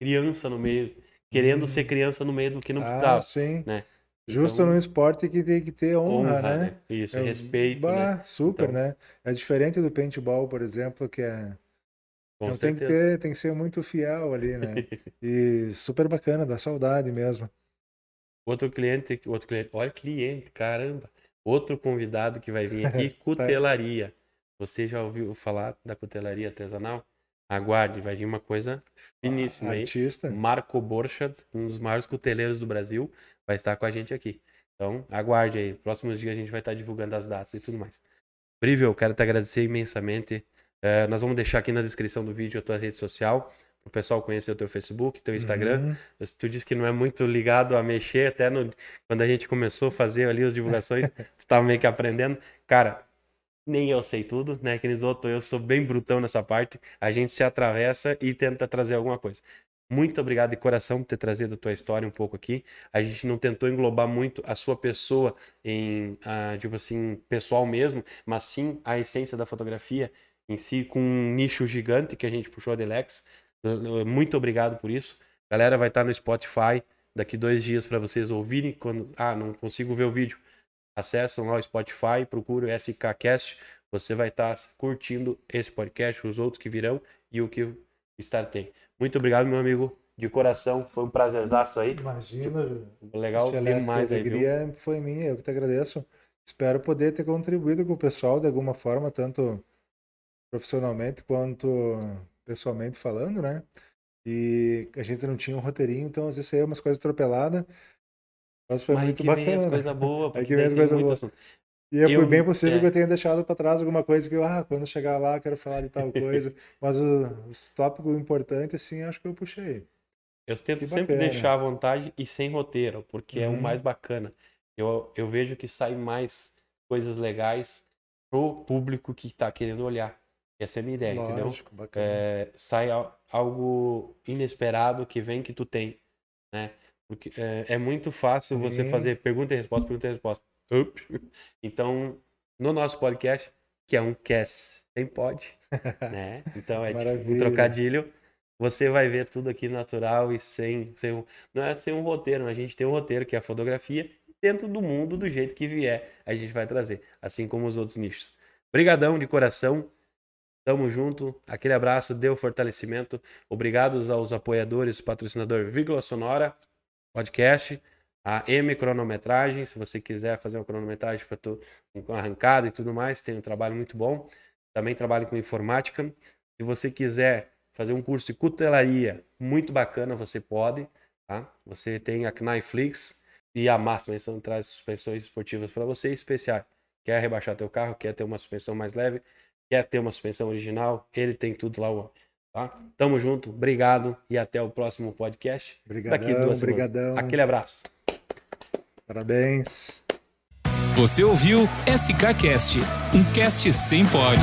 [SPEAKER 2] criança no meio, querendo
[SPEAKER 3] Hum.
[SPEAKER 2] ser criança no meio do que não
[SPEAKER 3] Ah,
[SPEAKER 2] precisava.
[SPEAKER 3] sim.
[SPEAKER 2] né?
[SPEAKER 3] Justo
[SPEAKER 2] Então,
[SPEAKER 3] num esporte que tem que ter honra,
[SPEAKER 2] honra,
[SPEAKER 3] né?
[SPEAKER 2] né? Isso,
[SPEAKER 3] É,
[SPEAKER 2] respeito,
[SPEAKER 3] bah,
[SPEAKER 2] né?
[SPEAKER 3] Super,
[SPEAKER 2] Então-
[SPEAKER 3] né? É diferente do paintball, por exemplo, que é... Então tem que ter, tem que ser muito fiel ali, né? E super bacana, dá saudade mesmo.
[SPEAKER 2] Outro cliente, outro cliente, olha cliente, caramba. Outro convidado que vai vir aqui,
[SPEAKER 3] Tá.
[SPEAKER 2] cutelaria. Você já ouviu falar da cutelaria artesanal? Aguarde, vai vir uma coisa finíssima aí.
[SPEAKER 3] Artista.
[SPEAKER 2] Marco Borchardt, um dos maiores cuteleiros do Brasil, vai estar com a gente aqui. Então, aguarde aí. Próximos dias a gente vai estar divulgando as datas e tudo mais. Brível, quero te agradecer imensamente. Eh, nós vamos deixar aqui na descrição do vídeo a tua rede social, para o pessoal conhecer o teu Facebook, teu Instagram.
[SPEAKER 3] Uhum.
[SPEAKER 2] Tu disse que não é muito ligado a mexer, até no, quando a gente começou a fazer ali as divulgações, tu estava meio que aprendendo. Cara, nem eu sei tudo, né? Que outros, eu sou bem brutão nessa parte. A gente se atravessa e tenta trazer alguma coisa. Muito obrigado de coração por ter trazido a tua história um pouco aqui. A gente não tentou englobar muito a sua pessoa em, ah, tipo assim, pessoal mesmo, mas sim a essência da fotografia em si, com um nicho gigante que a gente puxou a Delex. Muito obrigado por isso. Galera, vai estar no Spotify daqui dois dias para vocês ouvirem. Quando, ah, não consigo ver o vídeo. Acessam lá o Spotify, procura o SKCast. Você vai estar curtindo esse podcast, os outros que virão e o que o Star tem. Muito obrigado, meu amigo, de coração. Foi um prazerzaço aí.
[SPEAKER 3] Imagina.
[SPEAKER 2] Legal
[SPEAKER 3] Celeste,
[SPEAKER 2] demais
[SPEAKER 3] a
[SPEAKER 2] aí, viu?
[SPEAKER 3] alegria foi minha, eu que te agradeço. Espero poder ter contribuído com o pessoal de alguma forma, tanto profissionalmente quanto pessoalmente falando, né? E a gente não tinha um roteirinho, então às vezes saiu umas coisas atropeladas. Mas foi
[SPEAKER 2] Mas
[SPEAKER 3] muito
[SPEAKER 2] que vem as
[SPEAKER 3] bacana.
[SPEAKER 2] coisas boas,
[SPEAKER 3] Aí
[SPEAKER 2] porque
[SPEAKER 3] que vem as coisas
[SPEAKER 2] muito
[SPEAKER 3] boas.
[SPEAKER 2] assunto.
[SPEAKER 3] E é
[SPEAKER 2] Eu-
[SPEAKER 3] bem possível
[SPEAKER 2] é.
[SPEAKER 3] que eu tenha deixado para trás alguma coisa que eu, ah, quando chegar lá, quero falar de tal coisa. Mas o- os tópicos importantes, assim, acho que eu puxei.
[SPEAKER 2] Eu tento
[SPEAKER 3] Que
[SPEAKER 2] sempre
[SPEAKER 3] bacana.
[SPEAKER 2] deixar à vontade e sem roteiro, porque é o
[SPEAKER 3] Uhum.
[SPEAKER 2] mais bacana. Eu, eu vejo que sai mais coisas legais pro público que tá querendo olhar. Essa é a minha ideia, entendeu?
[SPEAKER 3] Lógico, bacana.
[SPEAKER 2] É, sai al- algo inesperado que vem que tu tem, né? Porque é, é muito fácil você
[SPEAKER 3] Sim.
[SPEAKER 2] fazer pergunta e resposta, pergunta e resposta. Então, no nosso podcast, que é um cast, tem pode, né? Então é tipo um trocadilho. Você vai ver tudo aqui natural e sem, sem não é sem um roteiro, a gente tem um roteiro que é a fotografia dentro do mundo do jeito que vier, a gente vai trazer, assim como os outros nichos. Brigadão de coração. Tamo junto. Aquele abraço, deu fortalecimento. Obrigados aos apoiadores, patrocinador Vírgula Sonora, podcast, a M Cronometragem. Se você quiser fazer uma cronometragem para tu com arrancada e tudo mais, tem um trabalho muito bom. Também trabalho com informática. Se você quiser fazer um curso de cutelaria muito bacana, você pode, tá? Você tem a Kniflix e a Máxima, isso traz suspensões esportivas para você especiais. Quer rebaixar teu carro, quer ter uma suspensão mais leve, quer ter uma suspensão original, ele tem tudo lá, tá? Tamo junto, obrigado e até o próximo podcast. daqui
[SPEAKER 3] Brigadão,
[SPEAKER 2] duas semanas. Aquele abraço.
[SPEAKER 3] Parabéns.
[SPEAKER 1] Você ouviu SKCast, um cast sem pod.